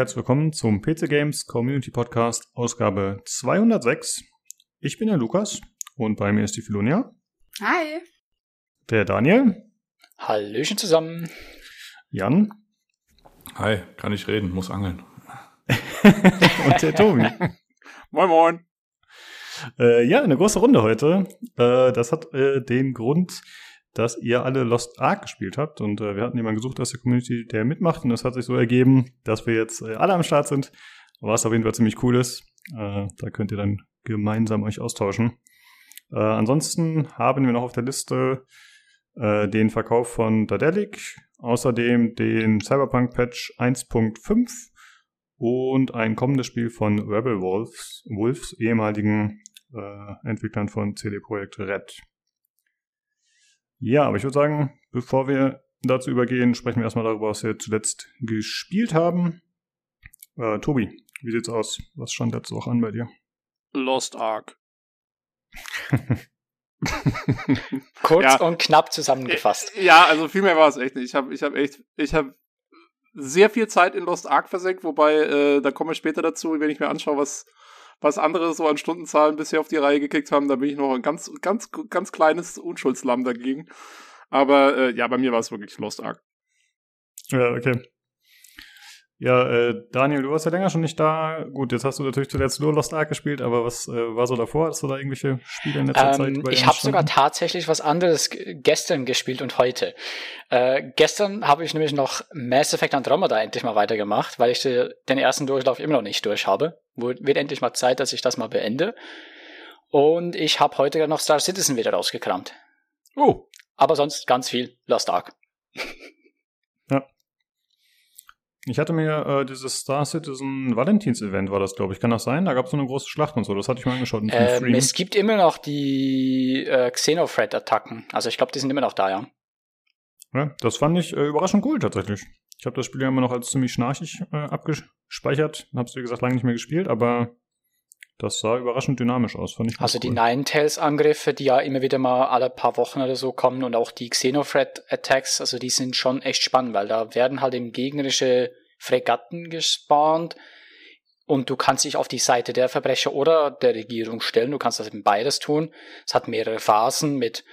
Herzlich willkommen zum PC Games Community Podcast Ausgabe 206. Ich bin der Lukas und bei mir ist die Filonia. Hi. Der Daniel. Hallöchen zusammen. Jan. Hi, kann ich reden, muss angeln. und der Tobi. moin, moin. Äh, ja, eine große Runde heute. Äh, das hat äh, den Grund, dass ihr alle Lost Ark gespielt habt und äh, wir hatten jemanden gesucht aus der Community, der mitmacht und es hat sich so ergeben, dass wir jetzt äh, alle am Start sind, was auf jeden Fall ziemlich cool ist. Äh, da könnt ihr dann gemeinsam euch austauschen. Äh, ansonsten haben wir noch auf der Liste äh, den Verkauf von Dadelic, außerdem den Cyberpunk Patch 1.5 und ein kommendes Spiel von Rebel Wolves, Wolves ehemaligen äh, Entwicklern von CD Projekt Red. Ja, aber ich würde sagen, bevor wir dazu übergehen, sprechen wir erstmal darüber, was wir zuletzt gespielt haben. Äh, Tobi, wie sieht's aus? Was stand letzte Woche an bei dir? Lost Ark. Kurz ja. und knapp zusammengefasst. Ja, also viel mehr war es echt nicht. Ich habe ich hab echt, ich habe sehr viel Zeit in Lost Ark versenkt, wobei, äh, da komme ich später dazu, wenn ich mir anschaue, was was andere so an Stundenzahlen bisher auf die Reihe gekickt haben, da bin ich noch ein ganz, ganz, ganz kleines Unschuldslamm dagegen. Aber äh, ja, bei mir war es wirklich Lost Ark. Ja, okay. Ja, äh, Daniel, du warst ja länger schon nicht da. Gut, jetzt hast du natürlich zuletzt nur Lost Ark gespielt, aber was äh, war so davor? Hast du da irgendwelche Spiele in letzter ähm, Zeit? ich habe sogar tatsächlich was anderes gestern gespielt und heute. Äh, gestern habe ich nämlich noch Mass Effect Andromeda endlich mal weitergemacht, weil ich den ersten Durchlauf immer noch nicht durch habe. Wird endlich mal Zeit, dass ich das mal beende. Und ich habe heute noch Star Citizen wieder rausgekramt. Oh. Aber sonst ganz viel Lost Ark. Ich hatte mir äh, dieses Star Citizen Valentins-Event, war das, glaube ich. Kann das sein? Da gab es so eine große Schlacht und so. Das hatte ich mal angeschaut. Ähm, es gibt immer noch die äh, Xenothread-Attacken. Also ich glaube, die sind immer noch da, ja. Ja, das fand ich äh, überraschend cool tatsächlich. Ich habe das Spiel ja immer noch als ziemlich schnarchig äh, abgespeichert. Hab's, wie gesagt, lange nicht mehr gespielt, aber das sah überraschend dynamisch aus, fand ich. Also cool. die Ninetales-Angriffe, die ja immer wieder mal alle paar Wochen oder so kommen und auch die Xenothread-Attacks, also die sind schon echt spannend, weil da werden halt eben gegnerische Fregatten gespawnt und du kannst dich auf die Seite der Verbrecher oder der Regierung stellen. Du kannst das eben beides tun. Es hat mehrere Phasen mit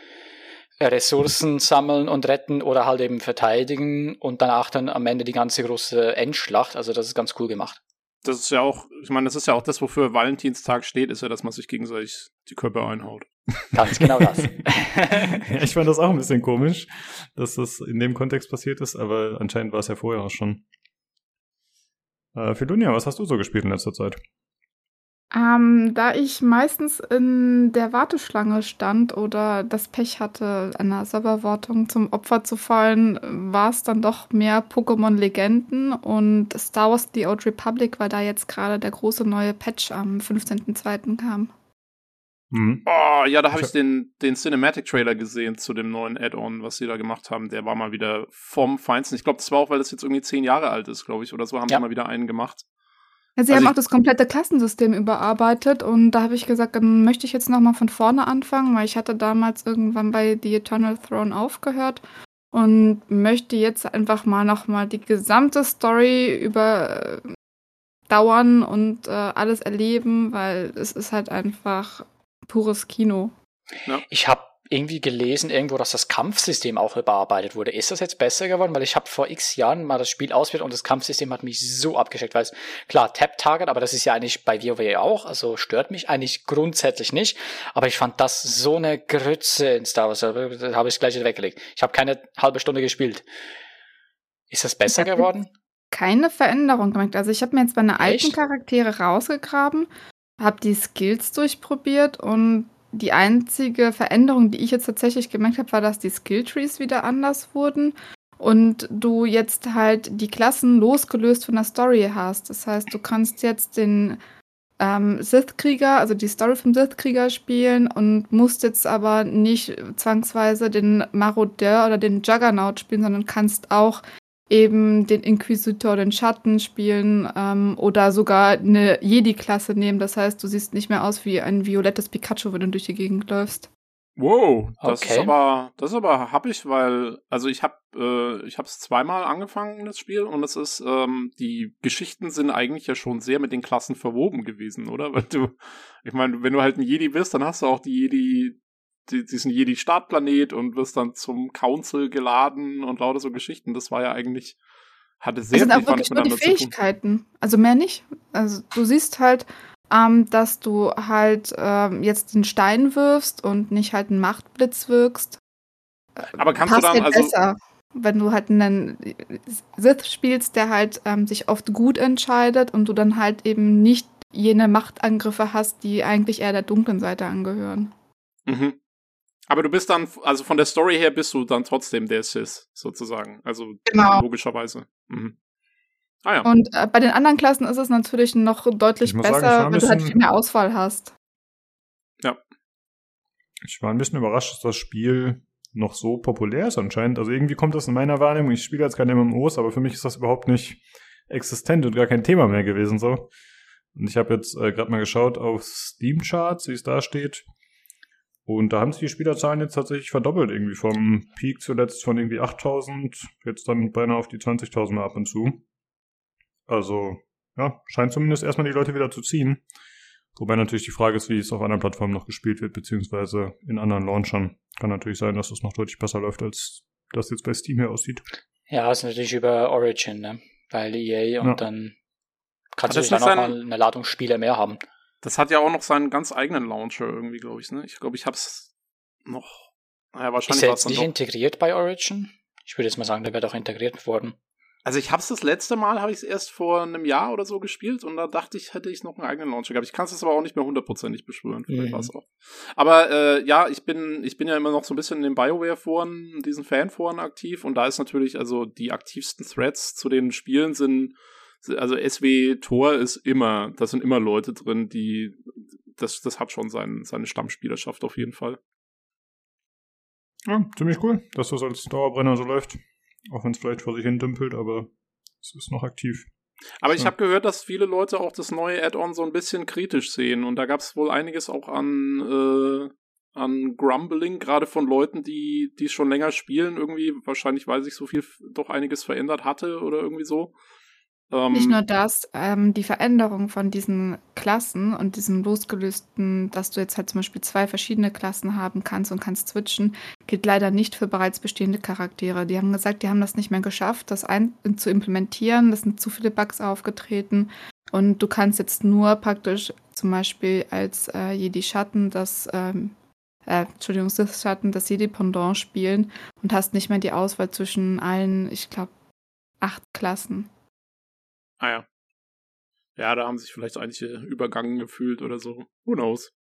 Ressourcen sammeln und retten oder halt eben verteidigen und danach dann am Ende die ganze große Endschlacht. Also das ist ganz cool gemacht das ist ja auch, ich meine, das ist ja auch das, wofür Valentinstag steht, ist ja, dass man sich gegenseitig die Körper einhaut. Ganz genau das. ja, ich fand das auch ein bisschen komisch, dass das in dem Kontext passiert ist, aber anscheinend war es ja vorher auch schon. Äh, Fidunia, was hast du so gespielt in letzter Zeit? Ähm, da ich meistens in der Warteschlange stand oder das Pech hatte, einer Serverwortung zum Opfer zu fallen, war es dann doch mehr Pokémon Legenden und Star Wars The Old Republic, weil da jetzt gerade der große neue Patch am 15.02. kam. Mhm. Oh, ja, da habe ich den, den Cinematic-Trailer gesehen zu dem neuen Add-on, was sie da gemacht haben. Der war mal wieder vom Feinsten. Ich glaube, das war auch, weil das jetzt irgendwie zehn Jahre alt ist, glaube ich, oder so, haben ja. sie mal wieder einen gemacht. Ja, sie also haben auch das komplette Klassensystem überarbeitet und da habe ich gesagt, dann möchte ich jetzt nochmal von vorne anfangen, weil ich hatte damals irgendwann bei The Eternal Throne aufgehört und möchte jetzt einfach mal nochmal die gesamte Story überdauern und äh, alles erleben, weil es ist halt einfach pures Kino. Ja. Ich habe irgendwie gelesen irgendwo, dass das Kampfsystem auch überarbeitet wurde. Ist das jetzt besser geworden? Weil ich habe vor x Jahren mal das Spiel ausprobiert und das Kampfsystem hat mich so abgeschreckt, weil es, klar, Tap-Target, aber das ist ja eigentlich bei WoW auch, also stört mich eigentlich grundsätzlich nicht. Aber ich fand das so eine Grütze in Star Wars, da habe ich gleich weggelegt. Ich habe keine halbe Stunde gespielt. Ist das besser geworden? Keine Veränderung gemacht. Also ich habe mir jetzt meine alten Charaktere rausgegraben, habe die Skills durchprobiert und die einzige Veränderung, die ich jetzt tatsächlich gemerkt habe, war, dass die Skilltrees wieder anders wurden und du jetzt halt die Klassen losgelöst von der Story hast. Das heißt, du kannst jetzt den ähm, Sith-Krieger, also die Story vom Sith-Krieger spielen und musst jetzt aber nicht zwangsweise den Marodeur oder den Juggernaut spielen, sondern kannst auch eben den Inquisitor, den Schatten spielen ähm, oder sogar eine Jedi-Klasse nehmen. Das heißt, du siehst nicht mehr aus wie ein violettes Pikachu, wenn du durch die Gegend läufst. Wow, das Okay. ist aber, das ist aber hab ich, weil, also ich habe, äh, ich habe es zweimal angefangen das Spiel und es ist, ähm, die Geschichten sind eigentlich ja schon sehr mit den Klassen verwoben gewesen, oder? Weil du, ich meine, wenn du halt ein Jedi bist, dann hast du auch die Jedi, die, diesen Jedi Startplanet und wirst dann zum Council geladen und lauter so Geschichten. Das war ja eigentlich, hatte Das sehr sind viel auch wirklich nur die. Fähigkeiten. Also mehr nicht. Also du siehst halt, ähm, dass du halt ähm, jetzt den Stein wirfst und nicht halt einen Machtblitz wirkst. Äh, Aber kannst du passt dann, halt also- besser, wenn du halt einen Sith spielst, der halt ähm, sich oft gut entscheidet und du dann halt eben nicht jene Machtangriffe hast, die eigentlich eher der dunklen Seite angehören. Mhm. Aber du bist dann, also von der Story her bist du dann trotzdem der Sith, sozusagen. Also Genau. logischerweise. Mhm. Ah ja. Und äh, bei den anderen Klassen ist es natürlich noch deutlich sagen, besser, ein weil du halt viel mehr Auswahl hast. Ich war ein bisschen überrascht, dass das Spiel noch so populär ist anscheinend. Also irgendwie kommt das in meiner Wahrnehmung. Ich spiele jetzt keine MMOs, aber für mich ist das überhaupt nicht existent und gar kein Thema mehr gewesen so. Und ich habe jetzt äh, gerade mal geschaut auf Steam Charts, wie es da steht. Und da haben sich die Spielerzahlen jetzt tatsächlich verdoppelt, irgendwie vom Peak zuletzt von irgendwie 8000, jetzt dann beinahe auf die 20.000 mal ab und zu. Also, ja, scheint zumindest erstmal die Leute wieder zu ziehen. Wobei natürlich die Frage ist, wie es auf anderen Plattformen noch gespielt wird, beziehungsweise in anderen Launchern. Kann natürlich sein, dass es noch deutlich besser läuft, als das jetzt bei Steam hier aussieht. Ja, ist natürlich über Origin, ne? Weil EA und Ja. dann kannst du dann auch mal eine Ladung Spiele mehr haben. Das hat ja auch noch seinen ganz eigenen Launcher irgendwie, glaube ich, ne? Ich glaube, ich hab's noch. Naja, Ist wahrscheinlich der war's jetzt nicht doch. integriert bei Origin? Ich würde jetzt mal sagen, der wird auch integriert worden. Also ich hab's das letzte Mal, habe ich es erst vor einem Jahr oder so gespielt und da dachte ich, hätte ich noch einen eigenen Launcher gehabt. Ich kann es aber auch nicht mehr hundertprozentig beschwören. Vielleicht Mhm. war's auch. Aber äh, ja, ich bin, ich bin ja immer noch so ein bisschen in den Bioware-Foren, diesen Fan-Foren aktiv und da ist natürlich, also die aktivsten Threads zu den Spielen sind, also SW Tor ist immer, da sind immer Leute drin, die, das, das hat schon sein, seine Stammspielerschaft auf jeden Fall. Ja, ziemlich cool, dass das als Dauerbrenner so läuft. Auch wenn es vielleicht vor sich hin dümpelt, aber es ist noch aktiv. Aber ich Ja. habe gehört, dass viele Leute auch das neue Add-on so ein bisschen kritisch sehen. Und da gab es wohl einiges auch an, äh, an Grumbling, gerade von Leuten, die die es schon länger spielen. Irgendwie, wahrscheinlich, weil sich so viel doch einiges verändert hatte oder irgendwie so. Ähm, Nicht nur das, ähm, die Veränderung von diesen Klassen und diesem losgelösten, dass du jetzt halt zum Beispiel zwei verschiedene Klassen haben kannst und kannst switchen, gilt leider nicht für bereits bestehende Charaktere. Die haben gesagt, die haben das nicht mehr geschafft, das ein zu implementieren. Es sind zu viele Bugs aufgetreten und du kannst jetzt nur praktisch zum Beispiel als äh, Jedi Schatten das ähm, äh, Entschuldigung, Sith Schatten, das Jedi Pendant spielen und hast nicht mehr die Auswahl zwischen allen, ich glaube, acht Klassen. Ah ja. Ja, da haben sich vielleicht einige übergangen gefühlt oder so. Who knows?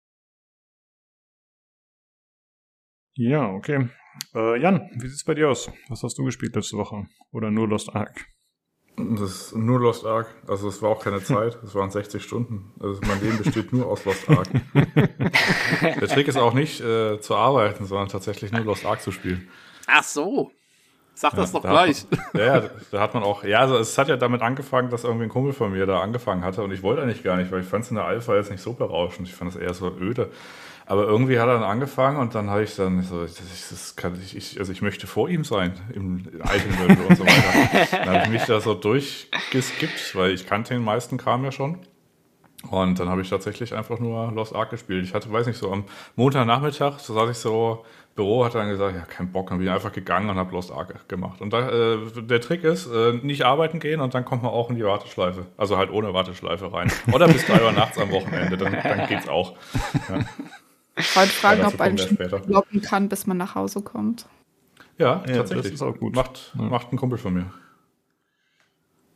Ja, okay. Äh, Jan, wie sieht's bei dir aus? Was hast du gespielt letzte Woche? Oder nur Lost Ark? Das ist nur Lost Ark. Also es war auch keine Zeit. Es waren 60 Stunden. Also mein Leben besteht nur aus Lost Ark. Der Trick ist auch nicht äh, zu arbeiten, sondern tatsächlich nur Lost Ark zu spielen. Ach so. Sag das Ja, doch da gleich. Man, ja, da hat man auch. Ja, also es hat ja damit angefangen, dass irgendwie ein Kumpel von mir da angefangen hatte und ich wollte eigentlich gar nicht, weil ich fand es in der Alpha jetzt nicht so berauschend. Ich fand es eher so öde. Aber irgendwie hat er dann angefangen und dann habe ich dann so, das kann ich, ich, also ich möchte vor ihm sein im Item und so weiter. Dann habe ich mich da so durchgeskippt, weil ich kannte den meisten Kram ja schon. Und dann habe ich tatsächlich einfach nur Lost Ark gespielt. Ich hatte, weiß nicht, so am Montagnachmittag, so saß ich so Büro, hat dann gesagt, ja, kein Bock, dann bin ich einfach gegangen und habe Lost Ark gemacht. Und da, äh, der Trick ist, äh, nicht arbeiten gehen und dann kommt man auch in die Warteschleife. Also halt ohne Warteschleife rein. Oder bis drei Uhr nachts am Wochenende, dann, dann geht's auch. Ja, Ich wollte fragen, dazu ob später. blocken kann, bis man nach Hause kommt. ja, Ja, tatsächlich. das ist auch gut. Macht, Ja. macht ein Kumpel von mir.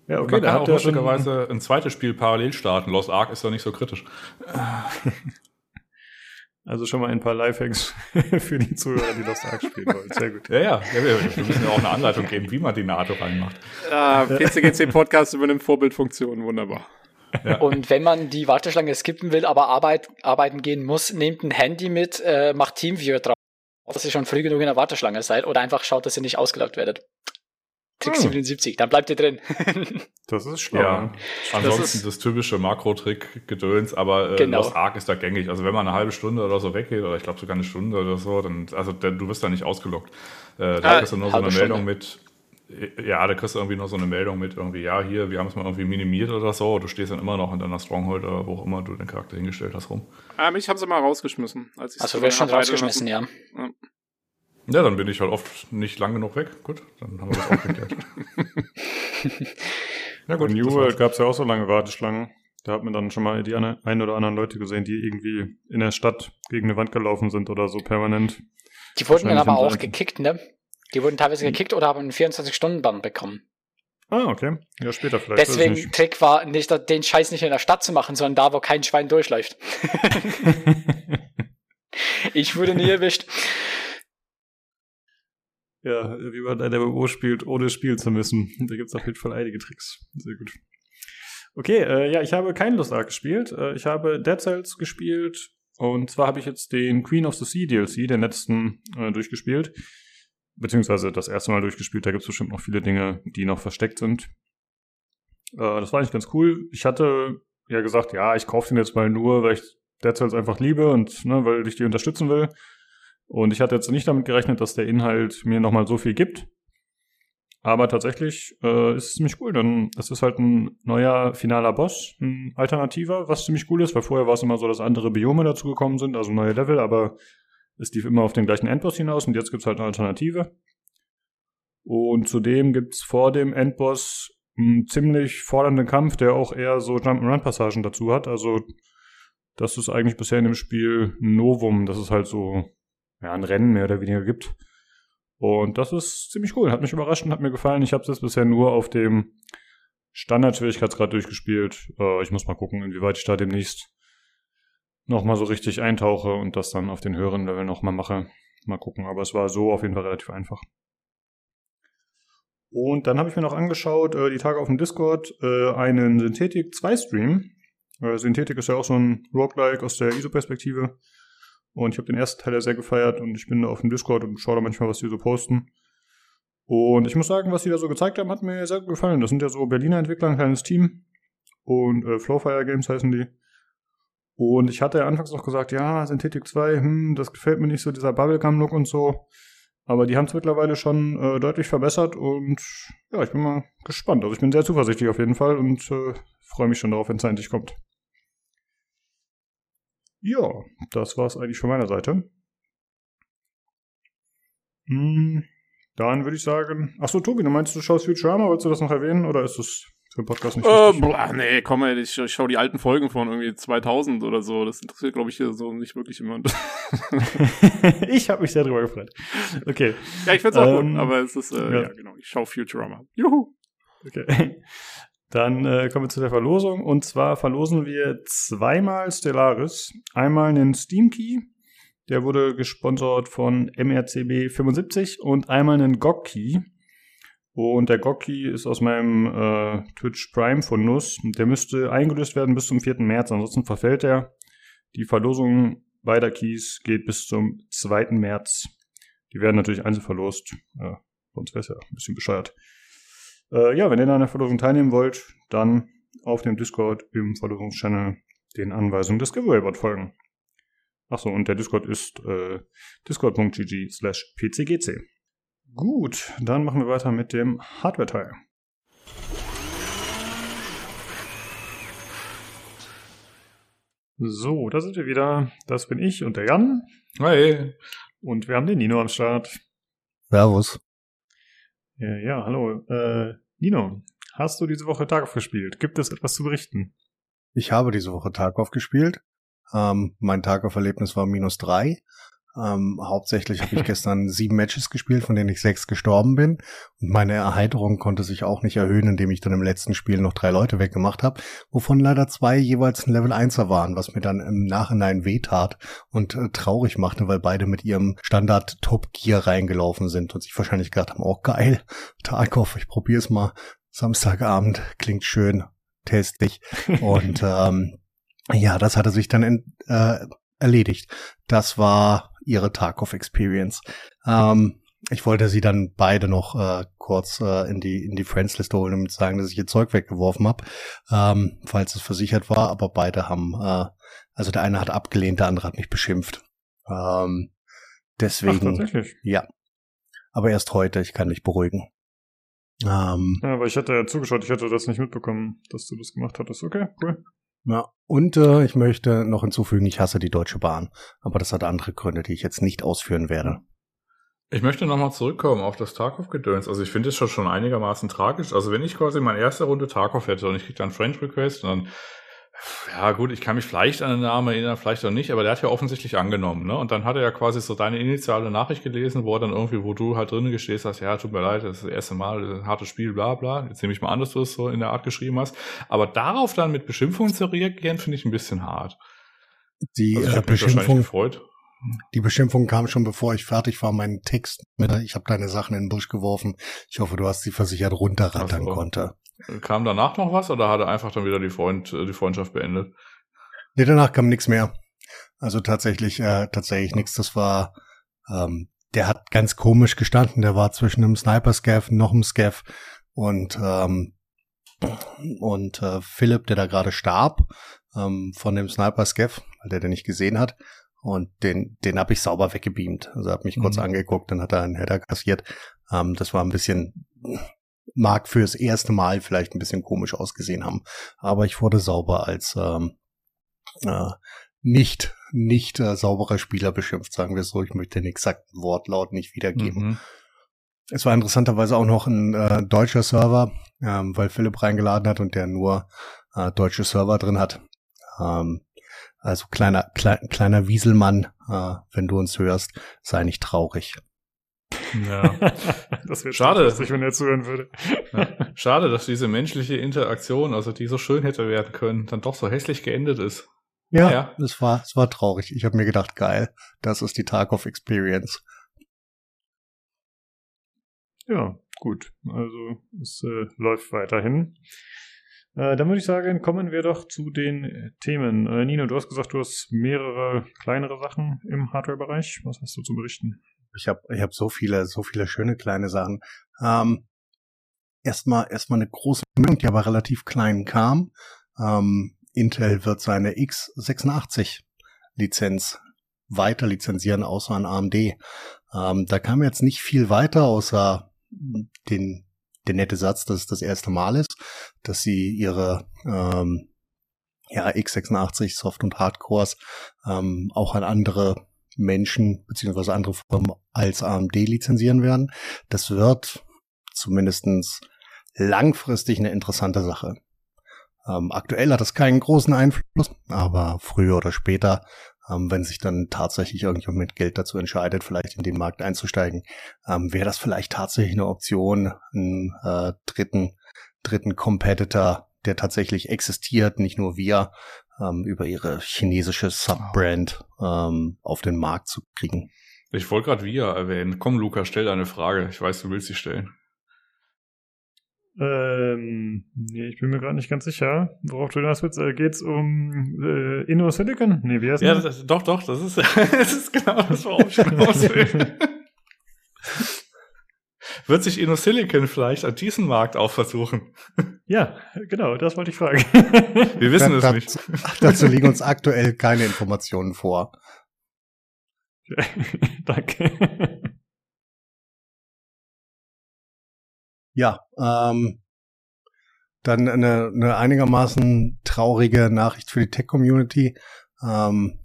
Ja, man kann da auch lustigerweise ein zweites Spiel parallel starten. Lost Ark ist da nicht so kritisch. Also schon mal ein paar Lifehacks für die Zuhörer, die Lost Ark spielen wollen. Sehr gut. Ja, ja, ja wir, wir müssen ja auch eine Anleitung geben, wie man die NATO reinmacht. Ah, PCGC Podcast übernimmt Vorbildfunktion. Wunderbar. Und wenn man die Warteschlange skippen will, aber Arbeit, arbeiten gehen muss, nehmt ein Handy mit, äh, macht Teamviewer drauf, dass ihr schon früh genug in der Warteschlange seid oder einfach schaut, dass ihr nicht ausgelockt werdet. Trick hm. 77, dann bleibt ihr drin. das ist schlau. Ja. Ansonsten das, ist das typische Makro-Trick-Gedöns, aber äh, genau. Lost Ark ist da gängig. Also wenn man eine halbe Stunde oder so weggeht, oder ich glaube sogar eine Stunde oder so, dann, also der, du wirst da nicht ausgelockt. Äh, da ah, kriegst du nur so eine Stunde. Meldung mit, ja, da kriegst du irgendwie noch so eine Meldung mit irgendwie, ja, hier, wir haben es mal irgendwie minimiert oder so. Du stehst dann immer noch in deiner Stronghold oder wo auch immer du den Charakter hingestellt hast rum. Ah, mich haben sie mal rausgeschmissen. Als Achso, wir schon rausgeschmissen, ja. ja. Ja, dann bin ich halt oft nicht lang genug weg. Gut, dann haben wir das auch geklärt. ja gut. In New World gab es ja auch so lange Warteschlangen. Da hat man dann schon mal die ein oder anderen Leute gesehen, die irgendwie in der Stadt gegen eine Wand gelaufen sind oder so permanent. Die wurden dann aber auch gekickt, ne? Die wurden teilweise gekickt oder haben einen 24-Stunden-Bann bekommen. Ah, okay. Ja, später vielleicht. Deswegen Trick war nicht, den Scheiß nicht in der Stadt zu machen, sondern da, wo kein Schwein durchläuft. ich wurde nie erwischt. Ja, wie man ein MMO spielt, ohne spielen zu müssen. Da gibt es auf jeden Fall einige Tricks. Sehr gut. Okay, äh, ja, ich habe kein Lost Ark gespielt. Äh, ich habe Dead Cells gespielt. Und zwar habe ich jetzt den Queen of the Sea DLC, den letzten, äh, durchgespielt. Beziehungsweise das erste Mal durchgespielt. Da gibt es bestimmt noch viele Dinge, die noch versteckt sind. Äh, das war eigentlich ganz cool. Ich hatte ja gesagt, ja, ich kaufe den jetzt mal nur, weil ich Dead Cells einfach liebe und ne, weil ich die unterstützen will. Und ich hatte jetzt nicht damit gerechnet, dass der Inhalt mir nochmal so viel gibt. Aber tatsächlich äh, ist es ziemlich cool. Denn es ist halt ein neuer finaler Boss, ein alternativer, was ziemlich cool ist, weil vorher war es immer so, dass andere Biome dazugekommen sind, also neue Level, aber es lief immer auf den gleichen Endboss hinaus und jetzt gibt's halt eine Alternative. Und zudem gibt's vor dem Endboss einen ziemlich fordernden Kampf, der auch eher so Jump-and-Run-Passagen dazu hat. Also das ist eigentlich bisher in dem Spiel ein Novum. Das ist halt so ja, ein Rennen mehr oder weniger gibt. Und das ist ziemlich cool. Hat mich überrascht und hat mir gefallen. Ich habe es jetzt bisher nur auf dem Standard-Schwierigkeitsgrad durchgespielt. Äh, ich muss mal gucken, inwieweit ich da demnächst nochmal so richtig eintauche und das dann auf den höheren Level nochmal mache. Mal gucken. Aber es war so auf jeden Fall relativ einfach. Und dann habe ich mir noch angeschaut, äh, die Tage auf dem Discord, äh, einen Synthetik 2 Stream. Äh, Synthetik ist ja auch so ein Roguelike aus der ISO-Perspektive. Und ich habe den ersten Teil ja sehr gefeiert und ich bin da auf dem Discord und schaue da manchmal, was die so posten. Und ich muss sagen, was die da so gezeigt haben, hat mir sehr gut gefallen. Das sind ja so Berliner Entwickler, ein kleines Team. Und äh, Flowfire Games heißen die. Und ich hatte ja anfangs auch gesagt, ja, Synthetic 2, hm, das gefällt mir nicht so, dieser Bubblegum-Look und so. Aber die haben es mittlerweile schon äh, deutlich verbessert und ja, ich bin mal gespannt. Also ich bin sehr zuversichtlich auf jeden Fall und äh, freue mich schon darauf, wenn es endlich kommt. Ja, das war's eigentlich von meiner Seite. Hm, dann würde ich sagen. Achso, Tobi, du meinst, du schaust Futurama? Wolltest du das noch erwähnen oder ist das für den Podcast nicht äh, boah, nee, komm mal, ich, ich schaue die alten Folgen von irgendwie 2000 oder so. Das interessiert, glaube ich, so nicht wirklich jemand. ich habe mich sehr drüber gefreut. Okay. Ja, ich finde es auch ähm, gut, aber es ist, äh, ja. ja, genau, ich schaue Futurama. Juhu! Okay. Dann äh, kommen wir zu der Verlosung. Und zwar verlosen wir zweimal Stellaris. Einmal einen Steam Key, der wurde gesponsert von MRCB 75 und einmal einen GOG Key. Und der GOG Key ist aus meinem äh, Twitch Prime von Nuss. Der müsste eingelöst werden bis zum 4. März, ansonsten verfällt er. Die Verlosung beider Keys geht bis zum 2. März. Die werden natürlich einzeln verlost. Äh, sonst wäre es ja ein bisschen bescheuert. Äh, ja, wenn ihr an der Verlosung teilnehmen wollt, dann auf dem Discord im Verlosungschannel den Anweisungen des Giveaway-Bot folgen. Achso, und der Discord ist äh, discord.gg slash pcgc. Gut, dann machen wir weiter mit dem Hardware-Teil. So, da sind wir wieder. Das bin ich und der Jan. Hi. Und wir haben den Nino am Start. Servus. Ja, ja hallo. Äh, Nino, hast du diese Woche Tarkov gespielt? Gibt es etwas zu berichten? Ich habe diese Woche Tarkov gespielt. Ähm, mein Tarkov-Erlebnis war minus drei. Ähm, hauptsächlich habe ich gestern sieben Matches gespielt, von denen ich sechs gestorben bin. Und meine Erheiterung konnte sich auch nicht erhöhen, indem ich dann im letzten Spiel noch drei Leute weggemacht habe, wovon leider zwei jeweils ein Level 1er waren, was mir dann im Nachhinein wehtat und äh, traurig machte, weil beide mit ihrem Standard Top Gear reingelaufen sind und sich wahrscheinlich gedacht haben, oh geil, Tarkov, ich probier's mal. Samstagabend klingt schön, testig. und ähm, ja, das hatte sich dann in, äh, erledigt. Das war ihre Tarkov Experience. Ähm, ich wollte sie dann beide noch äh, kurz äh, in die in die Friends-Liste holen und sagen, dass ich ihr Zeug weggeworfen habe, ähm, falls es versichert war. Aber beide haben, äh, also der eine hat abgelehnt, der andere hat mich beschimpft. Ähm, deswegen, Ach, ja. Aber erst heute, ich kann dich beruhigen. Ähm, ja, aber ich hatte ja zugeschaut, ich hätte das nicht mitbekommen, dass du das gemacht hattest. Okay, cool. Ja, und äh, ich möchte noch hinzufügen, ich hasse die Deutsche Bahn. Aber das hat andere Gründe, die ich jetzt nicht ausführen werde. Ich möchte nochmal zurückkommen auf das Tarkov-Gedöns. Also ich finde es schon, schon einigermaßen tragisch. Also wenn ich quasi meine erste Runde Tarkov hätte und ich kriege dann French Request und dann ja gut, ich kann mich vielleicht an den Namen erinnern, vielleicht auch nicht, aber der hat ja offensichtlich angenommen, ne? Und dann hat er ja quasi so deine initiale Nachricht gelesen, wo er dann irgendwie, wo du halt drinnen gestehst hast, ja, tut mir leid, das ist das erste Mal, das ist ein hartes Spiel, bla bla. Jetzt nehme ich mal an, dass du es so in der Art geschrieben hast. Aber darauf dann mit Beschimpfungen zu reagieren, finde ich ein bisschen hart. Die also äh, Beschimpfung, gefreut. Die Beschimpfung kam schon bevor ich fertig war, meinen Text. Ich habe deine Sachen in den Busch geworfen. Ich hoffe, du hast sie versichert runterrattern so. konnte. Kam danach noch was oder hat er einfach dann wieder die, Freund, die Freundschaft beendet? Nee, danach kam nichts mehr. Also tatsächlich, äh, tatsächlich nichts. Das war, ähm, der hat ganz komisch gestanden. Der war zwischen einem Sniper-Scav, noch einem Scav und ähm, und äh, Philipp, der da gerade starb ähm, von dem Sniper-Scav, weil der den nicht gesehen hat. Und den, den habe ich sauber weggebeamt. Also habe mich mhm. kurz angeguckt, dann hat er einen Header kassiert. Ähm, das war ein bisschen, mag fürs erste Mal vielleicht ein bisschen komisch ausgesehen haben. Aber ich wurde sauber als ähm, äh, nicht, nicht äh, sauberer Spieler beschimpft, sagen wir so. Ich möchte den exakten Wortlaut nicht wiedergeben. Mhm. Es war interessanterweise auch noch ein äh, deutscher Server, ähm, weil Philipp reingeladen hat und der nur äh, deutsche Server drin hat. Ähm, also kleiner, klein, kleiner Wieselmann, äh, wenn du uns hörst, sei nicht traurig. Ja, das wäre schade, lustig, wenn er zuhören würde. Ja. Schade, dass diese menschliche Interaktion, also die so schön hätte werden können, dann doch so hässlich geendet ist. Ja, ja. es war, es war traurig. Ich habe mir gedacht, geil, das ist die Tarkov Experience. Ja, gut. Also es äh, läuft weiterhin. Äh, dann würde ich sagen, kommen wir doch zu den äh, Themen. Äh, Nino, du hast gesagt, du hast mehrere kleinere Sachen im Hardware-Bereich. Was hast du zu berichten? Ich habe ich hab so viele, so viele schöne kleine Sachen. Ähm, erstmal, erstmal eine große Meldung, die aber relativ klein kam. Ähm, Intel wird seine x86 Lizenz weiter lizenzieren, außer an AMD. Ähm, da kam jetzt nicht viel weiter, außer den der nette Satz, dass es das erste Mal ist, dass sie ihre ähm, ja, x86 Soft- und Hardcores ähm, auch an andere Menschen beziehungsweise andere Firmen als AMD lizenzieren werden. Das wird zumindestens langfristig eine interessante Sache. Ähm, aktuell hat das keinen großen Einfluss, aber früher oder später ähm, wenn sich dann tatsächlich irgendjemand mit Geld dazu entscheidet, vielleicht in den Markt einzusteigen, ähm, wäre das vielleicht tatsächlich eine Option, einen äh, dritten, dritten Competitor, der tatsächlich existiert, nicht nur wir, ähm, über ihre chinesische Subbrand ähm, auf den Markt zu kriegen. Ich wollte gerade VIA erwähnen. Komm, Luca, stell deine Frage. Ich weiß, du willst sie stellen. Ähm, nee, ich bin mir gerade nicht ganz sicher, worauf du das willst. Äh, geht's um äh, InnoSilicon? Nee, wie heißt ja, das? Doch, doch, das ist, das ist genau das, worauf ich hinaus will. Wird sich InnoSilicon vielleicht an diesem Markt auch versuchen? Ja, genau, das wollte ich fragen. Wir wissen es nicht. Dazu liegen uns aktuell keine Informationen vor. Danke. Ja, ähm, dann eine, eine einigermaßen traurige Nachricht für die Tech-Community. Ähm,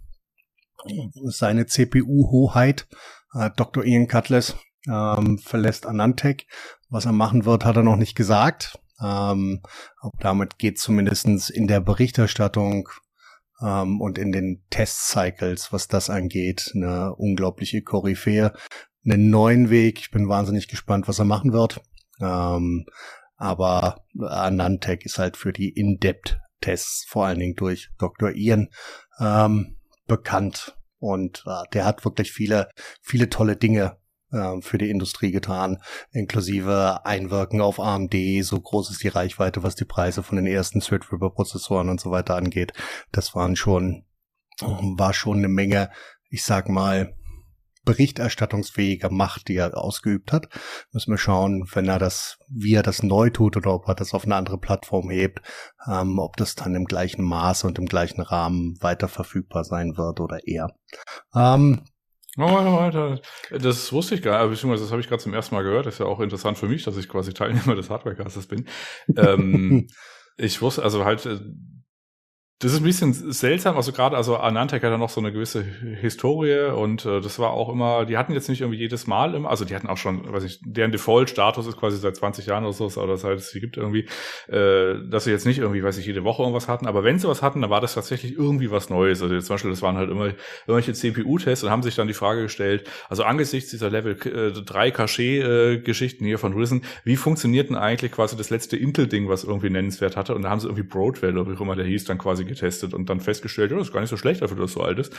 seine CPU-Hoheit, äh, Dr. Ian Cutlass, ähm, verlässt Anantec. Was er machen wird, hat er noch nicht gesagt. Ähm, aber damit geht zumindestens in der Berichterstattung ähm, und in den Test-Cycles, was das angeht, eine unglaubliche Koryphäe, einen neuen Weg. Ich bin wahnsinnig gespannt, was er machen wird. Ähm, aber Anantec ist halt für die In-Depth-Tests, vor allen Dingen durch Dr. Ian, ähm, bekannt. Und äh, der hat wirklich viele, viele tolle Dinge äh, für die Industrie getan, inklusive Einwirken auf AMD. So groß ist die Reichweite, was die Preise von den ersten Threadripper-Prozessoren und so weiter angeht. Das waren schon, war schon eine Menge, ich sag mal, berichterstattungsfähige Macht, die er ausgeübt hat. Müssen wir schauen, wenn er das, wie er das neu tut oder ob er das auf eine andere Plattform hebt, ähm, ob das dann im gleichen Maße und im gleichen Rahmen weiter verfügbar sein wird oder eher. Ähm, Oh, das wusste ich gar nicht, beziehungsweise das habe ich gerade zum ersten Mal gehört. Das ist ja auch interessant für mich, dass ich quasi Teilnehmer des Hardwarecastes bin. ähm, ich wusste, also halt, äh, das ist ein bisschen seltsam, also gerade, also Anantec hat ja noch so eine gewisse Historie und äh, das war auch immer, die hatten jetzt nicht irgendwie jedes Mal immer, also die hatten auch schon, weiß ich, deren Default-Status ist quasi seit 20 Jahren oder so, oder seit es sie gibt irgendwie, äh, dass sie jetzt nicht irgendwie, weiß ich, jede Woche irgendwas hatten, aber wenn sie was hatten, dann war das tatsächlich irgendwie was Neues. Also jetzt zum Beispiel, das waren halt immer irgendwelche CPU-Tests und haben sich dann die Frage gestellt, also angesichts dieser Level äh, 3 Cache-Geschichten äh, hier von Risen, wie funktioniert denn eigentlich quasi das letzte Intel-Ding, was irgendwie nennenswert hatte? Und da haben sie irgendwie Broadwell, oder wie auch immer der hieß, dann quasi getestet und dann festgestellt, ja, das ist gar nicht so schlecht dafür, dass es so alt ist.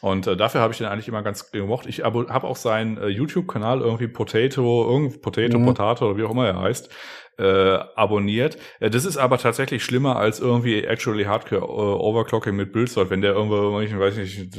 Und äh, dafür habe ich den eigentlich immer ganz gemocht. Ich habe auch seinen äh, YouTube-Kanal irgendwie Potato, irgend Potato, mhm. Potato oder wie auch immer er heißt, äh, abonniert. Äh, das ist aber tatsächlich schlimmer als irgendwie actually Hardcore uh, Overclocking mit Bildsold, wenn der irgendwo irgendwelchen, weiß nicht,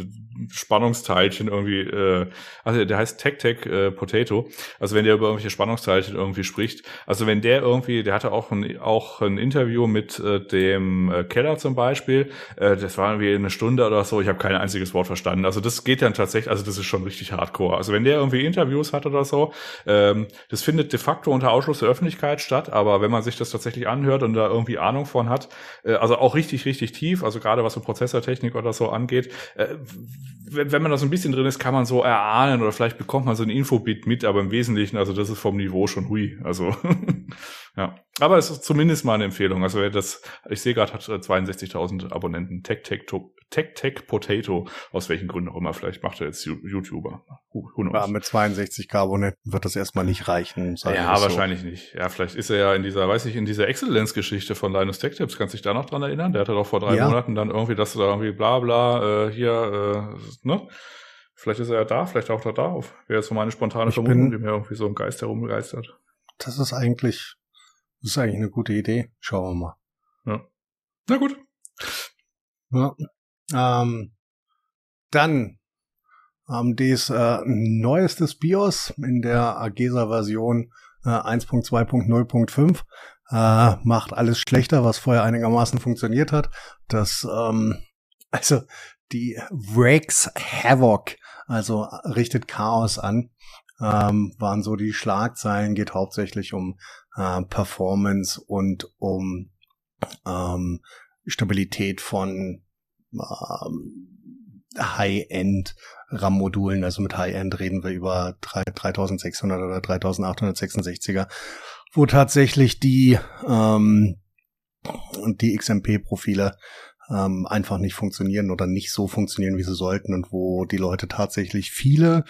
Spannungsteilchen irgendwie, äh, also der heißt Tech Tech äh, Potato, also wenn der über irgendwelche Spannungsteilchen irgendwie spricht, also wenn der irgendwie, der hatte auch ein, auch ein Interview mit äh, dem äh, Keller zum Beispiel, äh, das war irgendwie eine Stunde oder so, ich habe kein einziges Wort verstanden, also das geht dann tatsächlich, also das ist schon richtig hardcore, also wenn der irgendwie Interviews hat oder so, ähm, das findet de facto unter Ausschluss der Öffentlichkeit statt, aber wenn man sich das tatsächlich anhört und da irgendwie Ahnung von hat, äh, also auch richtig, richtig tief, also gerade was so Prozessortechnik oder so angeht, äh, wenn, wenn man da so ein bisschen drin ist, kann man so erahnen oder vielleicht bekommt man so ein Infobit mit, aber im Wesentlichen, also das ist vom Niveau schon hui. Also ja. Aber es ist zumindest mal eine Empfehlung. Also wer das, ich sehe gerade, hat 62.000 äh, Abonnenten. Tech Tech Tech Tech Potato, aus welchen Gründen auch immer. Vielleicht macht er jetzt YouTuber. Ja, mit 62k Abonnenten wird das erstmal nicht reichen. Ja, wahrscheinlich so. nicht. Ja, vielleicht ist er ja in dieser, weiß ich, in dieser Exzellenz-Geschichte von Linus Tech Tips. Kannst du dich da noch dran erinnern? Der hatte doch vor drei ja. Monaten dann irgendwie, dass du da irgendwie bla bla, äh, hier, äh, ne? Vielleicht ist er ja da, vielleicht taucht er da auf. Wäre jetzt so meine spontane ich Vermutung, die mir irgendwie so ein Geist herumgeistert. Das ist eigentlich das ist eigentlich eine gute Idee. Schauen wir mal. Ja. Na gut. Ja. Ähm, dann AMDs äh, neuestes BIOS in der AGESA-Version äh, 1.2.0.5 äh, macht alles schlechter, was vorher einigermaßen funktioniert hat. Das, ähm, also die Wreaks Havoc, also richtet Chaos an, ähm, waren so die Schlagzeilen, geht hauptsächlich um äh, Performance und um ähm, Stabilität von High-End RAM-Modulen. Also mit High-End reden wir über 3, 3600 oder 3866er, wo tatsächlich die ähm, die XMP-Profile ähm, einfach nicht funktionieren oder nicht so funktionieren, wie sie sollten und wo die Leute tatsächlich viele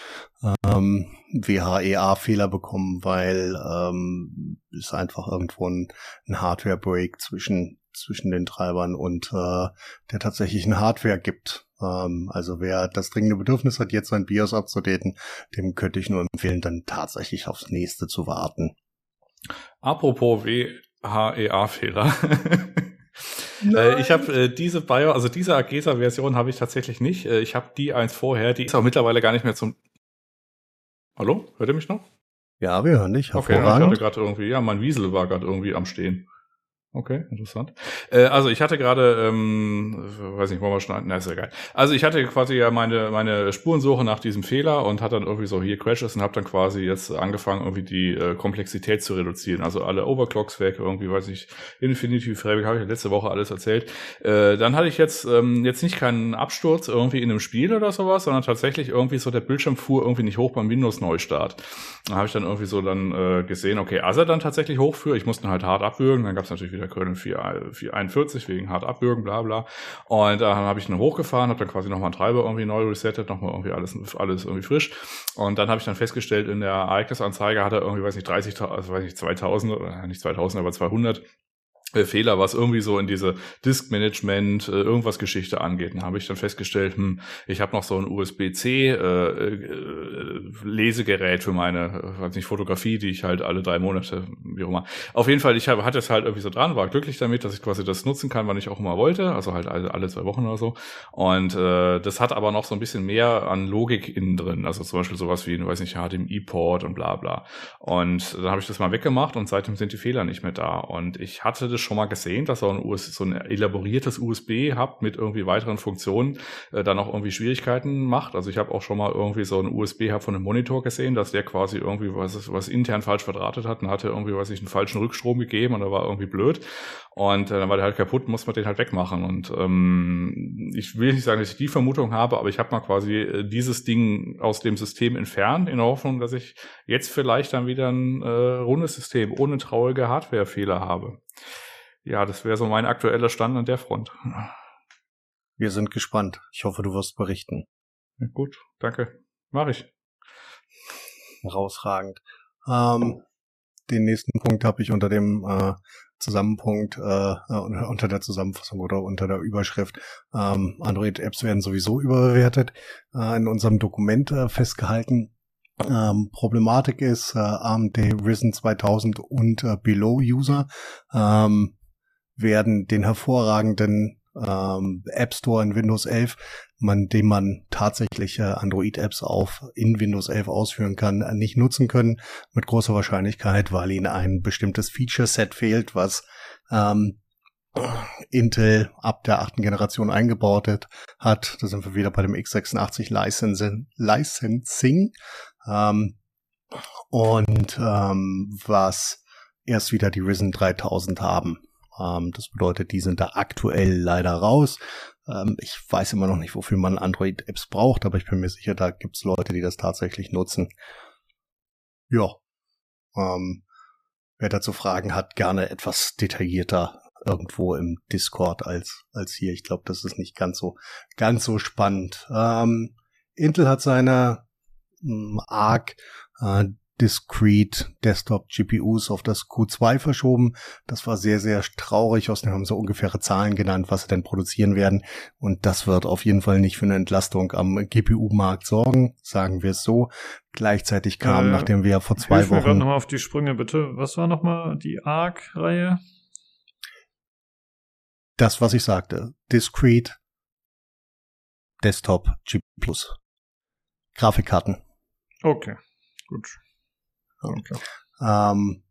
ähm, WHEA-Fehler bekommen, weil ähm, es einfach irgendwo ein, ein Hardware-Break zwischen zwischen den Treibern und äh, der tatsächlichen Hardware gibt. Ähm, also wer das dringende Bedürfnis hat, jetzt sein BIOS abzudaten, dem könnte ich nur empfehlen, dann tatsächlich aufs nächste zu warten. Apropos WHEA-Fehler. Äh, ich habe äh, diese Bio, also diese Agesa-Version habe ich tatsächlich nicht. Äh, ich habe die eins vorher, die ist auch mittlerweile gar nicht mehr zum. Hallo? Hört ihr mich noch? Ja, wir hören dich. Okay, ich hatte gerade irgendwie, ja, mein Wiesel war gerade irgendwie am Stehen. Okay, interessant. Äh, also ich hatte gerade, ähm, weiß nicht, wollen wir schneiden? Na, ist ja geil. Also ich hatte quasi ja meine meine Spurensuche nach diesem Fehler und hat dann irgendwie so hier Crashes und habe dann quasi jetzt angefangen irgendwie die äh, Komplexität zu reduzieren. Also alle Overclocks weg, irgendwie weiß ich, Infinity Fabric habe ich letzte Woche alles erzählt. Äh, dann hatte ich jetzt ähm, jetzt nicht keinen Absturz irgendwie in einem Spiel oder sowas, sondern tatsächlich irgendwie so der Bildschirm fuhr irgendwie nicht hoch beim Windows Neustart. Da habe ich dann irgendwie so dann äh, gesehen, okay, als er dann tatsächlich hochfuhr, ich musste halt hart abwürgen, dann gab es natürlich wieder der Köln 441 wegen hart abwürgen, bla bla. Und dann habe ich ihn hochgefahren, habe dann quasi nochmal einen Treiber irgendwie neu resettet, nochmal irgendwie alles, alles irgendwie frisch. Und dann habe ich dann festgestellt, in der Ereignisanzeige hat er irgendwie, weiß nicht, 30, also weiß nicht, 2000 oder nicht 2000, aber 200 äh, Fehler, was irgendwie so in diese Disk-Management, äh, irgendwas Geschichte angeht. Dann habe ich dann festgestellt, hm, ich habe noch so ein USB-C äh, äh, Lesegerät für meine, äh, weiß nicht, Fotografie, die ich halt alle drei Monate, wie auch immer. Auf jeden Fall, ich hab, hatte es halt irgendwie so dran, war glücklich damit, dass ich quasi das nutzen kann, wann ich auch immer wollte, also halt alle, alle zwei Wochen oder so. Und äh, das hat aber noch so ein bisschen mehr an Logik innen drin, also zum Beispiel sowas wie, weiß nicht, HDMI-Port und bla bla. Und dann habe ich das mal weggemacht und seitdem sind die Fehler nicht mehr da. Und ich hatte das schon mal gesehen, dass so ein, US so ein elaboriertes USB-Hub mit irgendwie weiteren Funktionen äh, dann auch irgendwie Schwierigkeiten macht. Also ich habe auch schon mal irgendwie so ein USB-Hub von einem Monitor gesehen, dass der quasi irgendwie was, was intern falsch verdrahtet hat und hatte irgendwie, weiß ich, einen falschen Rückstrom gegeben und da war irgendwie blöd. Und äh, dann war der halt kaputt, muss man den halt wegmachen. Und ähm, ich will nicht sagen, dass ich die Vermutung habe, aber ich habe mal quasi äh, dieses Ding aus dem System entfernt, in der Hoffnung, dass ich jetzt vielleicht dann wieder ein äh, rundes System ohne traurige Hardwarefehler habe ja, das wäre so mein aktueller Stand an der Front. Wir sind gespannt. Ich hoffe, du wirst berichten. Ja, gut, danke. Mach ich. Herausragend. Ähm, den nächsten Punkt habe ich unter dem äh, Zusammenpunkt, äh, unter der Zusammenfassung oder unter der Überschrift ähm, Android-Apps werden sowieso überbewertet, äh, in unserem Dokument äh, festgehalten. Ähm, Problematik ist äh, AMD Risen 2000 und äh, Below User. Ähm, werden den hervorragenden ähm, App Store in Windows 11, man, dem man tatsächlich äh, Android-Apps auf in Windows 11 ausführen kann, äh, nicht nutzen können, mit großer Wahrscheinlichkeit, weil ihnen ein bestimmtes Feature-Set fehlt, was ähm, Intel ab der achten Generation eingebaut hat. Da sind wir wieder bei dem x86 Licensing. Licensing ähm, und ähm, was erst wieder die Risen 3000 haben. Ähm, das bedeutet, die sind da aktuell leider raus. Ähm, ich weiß immer noch nicht, wofür man Android-Apps braucht, aber ich bin mir sicher, da gibt's Leute, die das tatsächlich nutzen. Ja. Ähm, wer dazu Fragen hat, gerne etwas detaillierter irgendwo im Discord als, als hier. Ich glaube, das ist nicht ganz so, ganz so spannend. Ähm, Intel hat seine ähm, ARC äh, Discrete Desktop GPUs auf das Q2 verschoben. Das war sehr, sehr traurig. Außerdem haben sie ungefähre Zahlen genannt, was sie denn produzieren werden. Und das wird auf jeden Fall nicht für eine Entlastung am GPU-Markt sorgen, sagen wir es so. Gleichzeitig kam, äh, nachdem wir vor zwei Wochen. Mir nochmal auf die Sprünge, bitte. Was war nochmal die ARC-Reihe? Das, was ich sagte. Discrete Desktop GPU Grafikkarten. Okay, gut. Okay. Ähm,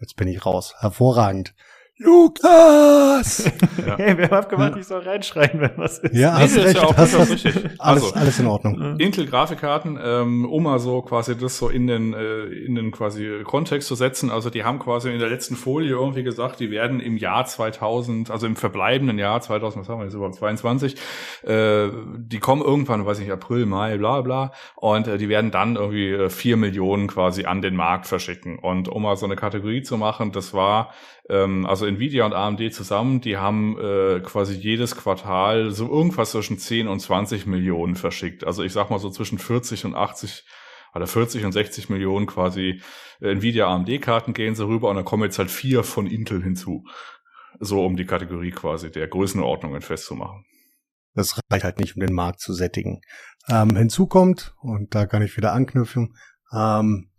jetzt bin ich raus. Hervorragend. Lukas! ja. Hey, wer hat gemacht, ich soll reinschreien, wenn was ist? Ja, hast nee, recht. Ist ja auch hast richtig. Alles, also, alles in Ordnung. Intel-Grafikkarten, ähm, um mal so quasi das so in den, äh, in den quasi Kontext zu setzen. Also die haben quasi in der letzten Folie irgendwie gesagt, die werden im Jahr 2000, also im verbleibenden Jahr 2000, was haben wir jetzt überhaupt, 22, äh, die kommen irgendwann, weiß ich, April, Mai, bla bla, und äh, die werden dann irgendwie äh, vier Millionen quasi an den Markt verschicken. Und um mal so eine Kategorie zu machen, das war ähm, also Nvidia und AMD zusammen, die haben äh, quasi jedes Quartal so irgendwas zwischen 10 und 20 Millionen verschickt. Also ich sag mal so zwischen 40 und 80 oder 40 und 60 Millionen quasi äh, Nvidia AMD-Karten gehen sie rüber und dann kommen jetzt halt vier von Intel hinzu. So um die Kategorie quasi der Größenordnungen festzumachen. Das reicht halt nicht, um den Markt zu sättigen. Ähm, hinzu kommt, und da kann ich wieder anknüpfen, ähm,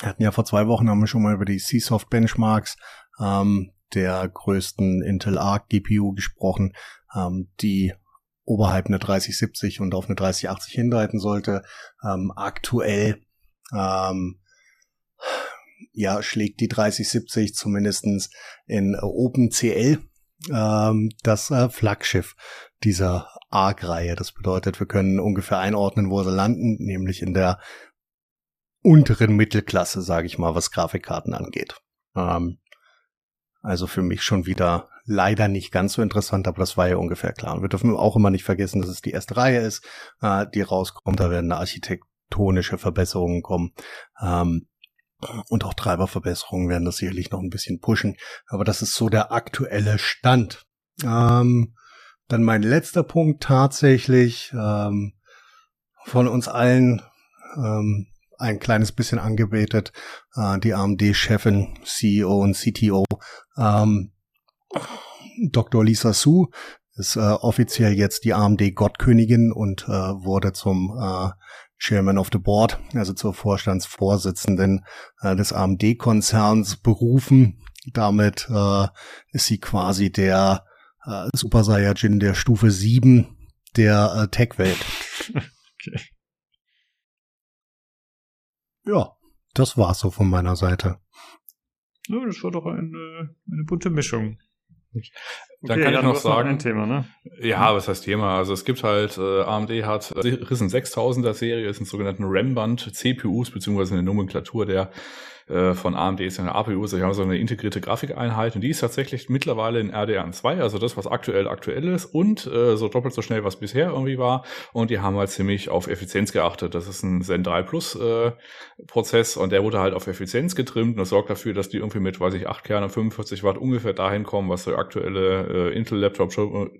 wir hatten ja vor zwei Wochen haben wir schon mal über die C-Soft Benchmarks ähm, der größten Intel Arc GPU gesprochen, ähm, die oberhalb eine 3070 und auf eine 3080 hinleiten sollte. Ähm, aktuell ähm, ja, schlägt die 3070 zumindestens in OpenCL ähm, das äh, Flaggschiff dieser ARC-Reihe. Das bedeutet, wir können ungefähr einordnen, wo sie landen, nämlich in der unteren Mittelklasse, sage ich mal, was Grafikkarten angeht. Ähm, also für mich schon wieder leider nicht ganz so interessant, aber das war ja ungefähr klar. Und wir dürfen auch immer nicht vergessen, dass es die erste Reihe ist, äh, die rauskommt. Da werden architektonische Verbesserungen kommen. Ähm, und auch Treiberverbesserungen werden das sicherlich noch ein bisschen pushen. Aber das ist so der aktuelle Stand. Ähm, dann mein letzter Punkt tatsächlich ähm, von uns allen ähm, ein kleines bisschen angebetet, äh, die AMD-Chefin, CEO und CTO, ähm, Dr. Lisa Su ist äh, offiziell jetzt die AMD-Gottkönigin und äh, wurde zum äh, Chairman of the Board, also zur Vorstandsvorsitzenden äh, des AMD-Konzerns berufen. Damit äh, ist sie quasi der äh, Super Saiyajin der Stufe 7 der äh, Tech-Welt. okay. Ja, das war's so von meiner Seite. Ja, das war doch eine, eine bunte Mischung. Dann kann ich noch sagen, ein Thema, ne? ja, was heißt Thema? Also es gibt halt, äh, AMD hat Risen 6000er Serie, ist ein sogenannten RAM-Band, CPUs, beziehungsweise eine Nomenklatur der äh, von AMD ist eine APU, sie haben so eine integrierte Grafikeinheit und die ist tatsächlich mittlerweile in RDR2, also das, was aktuell aktuell ist und äh, so doppelt so schnell, was bisher irgendwie war und die haben halt ziemlich auf Effizienz geachtet. Das ist ein Zen 3 Plus äh, Prozess und der wurde halt auf Effizienz getrimmt und das sorgt dafür, dass die irgendwie mit, weiß ich, 8 Kerne, 45 Watt ungefähr dahin kommen, was der aktuelle äh, Intel Laptop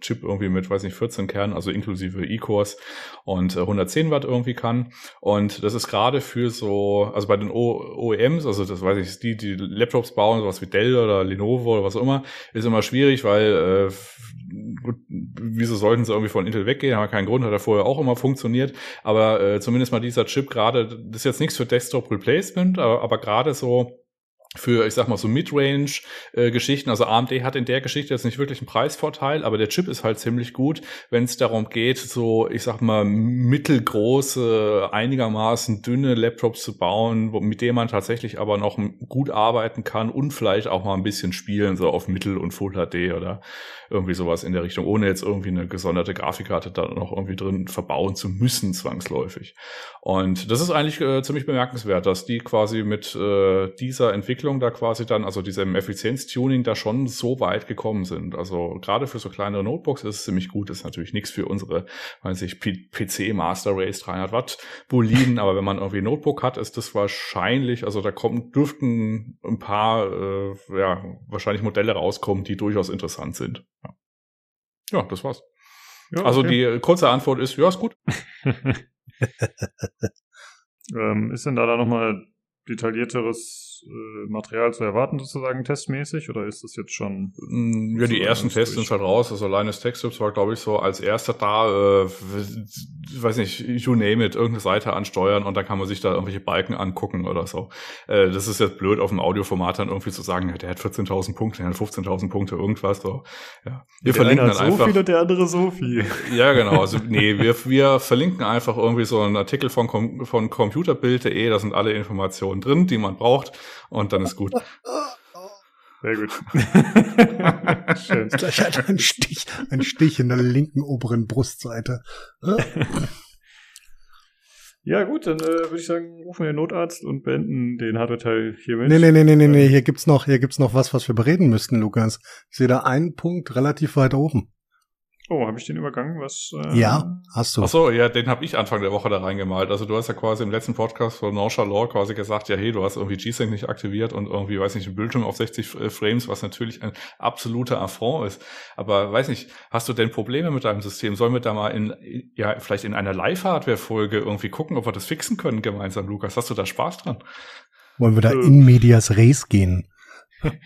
Chip irgendwie mit, weiß ich, 14 Kernen, also inklusive E-Cores und äh, 110 Watt irgendwie kann und das ist gerade für so, also bei den o OEMs, also also das weiß ich, die, die Laptops bauen, sowas wie Dell oder Lenovo oder was auch immer, ist immer schwierig, weil äh, gut, wieso sollten sie irgendwie von Intel weggehen? Haben keinen Grund, hat er vorher auch immer funktioniert. Aber äh, zumindest mal dieser Chip gerade, das ist jetzt nichts für Desktop Replacement, aber, aber gerade so für, ich sag mal, so Midrange-Geschichten. Äh, also AMD hat in der Geschichte jetzt nicht wirklich einen Preisvorteil, aber der Chip ist halt ziemlich gut, wenn es darum geht, so, ich sag mal, mittelgroße, einigermaßen dünne Laptops zu bauen, mit denen man tatsächlich aber noch gut arbeiten kann und vielleicht auch mal ein bisschen spielen, so auf Mittel- und Full HD oder irgendwie sowas in der Richtung, ohne jetzt irgendwie eine gesonderte Grafikkarte da noch irgendwie drin verbauen zu müssen, zwangsläufig. Und das ist eigentlich äh, ziemlich bemerkenswert, dass die quasi mit äh, dieser Entwicklung da quasi dann, also diesem Effizienztuning da schon so weit gekommen sind. Also gerade für so kleinere Notebooks ist es ziemlich gut. Ist natürlich nichts für unsere, weiß ich, PC Master Race 300 Watt Boliden, aber wenn man irgendwie Notebook hat, ist das wahrscheinlich, also da kommen, dürften ein paar, äh, ja, wahrscheinlich Modelle rauskommen, die durchaus interessant sind. Ja, das war's. Ja, also okay. die kurze Antwort ist, ja, ist gut. ähm, ist denn da, da nochmal detaillierteres äh, Material zu erwarten, sozusagen testmäßig, oder ist das jetzt schon? Mm, ja, die ersten Tests sind schon raus. Also Linus Tech Tips war, glaube ich, so als erster da, äh, weiß nicht, you name it, irgendeine Seite ansteuern und dann kann man sich da irgendwelche Balken angucken oder so. Äh, das ist jetzt blöd, auf dem Audioformat dann irgendwie zu sagen, der hat 14.000 Punkte, der hat 15.000 Punkte, irgendwas so. Ja. Wir der verlinken dann so einfach. viel und der andere so viel. Ja, genau. Also nee, wir, wir verlinken einfach irgendwie so einen Artikel von, von computerbild.de, da sind alle Informationen drin, die man braucht und dann ist gut. Sehr gut. Schön. Gleich hat ein Stich, ein Stich in der linken oberen Brustseite. Ja, gut, dann äh, würde ich sagen, rufen wir den Notarzt und beenden den Hardware-Teil hiermit. Nee, nee, nee, nee, nee, nee, hier gibt's noch, hier gibt's noch was, was wir bereden müssten, Lukas. Ich sehe da einen Punkt relativ weit oben. Oh, habe ich den übergangen? Was? Äh ja, hast du. Ach so, ja, den habe ich Anfang der Woche da reingemalt. Also du hast ja quasi im letzten Podcast von Nonchalant quasi gesagt, ja, hey, du hast irgendwie G-Sync nicht aktiviert und irgendwie, weiß nicht, ein Bildschirm auf 60 äh, Frames, was natürlich ein absoluter Affront ist. Aber weiß nicht, hast du denn Probleme mit deinem System? Sollen wir da mal in, ja, vielleicht in einer Live-Hardware-Folge irgendwie gucken, ob wir das fixen können gemeinsam, Lukas? Hast du da Spaß dran? Wollen wir da äh. in Medias Res gehen?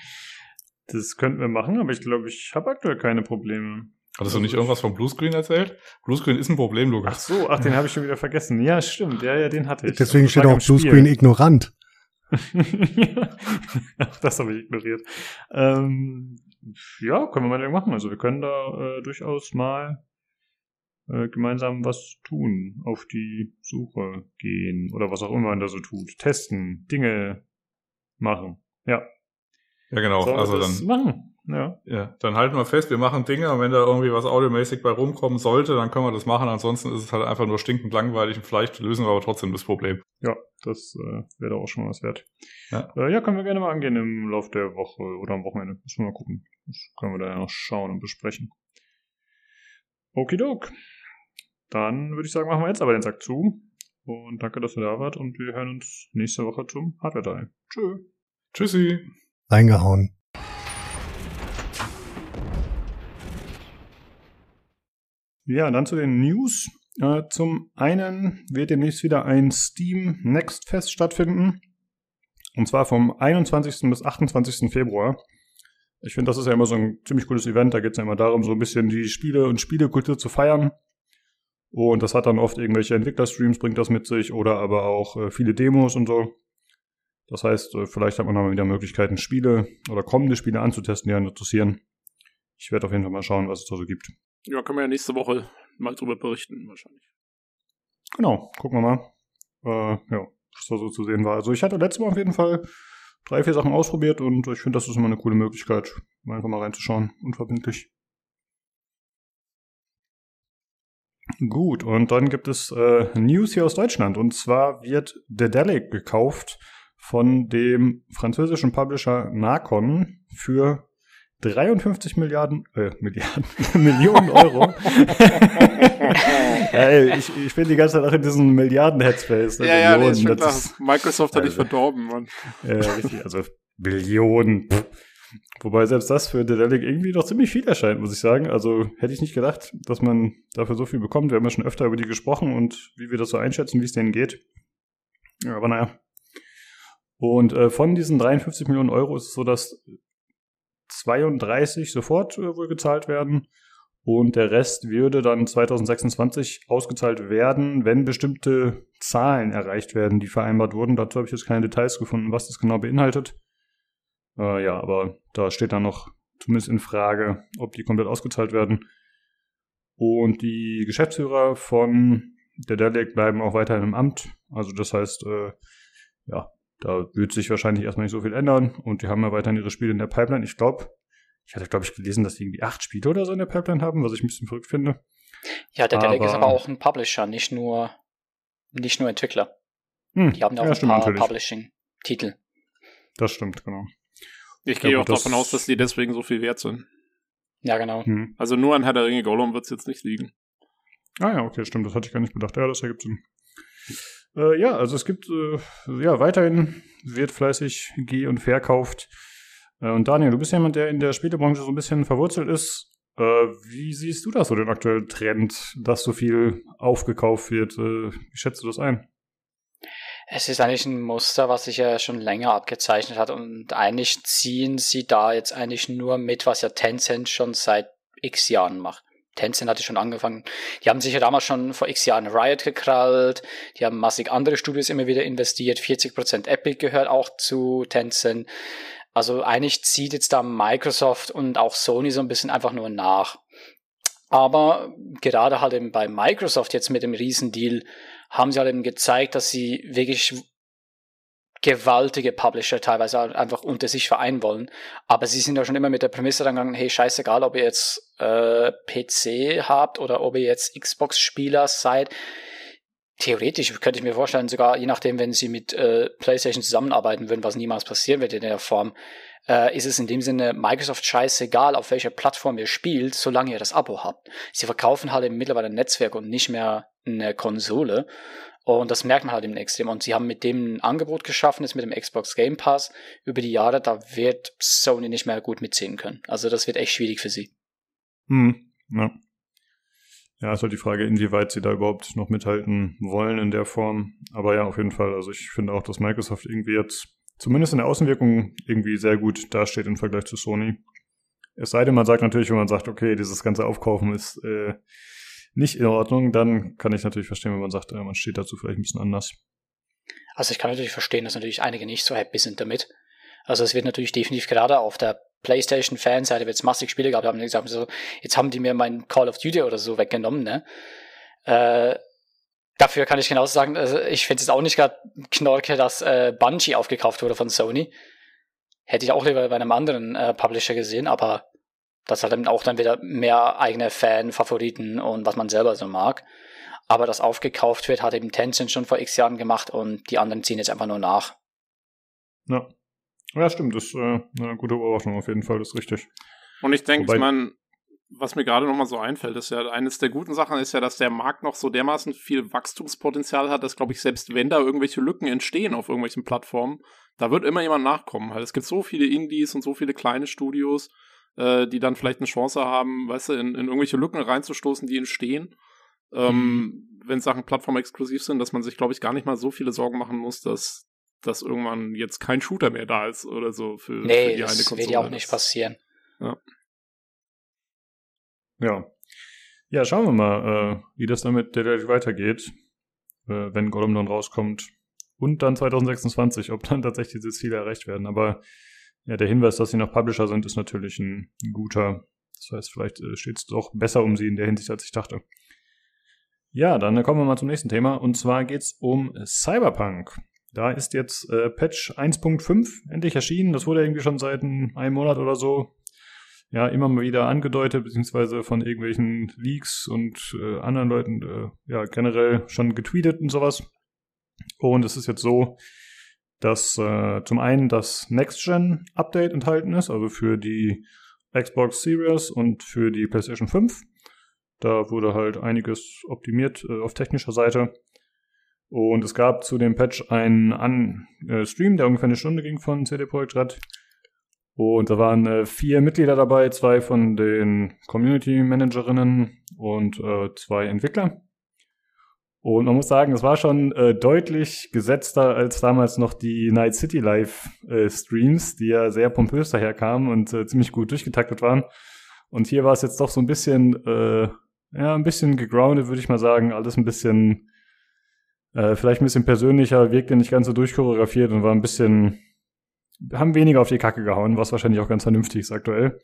Das könnten wir machen, aber ich glaube, ich habe aktuell keine Probleme. Hattest du nicht irgendwas von Bluescreen erzählt? Bluescreen ist ein Problem, Lukas. Ach so, ach, den habe ich schon wieder vergessen. Ja, stimmt. Ja, ja, den hatte ich. Deswegen steht auch Bluescreen ignorant. das habe ich ignoriert. Ähm, ja, können wir mal machen. Also wir können da äh, durchaus mal äh, gemeinsam was tun, auf die Suche gehen oder was auch immer man da so tut. Testen, Dinge machen. Ja. Ja, genau. Sollen also dann machen. Ja. ja. Dann halten wir fest, wir machen Dinge und wenn da irgendwie was audiomäßig bei rumkommen sollte, dann können wir das machen. Ansonsten ist es halt einfach nur stinkend langweilig und vielleicht lösen wir aber trotzdem das Problem. Ja, das äh, wäre auch schon mal was wert. Ja. Äh, ja, können wir gerne mal angehen im Laufe der Woche oder am Wochenende. Müssen wir mal gucken. Das können wir da ja noch schauen und besprechen. Okidok. Dann würde ich sagen, machen wir jetzt aber den Sack zu. Und danke, dass ihr da wart und wir hören uns nächste Woche zum Hardware-Teil. Tschö. Tschüssi. Reingehauen. Ja, dann zu den News. Äh, zum einen wird demnächst wieder ein Steam Next Fest stattfinden. Und zwar vom 21. bis 28. Februar. Ich finde, das ist ja immer so ein ziemlich cooles Event. Da geht es ja immer darum, so ein bisschen die Spiele und Spielekultur zu feiern. Und das hat dann oft irgendwelche Entwicklerstreams, bringt das mit sich oder aber auch äh, viele Demos und so. Das heißt, äh, vielleicht hat man dann wieder Möglichkeiten, Spiele oder kommende Spiele anzutesten, die einen interessieren. Ich werde auf jeden Fall mal schauen, was es da so gibt. Ja, können wir ja nächste Woche mal drüber berichten, wahrscheinlich. Genau, gucken wir mal. Äh, ja, was da so zu sehen war. Also ich hatte letztes Mal auf jeden Fall drei, vier Sachen ausprobiert und ich finde, das ist immer eine coole Möglichkeit, einfach mal reinzuschauen, unverbindlich. Gut, und dann gibt es äh, News hier aus Deutschland. Und zwar wird Dedelic gekauft von dem französischen Publisher Nacon für 53 Milliarden, äh, Milliarden, Millionen Euro. Ey, ich, ich bin die ganze Zeit auch in diesem Milliarden-Headspace. Ne? Ja, ja, nee, ist schon klar. Microsoft hat dich also, verdorben, Mann. Ja, richtig, also Billionen. Wobei selbst das für Dedelic irgendwie doch ziemlich viel erscheint, muss ich sagen. Also hätte ich nicht gedacht, dass man dafür so viel bekommt. Wir haben ja schon öfter über die gesprochen und wie wir das so einschätzen, wie es denen geht. Ja, aber naja. Und äh, von diesen 53 Millionen Euro ist es so, dass 32 sofort äh, wohl gezahlt werden und der Rest würde dann 2026 ausgezahlt werden, wenn bestimmte Zahlen erreicht werden, die vereinbart wurden. Dazu habe ich jetzt keine Details gefunden, was das genau beinhaltet. Äh, ja, aber da steht dann noch zumindest in Frage, ob die komplett ausgezahlt werden. Und die Geschäftsführer von der Delic bleiben auch weiterhin im Amt. Also das heißt, äh, ja, da wird sich wahrscheinlich erstmal nicht so viel ändern. Und die haben ja weiterhin ihre Spiele in der Pipeline. Ich glaube, ich hatte, glaube ich, gelesen, dass die irgendwie acht Spiele oder so in der Pipeline haben, was ich ein bisschen verrückt finde. Ja, der Delic ist aber auch ein Publisher, nicht nur, nicht nur Entwickler. Hm, die haben ja auch ja, ein paar Publishing-Titel. Das stimmt, genau. Ich gehe auch davon aus, dass die deswegen so viel wert sind. Ja, genau. Hm. Also nur an Herr der Ringe Gollum wird es jetzt nicht liegen. Ah ja, okay, stimmt. Das hatte ich gar nicht bedacht. Ja, das ergibt Sinn. Äh, ja, also es gibt, äh, ja, weiterhin wird fleißig geh- und verkauft. Äh, und Daniel, du bist jemand, der in der Spielebranche so ein bisschen verwurzelt ist. Äh, wie siehst du das so, den aktuellen Trend, dass so viel aufgekauft wird? Äh, wie schätzt du das ein? Es ist eigentlich ein Muster, was sich ja schon länger abgezeichnet hat und eigentlich ziehen sie da jetzt eigentlich nur mit, was ja Tencent schon seit x Jahren macht. Tencent hatte schon angefangen. Die haben sich ja damals schon vor x Jahren Riot gekrallt. Die haben massig andere Studios immer wieder investiert. 40% Epic gehört auch zu Tencent. Also eigentlich zieht jetzt da Microsoft und auch Sony so ein bisschen einfach nur nach. Aber gerade halt eben bei Microsoft jetzt mit dem Riesendeal haben sie halt eben gezeigt, dass sie wirklich gewaltige Publisher teilweise einfach unter sich vereinen wollen. Aber sie sind ja schon immer mit der Prämisse gegangen, hey, scheißegal, ob ihr jetzt äh, PC habt oder ob ihr jetzt Xbox-Spieler seid. Theoretisch könnte ich mir vorstellen, sogar je nachdem, wenn sie mit äh, PlayStation zusammenarbeiten würden, was niemals passieren wird in der Form, äh, ist es in dem Sinne Microsoft scheißegal, auf welcher Plattform ihr spielt, solange ihr das Abo habt. Sie verkaufen halt mittlerweile ein Netzwerk und nicht mehr eine Konsole. Und das merkt man halt im extrem. Und sie haben mit dem ein Angebot geschaffen, ist mit dem Xbox Game Pass über die Jahre, da wird Sony nicht mehr gut mitziehen können. Also das wird echt schwierig für sie. Hm, ja. Ja, ist halt die Frage, inwieweit sie da überhaupt noch mithalten wollen in der Form. Aber ja, auf jeden Fall. Also ich finde auch, dass Microsoft irgendwie jetzt zumindest in der Außenwirkung irgendwie sehr gut dasteht im Vergleich zu Sony. Es sei denn, man sagt natürlich, wenn man sagt, okay, dieses ganze Aufkaufen ist äh, nicht in Ordnung, dann kann ich natürlich verstehen, wenn man sagt, äh, man steht dazu vielleicht ein bisschen anders. Also ich kann natürlich verstehen, dass natürlich einige nicht so happy sind damit. Also es wird natürlich definitiv gerade auf der PlayStation-Fanseite es massig Spiele gehabt, haben gesagt, so, jetzt haben die mir mein Call of Duty oder so weggenommen, ne? Äh, dafür kann ich genauso sagen, also ich finde es auch nicht gerade knorke, dass äh, Bungie aufgekauft wurde von Sony. Hätte ich auch lieber bei einem anderen äh, Publisher gesehen, aber das hat dann auch dann wieder mehr eigene Fan-Favoriten und was man selber so mag. Aber das aufgekauft wird, hat eben Tencent schon vor x Jahren gemacht und die anderen ziehen jetzt einfach nur nach. Ja. Ja, stimmt, das ist äh, eine gute Beobachtung auf jeden Fall, das ist richtig. Und ich denke, man, was mir gerade nochmal so einfällt, ist ja, eines der guten Sachen ist ja, dass der Markt noch so dermaßen viel Wachstumspotenzial hat, dass, glaube ich, selbst wenn da irgendwelche Lücken entstehen auf irgendwelchen Plattformen, da wird immer jemand nachkommen. Weil es gibt so viele Indies und so viele kleine Studios, äh, die dann vielleicht eine Chance haben, weißt du, in, in irgendwelche Lücken reinzustoßen, die entstehen. Ähm, mhm. Wenn Sachen plattformexklusiv sind, dass man sich, glaube ich, gar nicht mal so viele Sorgen machen muss, dass, dass irgendwann jetzt kein Shooter mehr da ist oder so für, nee, für die eine Konsole. Nee, das wird ja auch nicht passieren. Ja. Ja. Ja, schauen wir mal, äh, wie das dann mit Dead weitergeht, äh, wenn Gollum dann rauskommt. Und dann 2026, ob dann tatsächlich diese Ziele erreicht werden. Aber ja, der Hinweis, dass sie noch Publisher sind, ist natürlich ein, guter. Das heißt, vielleicht äh, steht es doch besser um sie in der Hinsicht, als ich dachte. Ja, dann kommen wir mal zum nächsten Thema. Und zwar geht's um Cyberpunk. Da ist jetzt äh, Patch 1.5 endlich erschienen. Das wurde irgendwie schon seit einem Monat oder so ja immer mal wieder angedeutet, beziehungsweise von irgendwelchen Leaks und äh, anderen Leuten äh, ja generell schon getweetet und sowas. Und es ist jetzt so, dass äh, zum einen das Next-Gen-Update enthalten ist, also für die Xbox Series und für die PlayStation 5. Da wurde halt einiges optimiert äh, auf technischer Seite. Und es gab zu dem Patch einen An äh, Stream, der ungefähr eine Stunde ging von CD Projekt Red. Und da waren äh, vier Mitglieder dabei, zwei von den Community Managerinnen und äh, zwei Entwickler. Und man muss sagen, es war schon äh, deutlich gesetzter als damals noch die Night City Live äh, Streams, die ja sehr pompös daherkamen und äh, ziemlich gut durchgetaktet waren. Und hier war es jetzt doch so ein bisschen, äh, ja, ein bisschen gegroundet, würde ich mal sagen. Alles ein bisschen, äh, vielleicht ein bisschen persönlicher, wirkte nicht ganz so durchchoreografiert und war ein bisschen, haben weniger auf die Kacke gehauen, was wahrscheinlich auch ganz vernünftig ist aktuell.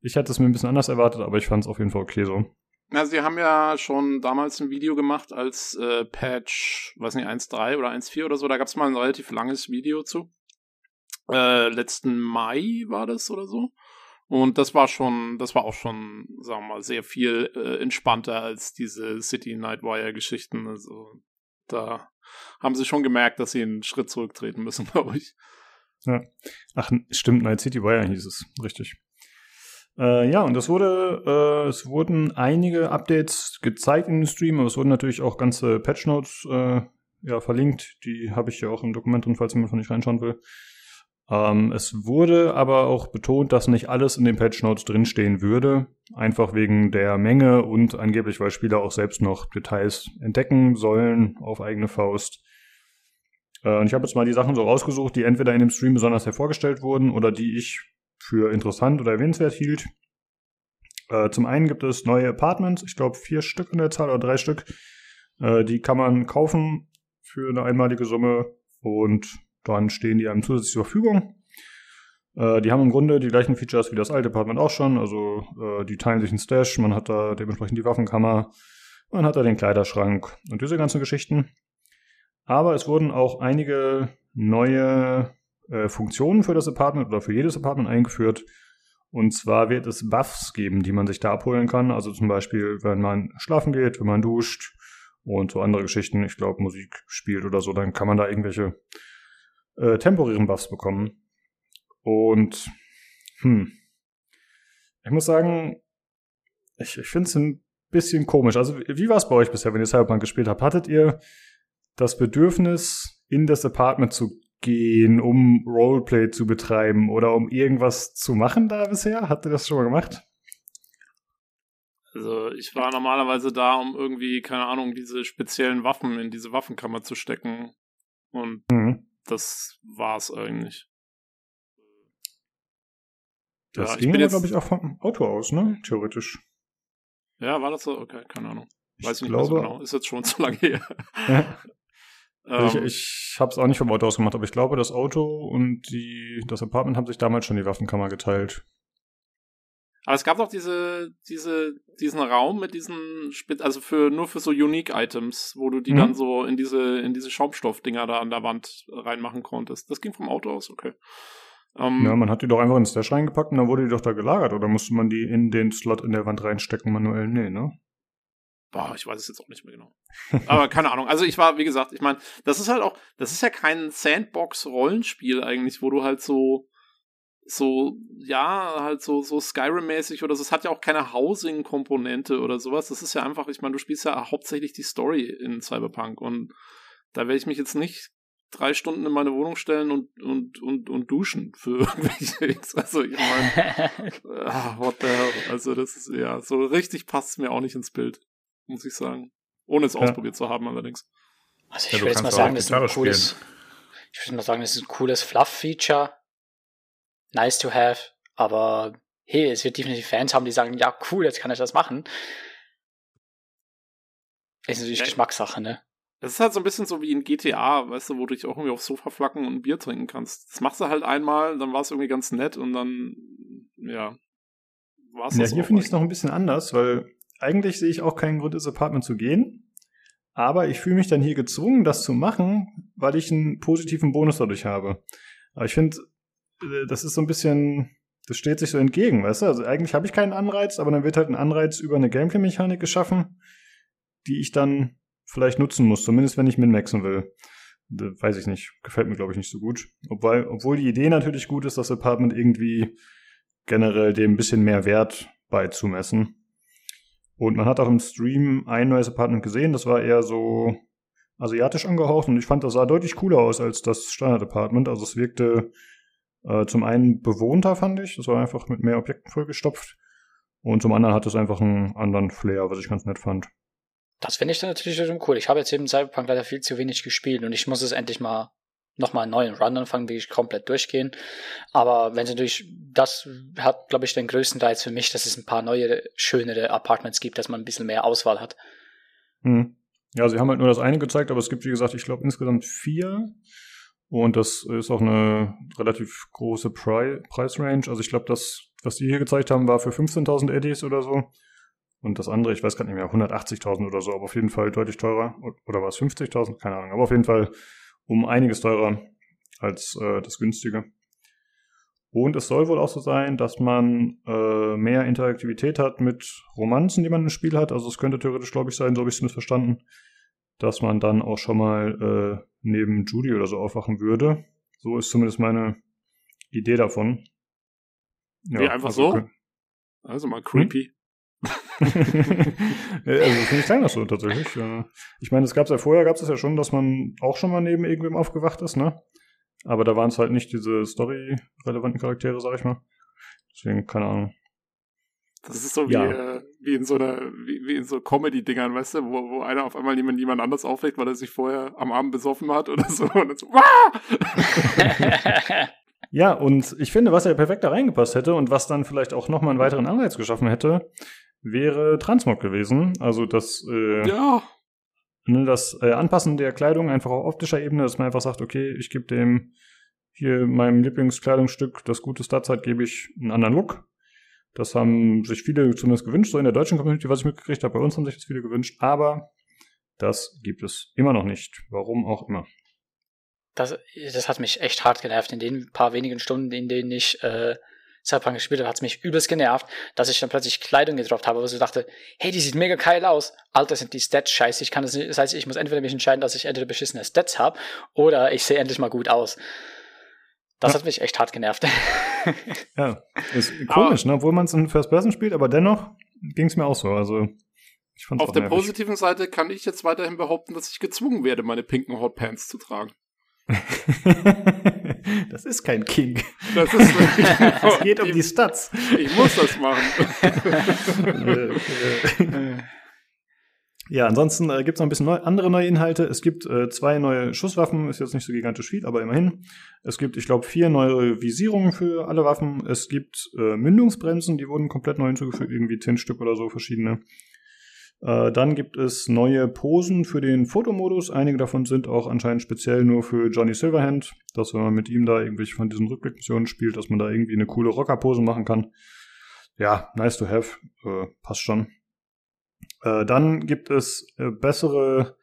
Ich hätte es mir ein bisschen anders erwartet, aber ich fand es auf jeden Fall okay so. Na, sie haben ja schon damals ein Video gemacht als äh, Patch, weiß nicht, 1.3 oder 1.4 oder so. Da gab es mal ein relativ langes Video zu. Äh, letzten Mai war das oder so. Und das war schon, das war auch schon, sagen wir mal, sehr viel äh, entspannter als diese City Nightwire-Geschichten. Also da haben sie schon gemerkt, dass sie einen Schritt zurücktreten müssen, glaube ich. Ja. Ach, stimmt, Night City Wire hieß es, richtig. Äh, ja, und es wurde, äh, es wurden einige Updates gezeigt in dem Stream, aber es wurden natürlich auch ganze Patch Notes äh, ja, verlinkt. Die habe ich ja auch im Dokument drin, falls jemand von euch reinschauen will. Ähm, es wurde aber auch betont, dass nicht alles in den Patch Notes drinstehen würde. Einfach wegen der Menge und angeblich, weil Spieler auch selbst noch Details entdecken sollen auf eigene Faust. Äh, und ich habe jetzt mal die Sachen so rausgesucht, die entweder in dem Stream besonders hervorgestellt wurden oder die ich für interessant oder erwähnenswert hielt. Äh, zum einen gibt es neue Apartments, ich glaube vier Stück in der Zahl oder drei Stück. Äh, die kann man kaufen für eine einmalige Summe und dann stehen die einem zusätzlich zur Verfügung. Äh, die haben im Grunde die gleichen Features wie das alte Apartment auch schon. Also äh, die teilen sich einen Stash, man hat da dementsprechend die Waffenkammer, man hat da den Kleiderschrank und diese ganzen Geschichten. Aber es wurden auch einige neue äh, Funktionen für das Apartment oder für jedes Apartment eingeführt. Und zwar wird es Buffs geben, die man sich da abholen kann. Also zum Beispiel, wenn man schlafen geht, wenn man duscht und so andere Geschichten, ich glaube Musik spielt oder so, dann kann man da irgendwelche äh, temporären Buffs bekommen. Und hm, ich muss sagen, ich, ich finde es ein bisschen komisch. Also wie war es bei euch bisher, wenn ihr Cyberpunk gespielt habt? Hattet ihr das Bedürfnis, in das Apartment zu gehen, um Roleplay zu betreiben oder um irgendwas zu machen da bisher? Habt ihr das schon mal gemacht? Also ich war normalerweise da, um irgendwie, keine Ahnung, diese speziellen Waffen in diese Waffenkammer zu stecken. Und mhm. das war's eigentlich. Das ja, ging glaube ich, auch vom Auto aus, ne? Theoretisch. Ja, war das so? Okay, keine Ahnung. Weiß ich nicht glaube, mehr so genau. Ist jetzt schon zu lange her. Ja. Also ich, ähm. ich habe es auch nicht vom Auto aus gemacht, aber ich glaube, das Auto und die, das Apartment haben sich damals schon die Waffenkammer geteilt. Aber es gab doch diese, diese, diesen Raum mit diesen, also für, nur für so Unique-Items, wo du die mhm. dann so in diese, in diese Schaumstoffdinger da an der Wand reinmachen konntest. Das ging vom Auto aus, okay. Ähm, ja, man hat die doch einfach ins Stash reingepackt und dann wurde die doch da gelagert, oder musste man die in den Slot in der Wand reinstecken manuell? Nee, ne? Boah, ich weiß es jetzt auch nicht mehr genau. Aber keine Ahnung. Also ich war, wie gesagt, ich meine, das ist halt auch, das ist ja kein Sandbox-Rollenspiel eigentlich, wo du halt so, so, ja, halt so, so Skyrim-mäßig oder so. Es hat ja auch keine Housing-Komponente oder sowas. Das ist ja einfach, ich meine, du spielst ja hauptsächlich die Story in Cyberpunk und da werde ich mich jetzt nicht drei Stunden in meine Wohnung stellen und, und, und, und duschen für irgendwelche Also ich meine, ah, what the hell. Also das ist, ja, so richtig passt es mir auch nicht ins Bild muss ich sagen. Ohne es ja. ausprobiert zu haben allerdings. Also ich ja, würde jetzt mal sagen, das ist ein cooles, ich würde mal sagen, das ist ein cooles Fluff-Feature. Nice to have, aber hey, es wird definitiv Fans haben, die sagen, ja, cool, jetzt kann ich das machen. Ist natürlich ja. Geschmackssache, ne? Das ist halt so ein bisschen so wie in GTA, weißt du, wo du dich auch irgendwie aufs Sofa flacken und ein Bier trinken kannst. Das machst du halt einmal, dann war es irgendwie ganz nett und dann, ja, war's Ja, hier finde ich es noch ein bisschen anders, weil eigentlich sehe ich auch keinen Grund, ins Apartment zu gehen. Aber ich fühle mich dann hier gezwungen, das zu machen, weil ich einen positiven Bonus dadurch habe. Aber ich finde, äh, das ist so ein bisschen, das steht sich so entgegen, weißt du? Also eigentlich habe ich keinen Anreiz, aber dann wird halt ein Anreiz über eine Gameplay-Mechanik geschaffen, die ich dann vielleicht nutzen muss, zumindest wenn ich min-maxen will. weiß ich nicht. Gefällt mir, glaube ich, nicht so gut. Obwohl, obwohl die Idee natürlich gut ist, das Apartment irgendwie generell dem ein bisschen mehr Wert beizumessen. Und man hat auch im Stream ein neues Apartment gesehen, das war eher so asiatisch angehaucht und ich fand, das sah deutlich cooler aus als das Standard-Apartment. Also es wirkte äh, zum einen bewohnter, fand ich. Das war einfach mit mehr Objekten vollgestopft. Und zum anderen hat es einfach einen anderen Flair, was ich ganz nett fand. Das finde ich dann natürlich schon cool. Ich habe jetzt eben Cyberpunk leider viel zu wenig gespielt und ich muss es endlich mal nochmal einen neuen Run anfangen, wirklich komplett durchgehen. Aber wenn es natürlich, das hat, glaube ich, den größten Reiz für mich, dass es ein paar neue, schönere Apartments gibt, dass man ein bisschen mehr Auswahl hat. Hm. Ja, sie haben halt nur das eine gezeigt, aber es gibt, wie gesagt, ich glaube insgesamt vier. Und das ist auch eine relativ große Pri Preisrange. Also ich glaube, das, was die hier gezeigt haben, war für 15.000 Eddies oder so. Und das andere, ich weiß gar nicht mehr, 180.000 oder so, aber auf jeden Fall deutlich teurer. Oder war es 50.000? Keine Ahnung. Aber auf jeden Fall um einiges teurer als äh, das günstige. Und es soll wohl auch so sein, dass man äh, mehr Interaktivität hat mit Romanzen, die man im Spiel hat. Also es könnte theoretisch, glaube ich, sein, so habe ich es missverstanden, dass man dann auch schon mal äh, neben Judy oder so aufwachen würde. So ist zumindest meine Idee davon. Ja, Wie einfach also, so? Also mal creepy. Hm? also finde ich sagen das so tatsächlich. Ich meine, es gab ja vorher, gab es ja schon, dass man auch schon mal neben irgendwem aufgewacht ist, ne? Aber da waren es halt nicht diese Story-relevanten Charaktere, sag ich mal. Deswegen, keine Ahnung. Das ist so wie, ja. äh, wie in so einer, wie, wie in so Comedy-Dingern, weißt du, wo, wo einer auf einmal jemand, jemand anders aufweckt, weil er sich vorher am Abend besoffen hat oder so. Und dann so, Wah! ja, und ich finde, was ja perfekt da reingepasst hätte und was dann vielleicht auch nochmal einen weiteren Anreiz geschaffen hätte, wäre Transmog gewesen. Also das, äh, ja. ne, das äh, Anpassen der Kleidung einfach auf optischer Ebene, dass man einfach sagt, okay, ich gebe dem hier meinem Lieblingskleidungsstück das gute Statzeit, gebe ich einen anderen Look. Das haben sich viele zumindest gewünscht, so in der deutschen Community, was ich mitgekriegt habe. Bei uns haben sich das viele gewünscht, aber das gibt es immer noch nicht. Warum auch immer. Das, das hat mich echt hart genervt in den paar wenigen Stunden, in denen ich äh, Cyberpunk gespielt habe, hat es mich übelst genervt, dass ich dann plötzlich Kleidung gedroppt habe, wo ich dachte, hey, die sieht mega geil aus. Alter, sind die Stats scheiße. Ich kann das nicht, das heißt, ich muss entweder mich entscheiden, dass ich entweder beschissene Stats habe oder ich sehe endlich mal gut aus. Das ja. hat mich echt hart genervt. ja, ist komisch, ne? obwohl man es in First Person spielt, aber dennoch ging es mir auch so. Also ich fand's Auf der nervig. positiven Seite kann ich jetzt weiterhin behaupten, dass ich gezwungen werde, meine pinken Hotpants zu tragen. das ist kein King. Das, ist, es geht um die Stats. Ich muss das machen. ja, ansonsten äh, gibt es noch ein bisschen neu, andere neue Inhalte. Es gibt äh, zwei neue Schusswaffen, ist jetzt nicht so gigantisch viel, aber immerhin. Es gibt, ich glaube, vier neue Visierungen für alle Waffen. Es gibt äh, Mündungsbremsen, die wurden komplett neu hinzugefügt, irgendwie zehn Stück oder so verschiedene. Äh, dann gibt es neue Posen für den Fotomodus. Einige davon sind auch anscheinend speziell nur für Johnny Silverhand, dass wenn man mit ihm da irgendwelche von diesen Rückblickmissionen spielt, dass man da irgendwie eine coole Rockerpose machen kann. Ja, nice to have, äh, passt schon. Äh, dann gibt es äh, bessere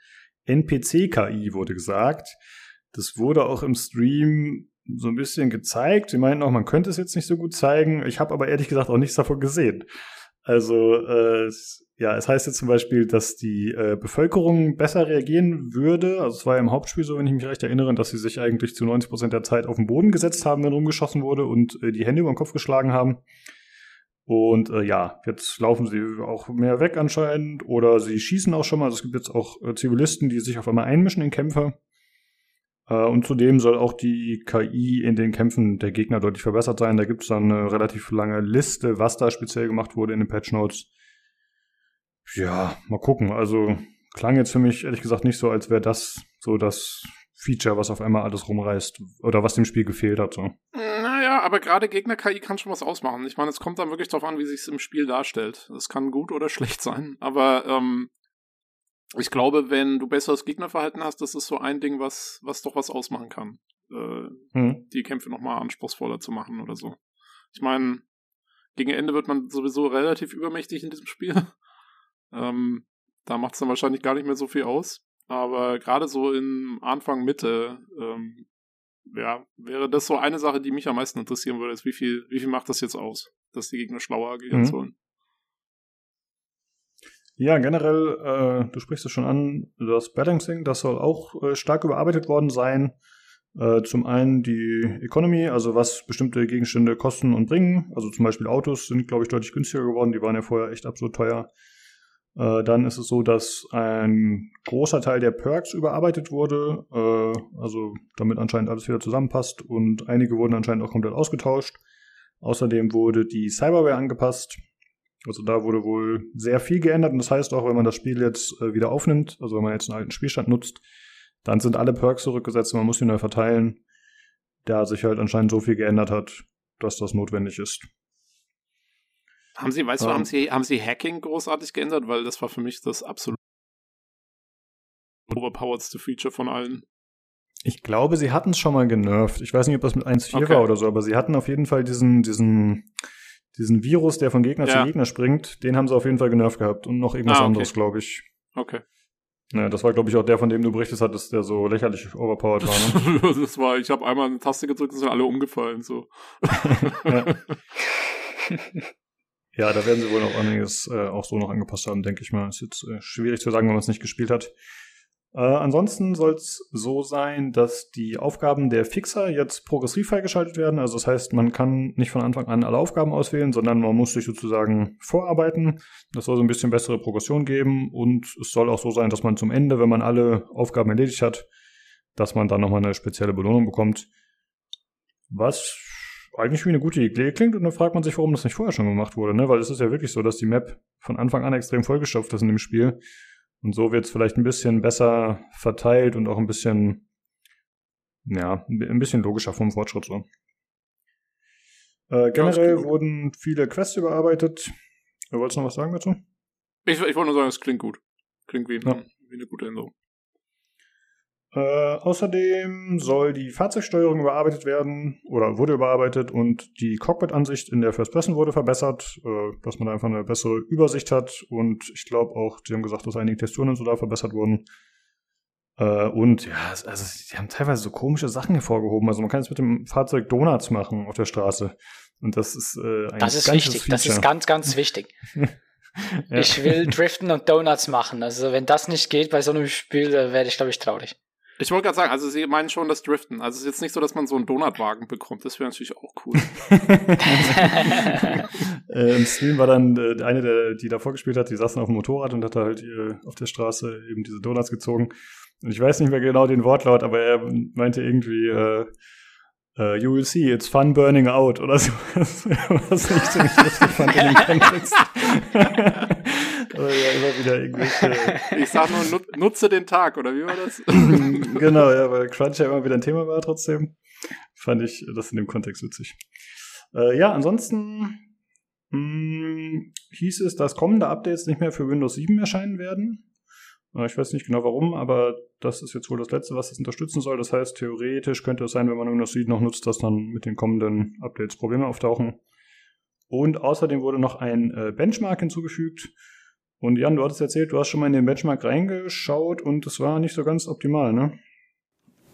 NPC-KI, wurde gesagt. Das wurde auch im Stream so ein bisschen gezeigt. Sie meinten auch, man könnte es jetzt nicht so gut zeigen. Ich habe aber ehrlich gesagt auch nichts davon gesehen. Also äh, ja, es heißt jetzt zum Beispiel, dass die äh, Bevölkerung besser reagieren würde. Also es war ja im Hauptspiel so, wenn ich mich recht erinnere, dass sie sich eigentlich zu 90 Prozent der Zeit auf den Boden gesetzt haben, wenn rumgeschossen wurde und äh, die Hände über den Kopf geschlagen haben. Und äh, ja, jetzt laufen sie auch mehr weg anscheinend oder sie schießen auch schon mal. Also es gibt jetzt auch äh, Zivilisten, die sich auf einmal einmischen in Kämpfe. Äh, und zudem soll auch die KI in den Kämpfen der Gegner deutlich verbessert sein. Da gibt es dann eine relativ lange Liste, was da speziell gemacht wurde in den Patch Notes. Ja, mal gucken. Also klang jetzt für mich ehrlich gesagt nicht so, als wäre das so das Feature, was auf einmal alles rumreißt oder was dem Spiel gefehlt hat. So. Naja, ja, aber gerade Gegner-KI kann schon was ausmachen. Ich meine, es kommt dann wirklich darauf an, wie sich es im Spiel darstellt. Es kann gut oder schlecht sein. Aber ähm, ich glaube, wenn du besseres Gegnerverhalten hast, das ist so ein Ding, was, was doch was ausmachen kann. Äh, hm. Die Kämpfe nochmal anspruchsvoller zu machen oder so. Ich meine, gegen Ende wird man sowieso relativ übermächtig in diesem Spiel. ähm, da macht es dann wahrscheinlich gar nicht mehr so viel aus. Aber gerade so im Anfang, Mitte, ähm, ja, wäre das so eine Sache, die mich am meisten interessieren würde, ist, wie viel, wie viel macht das jetzt aus, dass die Gegner schlauer agieren mhm. sollen. Ja, generell, äh, du sprichst es schon an, das Balancing, das soll auch äh, stark überarbeitet worden sein. Äh, zum einen die Economy, also was bestimmte Gegenstände kosten und bringen. Also zum Beispiel Autos sind, glaube ich, deutlich günstiger geworden. Die waren ja vorher echt absolut teuer. Äh, dann ist es so, dass ein großer Teil der Perks überarbeitet wurde, äh, also damit anscheinend alles wieder zusammenpasst und einige wurden anscheinend auch komplett ausgetauscht. Außerdem wurde die Cyberware angepasst. Also da wurde wohl sehr viel geändert und das heißt auch, wenn man das Spiel jetzt äh, wieder aufnimmt, also wenn man jetzt einen alten Spielstand nutzt, dann sind alle Perks zurückgesetzt und man muss sie neu verteilen, da sich halt anscheinend so viel geändert hat, dass das notwendig ist. Haben Sie, weißt um, du, haben Sie, haben Sie Hacking großartig geändert? Weil das war für mich das absolut overpoweredste Feature von allen. Ich glaube, sie hatten es schon mal genervt. Ich weiß nicht, ob das mit 1.4 okay. war oder so, aber sie hatten auf jeden Fall diesen, diesen diesen Virus, der von Gegner ja. zu Gegner springt, den haben sie auf jeden Fall genervt gehabt. Und noch irgendwas ah, okay. anderes, glaube ich. Okay. Naja, das war, glaube ich, auch der, von dem du berichtet hattest, der so lächerlich overpowered war. Ne? das war, ich habe einmal eine Taste gedrückt und sind alle umgefallen. So. ja. ja. da werden sie wohl noch einiges äh, auch so noch angepasst haben, denke ich mal. Ist jetzt äh, schwierig zu sagen, wenn man es nicht gespielt hat. Äh, ansonsten soll es so sein, dass die Aufgaben der Fixer jetzt progressiv freigeschaltet werden. Also das heißt, man kann nicht von Anfang an alle Aufgaben auswählen, sondern man muss sich sozusagen vorarbeiten. Das soll so ein bisschen bessere Progression geben und es soll auch so sein, dass man zum Ende, wenn man alle Aufgaben erledigt hat, dass man dann nochmal eine spezielle Belohnung bekommt. Was eigentlich wie eine gute Idee klingt und dann fragt man sich, warum das nicht vorher schon gemacht wurde, ne? Weil es ist ja wirklich so, dass die Map von Anfang an extrem vollgestopft ist in dem Spiel und so wird es vielleicht ein bisschen besser verteilt und auch ein bisschen, ja, ein bisschen logischer vom Fortschritt so. Äh, generell wurden viele Quests überarbeitet. Du wolltest noch was sagen dazu? Ich, ich wollte nur sagen, es klingt gut. Klingt wie, ja. wie eine gute Änderung. Äh, außerdem soll die Fahrzeugsteuerung überarbeitet werden oder wurde überarbeitet und die Cockpit-Ansicht in der First Person wurde verbessert, äh, dass man da einfach eine bessere Übersicht hat und ich glaube auch, die haben gesagt, dass einige Texturen und so da verbessert wurden. Äh, und ja, also die haben teilweise so komische Sachen hervorgehoben. Also man kann jetzt mit dem Fahrzeug Donuts machen auf der Straße. Und das ist äh, ein Das ist wichtig, Feature. das ist ganz, ganz wichtig. ja. Ich will driften und Donuts machen. Also wenn das nicht geht bei so einem Spiel, werde ich, glaube ich, traurig. Ich wollte gerade sagen, also sie meinen schon das Driften. Also es ist jetzt nicht so, dass man so einen Donutwagen bekommt. Das wäre natürlich auch cool. äh, Im Stream war dann äh, eine, der, die da vorgespielt hat, die saß dann auf dem Motorrad und hat da halt äh, auf der Straße eben diese Donuts gezogen. Und ich weiß nicht mehr genau den Wortlaut, aber er meinte irgendwie, äh, uh, you will see, it's fun burning out oder so. Was ich ziemlich lustig fand in dem Kontext. Ja, immer wieder irgendwelche. Ich sag nur, nutze den Tag, oder wie war das? genau, ja, weil Crunch ja immer wieder ein Thema war trotzdem. Fand ich das in dem Kontext witzig. Äh, ja, ansonsten mh, hm, hieß es, dass kommende Updates nicht mehr für Windows 7 erscheinen werden. Äh, ich weiß nicht genau warum, aber das ist jetzt wohl das Letzte, was es unterstützen soll. Das heißt, theoretisch könnte es sein, wenn man Windows 7 noch nutzt, dass dann mit den kommenden Updates Probleme auftauchen. Und außerdem wurde noch ein äh, Benchmark hinzugefügt. Und Jan, du hattest erzählt, du hast schon mal in den Benchmark reingeschaut und es war nicht so ganz optimal, ne?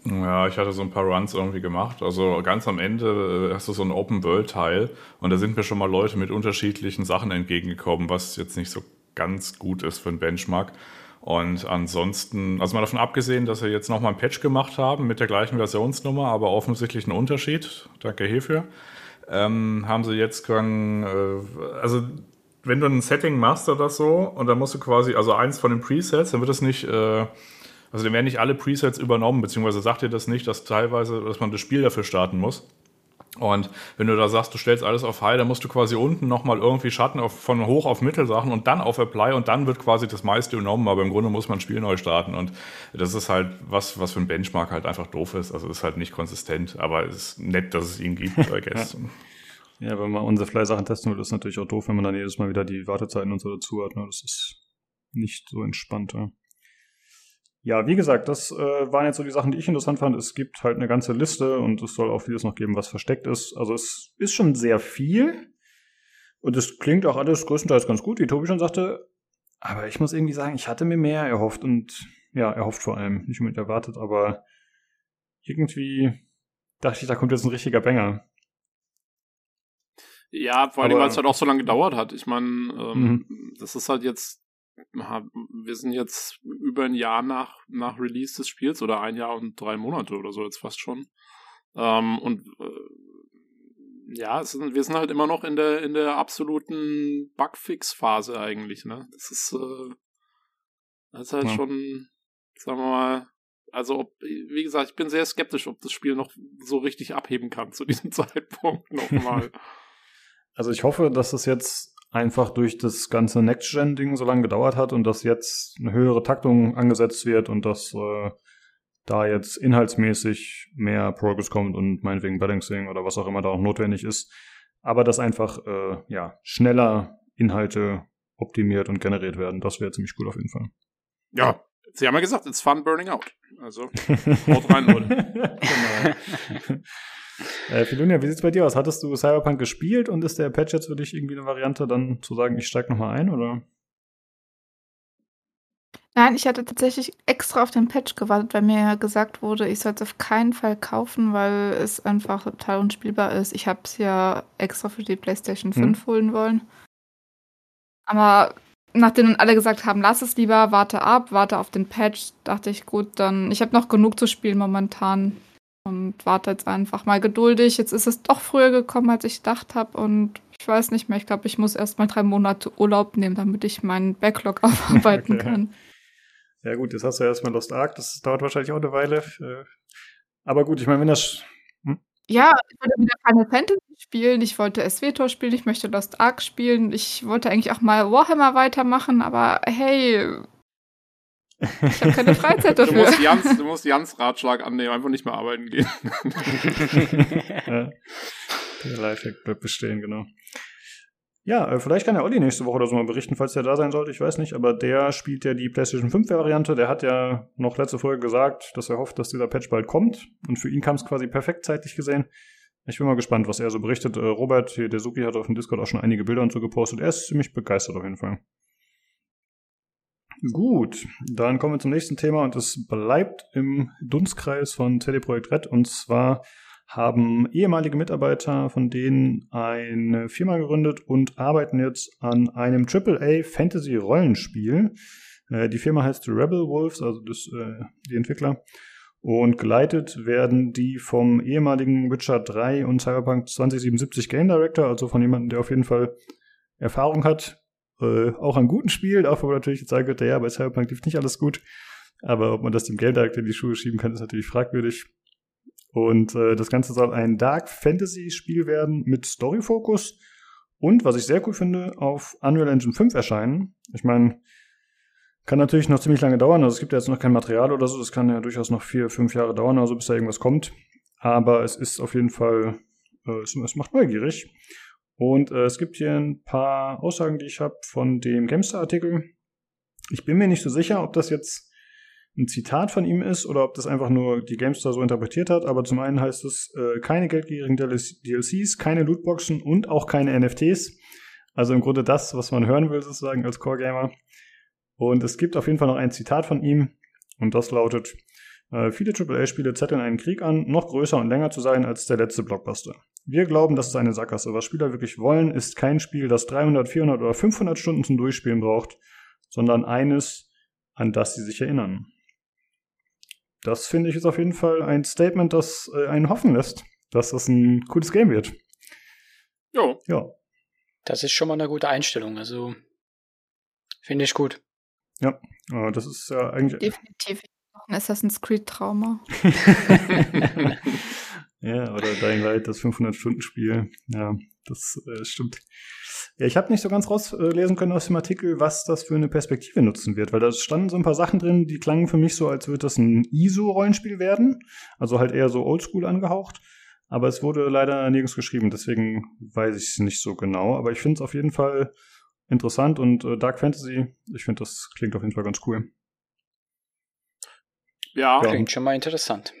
Ja, ich hatte so ein paar Runs irgendwie gemacht. Also ganz am Ende äh, hast du so einen Open-World-Teil und da sind mir schon mal Leute mit unterschiedlichen Sachen entgegengekommen, was jetzt nicht so ganz gut ist für einen Benchmark. Und ansonsten, also mal davon abgesehen, dass sie jetzt nochmal ein Patch gemacht haben mit der gleichen Versionsnummer, aber offensichtlich einen Unterschied, danke hierfür, ähm, haben sie jetzt gegangen, äh, also wenn du ein Setting machst oder so und dann musst du quasi, also eins von den Presets, dann wird es nicht, äh, also dann werden nicht alle Presets übernommen, beziehungsweise sagt dir das nicht, dass teilweise, dass man das Spiel dafür starten muss. Und wenn du da sagst, du stellst alles auf High, dann musst du quasi unten nochmal irgendwie Schatten auf, von hoch auf Mittel Sachen und dann auf Apply und dann wird quasi das meiste genommen, aber im Grunde muss man ein Spiel neu starten und das ist halt was, was für ein Benchmark halt einfach doof ist. Also ist halt nicht konsistent, aber es ist nett, dass es ihn gibt, I guess. ja. Ja, wenn man unsere Fly-Sachen testen will, ist natürlich auch doof, wenn man dann jedes Mal wieder die Wartezeiten und so dazu hat. Ne? Das ist nicht so entspannt. Ja. Ja, wie gesagt, das äh, waren jetzt so die Sachen, die ich interessant fand. Es gibt halt eine ganze Liste und es soll auch vieles noch geben, was versteckt ist. Also es ist schon sehr viel. Und es klingt auch alles größtenteils ganz gut, wie Tobi schon sagte. Aber ich muss irgendwie sagen, ich hatte mir mehr erhofft und ja, erhofft vor allem. Nicht unbedingt erwartet, aber irgendwie dachte ich, da kommt jetzt ein richtiger Banger. Ja, vor allem, weil es halt auch so lange gedauert hat. Ich meine, ähm, mhm. das ist halt jetzt wir sind jetzt über ein Jahr nach, nach Release des Spiels oder ein Jahr und drei Monate oder so jetzt fast schon. Ähm, und äh, ja, sind, wir sind halt immer noch in der, in der absoluten Bugfix-Phase eigentlich, ne? Das ist, äh, das ist halt ja. schon, sagen wir mal, also ob, wie gesagt, ich bin sehr skeptisch, ob das Spiel noch so richtig abheben kann zu diesem Zeitpunkt nochmal. Also ich hoffe, dass es jetzt einfach durch das ganze Next-Gen-Ding so lange gedauert hat und dass jetzt eine höhere Taktung angesetzt wird und dass äh, da jetzt inhaltsmäßig mehr Progress kommt und meinetwegen Balancing oder was auch immer da auch notwendig ist. Aber dass einfach äh, ja, schneller Inhalte optimiert und generiert werden. Das wäre ziemlich cool auf jeden Fall. Ja, Sie haben ja gesagt, it's fun burning out. Also, haut rein, Leute. genau. Äh, Filunia, wie sieht's bei dir aus? Hattest du Cyberpunk gespielt und ist der Patch jetzt für dich irgendwie eine Variante, dann zu sagen, ich steig nochmal ein, oder? Nein, ich hatte tatsächlich extra auf den Patch gewartet, weil mir ja gesagt wurde, ich soll es auf keinen Fall kaufen, weil es einfach total unspielbar ist. Ich habe es ja extra für die PlayStation 5 hm. holen wollen. Aber nachdem alle gesagt haben, lass es lieber, warte ab, warte auf den Patch, dachte ich, gut, dann, ich habe noch genug zu spielen momentan und warte jetzt einfach mal geduldig. Jetzt ist es doch früher gekommen, als ich gedacht habe und ich weiß nicht mehr. Ich glaube, ich muss erst mal drei Monate Urlaub nehmen, damit ich meinen Backlog aufarbeiten okay. kann. Ja gut, jetzt hast du erstmal Lost Ark. Das dauert wahrscheinlich auch eine Weile. Äh, aber gut, ich meine, wenn das... Hm? Ja, ich wollte wieder Final Fantasy spielen, ich wollte SWTOR spielen, ich möchte Lost Ark spielen, ich wollte eigentlich auch mal Warhammer weitermachen, aber hey, ich habe keine Freizeit dafür. Du musst, Jans, du musst Jans Ratschlag annehmen, einfach nicht mehr arbeiten gehen. ja. Der Lifehack bleibt bestehen, genau. Ja, äh, vielleicht kann der Olli nächste Woche oder so mal berichten, falls der da sein sollte, ich weiß nicht, aber der spielt ja die PlayStation 5 Variante, der hat ja noch letzte Folge gesagt, dass er hofft, dass dieser Patch bald kommt und für ihn kam es quasi perfekt zeitlich gesehen. Ich bin mal gespannt, was er so berichtet. Äh, Robert, hier, der Suki, hat auf dem Discord auch schon einige Bilder und so gepostet. Er ist ziemlich begeistert auf jeden Fall. Gut, dann kommen wir zum nächsten Thema und es bleibt im Dunstkreis von CD Projekt Red und zwar haben ehemalige Mitarbeiter von denen eine Firma gegründet und arbeiten jetzt an einem AAA Fantasy Rollenspiel. Äh, die Firma heißt Rebel Wolves, also das, äh, die Entwickler. Und geleitet werden die vom ehemaligen Witcher 3 und Cyberpunk 2077 Game Director, also von jemandem, der auf jeden Fall Erfahrung hat äh, auch an guten Spielen, auch wenn man natürlich sagen könnte, ja, bei Cyberpunk lief nicht alles gut. Aber ob man das dem Game Director in die Schuhe schieben kann, ist natürlich fragwürdig. Und äh, das Ganze soll ein Dark Fantasy Spiel werden mit Story-Fokus und, was ich sehr cool finde, auf Unreal Engine 5 erscheinen. Ich meine, kann natürlich noch ziemlich lange dauern. Also es gibt ja jetzt noch kein Material oder so. Das kann ja durchaus noch vier, fünf Jahre dauern, also bis da irgendwas kommt. Aber es ist auf jeden Fall, äh, es, es macht neugierig. Und äh, es gibt hier ein paar Aussagen, die ich habe von dem Gamestar-Artikel. Ich bin mir nicht so sicher, ob das jetzt ein Zitat von ihm ist oder ob das einfach nur die Gamestar so interpretiert hat. Aber zum einen heißt es äh, keine geldgierigen DLCs, keine Lootboxen und auch keine NFTs. Also im Grunde das, was man hören will, sozusagen als Core-Gamer. Und es gibt auf jeden Fall noch ein Zitat von ihm und das lautet, äh, viele AAA-Spiele zetteln einen Krieg an, noch größer und länger zu sein als der letzte Blockbuster. Wir glauben, das ist eine Sackgasse. Was Spieler wirklich wollen, ist kein Spiel, das 300, 400 oder 500 Stunden zum Durchspielen braucht, sondern eines, an das sie sich erinnern. Das finde ich ist auf jeden Fall ein Statement, das äh, einen hoffen lässt, dass das ein cooles Game wird. Jo. Ja. Das ist schon mal eine gute Einstellung. Also finde ich gut. Ja, äh, das ist ja eigentlich. Definitiv ein Assassin's Creed Trauma. Ja, oder Dying Light, das 500-Stunden-Spiel. Ja, das äh, stimmt. Ja, ich habe nicht so ganz rauslesen können aus dem Artikel, was das für eine Perspektive nutzen wird, weil da standen so ein paar Sachen drin, die klangen für mich so, als würde das ein ISO-Rollenspiel werden. Also halt eher so oldschool angehaucht. Aber es wurde leider nirgends geschrieben, deswegen weiß ich es nicht so genau. Aber ich finde es auf jeden Fall interessant und äh, Dark Fantasy, ich finde, das klingt auf jeden Fall ganz cool. Ja. Klingt schon mal interessant.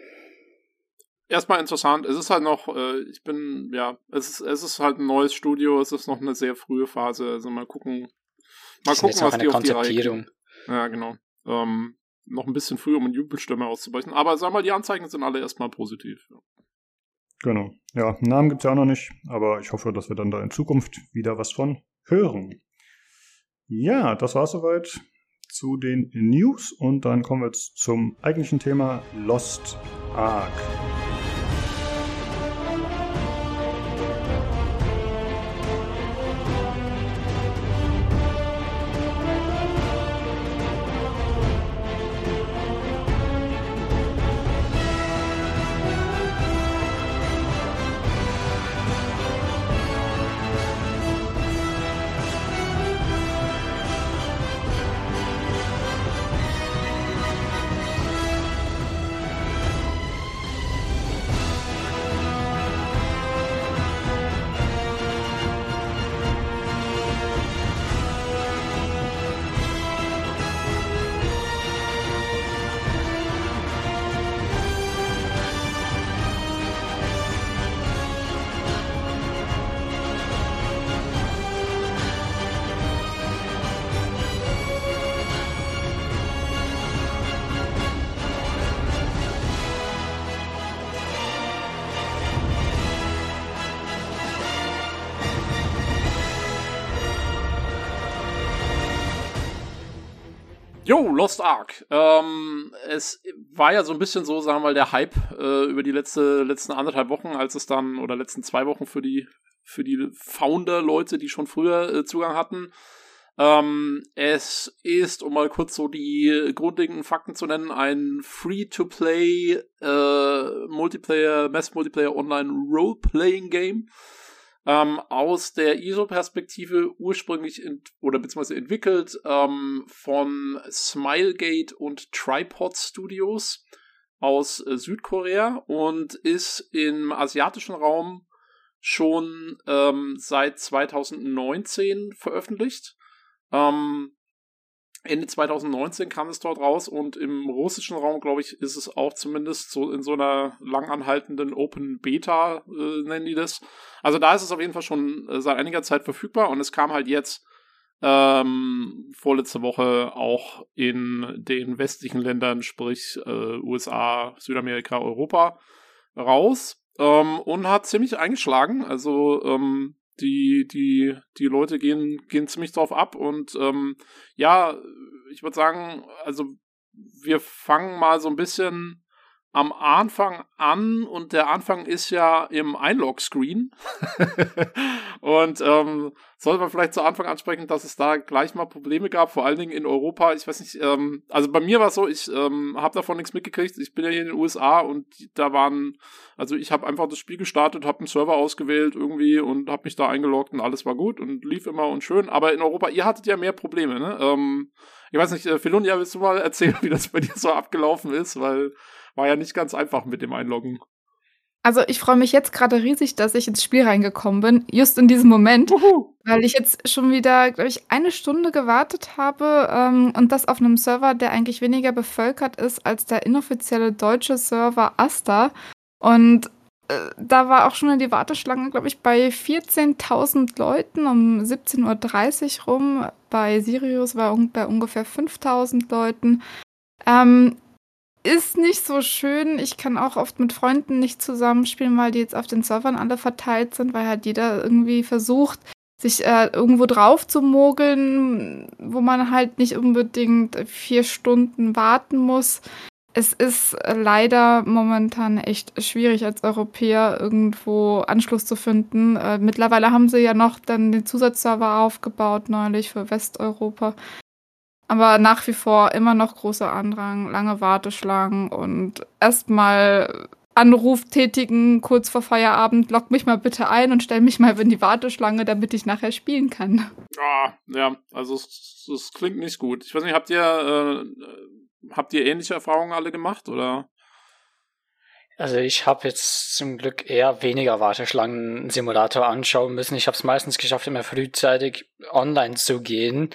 Erstmal interessant. Es ist halt noch, äh, ich bin, ja, es ist, es ist halt ein neues Studio, es ist noch eine sehr frühe Phase. Also mal gucken, mal gucken, was die auf die Reihe Ja, genau. Ähm, noch ein bisschen früh, um eine Jubelstimme auszubrechen. Aber sag mal, die Anzeichen sind alle erstmal positiv. Ja. Genau. Ja, Namen gibt es ja auch noch nicht, aber ich hoffe, dass wir dann da in Zukunft wieder was von hören. Ja, das war soweit zu den News und dann kommen wir zum eigentlichen Thema Lost Ark. Jo, Lost Ark. Ähm, es war ja so ein bisschen so, sagen wir mal, der Hype äh, über die letzte, letzten anderthalb Wochen, als es dann, oder letzten zwei Wochen für die, für die Founder-Leute, die schon früher äh, Zugang hatten. Ähm, es ist, um mal kurz so die grundlegenden Fakten zu nennen, ein Free-to-Play äh, Multiplayer, Mass-Multiplayer Online Role-Playing-Game ähm, aus der ISO-Perspektive ursprünglich oder beziehungsweise entwickelt ähm, von Smilegate und Tripod Studios aus äh, Südkorea und ist im asiatischen Raum schon ähm, seit 2019 veröffentlicht. Ähm, Ende 2019 kam es dort raus und im russischen Raum, glaube ich, ist es auch zumindest so in so einer langanhaltenden Open Beta, äh, nennen die das. Also da ist es auf jeden Fall schon äh, seit einiger Zeit verfügbar und es kam halt jetzt ähm, vorletzte Woche auch in den westlichen Ländern, sprich äh, USA, Südamerika, Europa, raus ähm, und hat ziemlich eingeschlagen. Also ähm, die, die, die Leute gehen, gehen ziemlich drauf ab und ähm, ja, ich würde sagen, also wir fangen mal so ein bisschen am Anfang an und der Anfang ist ja im Einlog-Screen. und ähm, sollte man vielleicht zu Anfang ansprechen, dass es da gleich mal Probleme gab, vor allen Dingen in Europa. Ich weiß nicht, ähm, also bei mir war es so, ich ähm, habe davon nichts mitgekriegt. Ich bin ja hier in den USA und da waren, also ich habe einfach das Spiel gestartet, habe einen Server ausgewählt irgendwie und habe mich da eingeloggt und alles war gut und lief immer und schön. Aber in Europa, ihr hattet ja mehr Probleme, ne? Ähm, ich weiß nicht, äh, Philonia, willst du mal erzählen, wie das bei dir so abgelaufen ist? Weil war ja nicht ganz einfach mit dem Einloggen. Also ich freue mich jetzt gerade riesig, dass ich ins Spiel reingekommen bin, just in diesem Moment, Uhu. weil ich jetzt schon wieder, glaube ich, eine Stunde gewartet habe ähm, und das auf einem Server, der eigentlich weniger bevölkert ist als der inoffizielle deutsche Server Asta. Und äh, da war auch schon die Warteschlange, glaube ich, bei 14.000 Leuten um 17.30 Uhr rum. Bei Sirius war bei ungefähr 5.000 Leuten. Ähm, ist nicht so schön. Ich kann auch oft mit Freunden nicht zusammenspielen, weil die jetzt auf den Servern alle verteilt sind, weil halt jeder irgendwie versucht, sich äh, irgendwo drauf zu mogeln, wo man halt nicht unbedingt vier Stunden warten muss. Es ist leider momentan echt schwierig als Europäer irgendwo Anschluss zu finden. Äh, mittlerweile haben sie ja noch dann den Zusatzserver aufgebaut neulich für Westeuropa. Aber nach wie vor immer noch großer Andrang, lange Warteschlangen und erstmal Anruf tätigen kurz vor Feierabend, lock mich mal bitte ein und stell mich mal in die Warteschlange, damit ich nachher spielen kann. Ah, ja, also es, es klingt nicht gut. Ich weiß nicht, habt ihr äh, habt ihr ähnliche Erfahrungen alle gemacht oder? Also ich habe jetzt zum Glück eher weniger Warteschlangen-Simulator anschauen müssen. Ich habe es meistens geschafft, immer frühzeitig online zu gehen.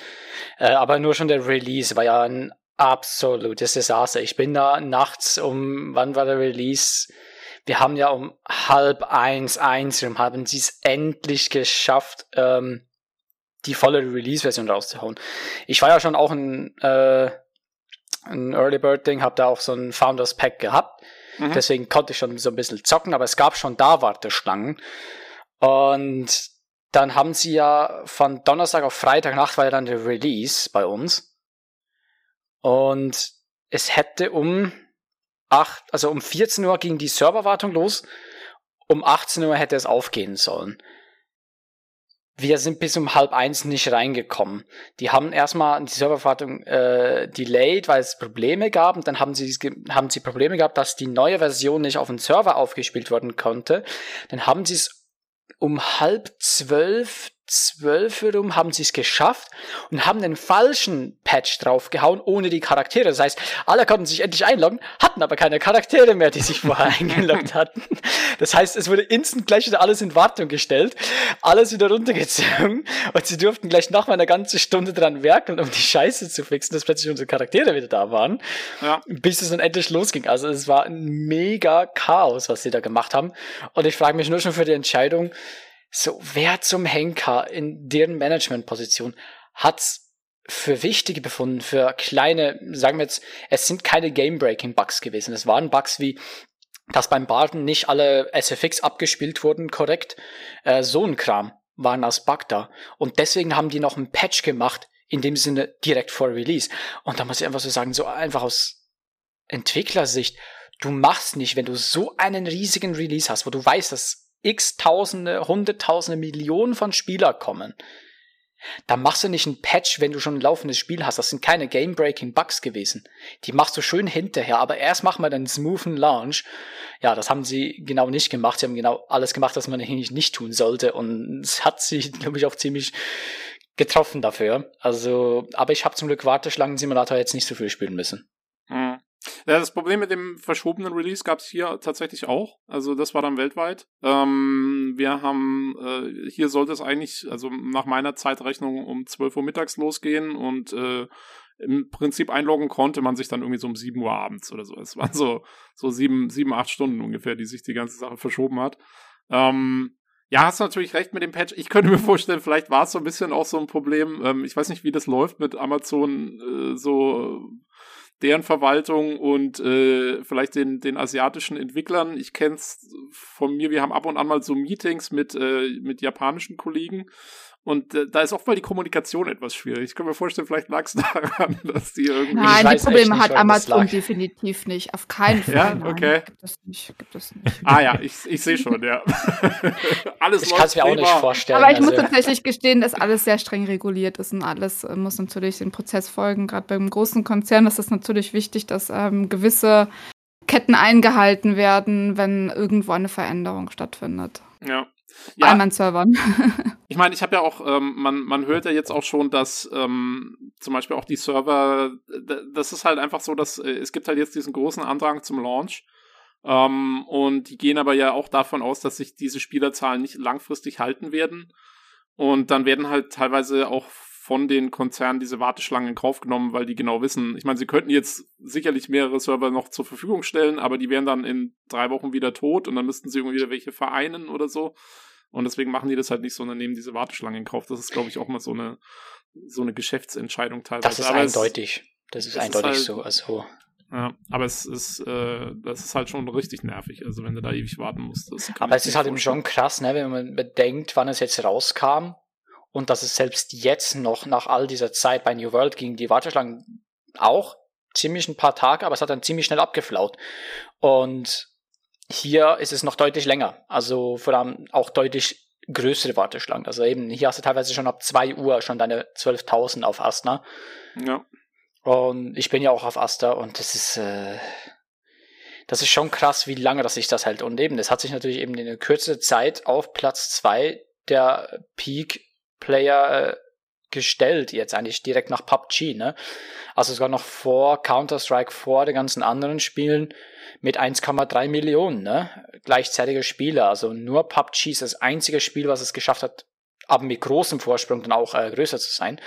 Äh, aber nur schon der Release war ja ein absolutes Desaster. Ich bin da nachts um, wann war der Release? Wir haben ja um halb eins, eins rum, haben sie es endlich geschafft, ähm, die volle Release-Version rauszuhauen. Ich war ja schon auch ein, äh, ein Early Bird Ding, habe da auch so ein Founders Pack gehabt. Mhm. Deswegen konnte ich schon so ein bisschen zocken, aber es gab schon da Warteschlangen. Und dann haben sie ja von Donnerstag auf Freitag Nacht war ja dann der Release bei uns. Und es hätte um 8, also um 14 Uhr ging die Serverwartung los. Um 18 Uhr hätte es aufgehen sollen. Wir sind bis um halb eins nicht reingekommen. Die haben erstmal die Serverwartung äh, delayed, weil es Probleme gab. Und dann haben sie, haben sie Probleme gehabt, dass die neue Version nicht auf den Server aufgespielt werden konnte. Dann haben sie es um halb zwölf zwölf rum haben sie es geschafft und haben den falschen Patch draufgehauen, ohne die Charaktere. Das heißt, alle konnten sich endlich einloggen, hatten aber keine Charaktere mehr, die sich vorher eingeloggt hatten. Das heißt, es wurde instant gleich wieder alles in Wartung gestellt, alles wieder runtergezogen und sie durften gleich noch mal eine ganze Stunde dran werkeln, um die Scheiße zu fixen, dass plötzlich unsere Charaktere wieder da waren, ja. bis es dann endlich losging. Also es war ein mega Chaos, was sie da gemacht haben. Und ich frage mich nur schon für die Entscheidung, so, wer zum Henker in deren Managementposition hat's für wichtige befunden, für kleine, sagen wir jetzt, es sind keine Game-Breaking-Bugs gewesen. Es waren Bugs wie, dass beim Barden nicht alle SFX abgespielt wurden korrekt. Äh, so ein Kram waren als Bug da. Und deswegen haben die noch einen Patch gemacht, in dem Sinne direkt vor Release. Und da muss ich einfach so sagen, so einfach aus Entwicklersicht, du machst nicht, wenn du so einen riesigen Release hast, wo du weißt, dass x Tausende, Hunderttausende, Millionen von Spieler kommen, dann machst du nicht ein Patch, wenn du schon ein laufendes Spiel hast. Das sind keine Game-Breaking-Bugs gewesen. Die machst du schön hinterher, aber erst machen wir dann smoothen Launch. Ja, das haben sie genau nicht gemacht. Sie haben genau alles gemacht, was man eigentlich nicht tun sollte. Und es hat sich, glaube ich, auch ziemlich getroffen dafür. Also, aber ich habe zum Glück Warteschlangen-Simulator jetzt nicht so viel spielen müssen. Ja, das Problem mit dem verschobenen Release gab es hier tatsächlich auch. Also das war dann weltweit. Ähm, wir haben, äh, hier sollte es eigentlich, also nach meiner Zeitrechnung um 12 Uhr mittags losgehen und äh, im Prinzip einloggen konnte man sich dann irgendwie so um 7 Uhr abends oder so. Es waren so, so sieben, sieben, acht Stunden ungefähr, die sich die ganze Sache verschoben hat. Ähm, ja, hast natürlich recht mit dem Patch. Ich könnte mir vorstellen, vielleicht war es so ein bisschen auch so ein Problem. Ähm, ich weiß nicht, wie das läuft mit Amazon, äh, so deren Verwaltung und äh, vielleicht den, den asiatischen Entwicklern. Ich kenne es von mir, wir haben ab und an mal so Meetings mit, äh, mit japanischen Kollegen und äh, da ist oft mal die Kommunikation etwas schwierig. Ich kann mir vorstellen, vielleicht lag es daran, dass die irgendwie. Nein, die Probleme nicht, hat Amazon definitiv nicht. Auf keinen Fall. Ja, okay. Gibt es nicht. Gibt es nicht. Ah ja, ich, ich sehe schon, ja. alles Ich kann es mir auch nicht vorstellen. Aber ich also. muss tatsächlich gestehen, dass alles sehr streng reguliert ist und alles äh, muss natürlich den Prozess folgen. Gerade beim großen Konzern ist es natürlich wichtig, dass ähm, gewisse Ketten eingehalten werden, wenn irgendwo eine Veränderung stattfindet. Ja, ja. Bei meinen Servern. ich meine, ich habe ja auch, ähm, man, man hört ja jetzt auch schon, dass ähm, zum Beispiel auch die Server, das ist halt einfach so, dass äh, es gibt halt jetzt diesen großen Andrang zum Launch. Ähm, und die gehen aber ja auch davon aus, dass sich diese Spielerzahlen nicht langfristig halten werden. Und dann werden halt teilweise auch von den Konzernen diese Warteschlangen in Kauf genommen, weil die genau wissen, ich meine, sie könnten jetzt sicherlich mehrere Server noch zur Verfügung stellen, aber die wären dann in drei Wochen wieder tot und dann müssten sie irgendwie wieder welche vereinen oder so. Und deswegen machen die das halt nicht, sondern nehmen diese Warteschlangen in Kauf. Das ist, glaube ich, auch mal so eine, so eine Geschäftsentscheidung teilweise. Das ist aber eindeutig. Das ist eindeutig ist halt, so. Also. Ja, aber es ist, äh, das ist halt schon richtig nervig, also wenn du da ewig warten musst. aber es ist halt eben schon krass, ne, wenn man bedenkt, wann es jetzt rauskam und dass es selbst jetzt noch nach all dieser Zeit bei New World ging, die Warteschlangen auch ziemlich ein paar Tage, aber es hat dann ziemlich schnell abgeflaut. Und hier ist es noch deutlich länger, also vor allem auch deutlich größere Warteschlangen. Also eben, hier hast du teilweise schon ab zwei Uhr schon deine 12.000 auf Astna. Ja. Und ich bin ja auch auf Asta und das ist, äh, das ist schon krass, wie lange das sich das hält. Und eben, das hat sich natürlich eben in einer kürzesten Zeit auf Platz zwei der Peak-Player äh, gestellt, jetzt eigentlich direkt nach PUBG, ne? Also sogar noch vor Counter-Strike, vor den ganzen anderen Spielen mit 1,3 Millionen, ne? Gleichzeitige Spieler. Also nur PUBG ist das einzige Spiel, was es geschafft hat, aber mit großem Vorsprung dann auch äh, größer zu sein.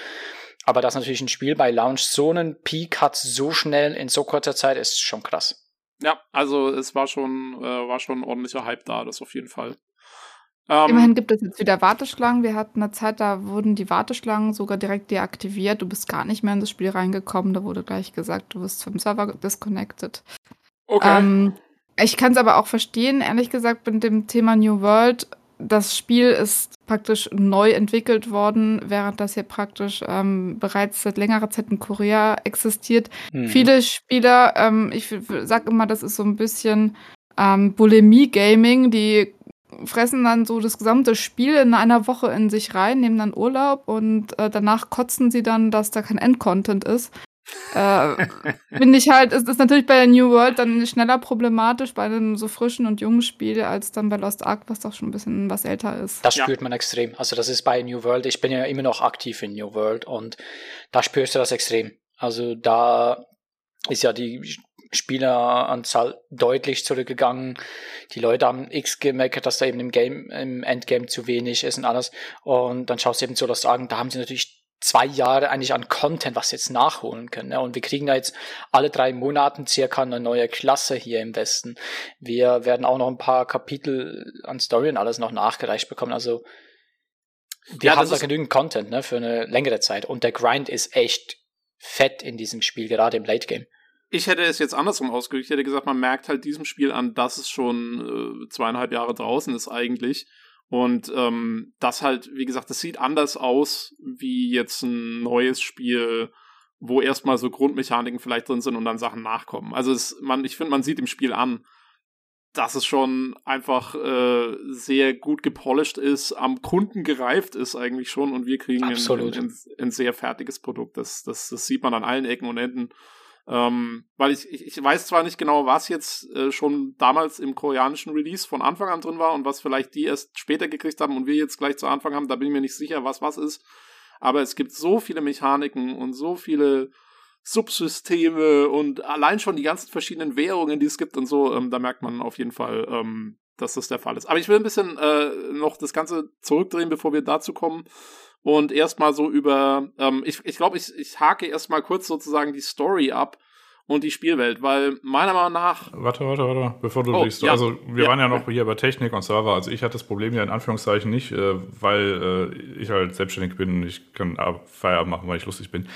Aber dass natürlich ein Spiel bei Launch so einen Peak hat, so schnell in so kurzer Zeit, ist schon krass. Ja, also es war schon, äh, war schon ein ordentlicher Hype da, das auf jeden Fall. Ähm, Immerhin gibt es jetzt wieder Warteschlangen. Wir hatten eine Zeit, da wurden die Warteschlangen sogar direkt deaktiviert. Du bist gar nicht mehr in das Spiel reingekommen. Da wurde gleich gesagt, du wirst vom Server disconnected. Okay. Ähm, ich kann es aber auch verstehen, ehrlich gesagt, mit dem Thema New World das Spiel ist praktisch neu entwickelt worden, während das hier praktisch ähm, bereits seit längerer Zeit in Korea existiert. Mhm. Viele Spieler, ähm, ich sag immer, das ist so ein bisschen ähm, Bulimie-Gaming, die fressen dann so das gesamte Spiel in einer Woche in sich rein, nehmen dann Urlaub und äh, danach kotzen sie dann, dass da kein Endcontent ist äh, Finde ich halt, es ist natürlich bei der New World dann schneller problematisch bei einem so frischen und jungen Spiel als dann bei Lost Ark, was doch schon ein bisschen was älter ist. Das spürt ja. man extrem. Also das ist bei New World, ich bin ja immer noch aktiv in New World und da spürst du das extrem. Also da ist ja die Spieleranzahl deutlich zurückgegangen. Die Leute haben X gemeckert, dass da eben im Game, im Endgame zu wenig ist und alles. Und dann schaust du eben zu Lost Ark, da haben sie natürlich zwei Jahre eigentlich an Content, was sie jetzt nachholen können. Ne? Und wir kriegen da jetzt alle drei Monaten circa eine neue Klasse hier im Westen. Wir werden auch noch ein paar Kapitel an Story und alles noch nachgereicht bekommen. Also wir ja, haben da genügend Content ne, für eine längere Zeit. Und der Grind ist echt fett in diesem Spiel, gerade im Late Game. Ich hätte es jetzt andersrum ausgedrückt. Ich hätte gesagt, man merkt halt diesem Spiel an, dass es schon äh, zweieinhalb Jahre draußen ist eigentlich und ähm, das halt, wie gesagt, das sieht anders aus wie jetzt ein neues Spiel, wo erstmal so Grundmechaniken vielleicht drin sind und dann Sachen nachkommen. Also es, man, ich finde, man sieht im Spiel an, dass es schon einfach äh, sehr gut gepolished ist, am Kunden gereift ist eigentlich schon und wir kriegen ein, ein, ein, ein, sehr fertiges Produkt. Das, das, das sieht man an allen Ecken und Enden. Ähm, weil ich, ich, ich weiß zwar nicht genau, was jetzt äh, schon damals im koreanischen Release von Anfang an drin war und was vielleicht die erst später gekriegt haben und wir jetzt gleich zu Anfang haben, da bin ich mir nicht sicher, was was ist. Aber es gibt so viele Mechaniken und so viele Subsysteme und allein schon die ganzen verschiedenen Währungen, die es gibt und so, ähm, da merkt man auf jeden Fall, ähm, dass das der Fall ist. Aber ich will ein bisschen äh, noch das Ganze zurückdrehen, bevor wir dazu kommen und erstmal so über, ähm, ich ich, glaube, ich, ich hake erstmal kurz sozusagen die Story ab und die Spielwelt, weil meiner Meinung nach. Warte, warte, warte, bevor du oh, liest. Ja. Also, wir ja. waren ja noch hier bei Technik und Server. Also, ich hatte das Problem ja in Anführungszeichen nicht, äh, weil äh, ich halt selbstständig bin und ich kann Feierabend machen, weil ich lustig bin.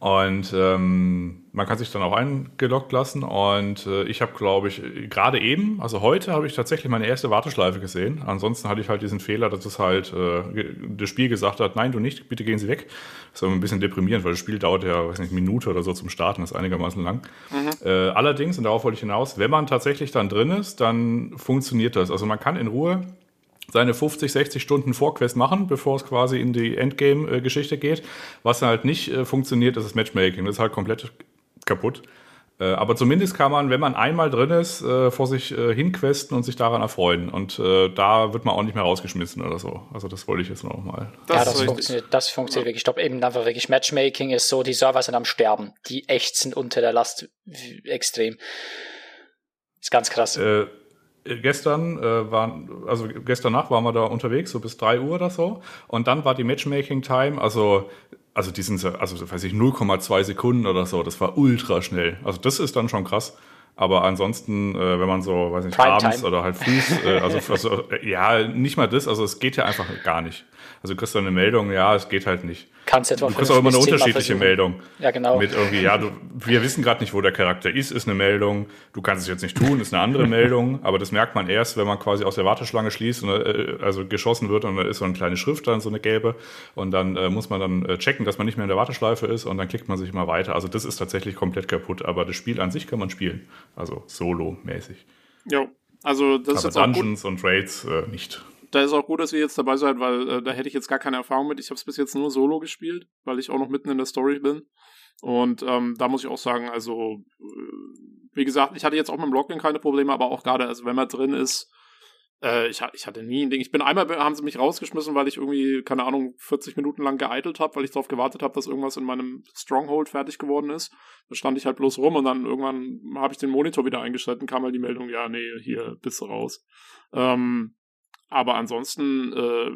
Und ähm, man kann sich dann auch eingeloggt lassen. Und äh, ich habe, glaube ich, gerade eben, also heute habe ich tatsächlich meine erste Warteschleife gesehen. Ansonsten hatte ich halt diesen Fehler, dass es halt äh, das Spiel gesagt hat, nein, du nicht, bitte gehen Sie weg. Das ist aber ein bisschen deprimierend, weil das Spiel dauert ja, weiß nicht, eine Minute oder so zum Starten, das ist einigermaßen lang. Mhm. Äh, allerdings, und darauf wollte ich hinaus, wenn man tatsächlich dann drin ist, dann funktioniert das. Also man kann in Ruhe seine 50, 60 Stunden Vorquest machen, bevor es quasi in die Endgame-Geschichte geht. Was halt nicht äh, funktioniert, ist das Matchmaking. Das ist halt komplett kaputt. Äh, aber zumindest kann man, wenn man einmal drin ist, äh, vor sich äh, hinquesten und sich daran erfreuen. Und äh, da wird man auch nicht mehr rausgeschmissen oder so. Also das wollte ich jetzt noch mal. Das ja, das funktioniert, das funktioniert wirklich. Ich glaube eben einfach wirklich Matchmaking ist so, die Server sind am Sterben. Die ächzen unter der Last extrem. Ist ganz krass. Äh, gestern äh, waren, also gestern Nacht waren wir da unterwegs, so bis drei Uhr oder so. Und dann war die Matchmaking-Time, also, also die sind, also weiß ich, 0,2 Sekunden oder so. Das war ultra schnell. Also das ist dann schon krass. Aber ansonsten, äh, wenn man so, weiß nicht, Prime abends Time. oder halt früh, äh, also, also, ja, nicht mal das, also es geht ja einfach gar nicht. Also du kriegst du eine Meldung, ja, es geht halt nicht. Kannst etwa du kriegst auch immer eine unterschiedliche Meldung. Ja, genau. Mit irgendwie, ja, du, wir wissen gerade nicht, wo der Charakter ist, ist eine Meldung. Du kannst es jetzt nicht tun, ist eine andere Meldung. Aber das merkt man erst, wenn man quasi aus der Warteschlange schließt und äh, also geschossen wird und da ist so eine kleine Schrift dann, so eine gelbe. Und dann äh, muss man dann äh, checken, dass man nicht mehr in der Warteschleife ist und dann klickt man sich immer weiter. Also das ist tatsächlich komplett kaputt. Aber das Spiel an sich kann man spielen. Also solo-mäßig. Ja, also das aber ist jetzt Dungeons und Raids äh, nicht da ist auch gut, dass ihr jetzt dabei seid, weil äh, da hätte ich jetzt gar keine Erfahrung mit. Ich habe es bis jetzt nur solo gespielt, weil ich auch noch mitten in der Story bin. Und ähm, da muss ich auch sagen, also äh, wie gesagt, ich hatte jetzt auch mit dem Login keine Probleme, aber auch gerade, also wenn man drin ist, äh, ich, ich, hatte nie ein Ding. Ich bin einmal, haben sie mich rausgeschmissen, weil ich irgendwie, keine Ahnung, 40 Minuten lang geeitelt habe, weil ich darauf gewartet habe, dass irgendwas in meinem Stronghold fertig geworden ist. Da stand ich halt bloß rum und dann irgendwann habe ich den Monitor wieder eingeschaltet und kam halt die Meldung, ja, nee, hier bist du raus. Ähm, aber ansonsten äh,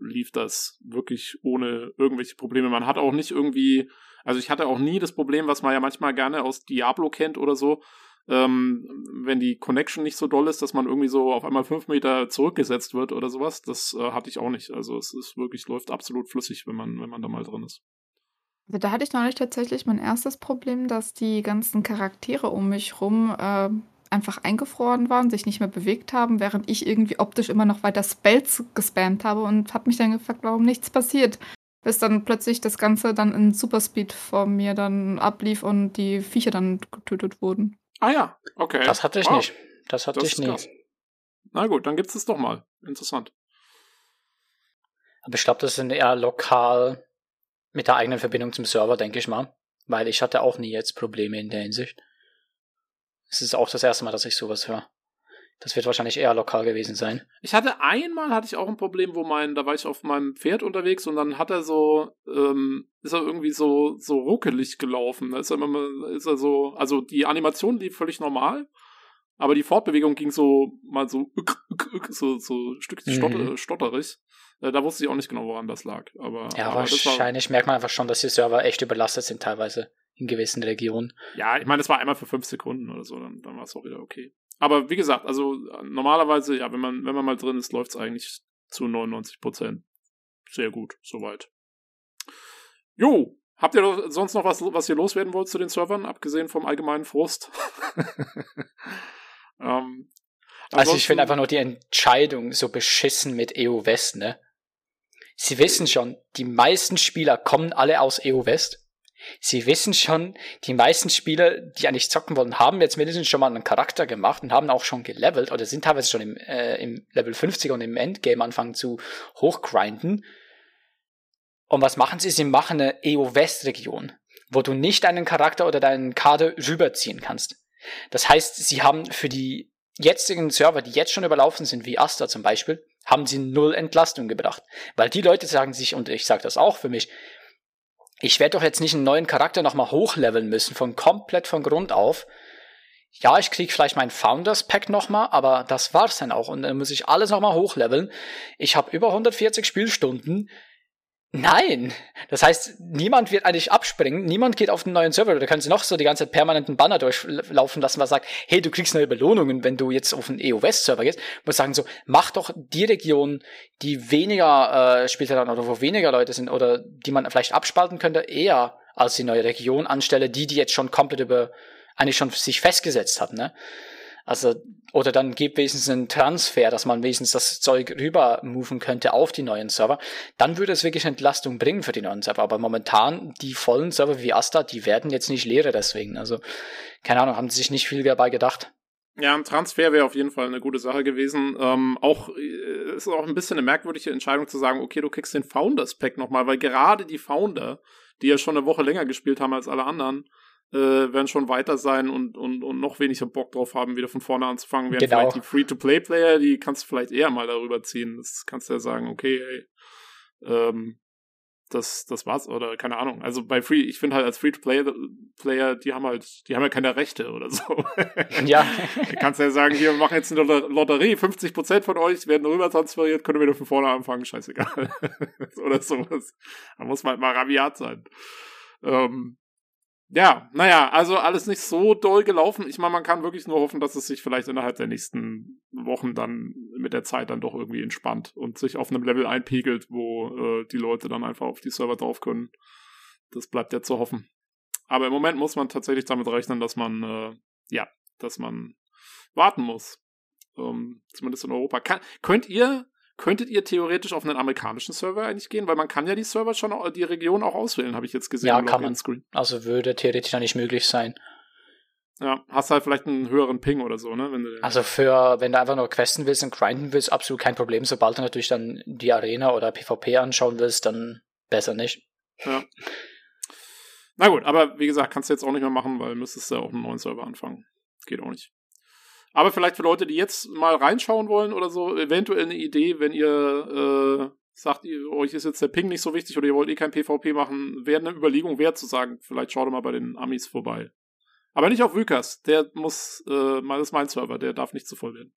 lief das wirklich ohne irgendwelche Probleme. Man hat auch nicht irgendwie, also ich hatte auch nie das Problem, was man ja manchmal gerne aus Diablo kennt oder so, ähm, wenn die Connection nicht so doll ist, dass man irgendwie so auf einmal fünf Meter zurückgesetzt wird oder sowas. Das äh, hatte ich auch nicht. Also es ist wirklich, läuft absolut flüssig, wenn man, wenn man da mal drin ist. Also da hatte ich neulich tatsächlich mein erstes Problem, dass die ganzen Charaktere um mich rum äh, einfach eingefroren waren, sich nicht mehr bewegt haben, während ich irgendwie optisch immer noch weiter Spells gespammt habe und habe mich dann gefragt, warum nichts passiert. Bis dann plötzlich das Ganze dann in Superspeed vor mir dann ablief und die Viecher dann getötet wurden. Ah ja, okay. Das hatte ich wow. nicht. Das hatte das ich nie. Na gut, dann gibt's es doch mal. Interessant. Aber ich glaube, das sind eher lokal mit der eigenen Verbindung zum Server, denke ich mal. Weil ich hatte auch nie jetzt Probleme in der Hinsicht. Es ist auch das erste Mal, dass ich sowas höre. Das wird wahrscheinlich eher lokal gewesen sein. Ich hatte einmal hatte ich auch ein Problem, wo mein, da war ich auf meinem Pferd unterwegs und dann hat er so, ähm, ist er irgendwie so, so ruckelig gelaufen. Da ist er immer, ist er so, also die Animation lief völlig normal, aber die Fortbewegung ging so mal so, so, so ein Stückchen mhm. stotterig. Äh, da wusste ich auch nicht genau, woran das lag. Aber, ja, aber wahrscheinlich war, merkt man einfach schon, dass die Server echt überlastet sind teilweise in gewissen Regionen. Ja, ich meine, es war einmal für fünf Sekunden oder so, dann, dann war es auch wieder okay. Aber wie gesagt, also normalerweise, ja, wenn man, wenn man mal drin ist, läuft es eigentlich zu 99 Prozent. Sehr gut, soweit. Jo, habt ihr sonst noch was, was ihr loswerden wollt zu den Servern, abgesehen vom allgemeinen Frust? ähm, also ich finde einfach nur die Entscheidung so beschissen mit EO West, ne? Sie wissen schon, die meisten Spieler kommen alle aus EO West. Sie wissen schon, die meisten Spieler, die eigentlich zocken wollen, haben jetzt mindestens schon mal einen Charakter gemacht und haben auch schon gelevelt oder sind teilweise schon im, äh, im Level 50 und im Endgame anfangen zu hochgrinden. Und was machen sie? Sie machen eine EO-West-Region, wo du nicht deinen Charakter oder deinen Kader rüberziehen kannst. Das heißt, sie haben für die jetzigen Server, die jetzt schon überlaufen sind, wie Asta zum Beispiel, haben sie null Entlastung gebracht. Weil die Leute sagen sich, und ich sage das auch für mich, ich werde doch jetzt nicht einen neuen Charakter nochmal hochleveln müssen, von komplett von Grund auf. Ja, ich krieg vielleicht mein Founders Pack nochmal, aber das war's dann auch. Und dann muss ich alles nochmal hochleveln. Ich habe über 140 Spielstunden. Nein! Das heißt, niemand wird eigentlich abspringen, niemand geht auf den neuen Server. Da können sie noch so die ganze permanenten Banner durchlaufen lassen, was sagt, hey, du kriegst neue Belohnungen, wenn du jetzt auf den EO-West-Server gehst. Ich muss sagen, so, mach doch die Region, die weniger äh, Spieler dann oder wo weniger Leute sind oder die man vielleicht abspalten könnte, eher als die neue Region anstelle, die, die jetzt schon komplett über eigentlich schon sich festgesetzt hat, ne? Also, oder dann gibt wenigstens einen Transfer, dass man wenigstens das Zeug rüber moven könnte auf die neuen Server. Dann würde es wirklich Entlastung bringen für die neuen Server. Aber momentan, die vollen Server wie Asta, die werden jetzt nicht leere deswegen. Also, keine Ahnung, haben sie sich nicht viel dabei gedacht. Ja, ein Transfer wäre auf jeden Fall eine gute Sache gewesen. Ähm, auch äh, ist auch ein bisschen eine merkwürdige Entscheidung zu sagen, okay, du kriegst den Founders Pack nochmal, weil gerade die Founder, die ja schon eine Woche länger gespielt haben als alle anderen, äh, werden schon weiter sein und, und, und noch weniger Bock drauf haben, wieder von vorne anzufangen. Während genau. vielleicht die Free-to-Play-Player, die kannst du vielleicht eher mal darüber ziehen. Das kannst du ja sagen, okay, ey, ähm, das, das war's, oder keine Ahnung. Also bei Free, ich finde halt als Free-to-Player, die haben halt, die haben ja keine Rechte oder so. Ja. du kannst ja sagen, hier, wir machen jetzt eine Lotterie, 50% von euch werden rüber transferiert, können wir wieder von vorne anfangen, scheißegal. oder sowas. Da muss man halt mal rabiat sein. Ähm, ja, naja, also alles nicht so doll gelaufen. Ich meine, man kann wirklich nur hoffen, dass es sich vielleicht innerhalb der nächsten Wochen dann mit der Zeit dann doch irgendwie entspannt und sich auf einem Level einpegelt, wo äh, die Leute dann einfach auf die Server drauf können. Das bleibt ja zu hoffen. Aber im Moment muss man tatsächlich damit rechnen, dass man, äh, ja, dass man warten muss. Ähm, zumindest in Europa. Kann, könnt ihr könntet ihr theoretisch auf einen amerikanischen Server eigentlich gehen? Weil man kann ja die Server schon, die Region auch auswählen, habe ich jetzt gesehen. Ja, kann man. Screen. Also würde theoretisch dann nicht möglich sein. Ja, hast halt vielleicht einen höheren Ping oder so, ne? also für, wenn du einfach nur questen willst und grinden willst, absolut kein Problem. Sobald du natürlich dann die Arena oder PvP anschauen willst, dann besser nicht. Ja. Na gut, aber wie gesagt, kannst du jetzt auch nicht mehr machen, weil müsstest du ja auch einen neuen Server anfangen. geht auch nicht. Aber vielleicht für Leute, die jetzt mal reinschauen wollen oder so, eventuell eine Idee, wenn ihr äh, sagt, ihr, euch ist jetzt der Ping nicht so wichtig oder ihr wollt eh kein PvP machen, wäre eine Überlegung wert zu sagen, vielleicht schaut mal bei den Amis vorbei. Aber nicht auf Wykas, der muss, äh, das ist mein Server, der darf nicht zu voll werden.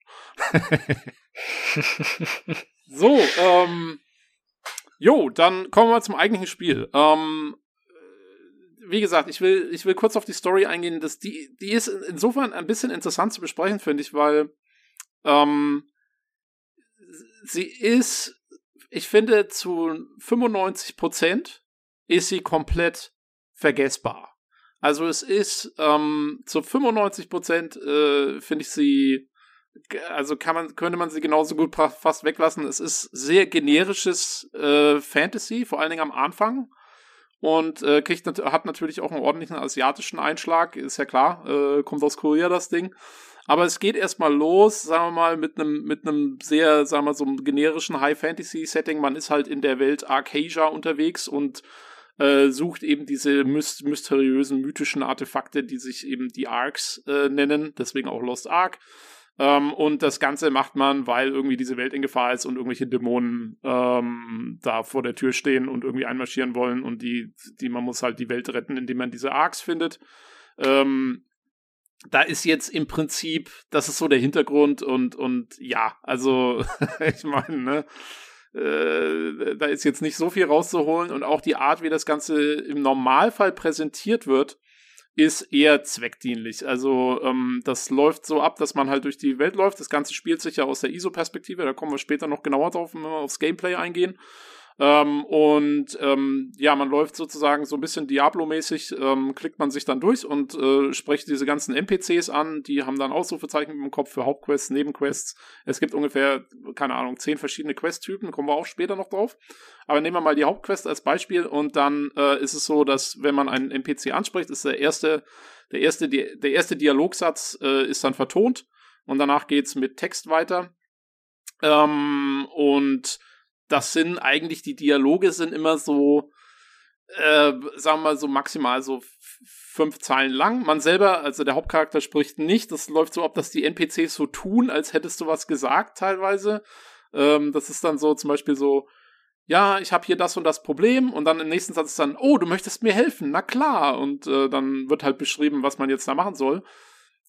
so, ähm, jo, dann kommen wir zum eigentlichen Spiel. Ähm, wie gesagt, ich will, ich will kurz auf die Story eingehen. dass die, die ist insofern ein bisschen interessant zu besprechen, finde ich, weil ähm, sie ist, ich finde, zu 95 Prozent ist sie komplett vergessbar. Also es ist ähm, zu 95 Prozent äh, finde ich sie, also kann man, könnte man sie genauso gut fast weglassen. Es ist sehr generisches äh, Fantasy, vor allen Dingen am Anfang und äh, kriegt hat natürlich auch einen ordentlichen asiatischen Einschlag, ist ja klar, äh, kommt aus Korea das Ding. Aber es geht erstmal los, sagen wir mal, mit einem mit einem sehr, sagen wir mal, so einem generischen High Fantasy Setting. Man ist halt in der Welt Arcasia unterwegs und äh, sucht eben diese myst mysteriösen, mythischen Artefakte, die sich eben die Arcs äh, nennen, deswegen auch Lost Ark. Ähm, und das Ganze macht man, weil irgendwie diese Welt in Gefahr ist und irgendwelche Dämonen ähm, da vor der Tür stehen und irgendwie einmarschieren wollen und die, die man muss halt die Welt retten, indem man diese Arcs findet. Ähm, da ist jetzt im Prinzip, das ist so der Hintergrund und, und ja, also ich meine, ne, äh, da ist jetzt nicht so viel rauszuholen und auch die Art, wie das Ganze im Normalfall präsentiert wird, ist eher zweckdienlich. Also ähm, das läuft so ab, dass man halt durch die Welt läuft. Das Ganze spielt sich ja aus der ISO-Perspektive. Da kommen wir später noch genauer drauf, wenn wir aufs Gameplay eingehen. Ähm, und ähm, ja, man läuft sozusagen so ein bisschen Diablo-mäßig, ähm, klickt man sich dann durch und äh, spricht diese ganzen NPCs an, die haben dann Ausrufezeichen im Kopf für Hauptquests, Nebenquests. Es gibt ungefähr, keine Ahnung, zehn verschiedene Quest-Typen, kommen wir auch später noch drauf. Aber nehmen wir mal die Hauptquest als Beispiel und dann äh, ist es so, dass wenn man einen NPC anspricht, ist der erste, der erste, der erste Dialogsatz äh, ist dann vertont und danach geht's mit Text weiter. Ähm, und das sind eigentlich, die Dialoge sind immer so, äh, sagen wir mal so maximal so fünf Zeilen lang. Man selber, also der Hauptcharakter spricht nicht. Das läuft so ab, dass die NPCs so tun, als hättest du was gesagt teilweise. Ähm, das ist dann so zum Beispiel so, ja, ich habe hier das und das Problem und dann im nächsten Satz ist dann, oh, du möchtest mir helfen, na klar. Und äh, dann wird halt beschrieben, was man jetzt da machen soll.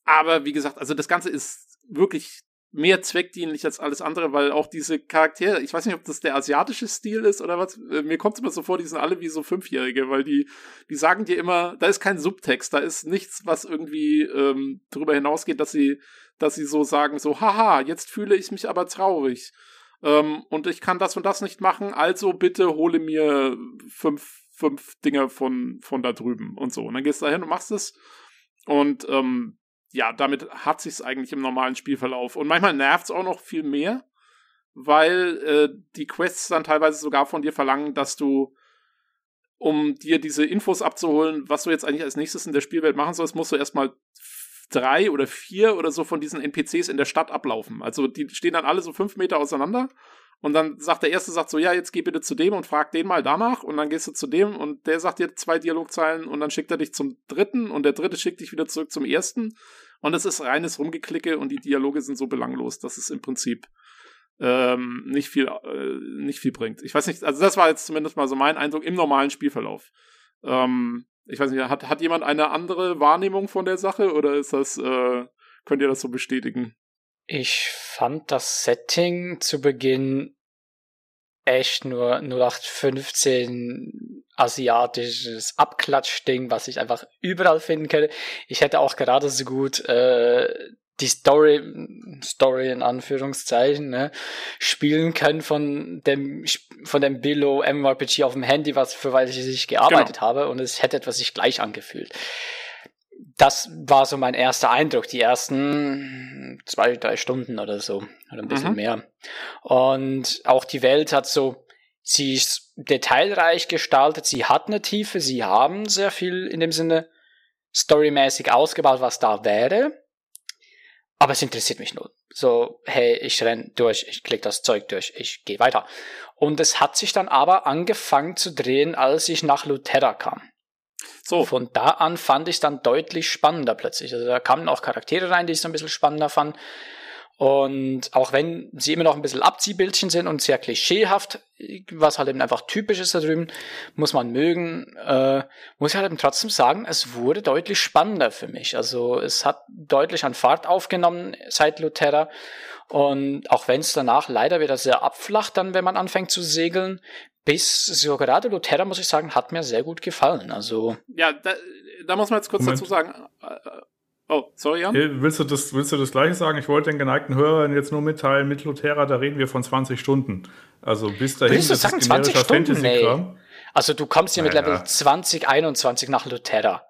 Aber wie gesagt, also das Ganze ist wirklich mehr zweckdienlich als alles andere, weil auch diese Charaktere, ich weiß nicht, ob das der asiatische Stil ist oder was, äh, mir kommt es immer so vor, die sind alle wie so Fünfjährige, weil die, die sagen dir immer, da ist kein Subtext, da ist nichts, was irgendwie ähm, darüber hinausgeht, dass sie, dass sie so sagen, so, haha, jetzt fühle ich mich aber traurig. Ähm, und ich kann das und das nicht machen, also bitte hole mir fünf, fünf Dinge von, von da drüben und so. Und dann gehst du da hin und machst es. Und ähm, ja, damit hat sich's eigentlich im normalen Spielverlauf. Und manchmal nervt's auch noch viel mehr, weil äh, die Quests dann teilweise sogar von dir verlangen, dass du, um dir diese Infos abzuholen, was du jetzt eigentlich als nächstes in der Spielwelt machen sollst, musst du erstmal drei oder vier oder so von diesen NPCs in der Stadt ablaufen. Also die stehen dann alle so fünf Meter auseinander und dann sagt der erste sagt so, ja, jetzt geh bitte zu dem und frag den mal danach. Und dann gehst du zu dem und der sagt dir zwei Dialogzeilen und dann schickt er dich zum dritten und der dritte schickt dich wieder zurück zum ersten. Und es ist reines Rumgeklicke und die Dialoge sind so belanglos, dass es im Prinzip ähm, nicht viel äh, nicht viel bringt. Ich weiß nicht, also das war jetzt zumindest mal so mein Eindruck im normalen Spielverlauf. Ähm, ich weiß nicht, hat, hat jemand eine andere Wahrnehmung von der Sache oder ist das, äh, könnt ihr das so bestätigen? Ich fand das Setting zu Beginn echt nur 0815 asiatisches Abklatschding, was ich einfach überall finden könnte. Ich hätte auch gerade so gut äh, die Story, Story in Anführungszeichen, ne, spielen können von dem, von dem Billo MMORPG auf dem Handy, was für weil ich gearbeitet genau. habe und es hätte etwas sich gleich angefühlt das war so mein erster Eindruck, die ersten zwei, drei Stunden oder so, oder ein bisschen mhm. mehr. Und auch die Welt hat so, sie ist detailreich gestaltet, sie hat eine Tiefe, sie haben sehr viel in dem Sinne storymäßig ausgebaut, was da wäre. Aber es interessiert mich nur. So, hey, ich renn durch, ich klick das Zeug durch, ich gehe weiter. Und es hat sich dann aber angefangen zu drehen, als ich nach Luterra kam. So. Von da an fand ich es dann deutlich spannender plötzlich. Also da kamen auch Charaktere rein, die ich so ein bisschen spannender fand. Und auch wenn sie immer noch ein bisschen Abziehbildchen sind und sehr klischeehaft, was halt eben einfach typisch ist da drüben, muss man mögen, äh, muss ich halt eben trotzdem sagen, es wurde deutlich spannender für mich. Also es hat deutlich an Fahrt aufgenommen seit Luterra. Und auch wenn es danach leider wieder sehr abflacht, dann wenn man anfängt zu segeln, bis so gerade Luterra, muss ich sagen, hat mir sehr gut gefallen. Also ja, da, da muss man jetzt kurz Moment. dazu sagen, äh, Oh, sorry, Jan. Willst du, das, willst du das gleiche sagen? Ich wollte den geneigten Hörern jetzt nur mitteilen, mit Lutera, da reden wir von 20 Stunden. Also bis dahin, Willst du sagen, 20 Stunden? Nee. Also du kommst hier naja. mit Level 20, 21 nach Lutera.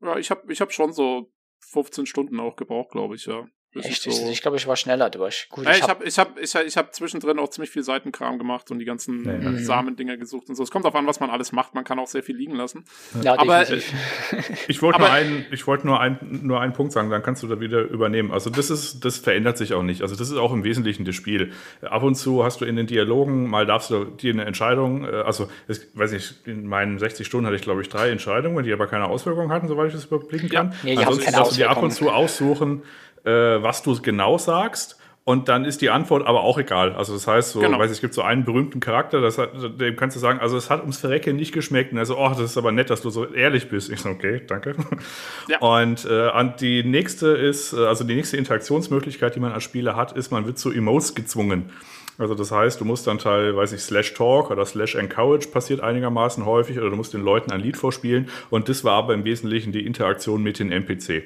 Ja, ich habe ich hab schon so 15 Stunden auch gebraucht, glaube ich, ja. Echt? So. Ich glaube, ich war schneller durch. Gut, ich habe ich hab, ich hab, ich hab zwischendrin auch ziemlich viel Seitenkram gemacht und die ganzen ja, ja. Samendinger gesucht und so. Es kommt auf an, was man alles macht. Man kann auch sehr viel liegen lassen. Ja, aber ich, ich wollte nur, einen, ich wollt nur, ein, nur einen Punkt sagen, dann kannst du da wieder übernehmen. Also das ist, das verändert sich auch nicht. Also das ist auch im Wesentlichen das Spiel. Ab und zu hast du in den Dialogen, mal darfst du dir eine Entscheidung, äh, also ich weiß nicht, in meinen 60 Stunden hatte ich glaube ich drei Entscheidungen, die aber keine Auswirkungen hatten, soweit ich das überblicken kann. Ja, nee, Ansonsten darfst du dir ab und zu aussuchen, äh, was du genau sagst. Und dann ist die Antwort aber auch egal. Also das heißt, so, genau. weiß ich, es gibt so einen berühmten Charakter, das hat, dem kannst du sagen, also es hat ums Verrecke nicht geschmeckt. Und er so, oh, das ist aber nett, dass du so ehrlich bist. Ich so, okay, danke. Ja. Und, äh, und die nächste ist, äh, also die nächste Interaktionsmöglichkeit, die man als Spieler hat, ist, man wird zu Emotes gezwungen. Also das heißt, du musst dann Teil, weiß ich, Slash Talk oder Slash Encourage passiert einigermaßen häufig oder du musst den Leuten ein Lied vorspielen. Und das war aber im Wesentlichen die Interaktion mit den NPC.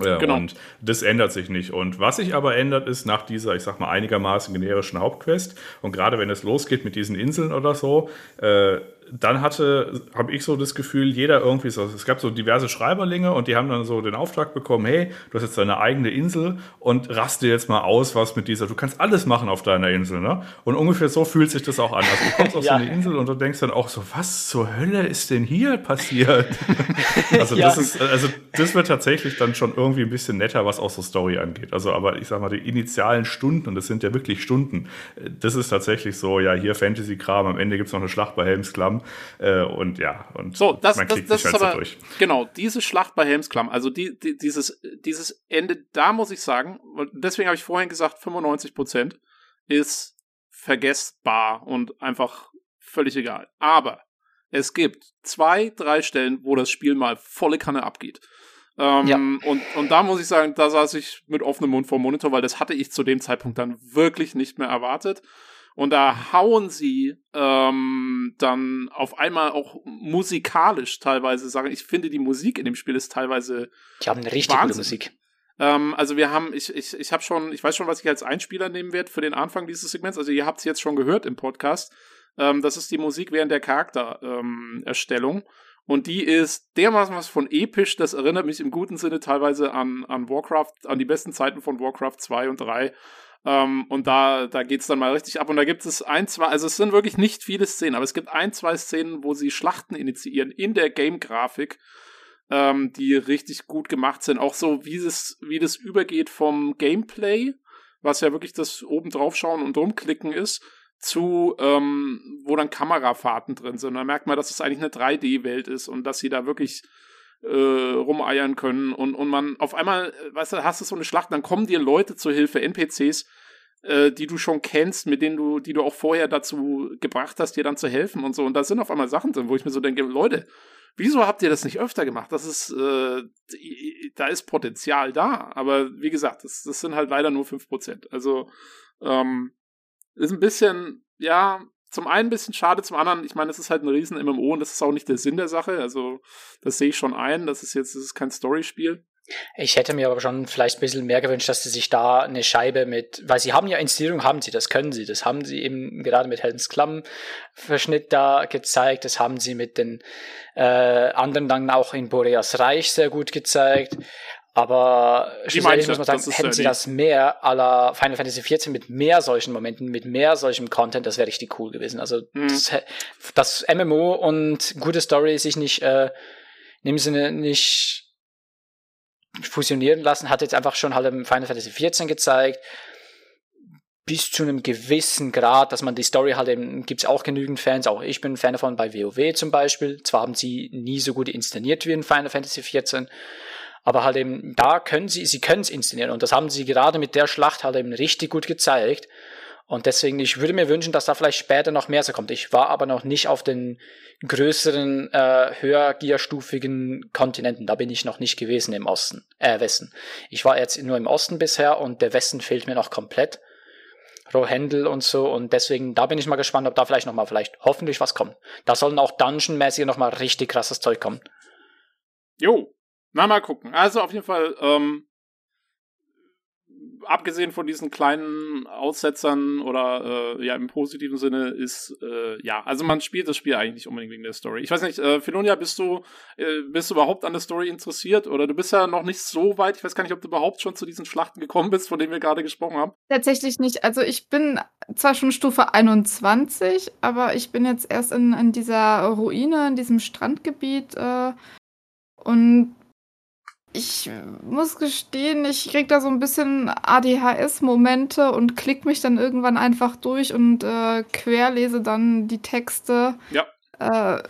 Ja, genau. Und das ändert sich nicht. Und was sich aber ändert, ist nach dieser, ich sag mal, einigermaßen generischen Hauptquest und gerade wenn es losgeht mit diesen Inseln oder so, äh, dann hatte, habe ich so das Gefühl, jeder irgendwie so, es gab so diverse Schreiberlinge und die haben dann so den Auftrag bekommen, hey, du hast jetzt deine eigene Insel und raste jetzt mal aus, was mit dieser, du kannst alles machen auf deiner Insel, ne? Und ungefähr so fühlt sich das auch an. Also du kommst auf ja. so eine Insel und du denkst dann auch so, was zur Hölle ist denn hier passiert? also ja. das ist, also das wird tatsächlich dann schon irgendwie ein bisschen netter, was auch so Story angeht. Also, aber ich sag mal, die initialen Stunden, und das sind ja wirklich Stunden, das ist tatsächlich so, ja, hier Fantasy-Kram, am Ende gibt's noch eine Schlacht bei Äh, und ja, und so, das, man das, das ist halt aber, so durch. Genau, diese Schlacht bei Helmsklamm, also die, die, dieses, dieses Ende, da muss ich sagen, deswegen habe ich vorhin gesagt, 95 Prozent ist vergessbar und einfach völlig egal. Aber es gibt zwei, drei Stellen, wo das Spiel mal volle Kanne abgeht. Ähm, ja. und, und da muss ich sagen, da saß ich mit offenem Mund vor dem Monitor, weil das hatte ich zu dem Zeitpunkt dann wirklich nicht mehr erwartet. Und da hauen sie ähm, dann auf einmal auch musikalisch teilweise sagen. Ich finde, die Musik in dem Spiel ist teilweise. Die haben eine richtig gute Musik. Ähm, also wir haben, ich, ich, ich habe schon, ich weiß schon, was ich als Einspieler nehmen werde für den Anfang dieses Segments. Also ihr habt es jetzt schon gehört im Podcast. Ähm, das ist die Musik während der Charaktererstellung. Ähm, und die ist dermaßen was von episch, das erinnert mich im guten Sinne teilweise an, an Warcraft, an die besten Zeiten von Warcraft 2 und 3. Ähm, und da, da geht's dann mal richtig ab. Und da gibt es ein, zwei, also es sind wirklich nicht viele Szenen, aber es gibt ein, zwei Szenen, wo sie Schlachten initiieren in der Game-Grafik, ähm, die richtig gut gemacht sind. Auch so, wie das, wie das übergeht vom Gameplay, was ja wirklich das oben drauf schauen und rumklicken ist, zu, ähm, wo dann Kamerafahrten drin sind. Da merkt man, dass es eigentlich eine 3D-Welt ist und dass sie da wirklich äh, rumeiern können und, und man auf einmal, weißt du, hast du so eine Schlacht, dann kommen dir Leute zur Hilfe, NPCs, äh, die du schon kennst, mit denen du, die du auch vorher dazu gebracht hast, dir dann zu helfen und so. Und da sind auf einmal Sachen drin, wo ich mir so denke, Leute, wieso habt ihr das nicht öfter gemacht? Das ist, äh, da ist Potenzial da, aber wie gesagt, das, das sind halt leider nur 5%. Also, ähm, ist ein bisschen, ja, zum einen ein bisschen schade, zum anderen, ich meine, es ist halt ein riesen MMO und das ist auch nicht der Sinn der Sache. Also, das sehe ich schon ein. Das ist jetzt, das ist kein Storyspiel. Ich hätte mir aber schon vielleicht ein bisschen mehr gewünscht, dass sie sich da eine Scheibe mit, weil sie haben ja Inszenierung, haben sie, das können sie, das haben sie eben gerade mit Heldens Klamm-Verschnitt da gezeigt, das haben sie mit den äh, anderen dann auch in Boreas Reich sehr gut gezeigt. Aber schlussendlich muss man sagen, hätten ja sie das mehr aller Final Fantasy XIV mit mehr solchen Momenten, mit mehr solchem Content, das wäre richtig cool gewesen. Also mhm. das, das, MMO und gute Story sich nicht äh, in dem Sinne nicht fusionieren lassen, hat jetzt einfach schon halt im Final Fantasy XIV gezeigt. bis zu einem gewissen Grad, dass man die Story halt eben, gibt's auch genügend Fans, auch ich bin Fan davon bei WoW zum Beispiel. Zwar haben sie nie so gut inszeniert wie in Final Fantasy XIV, aber halt eben, da können sie, sie können es inszenieren und das haben sie gerade mit der Schlacht halt eben richtig gut gezeigt. Und deswegen, ich würde mir wünschen, dass da vielleicht später noch mehr so kommt. Ich war aber noch nicht auf den größeren, äh, höhergierstufigen Kontinenten. Da bin ich noch nicht gewesen im Osten, äh, Westen. Ich war jetzt nur im Osten bisher und der Westen fehlt mir noch komplett. Rohendel und so und deswegen, da bin ich mal gespannt, ob da vielleicht nochmal, vielleicht hoffentlich was kommt. Da sollen auch Dungeon-mäßig nochmal richtig krasses Zeug kommen. Jo, na mal gucken. Also auf jeden Fall, ähm, abgesehen von diesen kleinen Aussetzern oder äh, ja im positiven Sinne ist äh, ja, also man spielt das Spiel eigentlich nicht unbedingt wegen der Story. Ich weiß nicht, äh, Filonia, bist du äh, bist du überhaupt an der Story interessiert oder du bist ja noch nicht so weit. Ich weiß gar nicht, ob du überhaupt schon zu diesen Schlachten gekommen bist, von denen wir gerade gesprochen haben. Tatsächlich nicht. Also ich bin zwar schon Stufe 21, aber ich bin jetzt erst in, in dieser Ruine, in diesem Strandgebiet äh, und ich muss gestehen, ich krieg da so ein bisschen ADHS-Momente und klick mich dann irgendwann einfach durch und äh, querlese dann die Texte. Ja. Äh,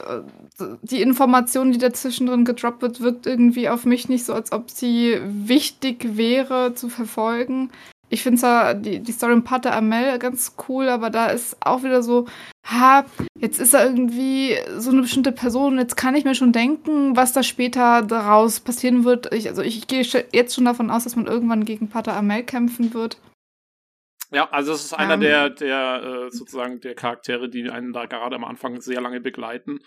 die Information, die dazwischen drin gedroppt wird, wirkt irgendwie auf mich nicht so, als ob sie wichtig wäre zu verfolgen. Ich finde zwar die, die Story im Pater Amel ganz cool, aber da ist auch wieder so, ha, jetzt ist er irgendwie so eine bestimmte Person, jetzt kann ich mir schon denken, was da später daraus passieren wird. Ich, also ich, ich gehe jetzt schon davon aus, dass man irgendwann gegen Pater Amel kämpfen wird. Ja, also es ist einer um, der, der äh, sozusagen der Charaktere, die einen da gerade am Anfang sehr lange begleiten.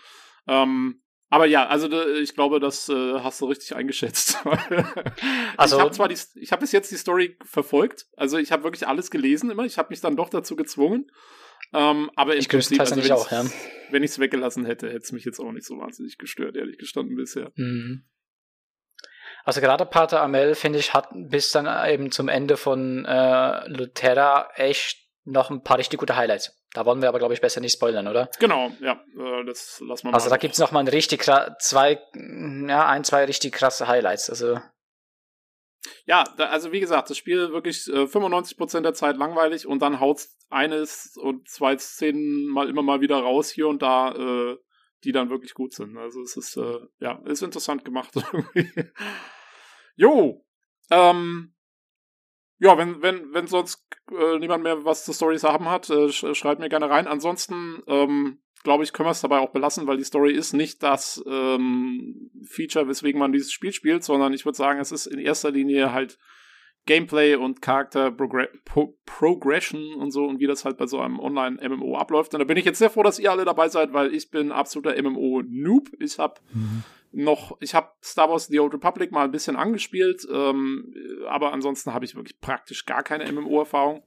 Ähm, aber ja, also ich glaube, das äh, hast du richtig eingeschätzt. also ich habe zwar die, ich habe bis jetzt die Story verfolgt, also ich habe wirklich alles gelesen immer. Ich habe mich dann doch dazu gezwungen. Ähm, aber im ich Prinzip, also wenn auch, ja. wenn ich es weggelassen hätte, hätte es mich jetzt auch nicht so wahnsinnig gestört, ehrlich gestanden bisher. Mhm. Also gerade Pater Amel, finde ich, hat bis dann eben zum Ende von äh, Luterra echt noch ein paar richtig gute Highlights. Da wollen wir aber, glaube ich, besser nicht spoilern, oder? Genau, ja, äh, das lassen wir mal. Also da gibt es noch mal ein richtig zwei, ja, ein, zwei richtig krasse Highlights. Also ja, da, also wie gesagt, das Spiel wirklich äh, 95% der Zeit langweilig und dann haut eines und zwei Szenen mal immer mal wieder raus hier und da, äh, die dann wirklich gut sind. Also es ist, äh, ja, ist interessant gemacht irgendwie. jo, ähm, ja, wenn, wenn, wenn sonst äh, niemand mehr was zu Stories haben hat, äh, sch schreibt mir gerne rein. Ansonsten, ähm, glaube ich, können wir es dabei auch belassen, weil die Story ist nicht das ähm, Feature, weswegen man dieses Spiel spielt, sondern ich würde sagen, es ist in erster Linie halt Gameplay und Charakter Progr Pro Progression und so und wie das halt bei so einem Online-MMO abläuft. Und da bin ich jetzt sehr froh, dass ihr alle dabei seid, weil ich bin absoluter MMO-Noob. Ich habe mhm noch, ich habe Star Wars The Old Republic mal ein bisschen angespielt, ähm, aber ansonsten habe ich wirklich praktisch gar keine MMO-Erfahrung.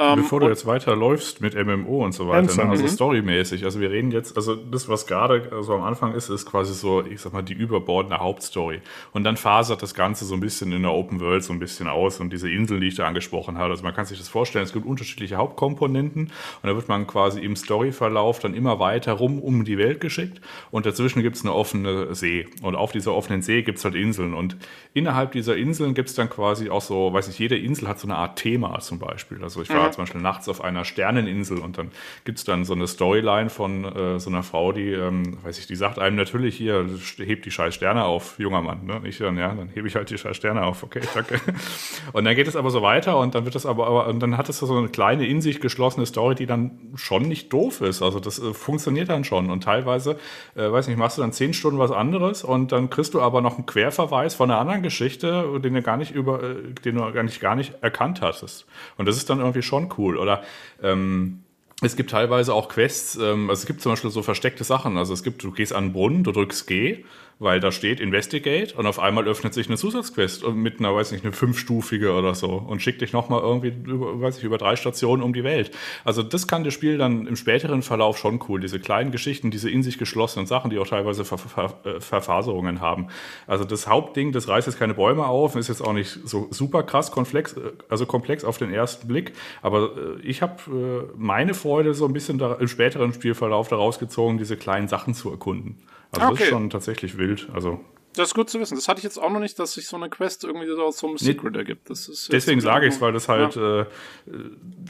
Ähm, Bevor du jetzt weiterläufst mit MMO und so weiter, ne? also mhm. storymäßig, also wir reden jetzt, also das, was gerade so am Anfang ist, ist quasi so, ich sag mal, die überbordende Hauptstory. Und dann fasert das Ganze so ein bisschen in der Open World so ein bisschen aus und diese Inseln, die ich da angesprochen habe. Also man kann sich das vorstellen, es gibt unterschiedliche Hauptkomponenten und da wird man quasi im Storyverlauf dann immer weiter rum um die Welt geschickt und dazwischen gibt es eine offene See. Und auf dieser offenen See gibt es halt Inseln und innerhalb dieser Inseln gibt es dann quasi auch so, weiß ich, jede Insel hat so eine Art Thema zum Beispiel. Also ich war mhm zum Beispiel nachts auf einer Sterneninsel und dann gibt es dann so eine Storyline von äh, so einer Frau, die, ähm, weiß ich, die sagt einem natürlich hier, hebt die scheiß Sterne auf, junger Mann. Ne? Ich dann, ja, dann hebe ich halt die scheiß Sterne auf, okay, danke. und dann geht es aber so weiter und dann wird es aber, aber und dann hat es so eine kleine in sich geschlossene Story, die dann schon nicht doof ist. Also das äh, funktioniert dann schon und teilweise, äh, weiß nicht, machst du dann zehn Stunden was anderes und dann kriegst du aber noch einen Querverweis von einer anderen Geschichte, den du gar nicht über, äh, den du gar nicht, gar nicht erkannt hattest. Und das ist dann irgendwie schon cool. Oder ähm, es gibt teilweise auch Quests, ähm, also es gibt zum Beispiel so versteckte Sachen. Also es gibt, du gehst an den Brunnen, du drückst G weil da steht Investigate und auf einmal öffnet sich eine Zusatzquest mit einer, weiß nicht, eine fünfstufige oder so und schickt dich nochmal irgendwie über, weiß ich, über drei Stationen um die Welt. Also das kann das Spiel dann im späteren Verlauf schon cool. Diese kleinen Geschichten, diese in sich geschlossenen Sachen, die auch teilweise Ver Ver äh, Verfaserungen haben. Also das Hauptding, das reißt jetzt keine Bäume auf, ist jetzt auch nicht so super krass komplex, äh, also komplex auf den ersten Blick. Aber äh, ich habe meine Freude so ein bisschen da, im späteren Spielverlauf daraus gezogen, diese kleinen Sachen zu erkunden. Also okay. das ist schon tatsächlich wild. Also Das ist gut zu wissen. Das hatte ich jetzt auch noch nicht, dass sich so eine Quest irgendwie so aus so einem Secret ergibt. Das ist Deswegen sage ich es, weil das halt ja. äh,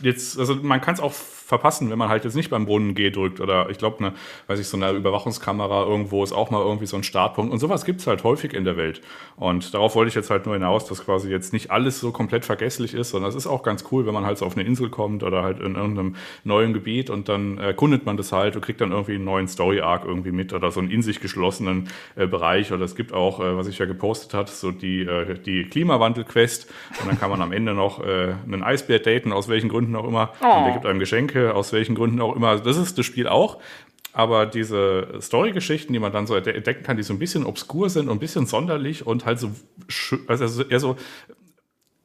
jetzt, also man kann es auch verpassen, wenn man halt jetzt nicht beim Brunnen G drückt oder ich glaube, ne, weiß ich, so eine Überwachungskamera irgendwo ist auch mal irgendwie so ein Startpunkt und sowas gibt es halt häufig in der Welt. Und darauf wollte ich jetzt halt nur hinaus, dass quasi jetzt nicht alles so komplett vergesslich ist, sondern es ist auch ganz cool, wenn man halt so auf eine Insel kommt oder halt in irgendeinem neuen Gebiet und dann erkundet man das halt und kriegt dann irgendwie einen neuen Story-Arc irgendwie mit oder so einen in sich geschlossenen äh, Bereich oder es gibt auch, äh, was ich ja gepostet hat, so die, äh, die Klimawandel-Quest und dann kann man am Ende noch äh, einen Eisbär daten, aus welchen Gründen auch immer oh. und der gibt einem Geschenke, aus welchen Gründen auch immer. Also das ist das Spiel auch. Aber diese Story-Geschichten, die man dann so entdecken kann, die so ein bisschen obskur sind und ein bisschen sonderlich und halt so, also eher so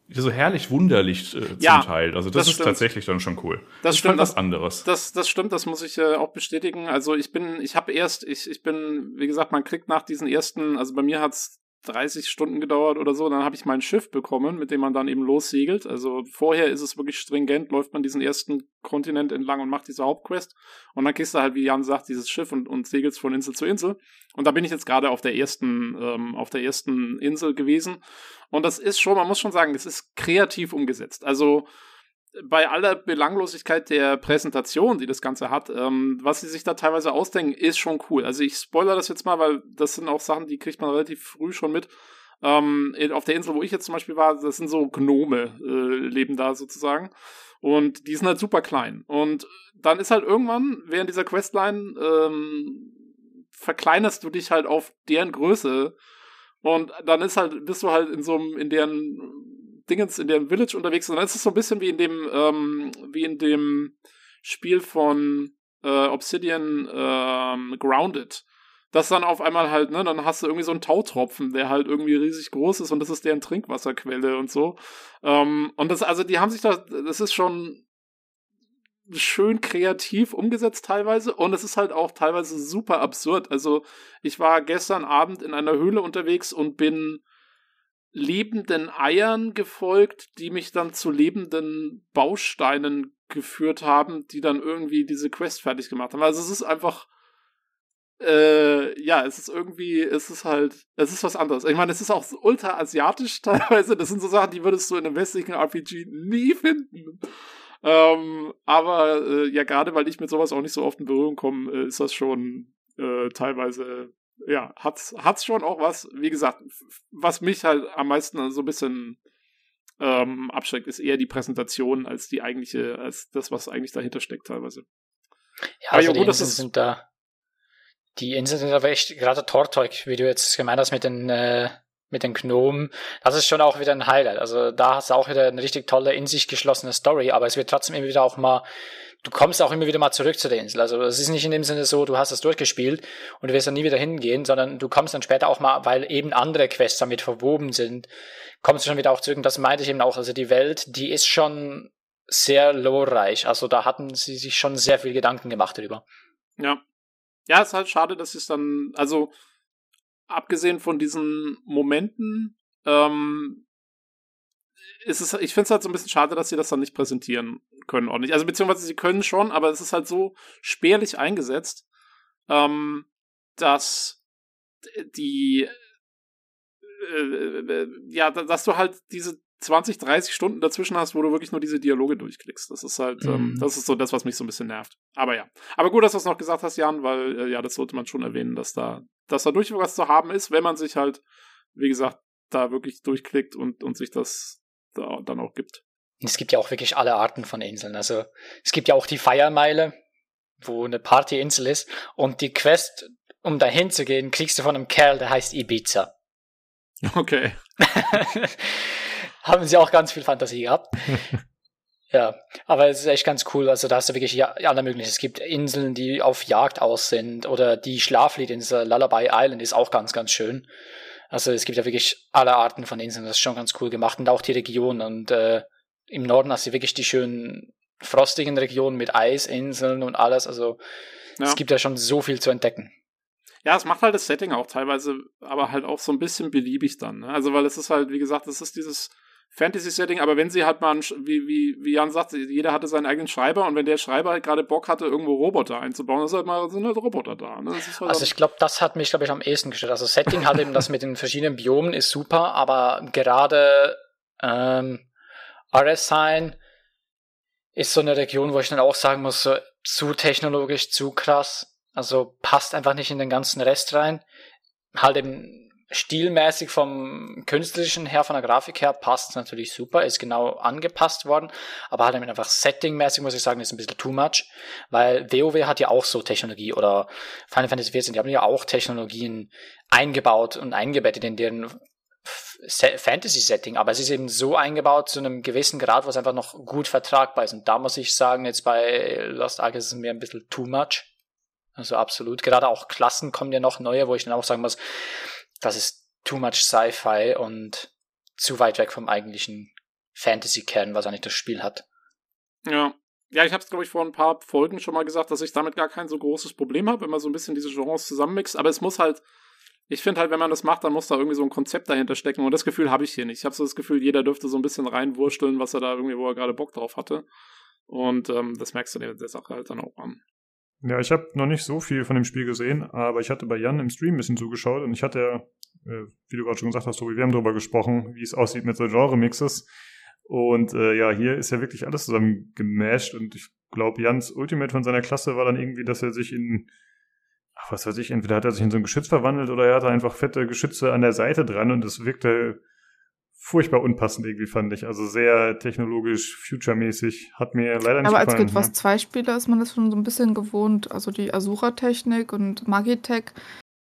so herrlich wunderlich äh, zum ja, Teil. Also das, das ist stimmt. tatsächlich dann schon cool. Das, das stimmt. Was anderes. Das, das stimmt, das muss ich äh, auch bestätigen. Also ich bin, ich habe erst, ich, ich bin, wie gesagt, man kriegt nach diesen ersten, also bei mir hat's 30 Stunden gedauert oder so, dann habe ich mein Schiff bekommen, mit dem man dann eben lossegelt. Also vorher ist es wirklich stringent, läuft man diesen ersten Kontinent entlang und macht diese Hauptquest und dann kriegst du halt, wie Jan sagt, dieses Schiff und, und segelst von Insel zu Insel. Und da bin ich jetzt gerade auf der ersten, ähm, auf der ersten Insel gewesen. Und das ist schon, man muss schon sagen, es ist kreativ umgesetzt. Also bei aller Belanglosigkeit der Präsentation, die das Ganze hat, ähm, was sie sich da teilweise ausdenken, ist schon cool. Also ich spoilere das jetzt mal, weil das sind auch Sachen, die kriegt man relativ früh schon mit. Ähm, auf der Insel, wo ich jetzt zum Beispiel war, das sind so Gnome, äh, leben da sozusagen. Und die sind halt super klein. Und dann ist halt irgendwann während dieser Questline ähm, verkleinerst du dich halt auf deren Größe. Und dann ist halt, bist du halt in so einem, in deren Dingens in dem Village unterwegs sind. Dann ist es so ein bisschen wie in dem, ähm, wie in dem Spiel von äh, Obsidian ähm, Grounded. Das dann auf einmal halt, ne, dann hast du irgendwie so einen Tautropfen, der halt irgendwie riesig groß ist und das ist deren Trinkwasserquelle und so. Ähm, und das, also die haben sich da, das ist schon schön kreativ umgesetzt teilweise und es ist halt auch teilweise super absurd. Also ich war gestern Abend in einer Höhle unterwegs und bin lebenden Eiern gefolgt, die mich dann zu lebenden Bausteinen geführt haben, die dann irgendwie diese Quest fertig gemacht haben. Also es ist einfach, äh, ja, es ist irgendwie, es ist halt, es ist was anderes. Ich meine, es ist auch ultra asiatisch teilweise. Das sind so Sachen, die würdest du in einem westlichen RPG nie finden. Ähm, aber äh, ja, gerade weil ich mit sowas auch nicht so oft in Berührung komme, äh, ist das schon äh, teilweise ja, hat's, hat's schon auch was, wie gesagt, was mich halt am meisten so ein bisschen ähm, abschreckt, ist eher die Präsentation als die eigentliche, als das, was eigentlich dahinter steckt teilweise. Ja, also ja, die Inseln sind da, die Inseln sind aber echt, gerade Torteuk, wie du jetzt gemeint hast mit den, äh, mit den Gnomen, das ist schon auch wieder ein Highlight. Also da hast du auch wieder eine richtig tolle, in sich geschlossene Story, aber es wird trotzdem immer wieder auch mal du kommst auch immer wieder mal zurück zu der Insel. Also es ist nicht in dem Sinne so, du hast es durchgespielt und du wirst dann nie wieder hingehen, sondern du kommst dann später auch mal, weil eben andere Quests damit verwoben sind, kommst du schon wieder auch zurück. Und das meinte ich eben auch. Also die Welt, die ist schon sehr lorreich. Also da hatten sie sich schon sehr viel Gedanken gemacht darüber. Ja. Ja, ist halt schade, dass es dann, also abgesehen von diesen Momenten, ähm, ist es, ich finde es halt so ein bisschen schade, dass sie das dann nicht präsentieren können ordentlich. Also beziehungsweise sie können schon, aber es ist halt so spärlich eingesetzt, ähm, dass die äh, äh, ja, dass du halt diese 20, 30 Stunden dazwischen hast, wo du wirklich nur diese Dialoge durchklickst. Das ist halt, ähm, mhm. ähm, das ist so das, was mich so ein bisschen nervt. Aber ja. Aber gut, dass du es noch gesagt hast, Jan, weil äh, ja, das sollte man schon erwähnen, dass da, dass da durchaus was zu haben ist, wenn man sich halt, wie gesagt, da wirklich durchklickt und, und sich das da dann auch gibt. Es gibt ja auch wirklich alle Arten von Inseln. Also es gibt ja auch die Feiermeile, wo eine Partyinsel ist. Und die Quest, um dahin zu gehen, kriegst du von einem Kerl, der heißt Ibiza. Okay. Haben sie auch ganz viel Fantasie gehabt. ja, aber es ist echt ganz cool. Also da hast du wirklich ja, alle möglichen. Es gibt Inseln, die auf Jagd aus sind oder die Schlafliedinsel Lullaby Island ist auch ganz, ganz schön. Also es gibt ja wirklich alle Arten von Inseln. Das ist schon ganz cool gemacht und auch die Region und äh, im Norden hast du wirklich die schönen frostigen Regionen mit Eisinseln und alles. Also ja. es gibt ja schon so viel zu entdecken. Ja, es macht halt das Setting auch teilweise, aber halt auch so ein bisschen beliebig dann. Ne? Also, weil es ist halt, wie gesagt, es ist dieses, Fantasy-Setting, aber wenn sie halt mal, wie, wie, wie Jan sagt, jeder hatte seinen eigenen Schreiber und wenn der Schreiber halt gerade Bock hatte, irgendwo Roboter einzubauen, ist halt mal, sind halt Roboter da. Ne? Halt also ich glaube, das hat mich, glaube ich, am ehesten gestört. Also Setting halt eben das mit den verschiedenen Biomen ist super, aber gerade ähm, Aresine ist so eine Region, wo ich dann auch sagen muss, so, zu technologisch, zu krass. Also passt einfach nicht in den ganzen Rest rein. Halt eben stilmäßig vom künstlerischen her, von der Grafik her, passt natürlich super, ist genau angepasst worden, aber halt einfach settingmäßig muss ich sagen, ist ein bisschen too much, weil WoW hat ja auch so Technologie oder Final Fantasy XIV, die haben ja auch Technologien eingebaut und eingebettet in deren Fantasy-Setting, aber es ist eben so eingebaut zu einem gewissen Grad, wo es einfach noch gut vertragbar ist. Und da muss ich sagen, jetzt bei Lost Ark ist es mir ein bisschen too much. Also absolut. Gerade auch Klassen kommen ja noch neue, wo ich dann auch sagen muss, das ist too much Sci-Fi und zu weit weg vom eigentlichen Fantasy-Kern, was eigentlich das Spiel hat. Ja. Ja, ich habe es, glaube ich, vor ein paar Folgen schon mal gesagt, dass ich damit gar kein so großes Problem habe, wenn man so ein bisschen diese Genres zusammenmixt. Aber es muss halt, ich finde halt, wenn man das macht, dann muss da irgendwie so ein Konzept dahinter stecken. Und das Gefühl habe ich hier nicht. Ich habe so das Gefühl, jeder dürfte so ein bisschen reinwursteln, was er da irgendwie, wo er gerade Bock drauf hatte. Und ähm, das merkst du der, der Sache halt dann auch an. Ja, ich habe noch nicht so viel von dem Spiel gesehen, aber ich hatte bei Jan im Stream ein bisschen zugeschaut und ich hatte ja, äh, wie du gerade schon gesagt hast, Tobi, wir haben darüber gesprochen, wie es aussieht mit so Genre-Mixes. Und äh, ja, hier ist ja wirklich alles zusammen gemasht und ich glaube, Jans Ultimate von seiner Klasse war dann irgendwie, dass er sich in, ach, was weiß ich, entweder hat er sich in so ein Geschütz verwandelt oder er hatte einfach fette Geschütze an der Seite dran und das wirkte furchtbar unpassend irgendwie, fand ich. Also sehr technologisch, future-mäßig. Hat mir leider nicht Aber gefallen. als Guild Wars 2 Spieler ist man das schon so ein bisschen gewohnt. Also die Asura-Technik und Magitech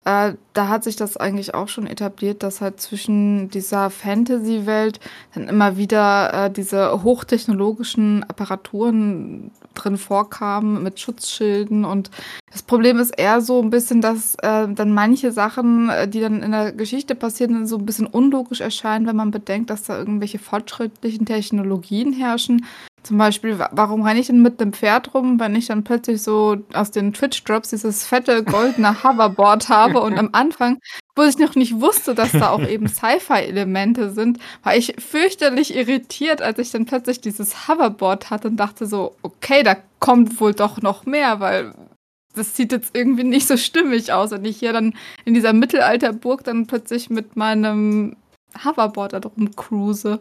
äh, da hat sich das eigentlich auch schon etabliert, dass halt zwischen dieser Fantasy-Welt dann immer wieder äh, diese hochtechnologischen Apparaturen drin vorkamen mit Schutzschilden. Und das Problem ist eher so ein bisschen, dass äh, dann manche Sachen, äh, die dann in der Geschichte passieren, so ein bisschen unlogisch erscheinen, wenn man bedenkt, dass da irgendwelche fortschrittlichen Technologien herrschen, zum Beispiel, warum renne ich denn mit einem Pferd rum, wenn ich dann plötzlich so aus den Twitch-Drops dieses fette goldene Hoverboard habe und am Anfang, wo ich noch nicht wusste, dass da auch eben Sci-Fi-Elemente sind, war ich fürchterlich irritiert, als ich dann plötzlich dieses Hoverboard hatte und dachte so, okay, da kommt wohl doch noch mehr, weil das sieht jetzt irgendwie nicht so stimmig aus, wenn ich hier dann in dieser Mittelalterburg dann plötzlich mit meinem Hoverboard da drum cruise.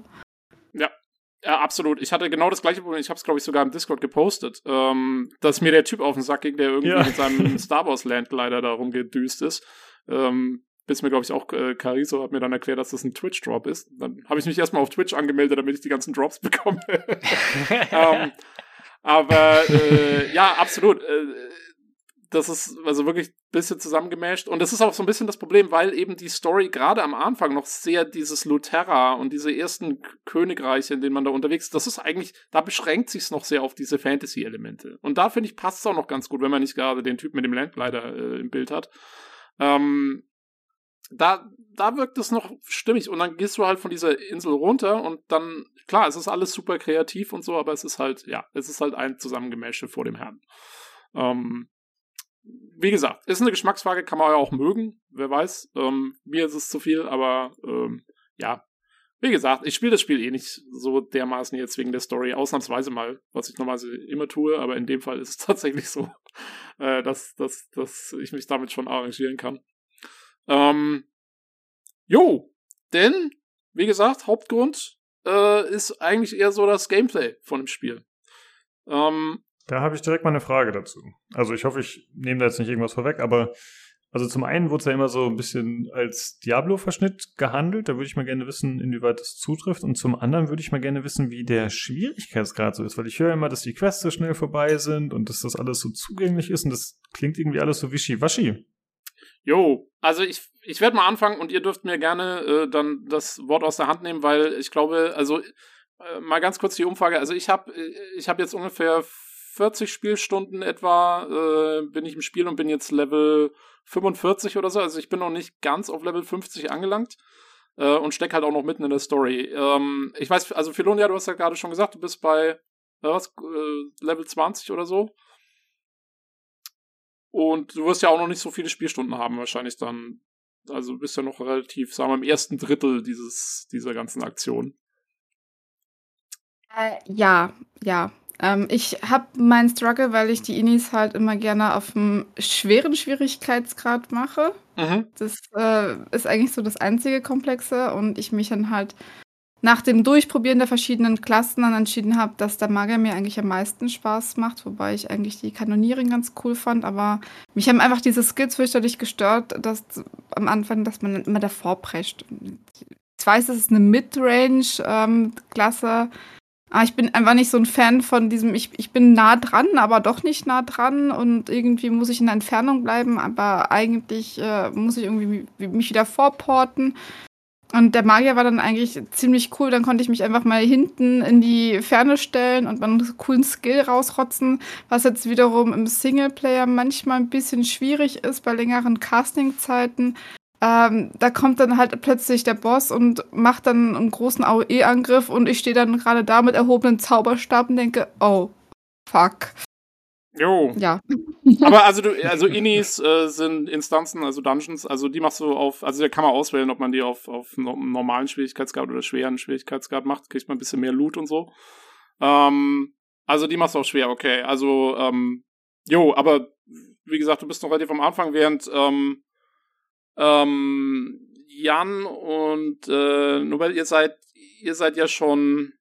Ja, absolut. Ich hatte genau das gleiche Problem. Ich habe es, glaube ich, sogar im Discord gepostet, ähm, dass mir der Typ auf den Sack ging, der irgendwie ja. mit seinem Star Wars Landglider da rumgedüst ist. Ähm, bis mir, glaube ich, auch äh, Cariso hat mir dann erklärt, dass das ein Twitch-Drop ist. Dann habe ich mich erstmal auf Twitch angemeldet, damit ich die ganzen Drops bekomme. ähm, aber äh, ja, absolut. Äh, das ist also wirklich ein bisschen zusammengemasht. Und das ist auch so ein bisschen das Problem, weil eben die Story gerade am Anfang noch sehr dieses Luterra und diese ersten Königreiche, in denen man da unterwegs ist, das ist eigentlich, da beschränkt sich es noch sehr auf diese Fantasy-Elemente. Und da finde ich, passt es auch noch ganz gut, wenn man nicht gerade den Typ mit dem Landglider äh, im Bild hat. Ähm, da, da wirkt es noch stimmig. Und dann gehst du halt von dieser Insel runter und dann, klar, es ist alles super kreativ und so, aber es ist halt, ja, es ist halt ein Zusammengemäsche vor dem Herrn. Ähm, wie gesagt, ist eine Geschmacksfrage, kann man ja auch mögen, wer weiß. Ähm, mir ist es zu viel, aber ähm, ja. Wie gesagt, ich spiele das Spiel eh nicht so dermaßen jetzt wegen der Story, ausnahmsweise mal, was ich normalerweise immer tue, aber in dem Fall ist es tatsächlich so, äh, dass, dass, dass ich mich damit schon arrangieren kann. Ähm, jo, denn, wie gesagt, Hauptgrund äh, ist eigentlich eher so das Gameplay von dem Spiel. Ähm, da habe ich direkt mal eine Frage dazu. Also ich hoffe, ich nehme da jetzt nicht irgendwas vorweg, aber also zum einen wurde es ja immer so ein bisschen als Diablo-Verschnitt gehandelt. Da würde ich mal gerne wissen, inwieweit das zutrifft. Und zum anderen würde ich mal gerne wissen, wie der Schwierigkeitsgrad so ist. Weil ich höre immer, dass die Quests so schnell vorbei sind und dass das alles so zugänglich ist. Und das klingt irgendwie alles so wischiwaschi. Jo, also ich, ich werde mal anfangen und ihr dürft mir gerne äh, dann das Wort aus der Hand nehmen, weil ich glaube, also äh, mal ganz kurz die Umfrage. Also ich habe äh, ich hab jetzt ungefähr 40 Spielstunden etwa äh, bin ich im Spiel und bin jetzt Level 45 oder so. Also ich bin noch nicht ganz auf Level 50 angelangt äh, und stecke halt auch noch mitten in der Story. Ähm, ich weiß, also Philonia, du hast ja gerade schon gesagt, du bist bei äh, was, äh, Level 20 oder so. Und du wirst ja auch noch nicht so viele Spielstunden haben, wahrscheinlich dann. Also du bist ja noch relativ, sagen wir, im ersten Drittel dieses, dieser ganzen Aktion. Äh, ja, ja. Ähm, ich habe meinen Struggle, weil ich die Inis halt immer gerne auf einem schweren Schwierigkeitsgrad mache. Mhm. Das äh, ist eigentlich so das einzige Komplexe und ich mich dann halt nach dem Durchprobieren der verschiedenen Klassen dann entschieden habe, dass der Magier mir eigentlich am meisten Spaß macht, wobei ich eigentlich die Kanonierin ganz cool fand, aber mich haben einfach diese Skills fürchterlich gestört, dass am Anfang, dass man immer davor prescht. Ich weiß, es ist eine Midrange-Klasse, ähm, aber ich bin einfach nicht so ein Fan von diesem, ich, ich bin nah dran, aber doch nicht nah dran und irgendwie muss ich in der Entfernung bleiben, aber eigentlich äh, muss ich irgendwie mich wieder vorporten. Und der Magier war dann eigentlich ziemlich cool. Dann konnte ich mich einfach mal hinten in die Ferne stellen und einen coolen Skill rausrotzen, was jetzt wiederum im Singleplayer manchmal ein bisschen schwierig ist bei längeren Castingzeiten. Ähm, da kommt dann halt plötzlich der Boss und macht dann einen großen AOE-Angriff und ich stehe dann gerade da mit erhobenen Zauberstab und denke, oh, fuck. Jo. Ja. Aber also du, also Inis äh, sind Instanzen, also Dungeons, also die machst du auf, also da kann man auswählen, ob man die auf, auf normalen Schwierigkeitsgrad oder schweren Schwierigkeitsgrad macht, kriegt man ein bisschen mehr Loot und so. Ähm, also die machst du auch schwer, okay. Also, ähm, jo, aber wie gesagt, du bist noch relativ am Anfang, während ähm, ähm, Jan und äh, Nobel, ihr seid, ihr seid ja schon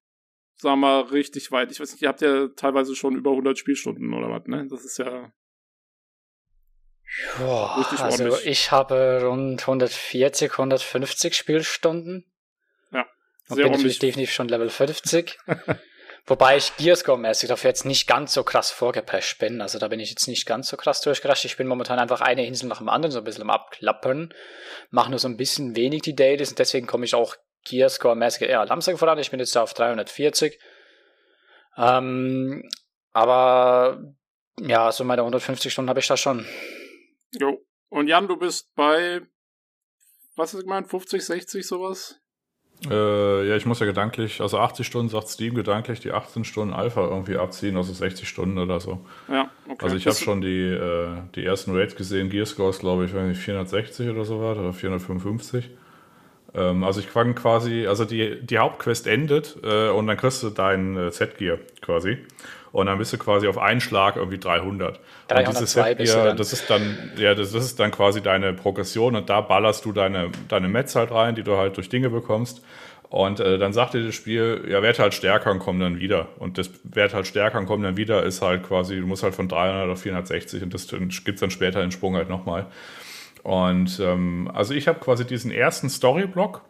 sagen wir mal, richtig weit. Ich weiß nicht, ihr habt ja teilweise schon über 100 Spielstunden oder was, ne? Das ist ja Joa, richtig also ordentlich. ich habe rund 140, 150 Spielstunden. Ja. Und bin natürlich definitiv schon Level 50. Wobei ich Gearscore-mäßig dafür jetzt nicht ganz so krass vorgeprescht bin. Also da bin ich jetzt nicht ganz so krass durchgerascht. Ich bin momentan einfach eine Insel nach dem anderen so ein bisschen am Abklappern. Mache nur so ein bisschen wenig die Dailies und deswegen komme ich auch Gearscore-mäßig eher langsam voran. Ich bin jetzt da auf 340. Ähm, aber ja, so meine 150 Stunden habe ich da schon. Jo. Und Jan, du bist bei, was ist gemeint, 50, 60 sowas? Äh, ja, ich muss ja gedanklich, also 80 Stunden sagt Steam gedanklich die 18 Stunden Alpha irgendwie abziehen, also 60 Stunden oder so. Ja, okay. Also ich habe schon die, äh, die ersten Raids gesehen, Gearscores glaube ich, weiß nicht, 460 oder so was oder 455. Ähm, also ich fange quasi, also die, die Hauptquest endet äh, und dann kriegst du dein äh, Set-Gear quasi. Und dann bist du quasi auf einen Schlag irgendwie 300. 302 und dieses Set-Gear, das ist dann, ja, das, das, ist dann quasi deine Progression und da ballerst du deine, deine Mets halt rein, die du halt durch Dinge bekommst. Und äh, dann sagt dir das Spiel, ja, werd halt stärker und komm dann wieder. Und das werd halt stärker und komm dann wieder ist halt quasi, du musst halt von 300 auf 460 und das gibt dann später den Sprung halt nochmal. Und ähm, also ich habe quasi diesen ersten Storyblock.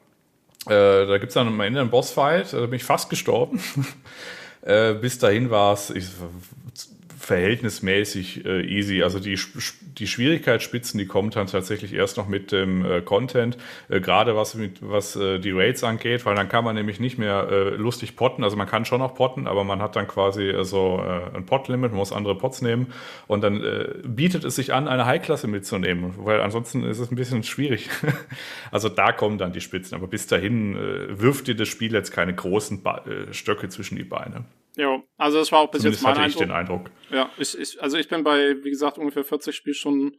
Äh, da gibt es dann am Ende einen Bossfight, da bin ich fast gestorben. äh, bis dahin war es, verhältnismäßig äh, easy. Also die, die Schwierigkeitsspitzen, die kommen dann tatsächlich erst noch mit dem äh, Content, äh, gerade was mit was äh, die Raids angeht, weil dann kann man nämlich nicht mehr äh, lustig potten. Also man kann schon noch potten, aber man hat dann quasi äh, so ein Pot-Limit, man muss andere Pots nehmen und dann bietet es sich an, eine High-Klasse mitzunehmen, weil ansonsten ist es ein bisschen schwierig. also da kommen dann die Spitzen, aber bis dahin wirft dir das Spiel jetzt keine großen ba Stöcke zwischen die Beine. Ja, also das war auch bis Zumindest jetzt mein hatte ich Eindruck. den Eindruck. Ja, ich, ich, also ich bin bei, wie gesagt, ungefähr 40 Spielstunden.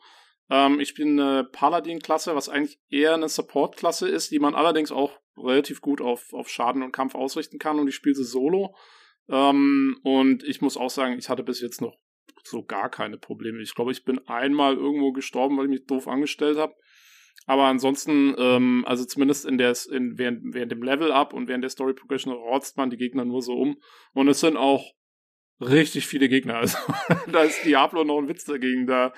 Ähm, ich bin eine Paladin-Klasse, was eigentlich eher eine Support-Klasse ist, die man allerdings auch relativ gut auf, auf Schaden und Kampf ausrichten kann und ich spiele sie solo. Ähm, und ich muss auch sagen, ich hatte bis jetzt noch so gar keine Probleme. Ich glaube, ich bin einmal irgendwo gestorben, weil ich mich doof angestellt habe. Aber ansonsten, ähm, also zumindest in der, in, während, während dem Level-Up und während der Story Progression rotzt man die Gegner nur so um. Und es sind auch richtig viele Gegner. Also da ist Diablo noch ein Witz dagegen. Da,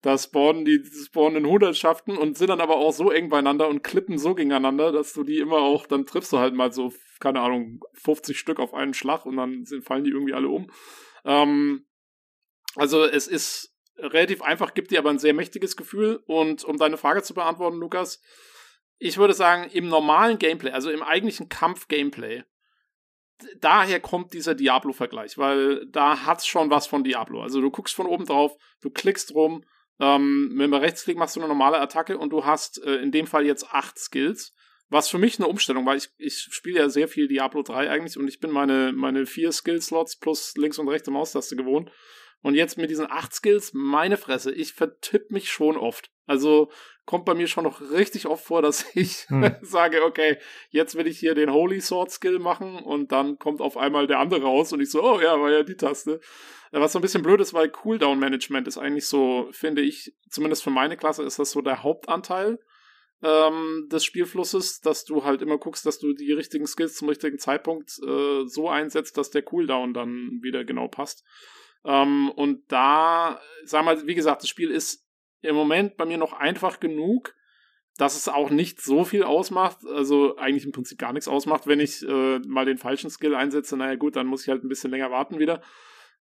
da spawnen die spawnen in Hundertschaften und sind dann aber auch so eng beieinander und klippen so gegeneinander, dass du die immer auch, dann triffst du halt mal so, keine Ahnung, 50 Stück auf einen Schlag und dann sind, fallen die irgendwie alle um. Ähm, also es ist relativ einfach, gibt dir aber ein sehr mächtiges Gefühl. Und um deine Frage zu beantworten, Lukas, ich würde sagen, im normalen Gameplay, also im eigentlichen Kampf-Gameplay, daher kommt dieser Diablo-Vergleich, weil da hat's schon was von Diablo. Also du guckst von oben drauf, du klickst rum, ähm, mit dem Rechtsklick machst du eine normale Attacke und du hast äh, in dem Fall jetzt acht Skills. Was für mich eine Umstellung, weil ich, ich spiele ja sehr viel Diablo 3 eigentlich und ich bin meine, meine vier Skill-Slots plus links und rechte Maustaste gewohnt. Und jetzt mit diesen acht Skills, meine Fresse, ich vertipp mich schon oft. Also kommt bei mir schon noch richtig oft vor, dass ich hm. sage, okay, jetzt will ich hier den Holy Sword Skill machen und dann kommt auf einmal der andere raus und ich so, oh ja, war ja die Taste. Was so ein bisschen blöd ist, weil Cooldown Management ist eigentlich so, finde ich, zumindest für meine Klasse ist das so der Hauptanteil ähm, des Spielflusses, dass du halt immer guckst, dass du die richtigen Skills zum richtigen Zeitpunkt äh, so einsetzt, dass der Cooldown dann wieder genau passt. Ähm, und da, sag mal, wie gesagt, das Spiel ist im Moment bei mir noch einfach genug, dass es auch nicht so viel ausmacht, also eigentlich im Prinzip gar nichts ausmacht, wenn ich äh, mal den falschen Skill einsetze. Naja gut, dann muss ich halt ein bisschen länger warten wieder.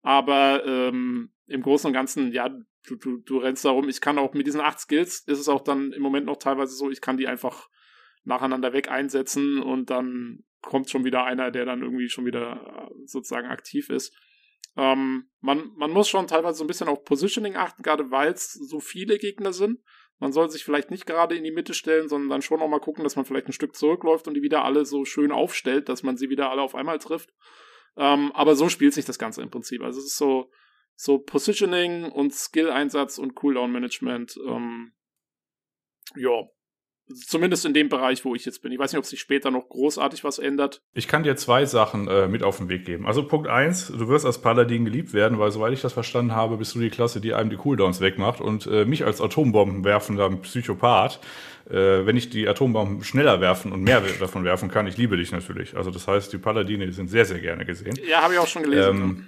Aber ähm, im Großen und Ganzen, ja, du, du, du rennst darum. Ich kann auch mit diesen acht Skills, ist es auch dann im Moment noch teilweise so, ich kann die einfach nacheinander weg einsetzen und dann kommt schon wieder einer, der dann irgendwie schon wieder äh, sozusagen aktiv ist. Ähm, man, man muss schon teilweise so ein bisschen auf Positioning achten, gerade weil es so viele Gegner sind. Man soll sich vielleicht nicht gerade in die Mitte stellen, sondern dann schon nochmal gucken, dass man vielleicht ein Stück zurückläuft und die wieder alle so schön aufstellt, dass man sie wieder alle auf einmal trifft. Ähm, aber so spielt sich das Ganze im Prinzip. Also es ist so, so Positioning und Skill-Einsatz und Cooldown-Management. Ähm, ja, Zumindest in dem Bereich, wo ich jetzt bin. Ich weiß nicht, ob sich später noch großartig was ändert. Ich kann dir zwei Sachen äh, mit auf den Weg geben. Also Punkt eins, du wirst als Paladin geliebt werden, weil soweit ich das verstanden habe, bist du die Klasse, die einem die Cooldowns wegmacht und äh, mich als Atombomben werfender Psychopath, äh, wenn ich die Atombomben schneller werfen und mehr davon werfen kann, ich liebe dich natürlich. Also das heißt, die Paladine sind sehr, sehr gerne gesehen. Ja, habe ich auch schon gelesen. Ähm,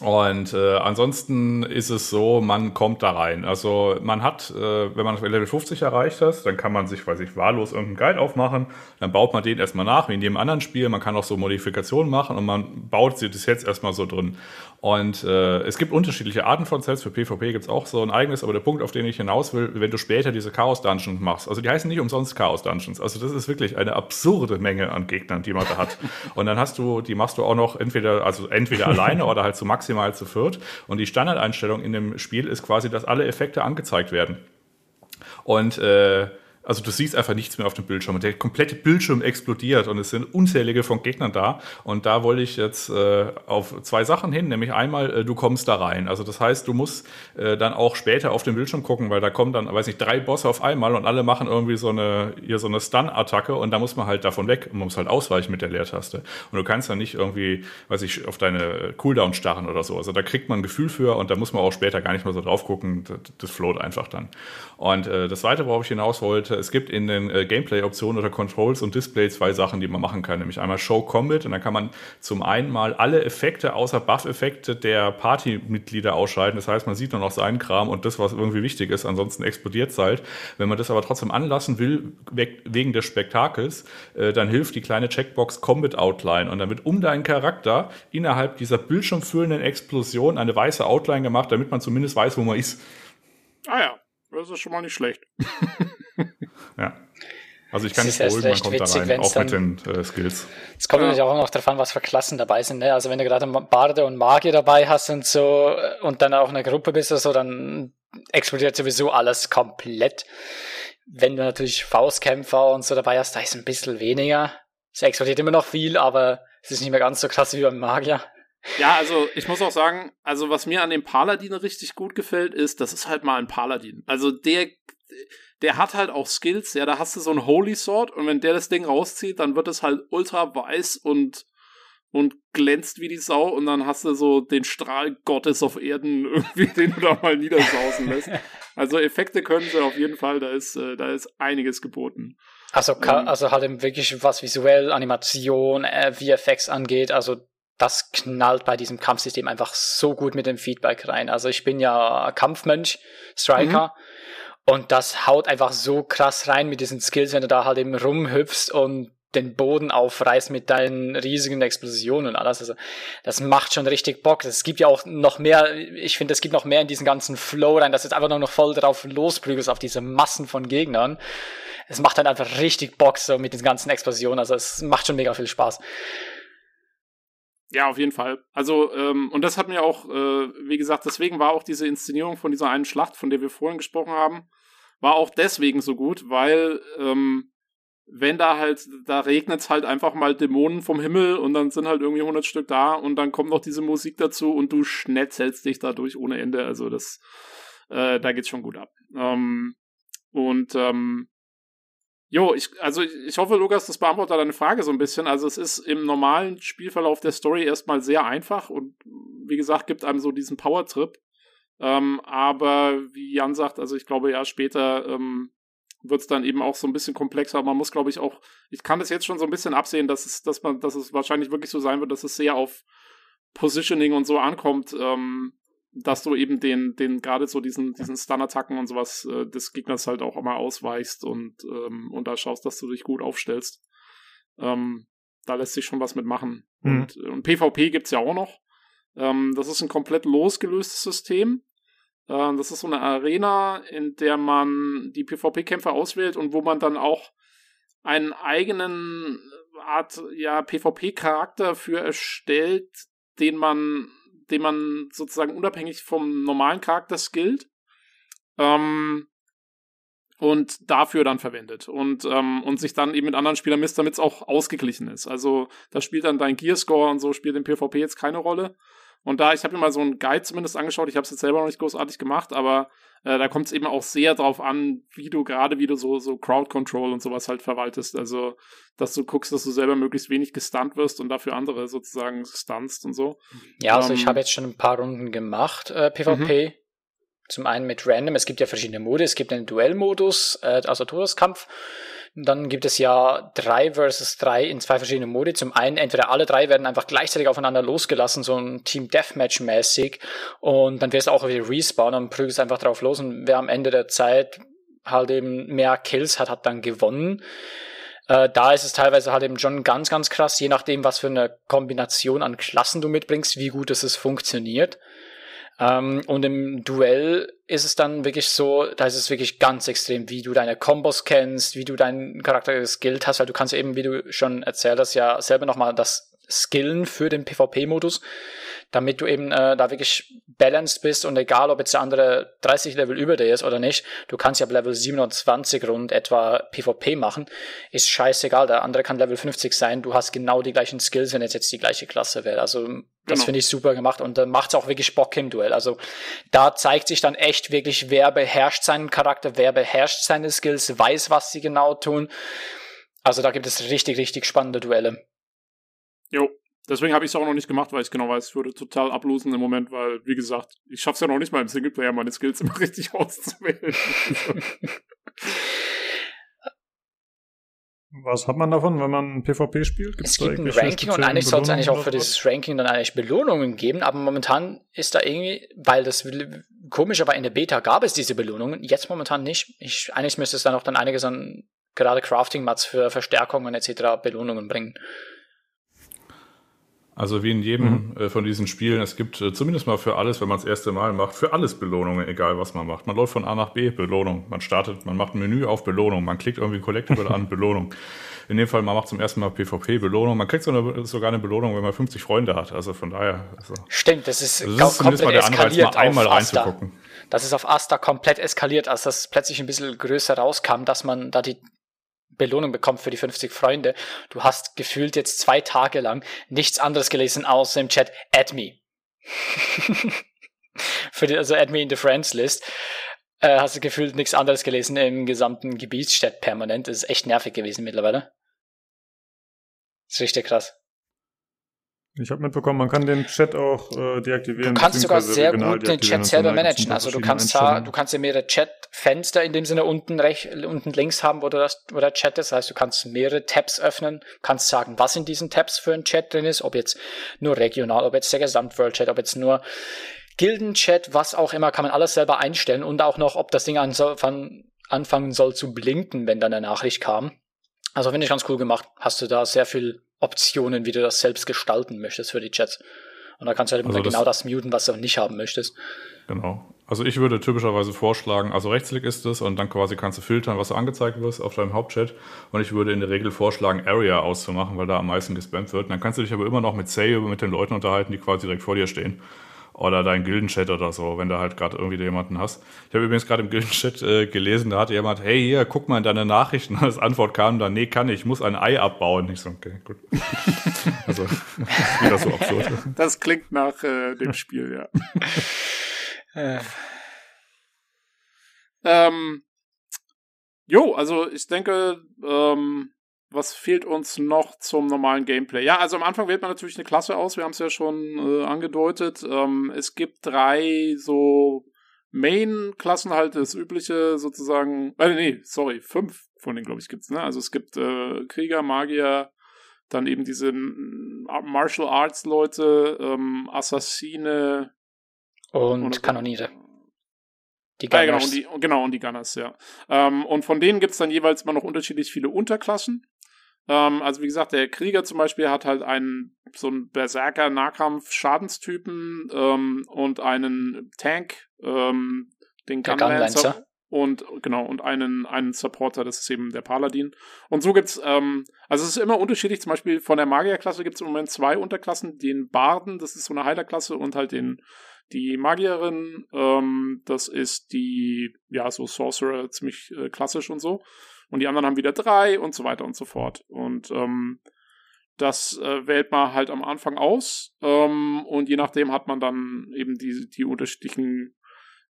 und äh, ansonsten ist es so, man kommt da rein. Also man hat, äh, wenn man Level 50 erreicht hat, dann kann man sich, weiß ich, wahllos irgendeinen Guide aufmachen. Dann baut man den erstmal nach, wie in jedem anderen Spiel. Man kann auch so Modifikationen machen und man baut sie das jetzt erstmal so drin. Und äh, es gibt unterschiedliche Arten von Sets. Für PvP gibt es auch so ein eigenes, aber der Punkt, auf den ich hinaus will, wenn du später diese Chaos Dungeons machst, also die heißen nicht umsonst Chaos Dungeons. Also das ist wirklich eine absurde Menge an Gegnern, die man da hat. Und dann hast du, die machst du auch noch entweder, also entweder alleine oder halt so maximal zu viert. Und die Standardeinstellung in dem Spiel ist quasi, dass alle Effekte angezeigt werden. Und äh, also du siehst einfach nichts mehr auf dem Bildschirm und der komplette Bildschirm explodiert und es sind unzählige von Gegnern da. Und da wollte ich jetzt äh, auf zwei Sachen hin, nämlich einmal, äh, du kommst da rein. Also das heißt, du musst äh, dann auch später auf den Bildschirm gucken, weil da kommen dann, weiß nicht, drei Bosse auf einmal und alle machen irgendwie so eine, hier so eine Stun-Attacke und da muss man halt davon weg und man muss halt ausweichen mit der Leertaste. Und du kannst dann nicht irgendwie, weiß ich, auf deine Cooldown starren oder so. Also da kriegt man ein Gefühl für und da muss man auch später gar nicht mehr so drauf gucken. Das, das float einfach dann. Und äh, das zweite, worauf ich hinaus wollte, es gibt in den äh, Gameplay-Optionen oder Controls und Display zwei Sachen, die man machen kann. Nämlich einmal Show Combat und dann kann man zum einen mal alle Effekte außer Buff-Effekte der Party-Mitglieder ausschalten. Das heißt, man sieht nur noch seinen Kram und das, was irgendwie wichtig ist. Ansonsten explodiert es halt. Wenn man das aber trotzdem anlassen will, wegen des Spektakels, äh, dann hilft die kleine Checkbox Combat Outline und dann wird um deinen Charakter innerhalb dieser bildschirmfüllenden Explosion eine weiße Outline gemacht, damit man zumindest weiß, wo man ist. Ah ja, das ist schon mal nicht schlecht. ja. Also ich kann nicht beruhigen, man kommt witzig, da rein, auch mit den äh, Skills. Es kommt ja. natürlich auch noch darauf an, was für Klassen dabei sind. Ne? Also wenn du gerade Barde und Magier dabei hast und so äh, und dann auch eine Gruppe bist oder so, dann explodiert sowieso alles komplett. Wenn du natürlich Faustkämpfer und so dabei hast, da ist ein bisschen weniger. Es explodiert immer noch viel, aber es ist nicht mehr ganz so krass wie beim Magier. Ja, also ich muss auch sagen, also was mir an dem Paladin richtig gut gefällt, ist, das ist halt mal ein Paladin. Also der, der hat halt auch Skills, ja, da hast du so ein Holy Sword und wenn der das Ding rauszieht, dann wird es halt ultra weiß und und glänzt wie die Sau und dann hast du so den Strahl Gottes auf Erden irgendwie, den du da mal niedersausen lässt. Also Effekte können sie auf jeden Fall, da ist, äh, da ist einiges geboten. Also, ähm, also halt wirklich was visuell, Animation, äh, VFX angeht, also das knallt bei diesem Kampfsystem einfach so gut mit dem Feedback rein. Also ich bin ja Kampfmönch, Striker. Mhm. Und das haut einfach so krass rein mit diesen Skills, wenn du da halt eben rumhüpfst und den Boden aufreißt mit deinen riesigen Explosionen und alles. Also das macht schon richtig Bock. Es gibt ja auch noch mehr, ich finde, es gibt noch mehr in diesen ganzen Flow rein, dass jetzt einfach nur noch voll drauf losprügelst auf diese Massen von Gegnern. Es macht dann einfach richtig Bock so mit diesen ganzen Explosionen. Also es macht schon mega viel Spaß. Ja, auf jeden Fall. Also, ähm, und das hat mir auch, äh, wie gesagt, deswegen war auch diese Inszenierung von dieser einen Schlacht, von der wir vorhin gesprochen haben, war auch deswegen so gut, weil, ähm, wenn da halt, da regnet's halt einfach mal Dämonen vom Himmel und dann sind halt irgendwie 100 Stück da und dann kommt noch diese Musik dazu und du schnetzelst dich dadurch ohne Ende. Also das, äh, da geht's schon gut ab. Ähm, Und ähm, Jo, ich, also ich hoffe, Lukas, das beantwortet deine Frage so ein bisschen. Also es ist im normalen Spielverlauf der Story erstmal sehr einfach und wie gesagt, gibt einem so diesen Power-Trip. Ähm, aber wie Jan sagt, also ich glaube ja, später ähm, wird es dann eben auch so ein bisschen komplexer. Man muss, glaube ich, auch, ich kann das jetzt schon so ein bisschen absehen, dass es, dass man, dass es wahrscheinlich wirklich so sein wird, dass es sehr auf Positioning und so ankommt. Ähm, dass du eben den, den gerade so diesen, diesen Stun-Attacken und sowas äh, des Gegners halt auch immer ausweichst und, ähm, und da schaust, dass du dich gut aufstellst. Ähm, da lässt sich schon was mitmachen. Mhm. Und, und PvP gibt's ja auch noch. Ähm, das ist ein komplett losgelöstes System. Äh, das ist so eine Arena, in der man die PvP-Kämpfer auswählt und wo man dann auch einen eigenen Art ja PvP-Charakter für erstellt, den man den man sozusagen unabhängig vom normalen Charakter skillt. Ähm, und dafür dann verwendet und, ähm, und sich dann eben mit anderen Spielern misst, damit es auch ausgeglichen ist. Also da spielt dann dein Gearscore und so spielt im PvP jetzt keine Rolle. Und da, ich habe mir mal so einen Guide zumindest angeschaut, ich habe es jetzt selber noch nicht großartig gemacht, aber äh, da kommt es eben auch sehr drauf an, wie du gerade, wie du so, so Crowd Control und sowas halt verwaltest. Also, dass du guckst, dass du selber möglichst wenig gestunt wirst und dafür andere sozusagen stunst und so. Ja, also ähm, ich habe jetzt schon ein paar Runden gemacht, äh, PvP. Mhm. Zum einen mit Random, es gibt ja verschiedene Modi, es gibt einen Duellmodus, äh, also Todeskampf. Dann gibt es ja drei versus drei in zwei verschiedenen Modi. Zum einen, entweder alle drei werden einfach gleichzeitig aufeinander losgelassen, so ein Team Deathmatch mäßig. Und dann wirst du auch wieder respawn und prügelst einfach drauf los. Und wer am Ende der Zeit halt eben mehr Kills hat, hat dann gewonnen. Äh, da ist es teilweise halt eben schon ganz, ganz krass, je nachdem, was für eine Kombination an Klassen du mitbringst, wie gut es funktioniert. Ähm, und im Duell ist es dann wirklich so, da ist es wirklich ganz extrem, wie du deine Kombos kennst, wie du deinen Charakter geskillt hast, weil du kannst eben, wie du schon erzählt hast, ja selber nochmal das Skillen für den PvP-Modus damit du eben äh, da wirklich balanced bist und egal, ob jetzt der andere 30 Level über dir ist oder nicht, du kannst ja ab Level 27 rund etwa PvP machen, ist scheißegal, der andere kann Level 50 sein, du hast genau die gleichen Skills, wenn es jetzt die gleiche Klasse wäre. Also das genau. finde ich super gemacht und dann macht es auch wirklich Bock im Duell. Also da zeigt sich dann echt wirklich, wer beherrscht seinen Charakter, wer beherrscht seine Skills, weiß, was sie genau tun. Also da gibt es richtig, richtig spannende Duelle. Jo, Deswegen habe ich es auch noch nicht gemacht, weil ich genau weiß, ich würde total ablosen im Moment, weil, wie gesagt, ich schaffe es ja noch nicht mal im Singleplayer, meine Skills immer richtig auszuwählen. Was hat man davon, wenn man PvP spielt? Gibt's es gibt ein Ranking und eigentlich soll es eigentlich auch für dieses Ranking dann eigentlich Belohnungen geben, aber momentan ist da irgendwie, weil das komisch, aber in der Beta gab es diese Belohnungen, jetzt momentan nicht. Ich, eigentlich müsste es dann auch dann einiges an gerade Crafting-Mats für Verstärkungen etc. Belohnungen bringen. Also wie in jedem mhm. äh, von diesen Spielen, es gibt äh, zumindest mal für alles, wenn man das erste Mal macht, für alles Belohnungen, egal was man macht. Man läuft von A nach B, Belohnung. Man startet, man macht ein Menü auf Belohnung. Man klickt irgendwie Collectible an, Belohnung. In dem Fall, man macht zum ersten Mal PvP, Belohnung. Man kriegt sogar eine Belohnung, wenn man 50 Freunde hat. Also von daher. Also, Stimmt, das ist, also das ist komplett mal der Anreiz, mal einmal reinzugucken. Das ist auf Asta komplett eskaliert, als das plötzlich ein bisschen größer rauskam, dass man da die Belohnung bekommt für die 50 Freunde. Du hast gefühlt jetzt zwei Tage lang nichts anderes gelesen außer im Chat, add me. für die, also add me in the friends list. Äh, hast du gefühlt nichts anderes gelesen im gesamten Gebietschat permanent. Das ist echt nervig gewesen mittlerweile. Das ist richtig krass. Ich habe mitbekommen, man kann den Chat auch äh, deaktivieren. Du kannst sogar sehr gut den Chat selber managen. Also du kannst da, du kannst ja mehrere Chat-Fenster in dem Sinne unten rechts, unten links haben, wo, du das, wo der Chat ist. Das heißt, du kannst mehrere Tabs öffnen, kannst sagen, was in diesen Tabs für ein Chat drin ist, ob jetzt nur regional, ob jetzt der Gesamtworld-Chat, ob jetzt nur Gilden-Chat, was auch immer, kann man alles selber einstellen und auch noch, ob das Ding anfangen soll zu blinken, wenn dann eine Nachricht kam. Also finde ich ganz cool gemacht. Hast du da sehr viel Optionen, wie du das selbst gestalten möchtest für die Chats. Und da kannst du halt also genau das muten, was du nicht haben möchtest. Genau. Also ich würde typischerweise vorschlagen, also Rechtsklick ist es und dann quasi kannst du filtern, was du angezeigt wirst auf deinem Hauptchat. Und ich würde in der Regel vorschlagen, Area auszumachen, weil da am meisten gespammt wird. Und dann kannst du dich aber immer noch mit Say mit den Leuten unterhalten, die quasi direkt vor dir stehen oder dein Gildenchat oder so, wenn du halt gerade irgendwie jemanden hast. Ich habe übrigens gerade im Gildenchat äh, gelesen, da hatte jemand, hey, hier, guck mal in deine Nachrichten. Als Antwort kam dann, nee, kann ich, ich muss ein Ei abbauen. Ich so, okay, gut. also, wieder so absurd. Das klingt nach äh, dem Spiel, ja. äh. ähm, jo, also ich denke, ähm, was fehlt uns noch zum normalen Gameplay? Ja, also am Anfang wählt man natürlich eine Klasse aus, wir haben es ja schon äh, angedeutet. Ähm, es gibt drei so Main-Klassen halt, das übliche sozusagen, äh, nee, sorry, fünf von denen, glaube ich, gibt's, ne? Also es gibt äh, Krieger, Magier, dann eben diese Martial Arts Leute, ähm, Assassine und Kanoniere. Die Gunners. Ah, genau, und die, genau, und die Gunners, ja. Ähm, und von denen gibt's dann jeweils mal noch unterschiedlich viele Unterklassen. Ähm, also wie gesagt, der Krieger zum Beispiel hat halt einen so einen Berserker-Nahkampf-Schadenstypen ähm, und einen Tank, ähm, den Gunlancer. Und genau, und einen, einen Supporter, das ist eben der Paladin. Und so gibt's, ähm, also es ist immer unterschiedlich, zum Beispiel von der Magierklasse gibt's im Moment zwei Unterklassen, den Barden, das ist so eine Heilerklasse, und halt den die Magierin, ähm, das ist die, ja, so Sorcerer, ziemlich äh, klassisch und so. Und die anderen haben wieder drei und so weiter und so fort. Und ähm, das äh, wählt man halt am Anfang aus. Ähm, und je nachdem hat man dann eben die, die unterschiedlichen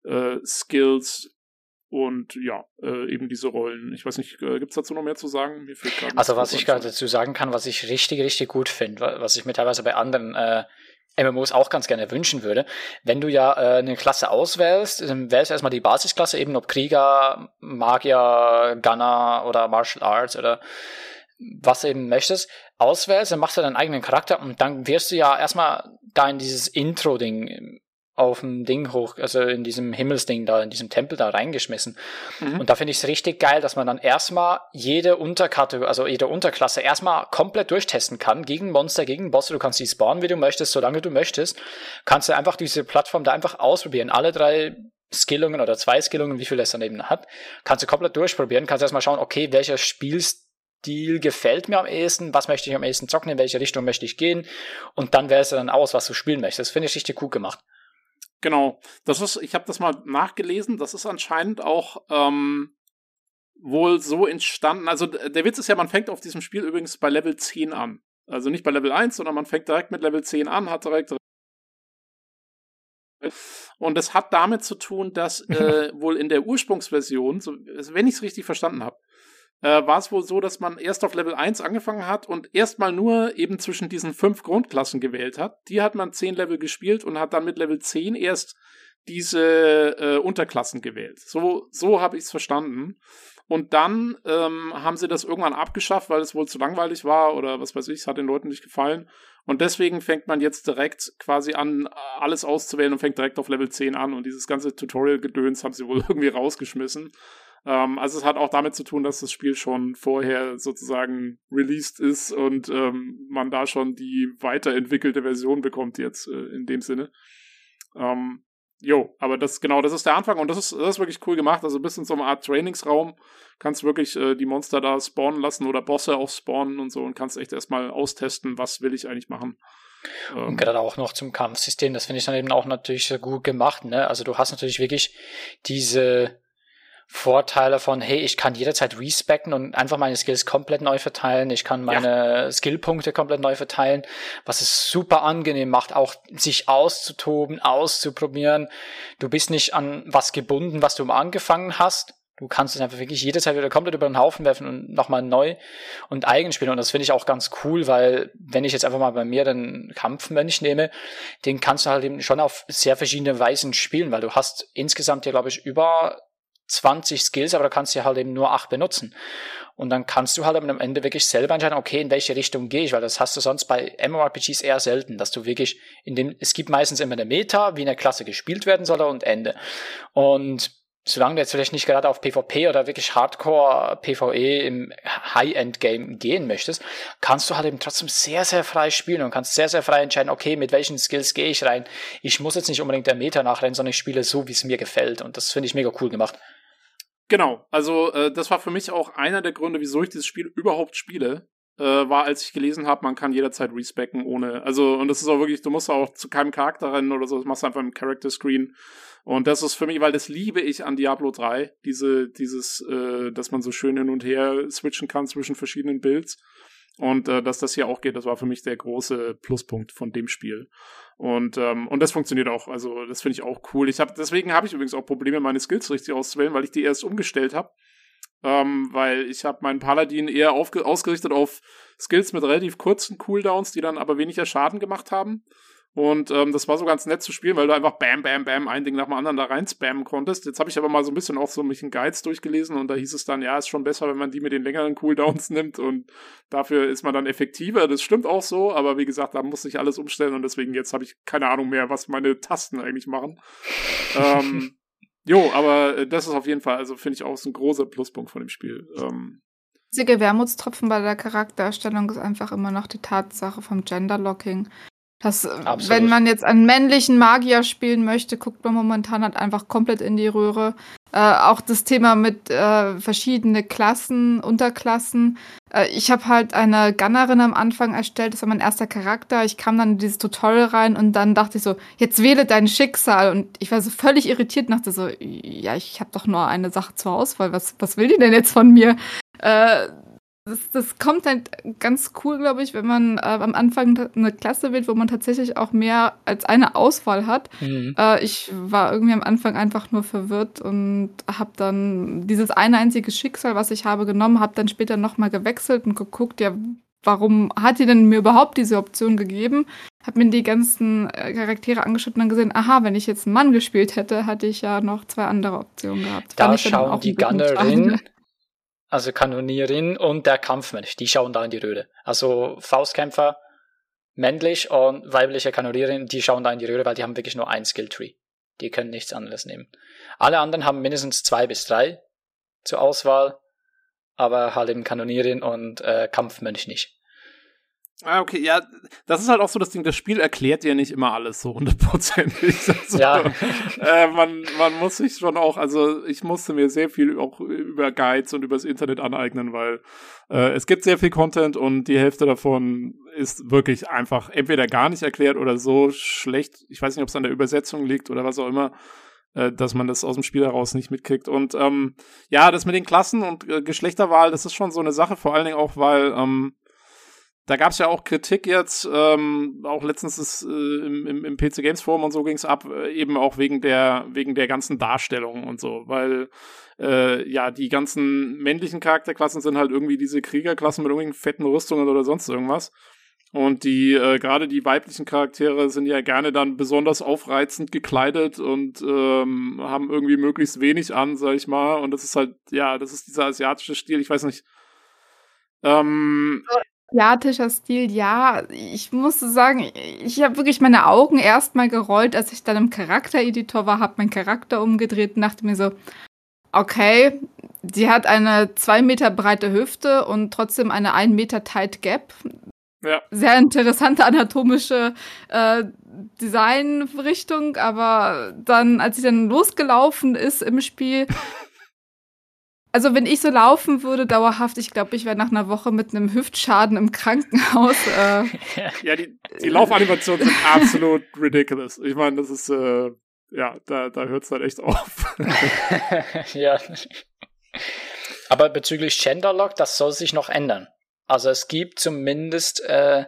äh, Skills und ja, äh, eben diese Rollen. Ich weiß nicht, äh, gibt es dazu noch mehr zu sagen? Also was ich gerade dazu sagen kann, was ich richtig, richtig gut finde, was ich mir teilweise bei anderen äh, MMOs auch ganz gerne wünschen würde. Wenn du ja äh, eine Klasse auswählst, dann wählst du erstmal die Basisklasse, eben ob Krieger, Magier, Gunner oder Martial Arts oder was du eben möchtest, auswählst, dann machst du deinen eigenen Charakter und dann wirst du ja erstmal da in dieses Intro-Ding auf dem Ding hoch, also in diesem Himmelsding da, in diesem Tempel da reingeschmissen. Mhm. Und da finde ich es richtig geil, dass man dann erstmal jede Unterkategorie, also jede Unterklasse erstmal komplett durchtesten kann, gegen Monster, gegen Bosse. Du kannst die spawnen, wie du möchtest, solange du möchtest. Kannst du einfach diese Plattform da einfach ausprobieren. Alle drei Skillungen oder zwei Skillungen, wie viel es dann eben hat, kannst du komplett durchprobieren, kannst erstmal schauen, okay, welcher Spielstil gefällt mir am ehesten, was möchte ich am ehesten zocken, in welche Richtung möchte ich gehen und dann wählst du dann aus, was du spielen möchtest. Das finde ich richtig gut gemacht. Genau, das ist, ich habe das mal nachgelesen, das ist anscheinend auch ähm, wohl so entstanden. Also der Witz ist ja, man fängt auf diesem Spiel übrigens bei Level 10 an. Also nicht bei Level 1, sondern man fängt direkt mit Level 10 an, hat direkt. Und das hat damit zu tun, dass äh, wohl in der Ursprungsversion, so, wenn ich es richtig verstanden habe, äh, war es wohl so, dass man erst auf Level 1 angefangen hat und erstmal nur eben zwischen diesen fünf Grundklassen gewählt hat. Die hat man zehn Level gespielt und hat dann mit Level 10 erst diese äh, Unterklassen gewählt. So, so habe ich es verstanden. Und dann ähm, haben sie das irgendwann abgeschafft, weil es wohl zu langweilig war oder was weiß ich, es hat den Leuten nicht gefallen. Und deswegen fängt man jetzt direkt quasi an, alles auszuwählen und fängt direkt auf Level 10 an. Und dieses ganze Tutorial-Gedöns haben sie wohl irgendwie rausgeschmissen. Ähm, also es hat auch damit zu tun, dass das Spiel schon vorher sozusagen released ist und ähm, man da schon die weiterentwickelte Version bekommt jetzt äh, in dem Sinne. Ähm, jo, aber das genau, das ist der Anfang und das ist, das ist wirklich cool gemacht. Also bis in so eine Art Trainingsraum kannst wirklich äh, die Monster da spawnen lassen oder Bosse auch spawnen und so und kannst echt erstmal austesten, was will ich eigentlich machen. Und ähm. gerade auch noch zum Kampfsystem, das finde ich dann eben auch natürlich sehr gut gemacht. Ne? Also du hast natürlich wirklich diese Vorteile von, hey, ich kann jederzeit respecken und einfach meine Skills komplett neu verteilen. Ich kann meine ja. Skillpunkte komplett neu verteilen, was es super angenehm macht, auch sich auszutoben, auszuprobieren. Du bist nicht an was gebunden, was du angefangen hast. Du kannst es einfach wirklich jederzeit wieder komplett über den Haufen werfen und nochmal neu und eigen spielen. Und das finde ich auch ganz cool, weil wenn ich jetzt einfach mal bei mir den Kampfmönch nehme, den kannst du halt eben schon auf sehr verschiedene Weisen spielen, weil du hast insgesamt ja, glaube ich, über 20 Skills, aber da kannst du halt eben nur acht benutzen. Und dann kannst du halt am Ende wirklich selber entscheiden, okay, in welche Richtung gehe ich, weil das hast du sonst bei MMORPGs eher selten, dass du wirklich in dem, es gibt meistens immer eine Meta, wie eine Klasse gespielt werden soll und Ende. Und solange du jetzt vielleicht nicht gerade auf PvP oder wirklich Hardcore PvE im High-End-Game gehen möchtest, kannst du halt eben trotzdem sehr, sehr frei spielen und kannst sehr, sehr frei entscheiden, okay, mit welchen Skills gehe ich rein. Ich muss jetzt nicht unbedingt der Meta nachrennen, sondern ich spiele so, wie es mir gefällt. Und das finde ich mega cool gemacht. Genau, also äh, das war für mich auch einer der Gründe, wieso ich dieses Spiel überhaupt spiele, äh, war, als ich gelesen habe, man kann jederzeit respecken ohne, also und das ist auch wirklich, du musst auch zu keinem Charakter rennen oder so, das machst du einfach im Character Screen und das ist für mich, weil das liebe ich an Diablo 3, diese, dieses, äh, dass man so schön hin und her switchen kann zwischen verschiedenen Builds und äh, dass das hier auch geht, das war für mich der große Pluspunkt von dem Spiel. Und, ähm, und das funktioniert auch. Also, das finde ich auch cool. Ich hab, deswegen habe ich übrigens auch Probleme, meine Skills richtig auszuwählen, weil ich die erst umgestellt habe. Ähm, weil ich habe meinen Paladin eher ausgerichtet auf Skills mit relativ kurzen Cooldowns, die dann aber weniger Schaden gemacht haben. Und ähm, das war so ganz nett zu spielen, weil du einfach bam, bam, bam ein Ding nach dem anderen da rein spammen konntest. Jetzt habe ich aber mal so ein bisschen auch so mich in Guides durchgelesen und da hieß es dann, ja, ist schon besser, wenn man die mit den längeren Cooldowns nimmt und dafür ist man dann effektiver. Das stimmt auch so, aber wie gesagt, da muss ich alles umstellen und deswegen jetzt habe ich keine Ahnung mehr, was meine Tasten eigentlich machen. ähm, jo, aber äh, das ist auf jeden Fall, also finde ich auch ein großer Pluspunkt von dem Spiel. Ähm, einzige Wermutstropfen bei der Charaktererstellung ist einfach immer noch die Tatsache vom Genderlocking. Das, äh, Absolut. wenn man jetzt einen männlichen Magier spielen möchte, guckt man momentan halt einfach komplett in die Röhre. Äh, auch das Thema mit äh, verschiedene Klassen, Unterklassen. Äh, ich habe halt eine Gunnerin am Anfang erstellt, das war mein erster Charakter. Ich kam dann in dieses Tutorial rein und dann dachte ich so, jetzt wähle dein Schicksal. Und ich war so völlig irritiert und dachte so, ja, ich habe doch nur eine Sache zur Auswahl. Was, was will die denn jetzt von mir? Äh, das, das kommt halt ganz cool, glaube ich, wenn man äh, am Anfang eine Klasse wählt, wo man tatsächlich auch mehr als eine Auswahl hat. Mhm. Äh, ich war irgendwie am Anfang einfach nur verwirrt und habe dann dieses eine einzige Schicksal, was ich habe, genommen, habe dann später nochmal gewechselt und geguckt, ja, warum hat die denn mir überhaupt diese Option gegeben? Hab mir die ganzen äh, Charaktere angeschaut und dann gesehen, aha, wenn ich jetzt einen Mann gespielt hätte, hatte ich ja noch zwei andere Optionen gehabt. Da schauen die Gunnerin also Kanonierin und der Kampfmensch, die schauen da in die Röhre. Also Faustkämpfer, männlich und weibliche Kanonierin, die schauen da in die Röhre, weil die haben wirklich nur ein Skilltree. Die können nichts anderes nehmen. Alle anderen haben mindestens zwei bis drei zur Auswahl, aber halt eben Kanonierin und äh, Kampfmönch nicht. Ah, okay, ja, das ist halt auch so das Ding, das Spiel erklärt dir nicht immer alles so hundertprozentig. Also, ja. äh, man, man muss sich schon auch, also ich musste mir sehr viel auch über Guides und übers Internet aneignen, weil äh, es gibt sehr viel Content und die Hälfte davon ist wirklich einfach entweder gar nicht erklärt oder so schlecht. Ich weiß nicht, ob es an der Übersetzung liegt oder was auch immer äh, dass man das aus dem Spiel heraus nicht mitkriegt. Und ähm, ja, das mit den Klassen und äh, Geschlechterwahl, das ist schon so eine Sache, vor allen Dingen auch, weil ähm, da gab es ja auch Kritik jetzt, ähm, auch letztens ist, äh, im, im, im PC Games Forum und so ging es ab, äh, eben auch wegen der, wegen der ganzen Darstellung und so, weil äh, ja, die ganzen männlichen Charakterklassen sind halt irgendwie diese Kriegerklassen mit irgendwelchen fetten Rüstungen oder sonst irgendwas. Und die, äh, gerade die weiblichen Charaktere sind ja gerne dann besonders aufreizend gekleidet und ähm, haben irgendwie möglichst wenig an, sag ich mal. Und das ist halt, ja, das ist dieser asiatische Stil, ich weiß nicht. Ähm, asiatischer Stil, ja. Ich muss sagen, ich habe wirklich meine Augen erstmal gerollt, als ich dann im Charaktereditor war, habe meinen Charakter umgedreht und dachte mir so, okay, sie hat eine zwei Meter breite Hüfte und trotzdem eine ein Meter tight Gap. Ja. Sehr interessante anatomische äh, Designrichtung, aber dann, als sie dann losgelaufen ist im Spiel, Also wenn ich so laufen würde, dauerhaft, ich glaube, ich wäre nach einer Woche mit einem Hüftschaden im Krankenhaus. Äh, ja, die, die Laufanimationen sind absolut ridiculous. Ich meine, das ist, äh, ja, da, da hört es dann echt auf. ja. Aber bezüglich Genderlock, das soll sich noch ändern. Also es gibt zumindest äh,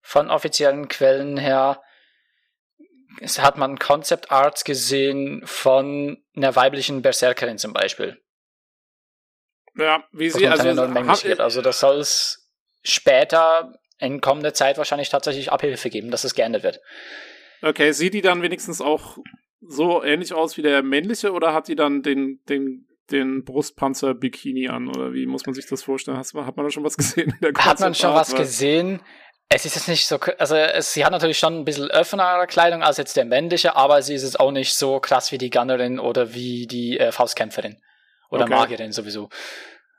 von offiziellen Quellen her, es hat man Concept Arts gesehen von einer weiblichen Berserkerin zum Beispiel ja, wie sie also, haben, also das soll es später in kommender Zeit wahrscheinlich tatsächlich Abhilfe geben, dass es geändert wird. Okay, sieht die dann wenigstens auch so ähnlich aus wie der männliche oder hat die dann den, den, den Brustpanzer-Bikini an oder wie muss man sich das vorstellen? Hast, hat man da schon was gesehen? hat man schon was gesehen? Es ist jetzt nicht so, also es, sie hat natürlich schon ein bisschen offenere Kleidung als jetzt der männliche, aber sie ist jetzt auch nicht so krass wie die Gunnerin oder wie die äh, Faustkämpferin. Oder okay. Magierin sowieso.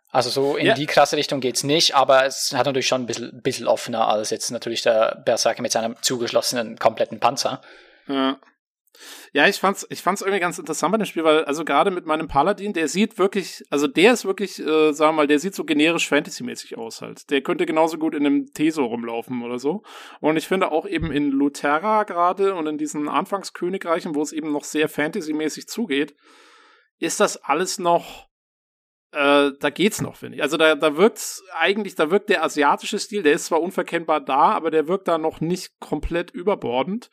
Also so in ja. die krasse Richtung geht's nicht, aber es hat natürlich schon ein bisschen, bisschen offener als jetzt natürlich der Berserker mit seinem zugeschlossenen kompletten Panzer. Ja. Ja, ich fand's, ich fand's irgendwie ganz interessant bei dem Spiel, weil, also gerade mit meinem Paladin, der sieht wirklich, also der ist wirklich, äh, sagen wir mal, der sieht so generisch Fantasy-mäßig aus halt. Der könnte genauso gut in einem Teso rumlaufen oder so. Und ich finde auch eben in Luterra gerade und in diesen Anfangskönigreichen, wo es eben noch sehr Fantasy-mäßig zugeht, ist das alles noch äh, da geht's noch, finde ich. Also da, da wirkt eigentlich, da wirkt der asiatische Stil, der ist zwar unverkennbar da, aber der wirkt da noch nicht komplett überbordend.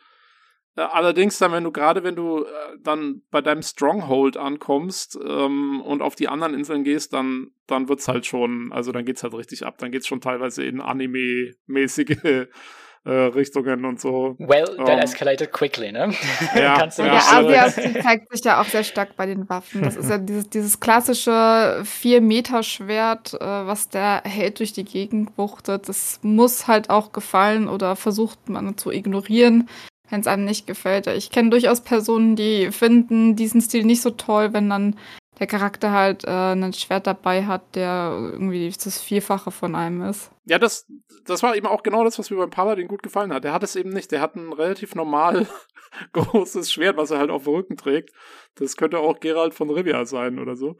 Äh, allerdings dann, wenn du gerade, wenn du äh, dann bei deinem Stronghold ankommst ähm, und auf die anderen Inseln gehst, dann, dann wird's halt schon, also dann geht's halt richtig ab. Dann geht's schon teilweise in Anime-mäßige äh, Richtungen und so. Well, that um, escalated quickly, ne? Ja, Kannst du ja. Der Asia zeigt sich ja auch sehr stark bei den Waffen. Das ist ja dieses, dieses klassische 4-Meter-Schwert, äh, was der Held durch die Gegend wuchtet. Das muss halt auch gefallen oder versucht man zu ignorieren wenn es einem nicht gefällt. Ich kenne durchaus Personen, die finden diesen Stil nicht so toll, wenn dann der Charakter halt äh, ein Schwert dabei hat, der irgendwie das Vierfache von einem ist. Ja, das, das war eben auch genau das, was mir beim Paladin gut gefallen hat. Der hat es eben nicht. Der hat ein relativ normal großes Schwert, was er halt auf dem Rücken trägt. Das könnte auch Gerald von Rivia sein oder so.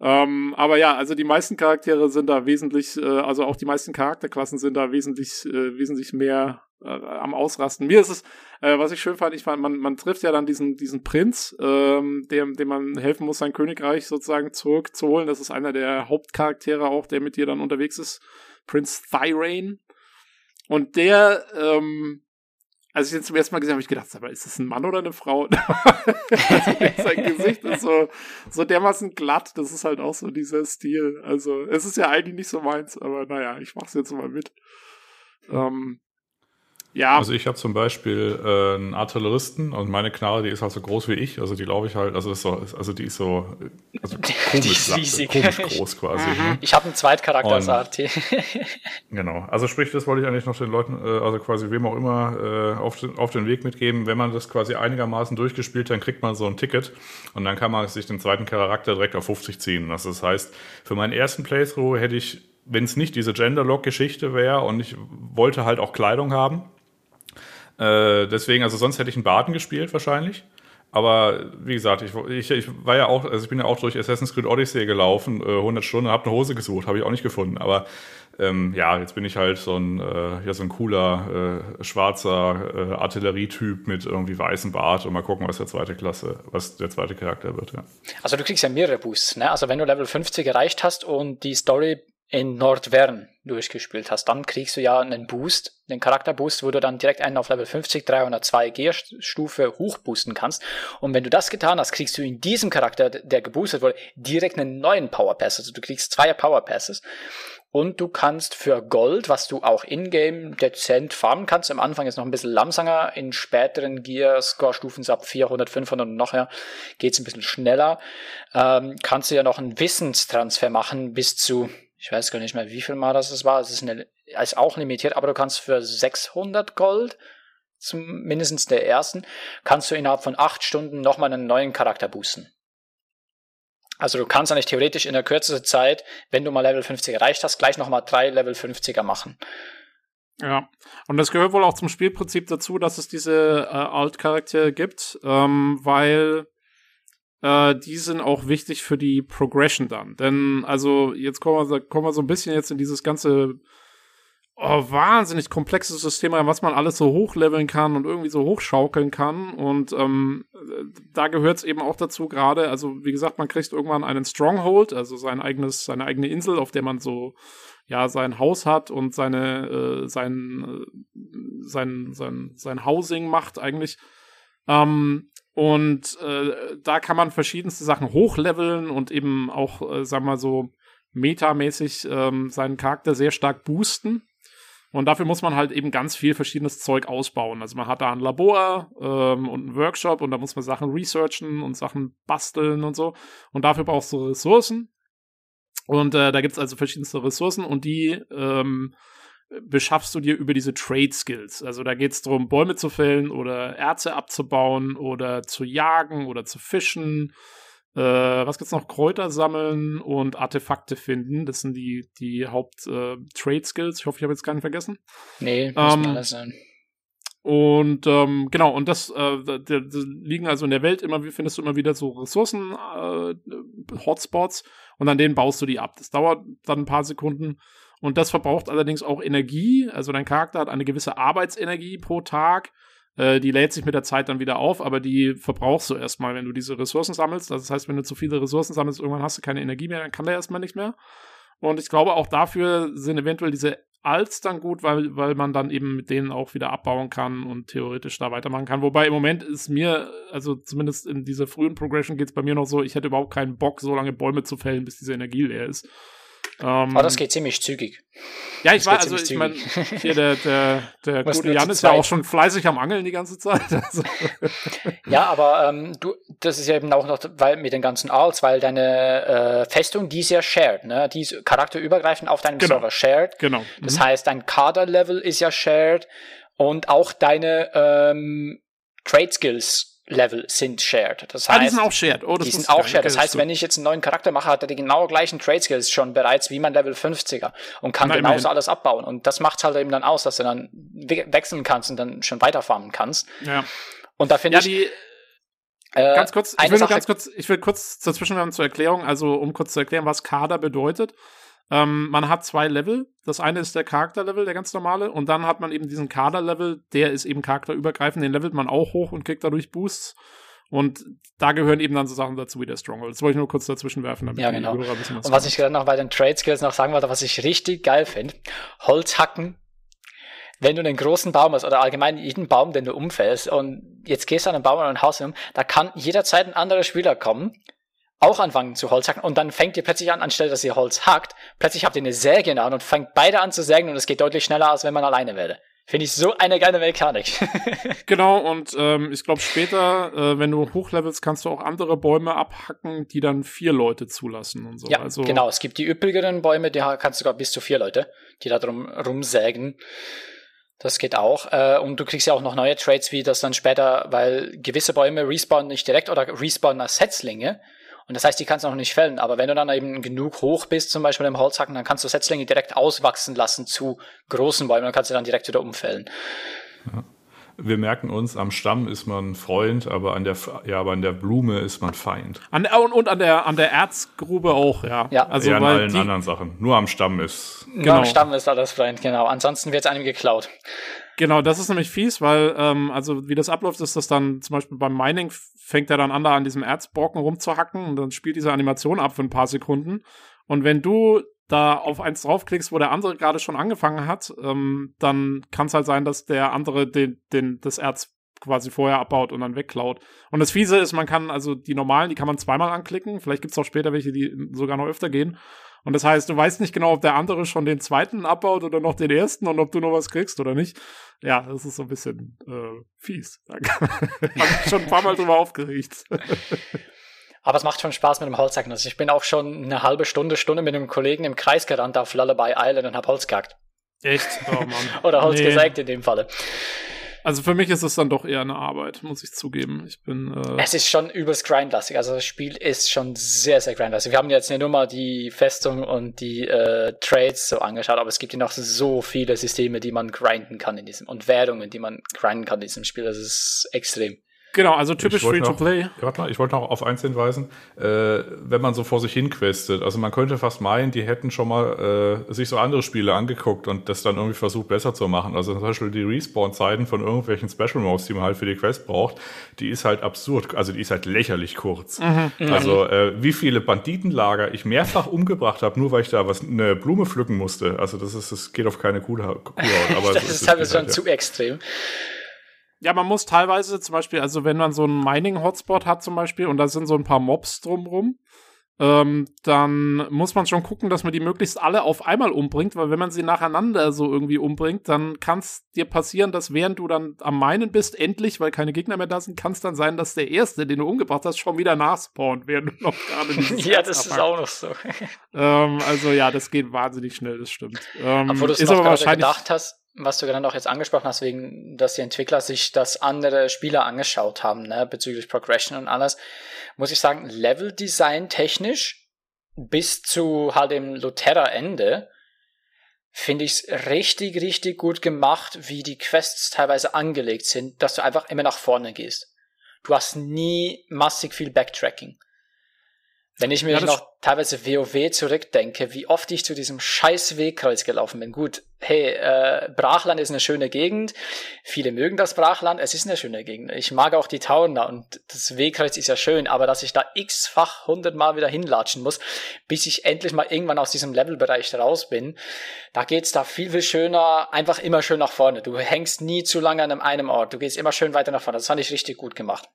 Ähm, aber ja, also die meisten Charaktere sind da wesentlich, äh, also auch die meisten Charakterklassen sind da wesentlich, äh, wesentlich mehr äh, am Ausrasten. Mir ist es, äh, was ich schön fand, ich fand, man, man trifft ja dann diesen, diesen Prinz, ähm, dem, dem man helfen muss, sein Königreich sozusagen zurückzuholen. Das ist einer der Hauptcharaktere auch, der mit dir dann unterwegs ist. Prinz Thyrain. Und der, ähm, als ich den zum ersten Mal gesehen habe, habe ich gedacht, aber ist das ein Mann oder eine Frau? also sein Gesicht ist so, so dermaßen glatt, das ist halt auch so dieser Stil. Also, es ist ja eigentlich nicht so meins, aber naja, ich mach's jetzt mal mit. Ähm, ja. Also ich habe zum Beispiel äh, einen Artilleristen und meine Knarre, die ist halt so groß wie ich. Also die laufe ich halt, also ist so, also die ist so also komisch, ist komisch groß quasi. Ne? Ich habe einen Zweitcharakter als AT. genau. Also sprich, das wollte ich eigentlich noch den Leuten, äh, also quasi wem auch immer, äh, auf, den, auf den Weg mitgeben. Wenn man das quasi einigermaßen durchgespielt, dann kriegt man so ein Ticket und dann kann man sich den zweiten Charakter direkt auf 50 ziehen. Also das heißt, für meinen ersten Playthrough hätte ich, wenn es nicht diese Genderlock-Geschichte wäre und ich wollte halt auch Kleidung haben, äh, deswegen, also sonst hätte ich einen Baden gespielt wahrscheinlich. Aber wie gesagt, ich, ich, ich, war ja auch, also ich bin ja auch durch Assassin's Creed Odyssey gelaufen, äh, 100 Stunden, habe eine Hose gesucht, habe ich auch nicht gefunden. Aber ähm, ja, jetzt bin ich halt so ein, äh, ja, so ein cooler äh, schwarzer äh, Artillerietyp mit irgendwie weißem Bart und mal gucken, was der zweite Klasse, was der zweite Charakter wird. Ja. Also du kriegst ja mehrere Boosts, ne? Also wenn du Level 50 erreicht hast und die Story in Nordvern durchgespielt hast, dann kriegst du ja einen Boost, einen Charakterboost, wo du dann direkt einen auf Level 50, 302 Gear-Stufe hochboosten kannst. Und wenn du das getan hast, kriegst du in diesem Charakter, der geboostet wurde, direkt einen neuen Power Pass. Also du kriegst zwei Power Passes. Und du kannst für Gold, was du auch in-game dezent farmen kannst, am Anfang ist noch ein bisschen langsamer, in späteren Gear-Score-Stufen ab 400, 500 und nachher geht's ein bisschen schneller, ähm, kannst du ja noch einen Wissenstransfer machen bis zu ich weiß gar nicht mehr, wie viel Mal das war. Es ist, eine, ist auch limitiert, aber du kannst für 600 Gold, zum, mindestens der ersten, kannst du innerhalb von acht Stunden nochmal einen neuen Charakter boosten. Also du kannst eigentlich theoretisch in der kürzesten Zeit, wenn du mal Level 50 erreicht hast, gleich nochmal drei Level 50er machen. Ja, und das gehört wohl auch zum Spielprinzip dazu, dass es diese äh, Alt-Charaktere gibt, ähm, weil äh, die sind auch wichtig für die Progression dann. Denn, also, jetzt kommen wir, kommen wir so ein bisschen jetzt in dieses ganze oh, wahnsinnig komplexes System rein, was man alles so hochleveln kann und irgendwie so hochschaukeln kann. Und ähm, da gehört es eben auch dazu, gerade, also wie gesagt, man kriegt irgendwann einen Stronghold, also sein eigenes, seine eigene Insel, auf der man so ja sein Haus hat und seine äh, sein, äh, sein sein sein Housing macht eigentlich. Ähm, und äh, da kann man verschiedenste Sachen hochleveln und eben auch, äh, sagen wir mal so, metamäßig ähm, seinen Charakter sehr stark boosten. Und dafür muss man halt eben ganz viel verschiedenes Zeug ausbauen. Also man hat da ein Labor ähm, und einen Workshop und da muss man Sachen researchen und Sachen basteln und so. Und dafür brauchst du Ressourcen. Und äh, da gibt's also verschiedenste Ressourcen und die ähm, beschaffst du dir über diese Trade Skills. Also da geht es darum, Bäume zu fällen oder Erze abzubauen oder zu jagen oder zu fischen. Äh, was gibt's noch? Kräuter sammeln und Artefakte finden. Das sind die, die Haupt-Trade äh, Skills. Ich hoffe, ich habe jetzt keinen vergessen. Nee, muss ähm, alles sein. Und ähm, genau, und das, äh, da, da liegen also in der Welt immer, findest du immer wieder so Ressourcen, äh, Hotspots und an denen baust du die ab. Das dauert dann ein paar Sekunden und das verbraucht allerdings auch Energie. Also dein Charakter hat eine gewisse Arbeitsenergie pro Tag. Äh, die lädt sich mit der Zeit dann wieder auf, aber die verbrauchst du erstmal, wenn du diese Ressourcen sammelst. Also das heißt, wenn du zu viele Ressourcen sammelst, irgendwann hast du keine Energie mehr, dann kann der erstmal nicht mehr. Und ich glaube, auch dafür sind eventuell diese als dann gut, weil, weil man dann eben mit denen auch wieder abbauen kann und theoretisch da weitermachen kann. Wobei im Moment ist mir, also zumindest in dieser frühen Progression geht es bei mir noch so, ich hätte überhaupt keinen Bock, so lange Bäume zu fällen, bis diese Energie leer ist. Ähm, Aber das geht ziemlich zügig. Ja, ich weiß, also ich meine, hier der, der, der gute Jan ist ja auch schon fleißig am Angeln die ganze Zeit. Also. Ja, aber ähm, du, das ist ja eben auch noch, weil mit den ganzen Alts, weil deine äh, Festung, die ist ja shared, ne? Die ist charakterübergreifend auf deinem Genau. Server shared. Genau. Das Mhm. heißt, dein Kader-Level ist ja shared und auch deine ähm, Trade-Skills Level sind shared. Das ah, heißt, die sind auch shared. Oh, das die sind auch shared. Das heißt, wenn ich jetzt einen neuen Charakter mache, hat er die genau gleichen Trade Skills schon bereits wie mein Level 50er und kann Na, genauso immerhin. alles abbauen. Und das macht halt eben dann aus, dass du dann we wechseln kannst und dann schon weiterfarmen kannst. Ja, Und da finde ja ich, äh, ganz kurz, ich will Sache- ganz kurz, ich will kurz dazwischen werden zur Erklärung, also um kurz zu erklären, was Kader bedeutet. Ähm, man hat zwei Level. Das eine ist der Charakterlevel, der ganz normale, und dann hat man eben diesen Kaderlevel, der ist eben charakterübergreifend, den levelt man auch hoch und kriegt dadurch Boosts. Und da gehören eben dann so Sachen dazu wie der Stronghold. Das wollte ich nur kurz dazwischen werfen, damit Ja, die genau. Hörer wissen, Und was ich gerade noch bei den Trade Skills noch sagen wollte, was ich richtig geil finde, Holzhacken. Wenn du einen großen Baum hast oder allgemein jeden Baum, den du umfällst und jetzt gehst du an einen Baum und ein Haus um, da kann jederzeit ein anderer Spieler kommen, auch anfangen zu Holzhacken und dann fängt ihr plötzlich an, anstelle dass ihr Holz hackt, plötzlich habt ihr eine Säge in der Hand und fängt beide an zu sägen und es geht deutlich schneller, als wenn man alleine wäre. Finde ich so eine geile Mechanik. Genau, und ähm, ich glaube später, äh, wenn du hochlevelst, kannst du auch andere Bäume abhacken, die dann vier Leute zulassen und so. ja, also, genau. Es gibt die üppigeren Bäume, die kannst du sogar bis zu vier Leute, die da drum rumsägen. Das geht auch. Äh, und du kriegst ja auch noch neue Trades, wie das dann später, weil gewisse Bäume respawnen nicht direkt oder respawnen als Setzlinge. Und das heißt, die kannst du noch nicht fällen. Aber wenn du dann eben genug hoch bist, zum Beispiel im Holzhacken, dann kannst du Setzlinge direkt auswachsen lassen zu großen Bäumen. Dann kannst du dann direkt wieder umfällen. Wir merken uns, am Stamm ist man Freund, aber an der, ja, aber an der Blume ist man Feind. An, der- und, und an der an der Erzgrube auch, ja. Ja. also ja, an allen die, anderen Sachen. Nur am Stamm ist. Nur Genau. am Stamm ist alles Freund, genau. Ansonsten wird es einem geklaut. Genau, das ist nämlich fies, weil, ähm, also wie das abläuft, ist das dann zum Beispiel beim Mining fängt er dann an, da an diesem Erzbrocken rumzuhacken und dann spielt diese Animation ab für ein paar Sekunden. Und wenn du da auf eins draufklickst, wo der andere gerade schon angefangen hat, ähm, dann kann es halt sein, dass der andere den, den, das Erz quasi vorher abbaut und dann wegklaut. Und das Fiese ist, man kann, also die normalen, die kann man zweimal anklicken. Vielleicht gibt's auch später welche, die sogar noch öfter gehen. Und das heißt, du weißt nicht genau, ob der andere schon den zweiten abbaut oder noch den ersten und ob du noch was kriegst oder nicht. Ja, das ist so ein bisschen äh, fies. Hab ich schon ein paar Mal drüber aufgeregt. Aber es macht schon Spaß mit dem Holzhacken. Also ich bin auch schon eine halbe Stunde, Stunde mit einem Kollegen im Kreis gerannt auf Lullaby Island und hab Holz gehackt. Echt? Oh Mann. Oder Holz Nee. gesägt in dem Falle. Also für mich ist es dann doch eher eine Arbeit, muss ich zugeben. Ich bin. Äh, Es ist schon übelst grindlastig. Also das Spiel ist schon sehr, sehr grindlastig. Wir haben jetzt ja nur mal die Festung und die äh, Trades so angeschaut, aber es gibt ja noch so viele Systeme, die man grinden kann in diesem und Währungen, die man grinden kann in diesem Spiel. Das ist extrem. Genau, also typisch Free-to-Play. Warte mal, ich wollte noch auf eins hinweisen. Äh, wenn man so vor sich hin questet, also man könnte fast meinen, die hätten schon mal äh, sich so andere Spiele angeguckt und das dann irgendwie versucht besser zu machen. Also zum Beispiel die Respawn-Zeiten von irgendwelchen Special Modes, die man halt für die Quest braucht, die ist halt absurd, also die ist halt lächerlich kurz. Also äh, wie viele Banditenlager ich mehrfach umgebracht habe, nur weil ich da was eine Blume pflücken musste. Also das ist, das geht auf keine Kuh, Kuhhaut. Aber das ist teilweise Spiel schon halt, zu extrem. Ja, man muss teilweise zum Beispiel, also wenn man so einen Mining-Hotspot hat zum Beispiel und da sind so ein paar Mobs drumrum, ähm, dann muss man schon gucken, dass man die möglichst alle auf einmal umbringt, weil wenn man sie nacheinander so irgendwie umbringt, dann kann es dir passieren, dass während du dann am Minen bist, endlich, weil keine Gegner mehr da sind, kann es dann sein, dass der Erste, den du umgebracht hast, schon wieder nachspawnt, während du noch gerade dieses Ja, Herz das ist auch noch so. Ähm, also ja, das geht wahnsinnig schnell, das stimmt. Ähm, Obwohl du es aber gerade wahrscheinlich gedacht hast, was du gerade noch jetzt angesprochen hast, wegen, dass die Entwickler sich das andere Spieler angeschaut haben, ne, bezüglich Progression und alles, muss ich sagen, Level-Design technisch bis zu halt dem Luterra-Ende finde ich es richtig, richtig gut gemacht, wie die Quests teilweise angelegt sind, dass du einfach immer nach vorne gehst. Du hast nie massig viel Backtracking. Wenn ich mich Ja, noch teilweise WoW zurückdenke, wie oft ich zu diesem scheiß Wegkreuz gelaufen bin. Gut, hey, äh, Brachland ist eine schöne Gegend. Viele mögen das Brachland. Es ist eine schöne Gegend. Ich mag auch die Tauern da und das Wegkreuz ist ja schön, aber dass ich da x-fach hundertmal wieder hinlatschen muss, bis ich endlich mal irgendwann aus diesem Levelbereich raus bin, da geht's da viel, viel schöner, einfach immer schön nach vorne. Du hängst nie zu lange an einem Ort. Du gehst immer schön weiter nach vorne. Das fand ich richtig gut gemacht.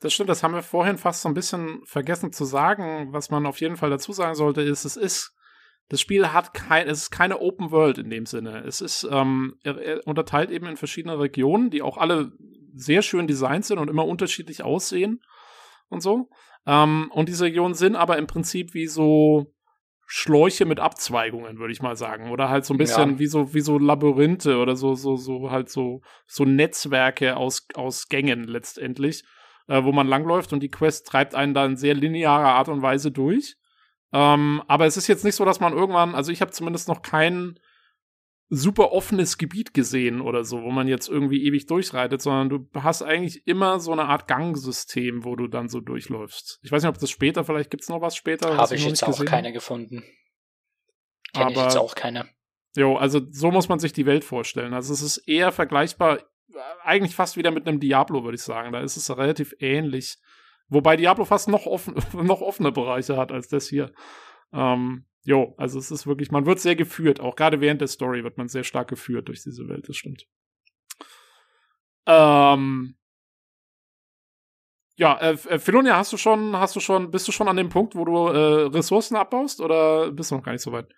Das stimmt, das haben wir vorhin fast so ein bisschen vergessen zu sagen. Was man auf jeden Fall dazu sagen sollte, ist, es ist das Spiel hat kein, es ist keine Open World in dem Sinne. Es ist, ähm, er, er unterteilt eben in verschiedene Regionen, die auch alle sehr schön designt sind und immer unterschiedlich aussehen und so. Ähm, und diese Regionen sind aber im Prinzip wie so Schläuche mit Abzweigungen, würde ich mal sagen. Oder halt so ein bisschen ja. wie so, wie so Labyrinthe oder so, so, so halt so, so Netzwerke aus, aus Gängen letztendlich, äh, wo man langläuft und die Quest treibt einen da in sehr linearer Art und Weise durch. Ähm, aber es ist jetzt nicht so, dass man irgendwann, also ich habe zumindest noch kein super offenes Gebiet gesehen oder so, wo man jetzt irgendwie ewig durchreitet, sondern du hast eigentlich immer so eine Art Gangsystem, wo du dann so durchläufst. Ich weiß nicht, ob das später, vielleicht gibt's noch was später. Habe ich jetzt auch gesehen. keine gefunden. Kenne ich jetzt auch keine. Jo, also so muss man sich die Welt vorstellen. Also es ist eher vergleichbar, eigentlich fast wieder mit einem Diablo, würde ich sagen. Da ist es relativ ähnlich Wobei Diablo fast noch, offen, noch offene Bereiche hat als das hier. Ähm, jo, also es ist wirklich, man wird sehr geführt, auch gerade während der Story wird man sehr stark geführt durch diese Welt, das stimmt. Ähm, ja, äh, äh, Philonia, hast du schon, hast du schon, bist du schon an dem Punkt, wo du äh, Ressourcen abbaust oder bist du noch gar nicht so weit?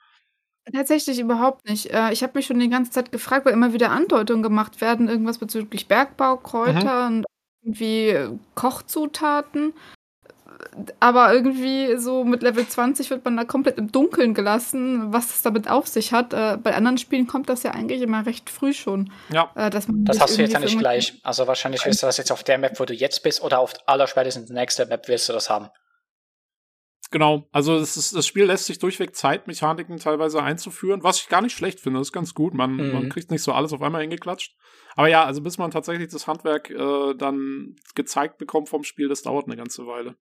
Tatsächlich überhaupt nicht. Äh, ich habe mich schon die ganze Zeit gefragt, weil immer wieder Andeutungen gemacht werden, irgendwas bezüglich Bergbau, Kräuter mhm. und irgendwie Kochzutaten. Aber irgendwie so mit Level 20 wird man da komplett im Dunkeln gelassen, was das damit auf sich hat. Äh, bei anderen Spielen kommt das ja eigentlich immer recht früh schon. Ja. Äh, das hast du jetzt ja nicht gleich. Also wahrscheinlich wirst du das jetzt auf der Map, wo du jetzt bist, oder auf allerspätestens nächster Map wirst du das haben. Genau, also es ist, das Spiel lässt sich durchweg Zeitmechaniken teilweise einzuführen, was ich gar nicht schlecht finde. Das ist ganz gut. Man, mhm. man kriegt nicht so alles auf einmal hingeklatscht. Aber ja, also bis man tatsächlich das Handwerk äh, dann gezeigt bekommt vom Spiel, das dauert eine ganze Weile.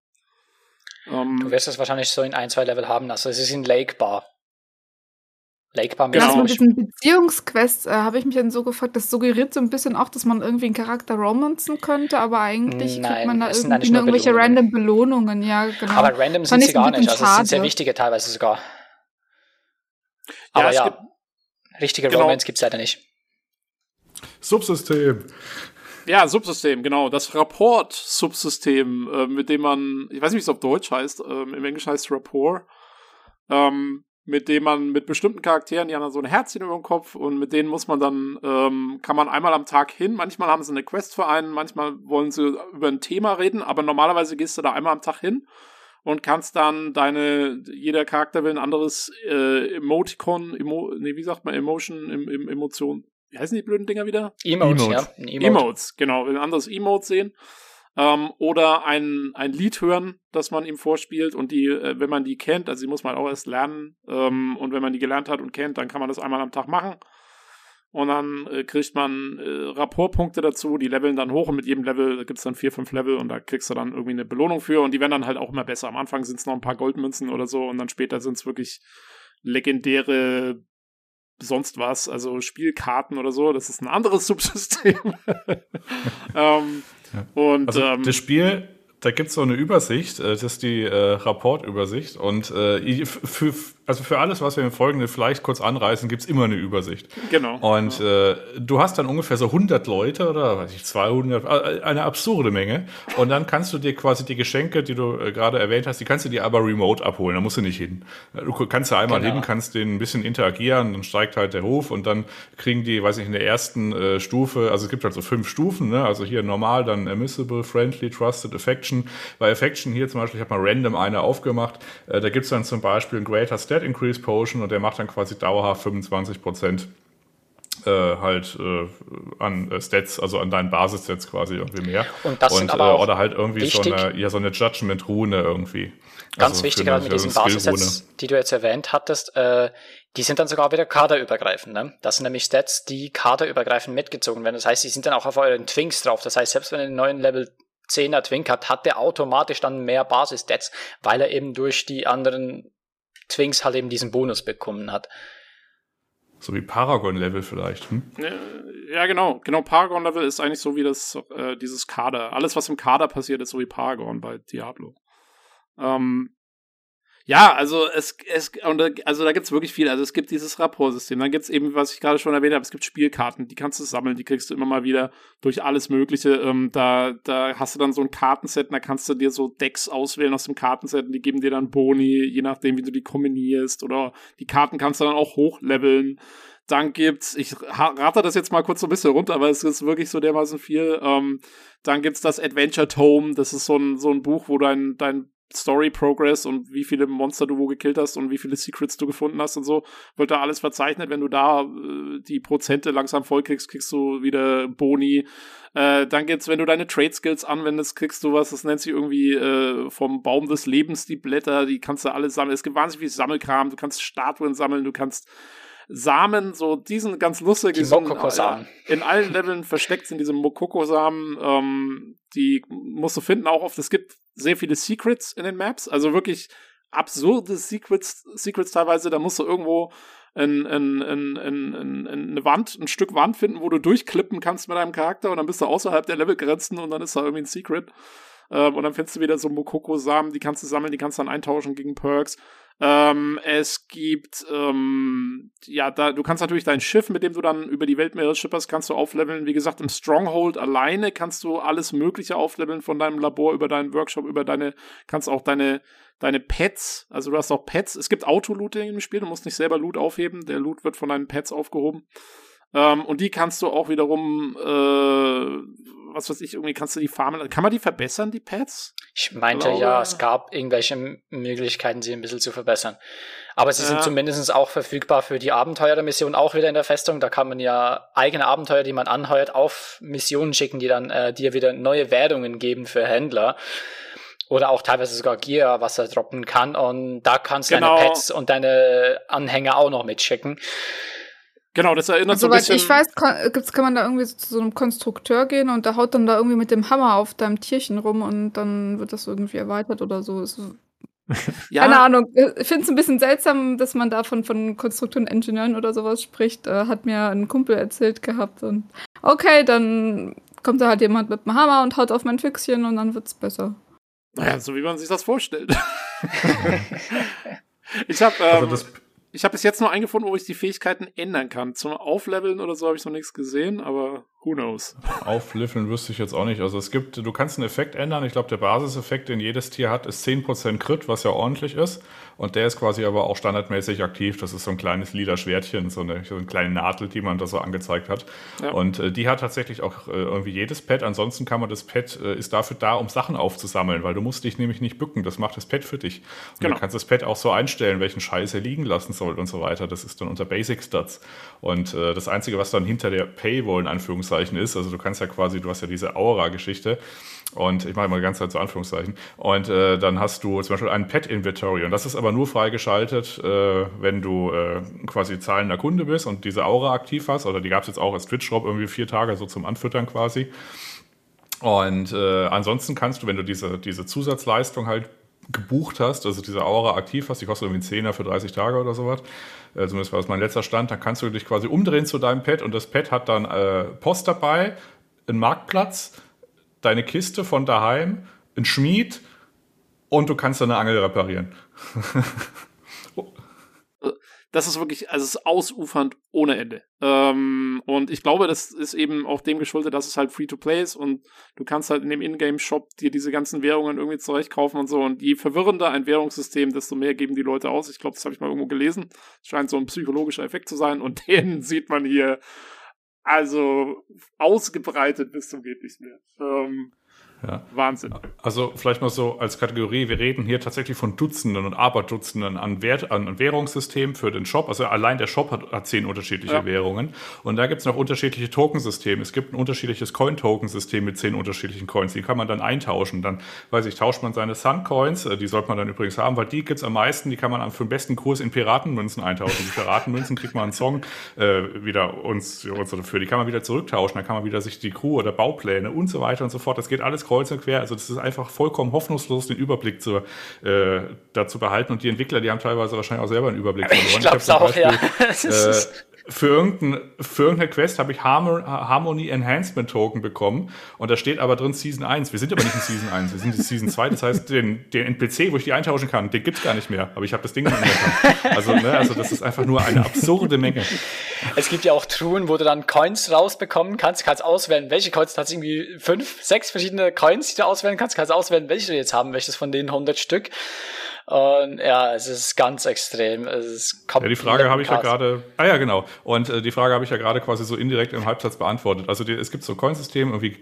Ähm, du wirst es wahrscheinlich so in ein, zwei Level haben. Also es ist in Lake Bar. Lake Bar genau. mit diesen Beziehungsquests äh, habe ich mich dann so gefragt, das suggeriert so ein bisschen auch, dass man irgendwie einen Charakter romanzen könnte, aber eigentlich Nein, kriegt man da irgendwie nur irgendwelche Belohnungen. random Belohnungen, ja, genau. Aber random sind sie gar nicht, also es sind sehr wichtige teilweise sogar. Aber ja, ja richtige genau. Romance gibt es leider nicht. Subsystem. Ja, Subsystem, genau. Das Rapport-Subsystem, äh, mit dem man, ich weiß nicht, wie es auf Deutsch heißt, ähm, im Englischen heißt es Rapport, ähm, mit dem man mit bestimmten Charakteren, die haben dann so ein Herzchen über dem Kopf und mit denen muss man dann, ähm, kann man einmal am Tag hin. Manchmal haben sie eine Quest für einen, manchmal wollen sie über ein Thema reden, aber normalerweise gehst du da einmal am Tag hin und kannst dann deine, jeder Charakter will ein anderes äh, Emoticon, Emo, nee, wie sagt man, Emotion, em, em, Emotion, wie heißen die blöden Dinger wieder? Emotes, Emotes. ja. Emote. Emotes, genau. Will ein anderes Emote sehen. Ähm, oder ein, ein Lied hören, das man ihm vorspielt und die, äh, wenn man die kennt, also die muss man auch erst lernen ähm, und wenn man die gelernt hat und kennt, dann kann man das einmal am Tag machen und dann äh, kriegt man äh, Rapportpunkte dazu, die leveln dann hoch und mit jedem Level gibt es dann vier, fünf Level und da kriegst du dann irgendwie eine Belohnung für und die werden dann halt auch immer besser. Am Anfang sind es noch ein paar Goldmünzen oder so und dann später sind es wirklich legendäre sonst was, also Spielkarten oder so, das ist ein anderes Subsystem. ähm, ja. Und also ähm, das Spiel da gibt's so eine Übersicht, äh, das ist die äh, Rapportübersicht. Und äh, für, also für alles, was wir im Folgenden vielleicht kurz anreißen, gibt's immer eine Übersicht. Genau. Und ja. äh, du hast dann ungefähr so 100 Leute oder weiß ich 200, äh, eine absurde Menge. Und dann kannst du dir quasi die Geschenke, die du äh, gerade erwähnt hast, die kannst du dir aber remote abholen. Da musst du nicht hin. Du kannst da einmal genau. hin, kannst den ein bisschen interagieren, dann steigt halt der Hof und dann kriegen die, weiß ich, in der ersten äh, Stufe, also es gibt halt so fünf Stufen, ne? also hier normal, dann Admissible, Friendly, Trusted, Affection. Bei Affection hier zum Beispiel, ich habe mal random eine aufgemacht. Äh, da gibt es dann zum Beispiel einen Greater Stat Increase Potion und der macht dann quasi dauerhaft 25 Prozent äh, halt äh, an äh, Stats, also an deinen Basisstats quasi irgendwie mehr. Und das und, sind aber äh, oder halt irgendwie wichtig. so eine, ja, so eine Judgment-Rune irgendwie. Ganz also wichtig, gerade mit diesen Basisstats, die du jetzt erwähnt hattest, äh, die sind dann sogar wieder kaderübergreifend. Ne? Das sind nämlich Stats, die kaderübergreifend mitgezogen werden. Das heißt, die sind dann auch auf euren Twinks drauf. Das heißt, selbst wenn ihr einen neuen Level 10er Twink hat, hat der automatisch dann mehr Basis-Stats, weil er eben durch die anderen Twinks halt eben diesen Bonus bekommen hat. So wie Paragon-Level vielleicht. Hm? Ja, genau. Genau, Paragon-Level ist eigentlich so wie das, äh, dieses Kader. Alles, was im Kader passiert, ist so wie Paragon bei Diablo. Ähm, ja, also es, es und also da gibt's wirklich viel. Also es gibt dieses Rapportsystem, dann gibt's eben, was ich gerade schon erwähnt habe, es gibt Spielkarten, die kannst du sammeln, die kriegst du immer mal wieder durch alles Mögliche. Ähm, da, da hast du dann so ein Kartenset, da kannst du dir so Decks auswählen aus dem Kartenset und die geben dir dann Boni, je nachdem, wie du die kombinierst. Oder die Karten kannst du dann auch hochleveln. Dann gibt's, ich rate das jetzt mal kurz so ein bisschen runter, aber es ist wirklich so dermaßen viel. Ähm, dann gibt's das Adventure Tome, das ist so ein, so ein Buch, wo dein, dein Story Progress und wie viele Monster du wo gekillt hast und wie viele Secrets du gefunden hast und so, wird da alles verzeichnet. Wenn du da äh, die Prozente langsam voll kriegst, du wieder Boni. Äh, dann geht's, wenn du deine Trade Skills anwendest, kriegst du was, das nennt sich irgendwie äh, vom Baum des Lebens die Blätter, die kannst du alle sammeln. Es gibt wahnsinnig viel Sammelkram, du kannst Statuen sammeln, du kannst Samen, so diesen ganz lustig. Die Mokoko-Samen. In allen Leveln versteckt sind diese Mokoko-Samen. Ähm, die musst du finden auch oft. Es gibt sehr viele Secrets in den Maps. Also wirklich absurde Secrets, Secrets teilweise. Da musst du irgendwo ein, ein, ein, ein, eine Wand, ein Stück Wand finden, wo du durchklippen kannst mit deinem Charakter und dann bist du außerhalb der Levelgrenzen und dann ist da irgendwie ein Secret. Ähm, und dann findest du wieder so Mokoko-Samen, die kannst du sammeln, die kannst du dann eintauschen gegen Perks. Ähm, es gibt, ähm, ja, da, du kannst natürlich dein Schiff, mit dem du dann über die Weltmeere schipperst, kannst du aufleveln. Wie gesagt, im Stronghold alleine kannst du alles Mögliche aufleveln von deinem Labor über deinen Workshop, über deine, kannst auch deine, deine Pets, also du hast auch Pets. Es gibt Auto-Looting im Spiel, du musst nicht selber Loot aufheben, der Loot wird von deinen Pets aufgehoben. Ähm, und die kannst du auch wiederum, äh, was weiß ich, irgendwie kannst du die farmen. Kann man die verbessern, die Pads? Ich meinte glaube, ja, es gab irgendwelche Möglichkeiten, sie ein bisschen zu verbessern. Aber sie ja. sind zumindest auch verfügbar für die Abenteuer der Mission auch wieder in der Festung. Da kann man ja eigene Abenteuer, die man anheuert, auf Missionen schicken, die dann äh, dir wieder neue Währungen geben für Händler oder auch teilweise sogar Gear, was er droppen kann. Und da kannst du genau. deine Pets und deine Anhänger auch noch mitschicken. Genau, das erinnert also, so ein bisschen. ich weiß, kann, gibt's, kann man da irgendwie zu so einem Konstrukteur gehen und der haut dann da irgendwie mit dem Hammer auf deinem Tierchen rum und dann wird das irgendwie erweitert oder so. ja. Keine Ahnung. Ich finde es ein bisschen seltsam, dass man da von, von Konstrukteuren, Ingenieuren oder sowas spricht. Äh, hat mir ein Kumpel erzählt gehabt. Und okay, dann kommt da halt jemand mit dem Hammer und haut auf mein Füchschen und dann wird's besser. Naja, so wie man sich das vorstellt. ich habe ähm, also ich habe bis jetzt nur eingefunden, wo ich die Fähigkeiten ändern kann. Zum Aufleveln oder so habe ich noch nichts gesehen, aber who knows. Aufleveln wüsste ich jetzt auch nicht. Also es gibt, du kannst einen Effekt ändern. Ich glaube, der Basiseffekt, den jedes Tier hat, ist 10% Crit, was ja ordentlich ist. Und der ist quasi aber auch standardmäßig aktiv. Das ist so ein kleines lila Schwertchen, so eine, so eine kleine Nadel, die man da so angezeigt hat. Ja. Und äh, die hat tatsächlich auch äh, irgendwie jedes Pad. Ansonsten kann man das Pad, äh, ist dafür da, um Sachen aufzusammeln, weil du musst dich nämlich nicht bücken. Das macht das Pad für dich. Und genau. du kannst das Pad auch so einstellen, welchen Scheiß er liegen lassen soll und so weiter. Das ist dann unter Basic Stats. Und äh, das Einzige, was dann hinter der Paywall in Anführungszeichen ist, also du kannst ja quasi, du hast ja diese Aura-Geschichte. Und ich mache mal die ganze Zeit so Anführungszeichen. Und äh, dann hast du zum Beispiel ein Pet-Inventory. Und das ist aber nur freigeschaltet, äh, wenn du äh, quasi zahlender Kunde bist und diese Aura aktiv hast. Oder die gab es jetzt auch als Twitch-Shop irgendwie vier Tage so zum Anfüttern quasi. Und äh, ansonsten kannst du, wenn du diese, diese Zusatzleistung halt gebucht hast, also diese Aura aktiv hast, die kostet irgendwie einen Zehner für 30 Tage oder sowas, äh, zumindest war das mein letzter Stand, dann kannst du dich quasi umdrehen zu deinem Pet und das Pet hat dann äh, Post dabei, einen Marktplatz, deine Kiste von daheim, ein Schmied und du kannst deine Angel reparieren. das ist wirklich, also es ist ausufernd ohne Ende. Ähm, und ich glaube, das ist eben auch dem geschuldet, dass es halt Free-to-Play ist und du kannst halt in dem Ingame-Shop dir diese ganzen Währungen irgendwie zurechtkaufen und so. Und je verwirrender ein Währungssystem, desto mehr geben die Leute aus. Ich glaube, das habe ich mal irgendwo gelesen. Scheint so ein psychologischer Effekt zu sein und den sieht man hier also ausgebreitet bis zum geht nicht mehr. Ähm, ja. Wahnsinn. Also vielleicht mal so als Kategorie, wir reden hier tatsächlich von Dutzenden und Aberdutzenden an, Wert, an Währungssystemen für den Shop. Also allein der Shop hat, hat zehn unterschiedliche ja. Währungen. Und da gibt es noch unterschiedliche Tokensysteme. Es gibt ein unterschiedliches Coin-Token-System mit zehn unterschiedlichen Coins. Die kann man dann eintauschen. Dann, weiß ich, tauscht man seine Sun-Coins, äh, die sollte man dann übrigens haben, weil die gibt es am meisten, die kann man für den besten Kurs in Piratenmünzen eintauschen. Die Piratenmünzen kriegt man einen Song äh, wieder uns, uns dafür. Die kann man wieder zurücktauschen, dann kann man wieder sich die Crew oder Baupläne und so weiter und so fort. Das geht alles kreuz und quer. Also das ist einfach vollkommen hoffnungslos, den Überblick zu, äh, dazu behalten. Und die Entwickler, die haben teilweise wahrscheinlich auch selber einen Überblick verloren. Ich glaube auch, ja. für, irgendein, für irgendeine Quest habe ich Harmony Enhancement Token bekommen und da steht aber drin Season 1. Wir sind aber nicht in Season 1, wir sind in Season 2. Das heißt, den, den NPC, wo ich die eintauschen kann, den gibt's gar nicht mehr. Aber ich habe das Ding nicht. Also, ne, also das ist einfach nur eine absurde Menge. Es gibt ja auch Truhen, wo du dann Coins rausbekommen kannst. Du kannst auswählen, welche Coins. Du hast irgendwie fünf, sechs verschiedene Coins, die du auswählen kannst. Du kannst auswählen, welche du jetzt haben möchtest von den 100 Stück. Und ja, es ist ganz extrem. Es ist ja, die Frage habe ich ja gerade. Ah ja, genau. Und äh, die Frage habe ich ja gerade quasi so indirekt im Halbsatz beantwortet. Also die, es gibt so Coinsysteme, irgendwie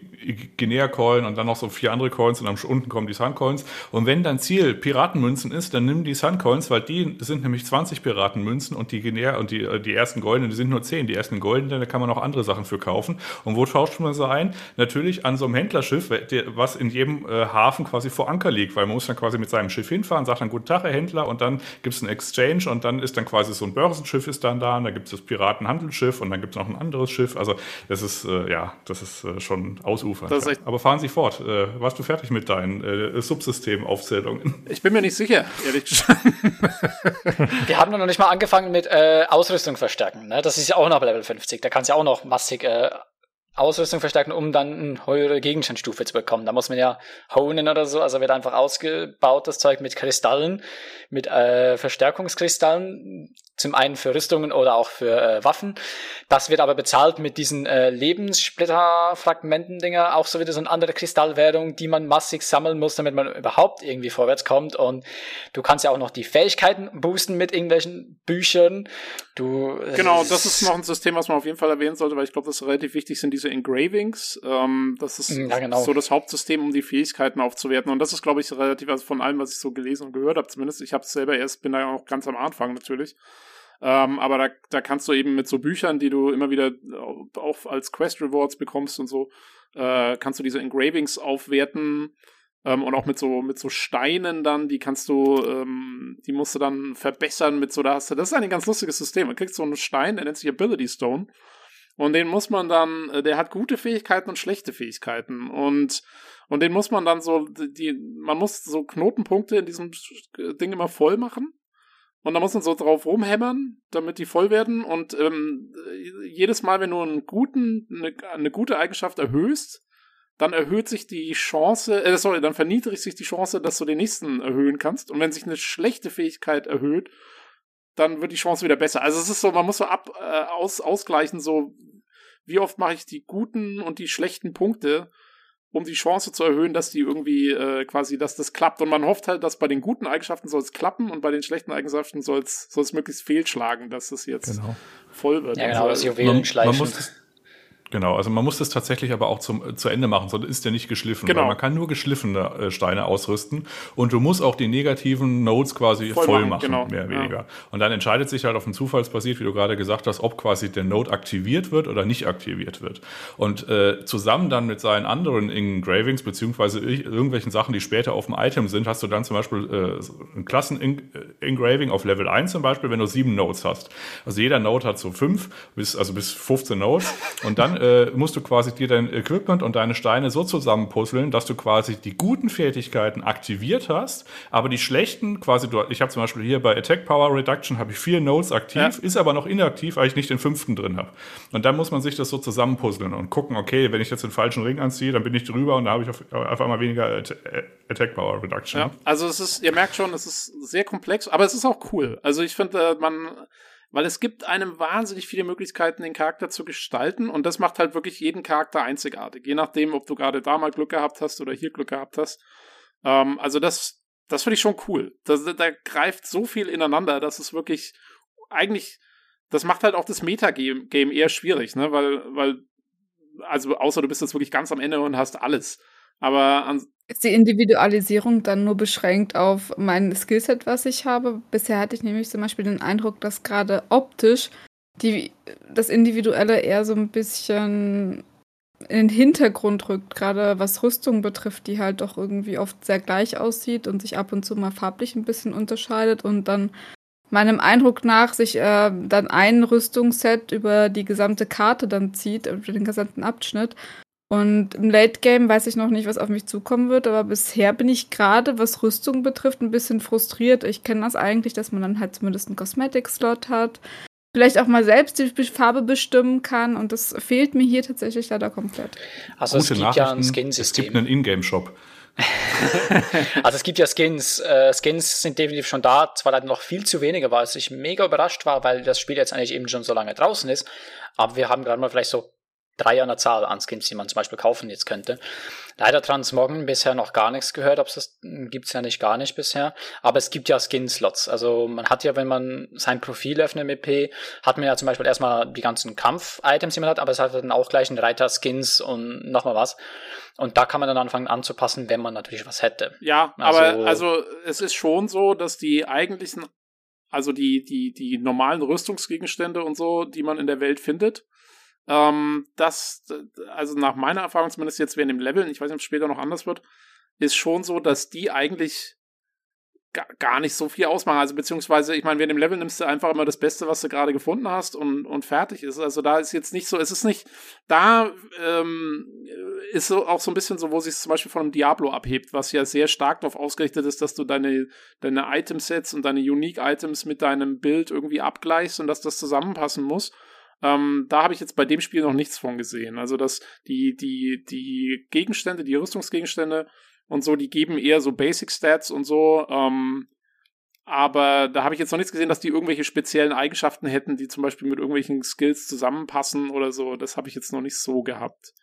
Guinea-Coin und dann noch so vier andere Coins und dann unten kommen die Sun-Coins. Und wenn dein Ziel Piratenmünzen ist, dann nimm die Sun-Coins, weil die sind nämlich 20 Piratenmünzen und die Guinea und die, äh, die ersten goldenen, die sind nur 10. Die ersten goldenen, da kann man auch andere Sachen für kaufen. Und wo tauscht man so ein? Natürlich an so einem Händlerschiff, was in jedem äh, Hafen quasi vor Anker liegt, weil man muss dann quasi mit seinem Schiff hinfahren, sagt dann, guten Tag, Herr Händler, und dann gibt es einen Exchange und dann ist dann quasi so ein Börsenschiff ist dann da, und dann gibt es das Piratenhandelsschiff und dann gibt es noch ein anderes Schiff. Also das ist, äh, ja, das ist äh, schon ausufernd. Ja. Aber fahren Sie fort. Äh, warst du fertig mit deinen äh, Subsystemaufzählungen? Ich bin mir nicht sicher, ehrlich gesagt. Wir haben noch nicht mal angefangen mit äh, Ausrüstung verstärken. Ne? Das ist ja auch noch Level 50. Da kannst du ja auch noch massig äh, Ausrüstung verstärken, um dann eine höhere Gegenstandsstufe zu bekommen. Da muss man ja honen oder so, also wird einfach ausgebaut, das Zeug mit Kristallen, mit äh, Verstärkungskristallen, zum einen für Rüstungen oder auch für äh, Waffen. Das wird aber bezahlt mit diesen äh, Lebenssplitter-Fragmenten-Dinger, auch so wieder so eine andere Kristallwährung, die man massig sammeln muss, damit man überhaupt irgendwie vorwärts kommt. Und du kannst ja auch noch die Fähigkeiten boosten mit irgendwelchen Büchern. Du, genau, das ist noch ein System, was man auf jeden Fall erwähnen sollte, weil ich glaube, das relativ wichtig sind diese Engravings. Ähm, das ist ja, genau. so das Hauptsystem, um die Fähigkeiten aufzuwerten. Und das ist, glaube ich, relativ, also von allem, was ich so gelesen und gehört habe, zumindest. Ich habe es selber erst, bin da ja auch ganz am Anfang natürlich. Ähm, aber da, da kannst du eben mit so Büchern, die du immer wieder auch als Quest Rewards bekommst und so, äh, kannst du diese Engravings aufwerten ähm, und auch mit so mit so Steinen dann, die kannst du, ähm, die musst du dann verbessern mit so, da hast du, das ist ein ganz lustiges System. Man kriegt so einen Stein, der nennt sich Ability Stone. Und den muss man dann, äh, der hat gute Fähigkeiten und schlechte Fähigkeiten. Und, und den muss man dann so, die, man muss so Knotenpunkte in diesem Ding immer voll machen. Und da muss man so drauf rumhämmern, damit die voll werden. Und ähm, jedes Mal, wenn du einen guten, eine, eine gute Eigenschaft erhöhst, dann erhöht sich die Chance, äh, sorry, dann verniedrigt sich die Chance, dass du den nächsten erhöhen kannst. Und wenn sich eine schlechte Fähigkeit erhöht, dann wird die Chance wieder besser. Also es ist so, man muss so ab, äh, aus, ausgleichen, so wie oft mache ich die guten und die schlechten Punkte um die Chance zu erhöhen, dass die irgendwie äh, quasi, dass das klappt. Und man hofft halt, dass bei den guten Eigenschaften soll es klappen und bei den schlechten Eigenschaften soll es möglichst fehlschlagen, dass es jetzt genau. voll wird. Ja, genau, das Juwelen schleichen. Man, man muss, Genau, also man muss das tatsächlich aber auch zum, zu Ende machen, sonst ist der nicht geschliffen. Genau. Weil man kann nur geschliffene äh, Steine ausrüsten und du musst auch die negativen Nodes quasi voll, voll machen, genau. mehr oder weniger. Ja. Und dann entscheidet sich halt auf dem Zufallsbasiert, wie du gerade gesagt hast, ob quasi der Node aktiviert wird oder nicht aktiviert wird. Und äh, zusammen dann mit seinen anderen Engravings, beziehungsweise irgendwelchen Sachen, die später auf dem Item sind, hast du dann zum Beispiel äh, ein Klassen-Engraving auf Level 1 zum Beispiel, wenn du sieben Nodes hast. Also jeder Node hat so fünf, bis, also bis 15 Nodes und dann äh, musst du quasi dir dein Equipment und deine Steine so zusammenpuzzeln, dass du quasi die guten Fertigkeiten aktiviert hast, aber die schlechten quasi, du, ich habe zum Beispiel hier bei Attack Power Reduction habe ich vier Nodes aktiv, ja. ist aber noch inaktiv, weil ich nicht den fünften drin habe. Und dann muss man sich das so zusammenpuzzeln und gucken, okay, wenn ich jetzt den falschen Ring anziehe, dann bin ich drüber und da habe ich auf, auf, einmal weniger Attack Power Reduction. Ja, also es ist, ihr merkt schon, es ist sehr komplex, aber es ist auch cool. Also ich finde, äh, man weil es gibt einem wahnsinnig viele Möglichkeiten, den Charakter zu gestalten und das macht halt wirklich jeden Charakter einzigartig, je nachdem, ob du gerade da mal Glück gehabt hast oder hier Glück gehabt hast. Ähm, also das, das finde ich schon cool. Das, da greift so viel ineinander, dass es wirklich eigentlich, das macht halt auch das Metagame Game eher schwierig, ne, weil, weil, also außer du bist jetzt wirklich ganz am Ende und hast alles. Aber ist die Individualisierung dann nur beschränkt auf mein Skillset, was ich habe? Bisher hatte ich nämlich zum Beispiel den Eindruck, dass gerade optisch die, das Individuelle eher so ein bisschen in den Hintergrund rückt, gerade was Rüstung betrifft, die halt doch irgendwie oft sehr gleich aussieht und sich ab und zu mal farblich ein bisschen unterscheidet und dann meinem Eindruck nach sich äh, dann ein Rüstungsset über die gesamte Karte dann zieht, über den gesamten Abschnitt Und im Late Game weiß ich noch nicht, was auf mich zukommen wird, aber bisher bin ich gerade, was Rüstung betrifft, ein bisschen frustriert. Ich kenne das eigentlich, dass man dann halt zumindest einen Cosmetic-Slot hat, vielleicht auch mal selbst die Farbe bestimmen kann und das fehlt mir hier tatsächlich leider komplett. Also Gute es gibt ja ein Skin-System. Es gibt einen Ingame-Shop. also es gibt ja Skins. Äh, Skins sind definitiv schon da, zwar leider noch viel zu wenige, weil ich mega überrascht war, weil das Spiel jetzt eigentlich eben schon so lange draußen ist. Aber wir haben gerade mal vielleicht so drei an der Zahl an Skins, die man zum Beispiel kaufen jetzt könnte. Leider Transmoggen bisher noch gar nichts gehört, ob es das gibt's ja nicht gar nicht bisher. Aber es gibt ja Skin-Slots. Also man hat ja, wenn man sein Profil öffnet mit P, hat man ja zum Beispiel erstmal die ganzen Kampf-Items, die man hat, aber es hat dann auch gleich einen Reiter-Skins und nochmal was. Und da kann man dann anfangen anzupassen, wenn man natürlich was hätte. Ja, also, aber also es ist schon so, dass die eigentlichen, also die, die, die normalen Rüstungsgegenstände und so, die man in der Welt findet, ähm, das, also nach meiner Erfahrung zumindest jetzt während dem Leveln, ich weiß nicht, ob es später noch anders wird, ist schon so, dass die eigentlich gar nicht so viel ausmachen. Also beziehungsweise, ich meine, während dem Level nimmst du einfach immer das Beste, was du gerade gefunden hast und, und fertig ist. Also da ist jetzt nicht so, es ist nicht, da ähm, ist so auch so ein bisschen so, wo sich zum Beispiel von einem Diablo abhebt, was ja sehr stark darauf ausgerichtet ist, dass du deine, deine Item-Sets und deine Unique-Items mit deinem Bild irgendwie abgleichst und dass das zusammenpassen muss. Ähm, da habe ich jetzt bei dem Spiel noch nichts von gesehen. Also, dass die, die, die Gegenstände, die Rüstungsgegenstände und so, die geben eher so Basic Stats und so. Ähm, aber da habe ich jetzt noch nichts gesehen, dass die irgendwelche speziellen Eigenschaften hätten, die zum Beispiel mit irgendwelchen Skills zusammenpassen oder so. Das habe ich jetzt noch nicht so gehabt.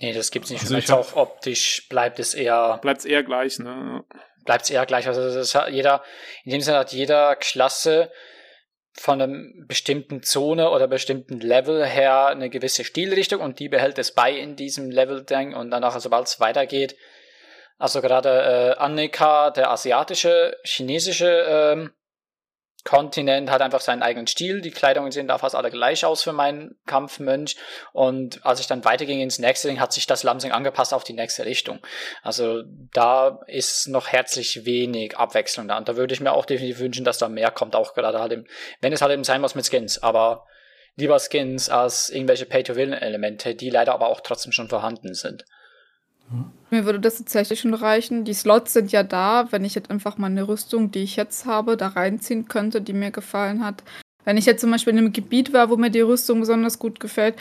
Nee, das gibt's nicht. Also hab, auch optisch bleibt es eher. Bleibt es eher gleich, ne? Bleibt es eher gleich. Also das hat jeder, in dem Sinne hat jeder Klasse von einem bestimmten Zone oder bestimmten Level her eine gewisse Stilrichtung und die behält es bei in diesem Level-Ding und danach, sobald es weitergeht, also gerade äh, Annika, der asiatische, chinesische ähm, Kontinent hat einfach seinen eigenen Stil. Die Kleidungen sehen da fast alle gleich aus für meinen Kampfmönch. Und als ich dann weiterging ins nächste Ding, hat sich das Lamsing angepasst auf die nächste Richtung. Also da ist noch herzlich wenig Abwechslung da. Und da würde ich mir auch definitiv wünschen, dass da mehr kommt, auch gerade halt im, wenn es halt eben sein muss mit Skins. Aber lieber Skins als irgendwelche Pay-to-Win-Elemente, die leider aber auch trotzdem schon vorhanden sind. Mir würde das tatsächlich schon reichen. Die Slots sind ja da, wenn ich jetzt einfach mal eine Rüstung, die ich jetzt habe, da reinziehen könnte, die mir gefallen hat. Wenn ich jetzt zum Beispiel in einem Gebiet war, wo mir die Rüstung besonders gut gefällt,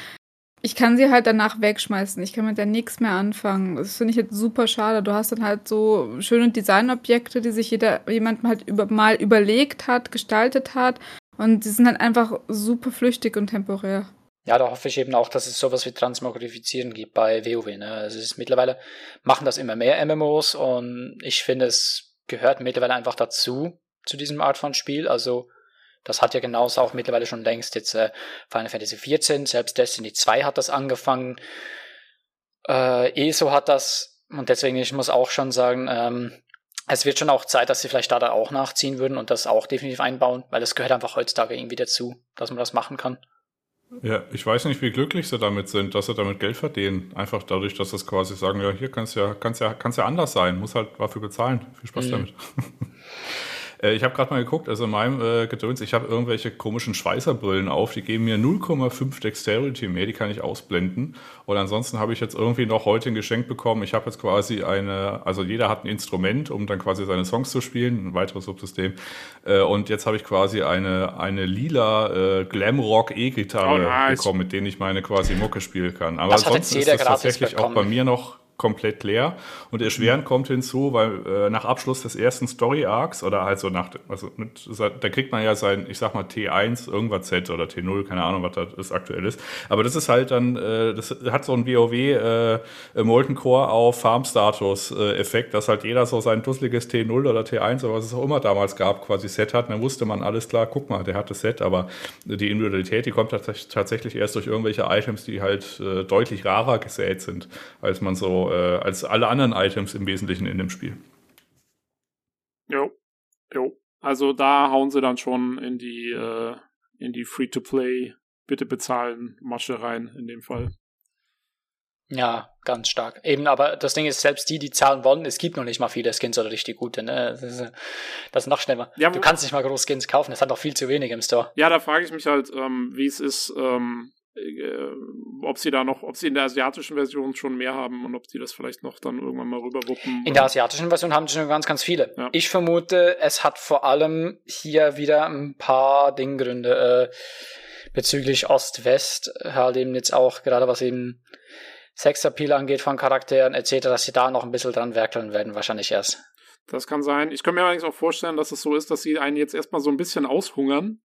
ich kann sie halt danach wegschmeißen. Ich kann mit der nichts mehr anfangen. Das finde ich jetzt super schade. Du hast dann halt so schöne Designobjekte, die sich jeder, jemand halt über, mal überlegt hat, gestaltet hat. Und die sind halt einfach super flüchtig und temporär. Ja, da hoffe ich eben auch, dass es sowas wie Transmogrifizieren gibt bei WoW. Ne? Also es ist mittlerweile machen das immer mehr MMOs und ich finde, es gehört mittlerweile einfach dazu, zu diesem Art von Spiel. Also das hat ja genauso auch mittlerweile schon längst jetzt äh, Final Fantasy XIV, selbst Destiny 2 hat das angefangen. Äh, ESO hat das und deswegen, ich muss auch schon sagen, ähm, es wird schon auch Zeit, dass sie vielleicht da, da auch nachziehen würden und das auch definitiv einbauen, weil das gehört einfach heutzutage irgendwie dazu, dass man das machen kann. Ja, ich weiß nicht, wie glücklich sie damit sind, dass sie damit Geld verdienen. Einfach dadurch, dass sie quasi sagen, ja, hier kannst ja, kannst ja, kannst ja anders sein, muss halt dafür bezahlen. Viel Spaß mhm. damit. Äh, ich habe gerade mal geguckt, also in meinem äh, Gedöns, ich habe irgendwelche komischen Schweißerbrillen auf, die geben mir 0,5 Dexterity mehr, die kann ich ausblenden. Und ansonsten habe ich jetzt irgendwie noch heute ein Geschenk bekommen. Ich habe jetzt quasi eine, also jeder hat ein Instrument, um dann quasi seine Songs zu spielen, ein weiteres Subsystem. Äh, und jetzt habe ich quasi eine, eine lila äh, Glamrock E-Gitarre oh, nice. bekommen, mit denen ich meine quasi Mucke spielen kann. Aber sonst ist das tatsächlich auch bei mir noch komplett leer. Und erschwerend mhm. kommt hinzu, weil äh, nach Abschluss des ersten Story Arcs oder halt so nach, also mit, da kriegt man ja sein, ich sag mal T1 irgendwas Z oder T0, keine Ahnung, was das aktuell ist. Aber das ist halt dann, äh, das hat so ein WoW äh, Molten Core auf Farm Status äh, Effekt, dass halt jeder so sein dusseliges T0 oder T1 oder was es auch immer damals gab, quasi Set hat. dann wusste man alles klar, guck mal, der hat das Set, aber die Individualität, die kommt tatsächlich erst durch irgendwelche Items, die halt äh, deutlich rarer gesät sind, als man so äh, als alle anderen Items im Wesentlichen in dem Spiel. Jo, jo. Also da hauen sie dann schon in die, äh, in die Free-to-Play, bitte bezahlen Masche rein, in dem Fall. Ja, ganz stark. Eben, aber das Ding ist, selbst die, die zahlen wollen, es gibt noch nicht mal viele Skins oder richtig gute, ne? Das ist, das ist noch schneller. Ja, du kannst nicht mal groß Skins kaufen, es hat noch viel zu wenig im Store. Ja, da frage ich mich halt, ähm, wie es ist, ähm, äh, ob sie da noch, ob sie in der asiatischen Version schon mehr haben und ob sie das vielleicht noch dann irgendwann mal rüberwuppen. In der asiatischen Version haben sie schon ganz, ganz viele. Ja. Ich vermute, es hat vor allem hier wieder ein paar Dinggründe äh, bezüglich Ost-West, halt eben jetzt auch gerade was eben Sexappeal angeht von Charakteren etc., dass sie da noch ein bisschen dran werkeln werden, wahrscheinlich erst. Das kann sein. Ich kann mir allerdings auch vorstellen, dass es so ist, dass sie einen jetzt erstmal so ein bisschen aushungern,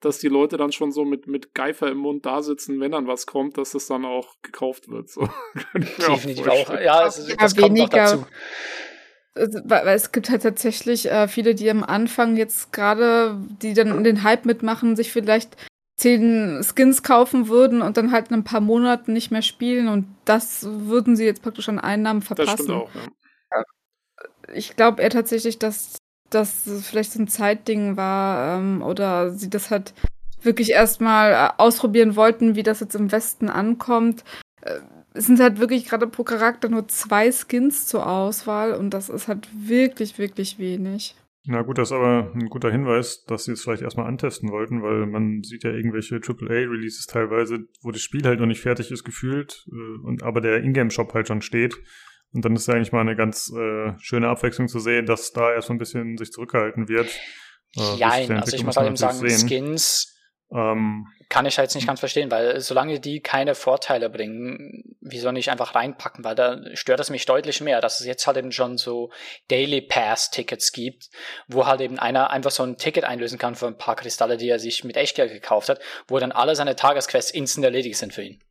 dass die Leute dann schon so mit, mit Geifer im Mund da sitzen, wenn dann was kommt, dass das dann auch gekauft wird. So. Auch Definitiv auch. vorstellen. Ja, es, Ja, das kommt noch dazu. Also, Weil es gibt halt tatsächlich äh, viele, die am Anfang jetzt gerade, die dann den Hype mitmachen, sich vielleicht zehn Skins kaufen würden und dann halt in ein paar Monaten nicht mehr spielen und das würden sie jetzt praktisch an Einnahmen Das stimmt verpassen. auch, ja. Ich glaube eher tatsächlich, dass das vielleicht so ein Zeitding war ähm, oder sie das halt wirklich erstmal äh, ausprobieren wollten, wie das jetzt im Westen ankommt. Äh, es sind halt wirklich gerade pro Charakter nur zwei Skins zur Auswahl und das ist halt wirklich, wirklich wenig. Na gut, das ist aber ein guter Hinweis, dass sie es vielleicht erstmal antesten wollten, weil man sieht ja irgendwelche AAA-Releases teilweise, wo das Spiel halt noch nicht fertig ist gefühlt, äh, und aber der Ingame-Shop halt schon steht. Und dann ist ja eigentlich mal eine ganz äh, schöne Abwechslung zu sehen, dass da erst so ein bisschen sich zurückgehalten wird. Äh, Jein, also ich muss halt eben sagen, sehen. Skins Ähm, kann ich halt jetzt nicht ganz verstehen, weil solange die keine Vorteile bringen, wieso nicht einfach reinpacken, weil da stört es mich deutlich mehr, dass es jetzt halt eben schon so Daily Pass Tickets gibt, wo halt eben einer einfach so ein Ticket einlösen kann für ein paar Kristalle, die er sich mit Echtgeld gekauft hat, wo dann alle seine Tagesquests instant erledigt sind für ihn.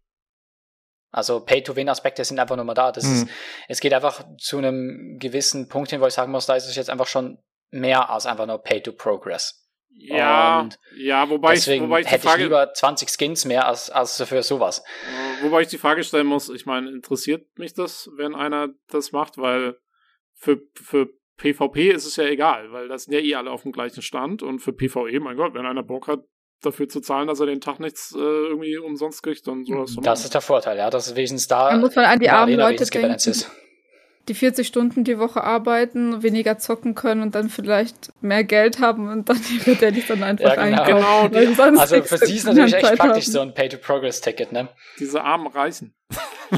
Also Pay-to-Win-Aspekte sind einfach nur mal da. Das Mhm. ist, es geht einfach zu einem gewissen Punkt hin, wo ich sagen muss, da ist es jetzt einfach schon mehr als einfach nur Pay-to-Progress. Ja, Und ja, wobei ich, Deswegen wobei ich die hätte ich Frage, lieber 20 Skins mehr als, als für sowas. Wobei ich die Frage stellen muss, ich meine, interessiert mich das, wenn einer das macht, weil für, für PvP ist es ja egal, weil das sind ja eh alle auf dem gleichen Stand und für PvE, mein Gott, wenn einer Bock hat, dafür zu zahlen, dass er den Tag nichts äh, irgendwie umsonst kriegt, dann soll das Das ist der Vorteil, ja, dass es wenigstens da Da muss man an die armen Leute denken, ist. die 40 Stunden die Woche arbeiten, weniger zocken können und dann vielleicht mehr Geld haben und dann wird der nicht dann einfach Ja, genau. einkaufen. Genau, die- Also für sie ist natürlich echt Zeit praktisch haben. so ein Pay-to-Progress-Ticket, ne? Diese armen Reichen.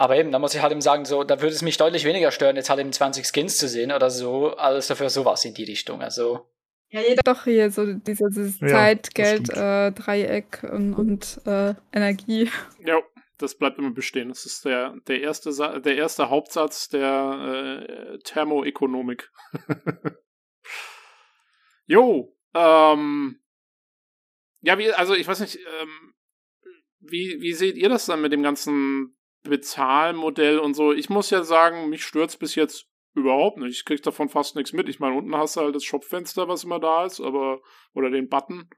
Aber eben, da muss ich halt eben sagen, so, da würde es mich deutlich weniger stören, jetzt halt eben 20 Skins zu sehen oder so, als dafür sowas in die Richtung. Also, Ja, jeder doch hier so dieses, dieses Ja, Zeit, Geld, äh, Dreieck und, und äh, Energie. Ja, das bleibt immer bestehen. Das ist der, der, erste, Sa der erste Hauptsatz der äh, Thermoökonomik. jo, ähm, ja, wie, also ich weiß nicht, ähm, wie, wie seht ihr das dann mit dem ganzen Bezahlmodell und so? Ich muss ja sagen, mich stört's bis jetzt überhaupt nicht. Ich krieg davon fast nichts mit. Ich meine, unten hast du halt das Shopfenster, was immer da ist, aber, oder den Button.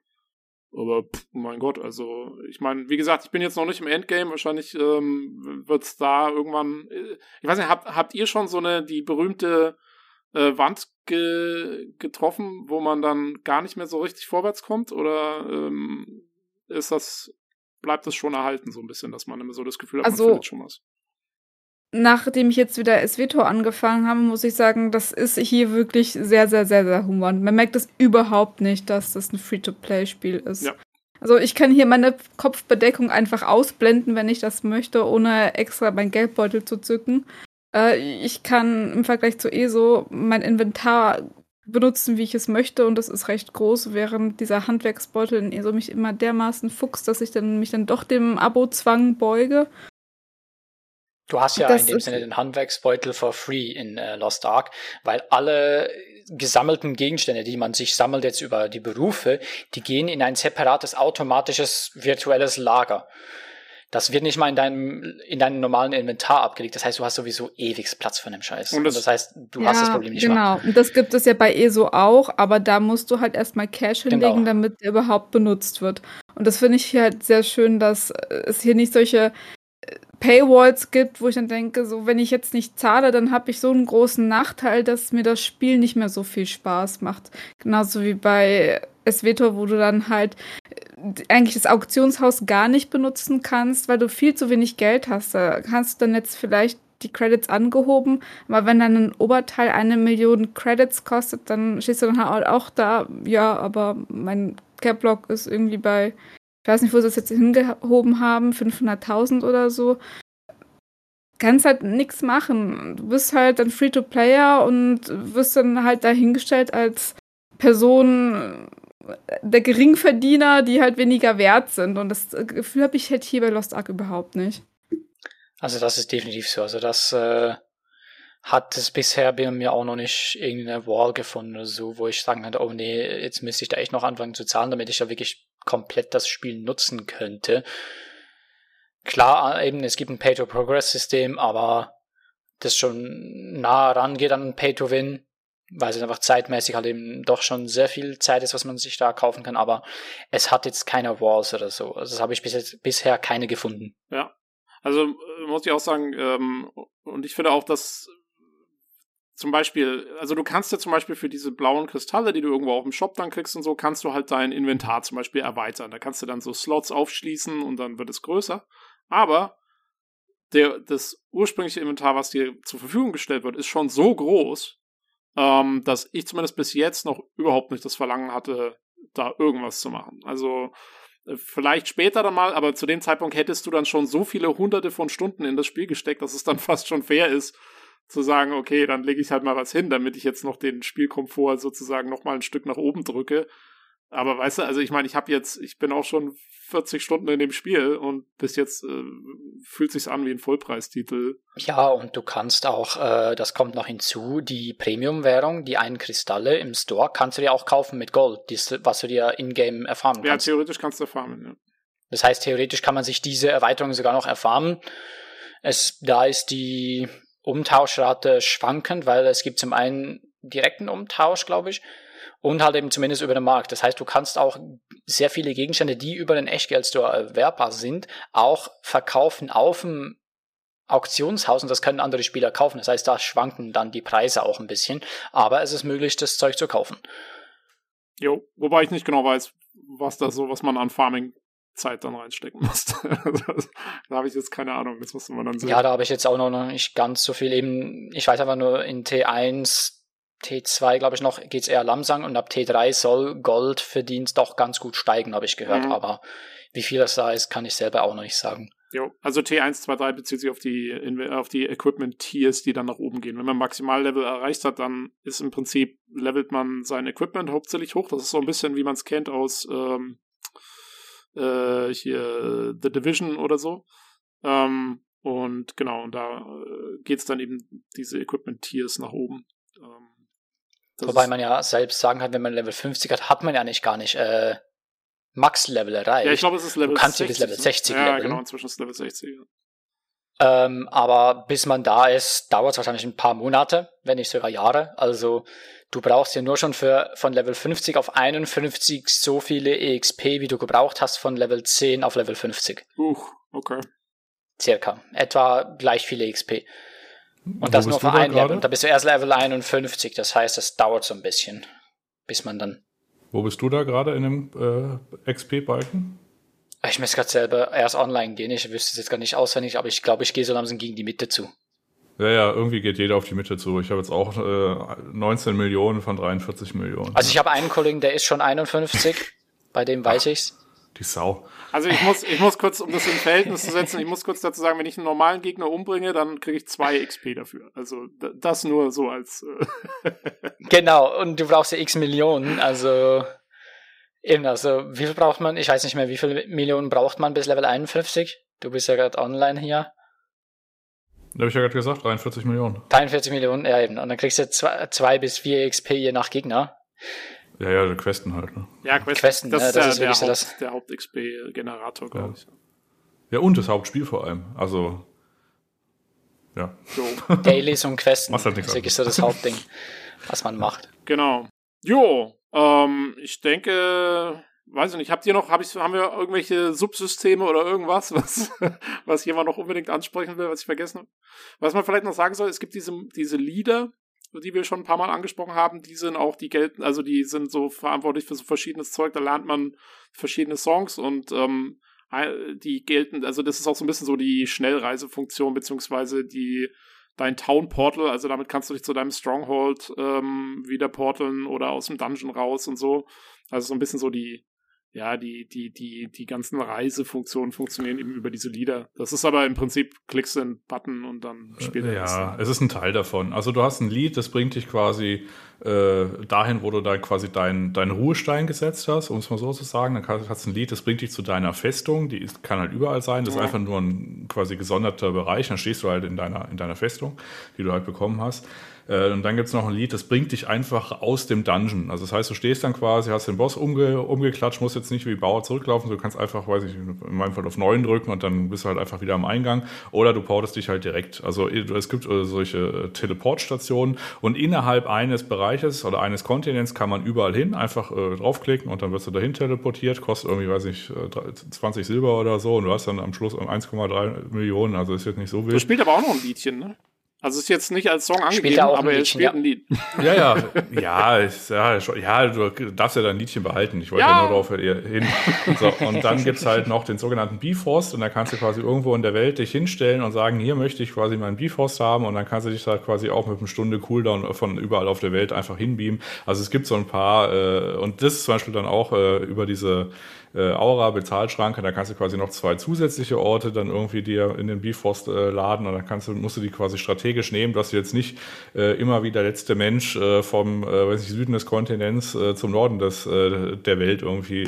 Aber pff, mein Gott, also ich meine, wie gesagt, ich bin jetzt noch nicht im Endgame. Wahrscheinlich ähm, wird's da irgendwann. äh, Ich weiß nicht, habt, habt ihr schon so eine die berühmte äh, Wand ge getroffen, wo man dann gar nicht mehr so richtig vorwärts kommt? Oder ähm, ist das bleibt das schon erhalten so ein bisschen, dass man immer so das Gefühl hat, Also- man findet schon was? Nachdem ich jetzt wieder SWTOR angefangen habe, muss ich sagen, das ist hier wirklich sehr, sehr, sehr, sehr human. Man merkt es überhaupt nicht, dass das ein Free-to-Play-Spiel ist. Ja. Also ich kann hier meine Kopfbedeckung einfach ausblenden, wenn ich das möchte, ohne extra mein Geldbeutel zu zücken. Äh, ich kann im Vergleich zu ESO mein Inventar benutzen, wie ich es möchte, und das ist recht groß, während dieser Handwerksbeutel in ESO mich immer dermaßen fuchst, dass ich dann mich dann doch dem Abo-Zwang beuge. Du hast ja Das in dem Sinne den Handwerksbeutel for free in äh, Lost Ark, weil alle gesammelten Gegenstände, die man sich sammelt jetzt über die Berufe, die gehen in ein separates automatisches virtuelles Lager. Das wird nicht mal in deinem, in deinem normalen Inventar abgelegt. Das heißt, du hast sowieso ewig Platz für den Scheiß. Und Und das- das, heißt, du hast das Problem nicht genau. mehr. Und das gibt es ja bei ESO auch, aber da musst du halt erstmal Cash hinlegen, Genau. damit der überhaupt benutzt wird. Und das finde ich hier halt sehr schön, dass es hier nicht solche Paywalls gibt, wo ich dann denke, so wenn ich jetzt nicht zahle, dann habe ich so einen großen Nachteil, dass mir das Spiel nicht mehr so viel Spaß macht. Genauso wie bei SWTOR, wo du dann halt äh, eigentlich das Auktionshaus gar nicht benutzen kannst, weil du viel zu wenig Geld hast. Da kannst du dann jetzt vielleicht die Credits angehoben, aber wenn dann ein Oberteil eine Million Credits kostet, dann stehst du dann halt auch da, ja, aber mein Cap-Block ist irgendwie bei, weiß nicht, wo sie es jetzt hingehoben haben, 500.000 oder so, kannst halt nichts machen. Du bist halt dann Free-to-Player und wirst dann halt dahingestellt als Person der Geringverdiener, die halt weniger wert sind. Und das Gefühl habe ich halt hier bei Lost Ark überhaupt nicht. Also das ist definitiv so. Also das äh, hat es bisher bei mir auch noch nicht irgendeine Wall gefunden oder so, wo ich sagen könnte, oh nee, jetzt müsste ich da echt noch anfangen zu zahlen, damit ich da wirklich komplett das Spiel nutzen könnte. Klar, eben, es gibt ein Pay-to-Progress-System, aber das schon nah rangeht an Pay-to-Win, weil es einfach zeitmäßig halt eben doch schon sehr viel Zeit ist, was man sich da kaufen kann, aber es hat jetzt keine Walls oder so. Also das habe ich bis jetzt, bisher keine gefunden. Ja. Also äh, muss ich auch sagen, ähm, und ich finde auch, dass zum Beispiel, also du kannst ja zum Beispiel für diese blauen Kristalle, die du irgendwo auf dem Shop dann kriegst und so, kannst du halt dein Inventar zum Beispiel erweitern. Da kannst du dann so Slots aufschließen und dann wird es größer. Aber der, das ursprüngliche Inventar, was dir zur Verfügung gestellt wird, ist schon so groß, ähm, dass ich zumindest bis jetzt noch überhaupt nicht das Verlangen hatte, da irgendwas zu machen. Also äh, vielleicht später dann mal, aber zu dem Zeitpunkt hättest du dann schon so viele hunderte von Stunden in das Spiel gesteckt, dass es dann fast schon fair ist, zu sagen, okay, dann lege ich halt mal was hin, damit ich jetzt noch den Spielkomfort sozusagen noch mal ein Stück nach oben drücke. Aber weißt du, also ich meine, ich habe jetzt, ich bin auch schon 40 Stunden in dem Spiel und bis jetzt äh, fühlt sich's an wie ein Vollpreistitel. Ja, und du kannst auch, äh, das kommt noch hinzu, die Premium-Währung, die einen Kristalle im Store, kannst du dir auch kaufen mit Gold, dies, was du dir in-game erfahren kannst. Ja, theoretisch kannst du erfahren, ja. Das heißt, theoretisch kann man sich diese Erweiterung sogar noch erfahren. Es, da ist die Umtauschrate schwankend, weil es gibt zum einen direkten Umtausch, glaube ich, und halt eben zumindest über den Markt. Das heißt, du kannst auch sehr viele Gegenstände, die über den Echtgeldstore erwerbbar sind, auch verkaufen auf dem Auktionshaus und das können andere Spieler kaufen. Das heißt, da schwanken dann die Preise auch ein bisschen, aber es ist möglich, das Zeug zu kaufen. Jo, wobei ich nicht genau weiß, was da so, was man an Farming Zeit dann reinstecken musst. da habe ich jetzt keine Ahnung, das muss man dann sehen. Ja, da habe ich jetzt auch noch nicht ganz so viel eben, ich weiß einfach nur in T1, T2 glaube ich noch, geht's eher langsam und ab T3 soll Goldverdienst doch ganz gut steigen, habe ich gehört, mhm. aber wie viel das da ist, kann ich selber auch noch nicht sagen. Jo, also T1, 2, 3 bezieht sich auf die, auf die Equipment-Tiers, die dann nach oben gehen. Wenn man Maximallevel erreicht hat, dann ist im Prinzip, levelt man sein Equipment hauptsächlich hoch. Das ist so ein bisschen, wie man es kennt aus ähm, äh, hier The Division oder so. Ähm, und genau, und da äh, geht's dann eben diese Equipment-Tiers nach oben. Ähm, Wobei man ja selbst sagen kann, wenn man Level 50 hat, hat man ja nicht gar nicht äh, Max-Level erreicht. Ja, ich glaube, es ist Level du kannst 60. bis Level 60 ja, leveln. genau, inzwischen ist Level 60. Ähm, aber bis man da ist, dauert es wahrscheinlich ein paar Monate, wenn nicht sogar Jahre. Also du brauchst ja nur schon für von Level 50 auf 51 so viele EXP, wie du gebraucht hast von Level 10 auf Level 50. Uh, okay. Circa. Etwa gleich viele EXP. Und Wo das nur für ein Level. Und da bist du erst Level 51. Das heißt, das dauert so ein bisschen, bis man dann. Wo bist du da gerade in dem äh, XP-Balken? Ich muss gerade selber erst online gehen. Ich wüsste es jetzt gar nicht auswendig, aber ich glaube, ich gehe so langsam gegen die Mitte zu. Ja, ja, irgendwie geht jeder auf die Mitte zu. Ich habe jetzt auch äh, 19 Millionen von 43 Millionen. Also ich habe einen Kollegen, der ist schon 51. Bei dem weiß Ach, ich's. Die Sau. Also ich muss, ich muss kurz, um das in Verhältnis zu setzen, ich muss kurz dazu sagen, wenn ich einen normalen Gegner umbringe, dann kriege ich zwei XP dafür. Also das nur so als. Äh genau, und du brauchst ja X Millionen, also Eben, also wie viel braucht man? Ich weiß nicht mehr, wie viele Millionen braucht man bis Level 51? Du bist ja gerade online hier. Da habe ich ja gerade gesagt, 43 Millionen. 43 Millionen, ja eben. Und dann kriegst du 2 bis 4 XP je nach Gegner. Ja, ja, Questen halt, ne? Ja, Questen, Questen das, ne, ist, das ist der, Haupt, das. der Haupt-XP-Generator, glaube ja. ich. Ja, und das Hauptspiel vor allem. Also, ja. So. Dailies und Questen. Machst halt das ist wirklich so das Hauptding, was man macht. Genau. Jo, ähm, ich denke, weiß ich nicht, habt ihr noch, hab ich, haben wir irgendwelche Subsysteme oder irgendwas, was, was jemand noch unbedingt ansprechen will, was ich vergessen habe? Was man vielleicht noch sagen soll, es gibt diese, diese Lieder, die wir schon ein paar Mal angesprochen haben, die sind auch, die gelten, also die sind so verantwortlich für so verschiedenes Zeug, da lernt man verschiedene Songs und ähm, die gelten, also das ist auch so ein bisschen so die Schnellreisefunktion, beziehungsweise die dein Town Portal, also damit kannst du dich zu deinem Stronghold ähm, wieder porteln oder aus dem Dungeon raus und so. Also so ein bisschen so die, ja, die, die, die, die ganzen Reisefunktionen funktionieren eben über diese Lieder. Das ist aber im Prinzip, klickst du einen Button und dann spielt er Ja, es ist ein Teil davon. Also du hast ein Lied, das bringt dich quasi äh, dahin, wo du da quasi deinen dein Ruhestein gesetzt hast, um es mal so zu sagen. Dann hast du ein Lied, das bringt dich zu deiner Festung, die ist, kann halt überall sein. Das ja. ist einfach nur ein quasi gesonderter Bereich. Dann stehst du halt in deiner, in deiner Festung, die du halt bekommen hast. Äh, und dann gibt es noch ein Lied, das bringt dich einfach aus dem Dungeon. Also das heißt, du stehst dann quasi, hast den Boss umge umgeklatscht, musst jetzt nicht wie Bauer zurücklaufen, du kannst einfach, weiß ich, in meinem Fall auf 9 drücken und dann bist du halt einfach wieder am Eingang. Oder du portest dich halt direkt. Also es gibt äh, solche Teleportstationen und innerhalb eines Bereiches oder eines Kontinents kann man überall hin, einfach äh, draufklicken und dann wirst du dahin teleportiert, kostet irgendwie, weiß ich, 20 Silber oder so und du hast dann am Schluss 1,3 Millionen, also ist jetzt nicht so wild. Du spielst aber auch noch ein Liedchen, ne? Also ist jetzt nicht als Song angegeben, er aber er spielt ja. ein Lied. Ja, ja, ja, ist, ja, ja, du darfst ja dein Liedchen behalten. Ich wollte ja, ja nur darauf hin. So, und dann gibt's halt noch den sogenannten Bifrost und da kannst du quasi irgendwo in der Welt dich hinstellen und sagen, hier möchte ich quasi meinen Bifrost haben und dann kannst du dich da quasi auch mit einer Stunde Cooldown von überall auf der Welt einfach hinbeamen. Also es gibt so ein paar, äh, und das ist zum Beispiel dann auch äh, über diese äh, Aura Bezahlschranke, da kannst du quasi noch zwei zusätzliche Orte dann irgendwie dir in den Bifrost äh, laden und dann kannst du, musst du die quasi strategisch nehmen, dass du jetzt nicht äh, immer wie der letzte Mensch äh, vom äh, weiß ich, Süden des Kontinents äh, zum Norden des, der Welt irgendwie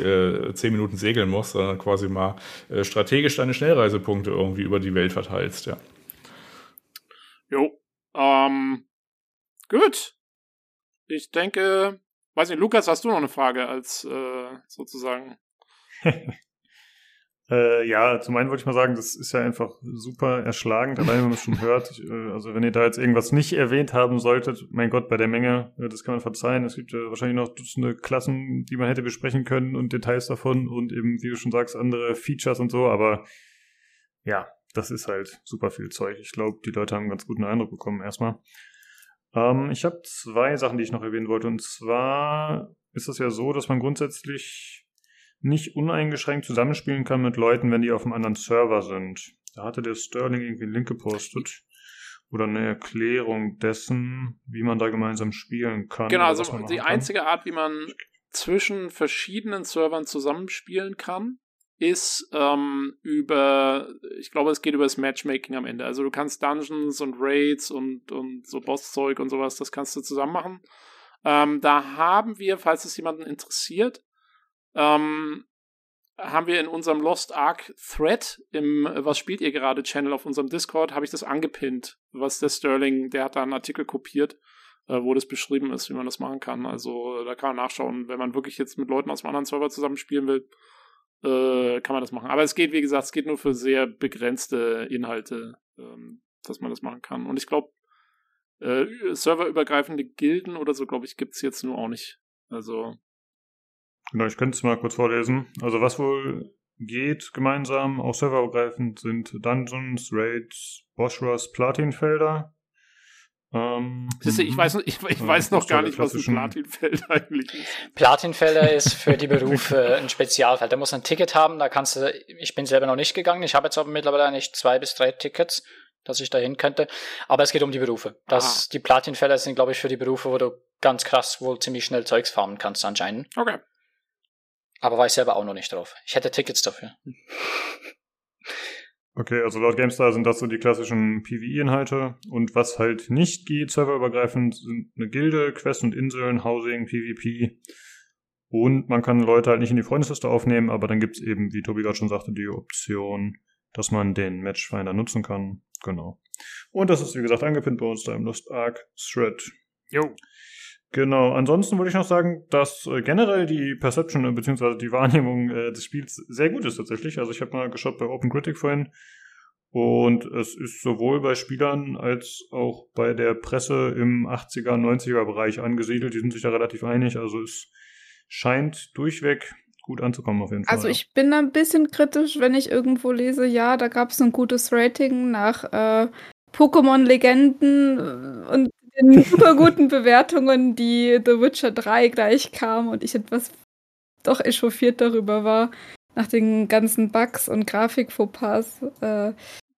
zehn Minuten segeln musst, sondern quasi mal strategisch deine Schnellreisepunkte irgendwie über die Welt verteilst, ja. Jo. Ähm, gut. Ich denke, weiß nicht, Lukas, hast du noch eine Frage als sozusagen äh, ja, zum einen wollte ich mal sagen, das ist ja einfach super erschlagend, allein wenn man es schon hört. Ich, äh, also wenn ihr da jetzt irgendwas nicht erwähnt haben solltet, mein Gott, bei der Menge, äh, das kann man verzeihen. Es gibt ja wahrscheinlich noch Dutzende Klassen, die man hätte besprechen können und Details davon und eben, wie du schon sagst, andere Features und so, aber ja, das ist halt super viel Zeug. Ich glaube, die Leute haben einen ganz guten Eindruck bekommen erstmal. Ähm, ich habe zwei Sachen, die ich noch erwähnen wollte. Und zwar ist es ja so, dass man grundsätzlich nicht uneingeschränkt zusammenspielen kann mit Leuten, wenn die auf einem anderen Server sind. Da hatte der Sterling irgendwie einen Link gepostet oder eine Erklärung dessen, wie man da gemeinsam spielen kann. Genau, also die einzige kann. Art, wie man zwischen verschiedenen Servern zusammenspielen kann, ist ähm, über, ich glaube, es geht über das Matchmaking am Ende. Also du kannst Dungeons und Raids und, und so Bosszeug und sowas, das kannst du zusammen machen. Ähm, da haben wir, falls es jemanden interessiert, ähm, haben wir in unserem Lost Ark Thread im Was spielt ihr gerade Channel auf unserem Discord, habe ich das angepinnt, was der Sterling, der hat da einen Artikel kopiert, äh, wo das beschrieben ist, wie man das machen kann. Also da kann man nachschauen, wenn man wirklich jetzt mit Leuten aus einem anderen Server zusammenspielen will, äh, kann man das machen. Aber es geht, wie gesagt, es geht nur für sehr begrenzte Inhalte, ähm, dass man das machen kann. Und ich glaube, äh, serverübergreifende Gilden oder so, glaube ich, gibt es jetzt nur auch nicht. Also Genau, ich könnte es mal kurz vorlesen. Also was wohl geht gemeinsam, auch serverübergreifend, sind Dungeons, Raids, Boschras, Platinfelder. Ähm, Siehste, ich weiß, ich, ich weiß noch gar nicht, was ein Platinfeld eigentlich ist. Platinfelder ist für die Berufe ein Spezialfeld. Da muss ein Ticket haben, da kannst du, ich bin selber noch nicht gegangen, ich habe jetzt aber mittlerweile eigentlich zwei bis drei Tickets, dass ich dahin könnte. Aber es geht um die Berufe. Das, die Platinfelder sind, glaube ich, für die Berufe, wo du ganz krass wohl ziemlich schnell Zeugs farmen kannst anscheinend. Okay. Aber war ich selber auch noch nicht drauf. Ich hätte Tickets dafür. Okay, also laut GameStar sind das so die klassischen PvE-Inhalte. Und was halt nicht geht, serverübergreifend, sind eine Gilde, Quests und Inseln, Housing, PvP. Und man kann Leute halt nicht in die Freundesliste aufnehmen, aber dann gibt's eben, wie Tobi gerade schon sagte, die Option, dass man den Matchfinder nutzen kann. Genau. Und das ist, wie gesagt, angepinnt bei uns da im Lost Ark Thread. Jo. Genau, ansonsten würde ich noch sagen, dass äh, generell die Perception äh, bzw. die Wahrnehmung äh, des Spiels sehr gut ist tatsächlich. Also ich habe mal geschaut bei Open Critic vorhin und es ist sowohl bei Spielern als auch bei der Presse im 80er, 90er Bereich angesiedelt. Die sind sich da relativ einig. Also es scheint durchweg gut anzukommen auf jeden Fall. Also ich bin da ein bisschen kritisch, wenn ich irgendwo lese, ja, da gab es ein gutes Rating nach äh, Pokémon-Legenden äh, und den super guten Bewertungen, die The Witcher 3 gleich kam und ich etwas doch echauffiert darüber war, nach den ganzen Bugs und Grafik-Fauxpas. Äh,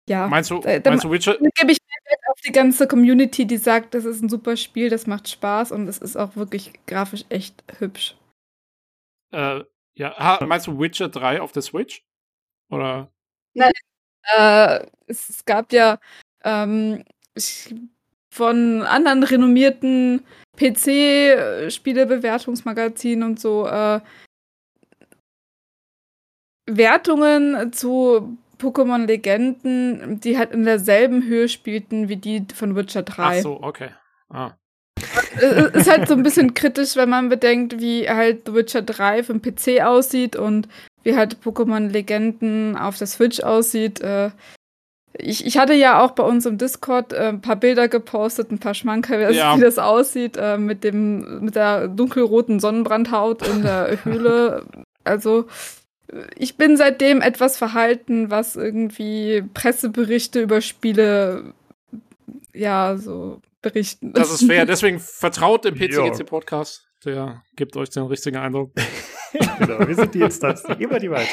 ja. Meinst du, da, meinst du Witcher? gebe ich auf die ganze Community, die sagt, das ist ein super Spiel, das macht Spaß und es ist auch wirklich grafisch echt hübsch. Äh, Ja, ha, meinst du Witcher 3 auf der Switch? Oder? Nein, äh, es, es, gab ja ähm, von anderen renommierten PC-Spielebewertungsmagazinen und so äh, Wertungen zu Pokémon Legenden, die halt in derselben Höhe spielten wie die von Witcher 3. Ach so, okay. Ah. ist halt so ein bisschen kritisch, wenn man bedenkt, wie halt The Witcher 3 für den PC aussieht und wie halt Pokémon Legenden auf der Switch aussieht. Äh, ich, ich hatte ja auch bei uns im Discord äh, ein paar Bilder gepostet, ein paar Schmankerl, ja. wie das aussieht, äh, mit dem, mit der dunkelroten Sonnenbrandhaut in der Höhle. Also, ich bin seitdem etwas verhalten, was irgendwie Presseberichte über Spiele, ja, so berichten. Das ist fair, deswegen vertraut dem PCGC-Podcast. Der gibt euch den richtigen Eindruck. genau, wir sind die Instanz, die immer die Wahrheit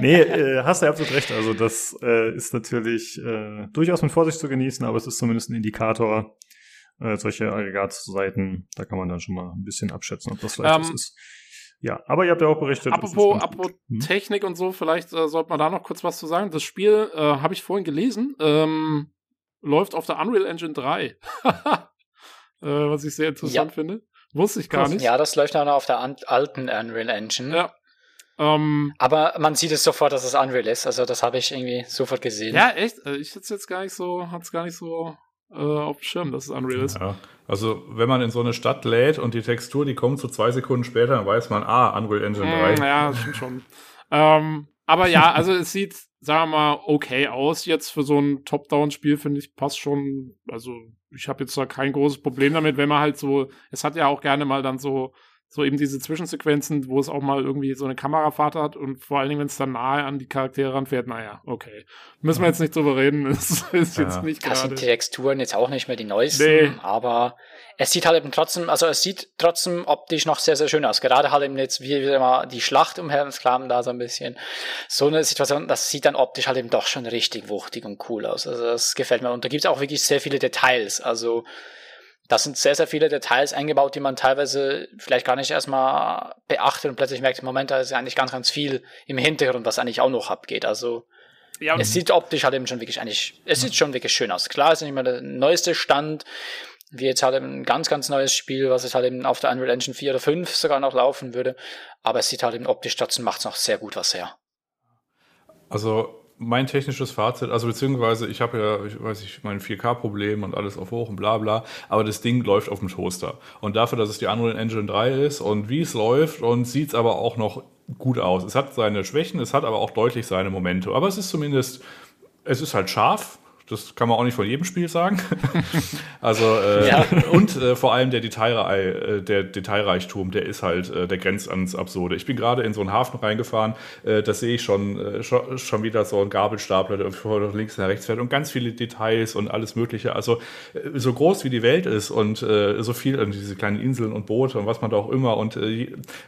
Nee, äh, hast du absolut recht. Also das äh, ist natürlich äh, durchaus mit Vorsicht zu genießen, aber es ist zumindest ein Indikator. Äh, solche Aggregatseiten, da kann man dann schon mal ein bisschen abschätzen, ob das vielleicht ähm, was ist. Ja, aber ihr habt ja auch berichtet. Apropos, apropos hm? Technik und so, vielleicht äh, sollte man da noch kurz was zu sagen. Das Spiel äh, habe ich vorhin gelesen, ähm, läuft auf der Unreal Engine 3. äh, was ich sehr interessant ja. finde. Wusste ich gar nicht. Ja, das läuft auch noch auf der alten Unreal Engine. Ja. Ähm, Aber man sieht es sofort, dass es Unreal ist. Also das habe ich irgendwie sofort gesehen. Ja, echt? Also ich hätte es jetzt gar nicht so, hat's gar nicht so äh, auf dem Schirm, dass es Unreal ist. Ja. Also wenn man in so eine Stadt lädt und die Textur, die kommt so zwei Sekunden später, dann weiß man, ah, Unreal Engine 3. Mm, ja, das stimmt schon. ähm, aber ja, also es sieht, sagen wir mal, okay aus. Jetzt für so ein Top-Down-Spiel, finde ich, passt schon. Also ich habe jetzt da kein großes Problem damit, wenn man halt so, es hat ja auch gerne mal dann so so eben diese Zwischensequenzen, wo es auch mal irgendwie so eine Kamerafahrt hat und vor allen Dingen, wenn es dann nahe an die Charaktere ranfährt, naja, okay. Müssen wir jetzt nicht drüber reden, das ist ja. jetzt nicht gerade. Das sind die Texturen jetzt auch nicht mehr die neuesten, nee. aber es sieht halt eben trotzdem, also es sieht trotzdem optisch noch sehr, sehr schön aus. Gerade halt eben jetzt, wie wieder mal die Schlacht um Herrensklaven da so ein bisschen. So eine Situation, das sieht dann optisch halt eben doch schon richtig wuchtig und cool aus. Also das gefällt mir. Und da gibt es auch wirklich sehr viele Details. Also das sind sehr, sehr viele Details eingebaut, die man teilweise vielleicht gar nicht erstmal beachtet und plötzlich merkt, im Moment, da ist ja eigentlich ganz, ganz viel im Hintergrund, was eigentlich auch noch abgeht. Also ja, es sieht optisch halt eben schon wirklich eigentlich, es sieht schon wirklich schön aus. Klar, es ist nicht mehr der neueste Stand, wie jetzt halt ein ganz, ganz neues Spiel, was es halt eben auf der Unreal Engine 4 oder 5 sogar noch laufen würde. Aber es sieht halt eben optisch trotzdem macht es noch sehr gut was her. Also mein technisches Fazit, also beziehungsweise ich habe ja, ich weiß nicht, mein 4K-Problem und alles auf hoch und bla bla, aber das Ding läuft auf dem Toaster. Und dafür, dass es die Unreal Engine 3 ist und wie es läuft und sieht es aber auch noch gut aus. Es hat seine Schwächen, es hat aber auch deutlich seine Momente. Aber es ist zumindest, es ist halt scharf, das kann man auch nicht von jedem Spiel sagen. also äh, ja. und äh, vor allem der, Detailrei äh, der Detailreichtum, der ist halt, äh, der grenzt ans Absurde. Ich bin gerade in so einen Hafen reingefahren, äh, da sehe ich schon, äh, schon, schon wieder so einen Gabelstapler, der von links nach rechts fährt und ganz viele Details und alles Mögliche. Also äh, so groß wie die Welt ist und so viel, äh, diese kleinen Inseln und Boote und was man da auch immer. Und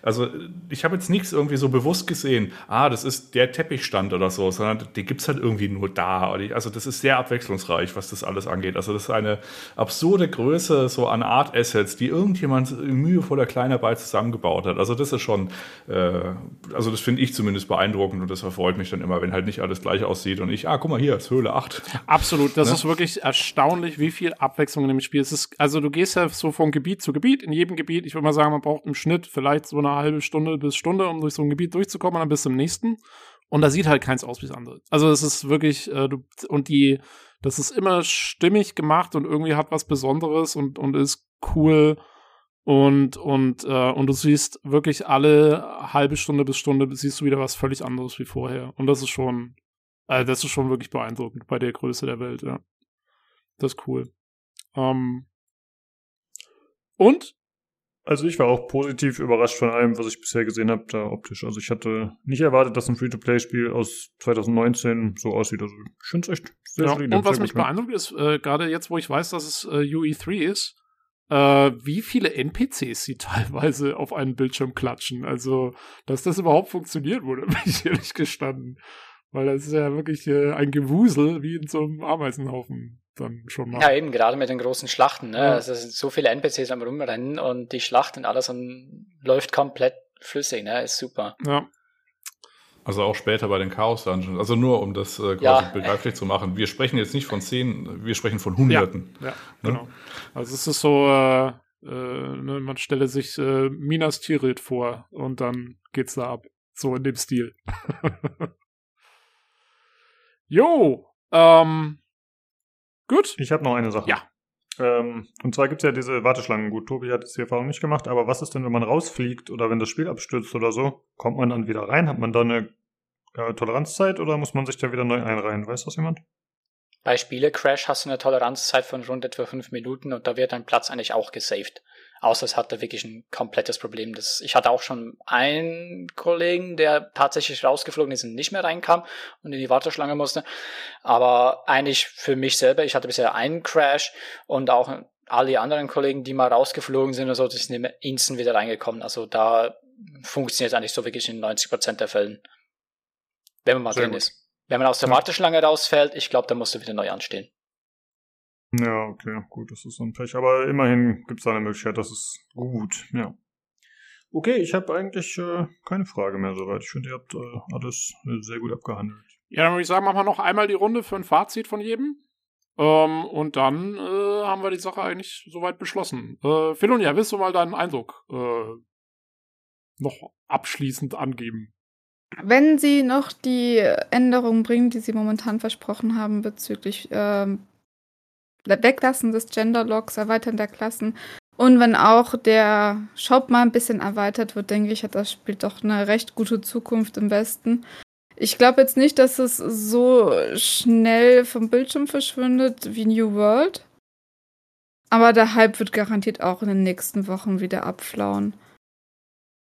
also ich habe jetzt nichts irgendwie so bewusst gesehen, ah, das ist der Teppichstand oder so, sondern die gibt's halt irgendwie nur da. Also das ist sehr abwechslungsreich, was das alles angeht. Also das ist eine absurde Größe so an Art Assets, die irgendjemand mühevoller Kleinarbeit zusammengebaut hat. Also das ist schon, äh, also das finde ich zumindest beeindruckend und das erfreut mich dann immer, wenn halt nicht alles gleich aussieht und ich, ah, guck mal hier, ist Höhle 8. Absolut, das ne? ist wirklich erstaunlich, wie viel Abwechslung in dem Spiel ist. Also du gehst ja so von Gebiet zu Gebiet, in jedem Gebiet, ich würde mal sagen, man braucht im Schnitt vielleicht so eine halbe Stunde bis Stunde, um durch so ein Gebiet durchzukommen und dann bis zum nächsten. Und da sieht halt keins aus wie das andere. Also es ist wirklich, äh, du, und die, das ist immer stimmig gemacht und irgendwie hat was Besonderes und, und ist cool. Und, und, äh, und du siehst wirklich alle halbe Stunde bis Stunde siehst du wieder was völlig anderes wie vorher. Und das ist schon, äh, das ist schon wirklich beeindruckend bei der Größe der Welt, ja. Das ist cool. Ähm, und also ich war auch positiv überrascht von allem, was ich bisher gesehen habe, da optisch. Also ich hatte nicht erwartet, dass ein Free-to-Play-Spiel aus 2019 so aussieht. Also ich finde es echt sehr ja, solide. Und was mich beeindruckt ist, äh, gerade jetzt, wo ich weiß, dass es äh, UE3 ist, äh, wie viele NPCs sie teilweise auf einen Bildschirm klatschen. Also, dass das überhaupt funktioniert, wurde mich ehrlich gestanden. Weil das ist ja wirklich äh, ein Gewusel wie in so einem Ameisenhaufen dann schon mal. Ja, eben, gerade mit den großen Schlachten. Ne? Ja. Also es sind so viele NPCs am Rumrennen und die Schlacht und alles und läuft komplett flüssig, ne? Ist super. Ja. Also auch später bei den Chaos Dungeons. Also nur um das äh, quasi Ja. begreiflich zu machen. Wir sprechen jetzt nicht von zehn, wir sprechen von Hunderten. Ja, genau. Also es ist so, äh, äh, ne, man stelle sich äh, Minas Tirith vor und dann geht's da ab. So in dem Stil. jo, ähm, gut. Ich habe noch eine Sache. Ja. Ähm, und zwar gibt's ja diese Warteschlangen. Gut, Tobi hat jetzt die Erfahrung nicht gemacht, aber was ist denn, wenn man rausfliegt oder wenn das Spiel abstürzt oder so? Kommt man dann wieder rein? Hat man da eine äh, Toleranzzeit oder muss man sich da wieder neu einreihen? Weiß das jemand? Bei Spiele-Crash hast du eine Toleranzzeit von rund etwa fünf Minuten und da wird dein Platz eigentlich auch gesaved. Außer es hatte wirklich ein komplettes Problem. Das, ich hatte auch schon einen Kollegen, der tatsächlich rausgeflogen ist und nicht mehr reinkam und in die Warteschlange musste. Aber eigentlich für mich selber, ich hatte bisher einen Crash und auch alle anderen Kollegen, die mal rausgeflogen sind oder so, die sind immer instant wieder reingekommen. Also da funktioniert eigentlich so wirklich in 90% der Fällen. Wenn man mal Sehr drin gut. ist. Wenn man aus der Ja. Warteschlange rausfällt, ich glaube, da musst du wieder neu anstehen. Ja, okay, gut, das ist so ein Pech. Aber immerhin gibt's da eine Möglichkeit, das ist gut, ja. Okay, ich habe eigentlich äh, keine Frage mehr soweit. Ich finde, ihr habt äh, alles äh, sehr gut abgehandelt. Ja, dann würde ich sagen, machen wir noch einmal die Runde für ein Fazit von jedem. Ähm, und dann äh, haben wir die Sache eigentlich soweit beschlossen. Äh, Philonia, willst du mal deinen Eindruck äh, noch abschließend angeben? Wenn Sie noch die Änderungen bringen, die Sie momentan versprochen haben bezüglich ähm, Weglassen des Gender-Logs, Erweitern der Klassen und wenn auch der Shop mal ein bisschen erweitert wird, denke ich, hat das Spiel doch eine recht gute Zukunft im Westen. Ich glaube jetzt nicht, dass es so schnell vom Bildschirm verschwindet wie New World. Aber der Hype wird garantiert auch in den nächsten Wochen wieder abflauen.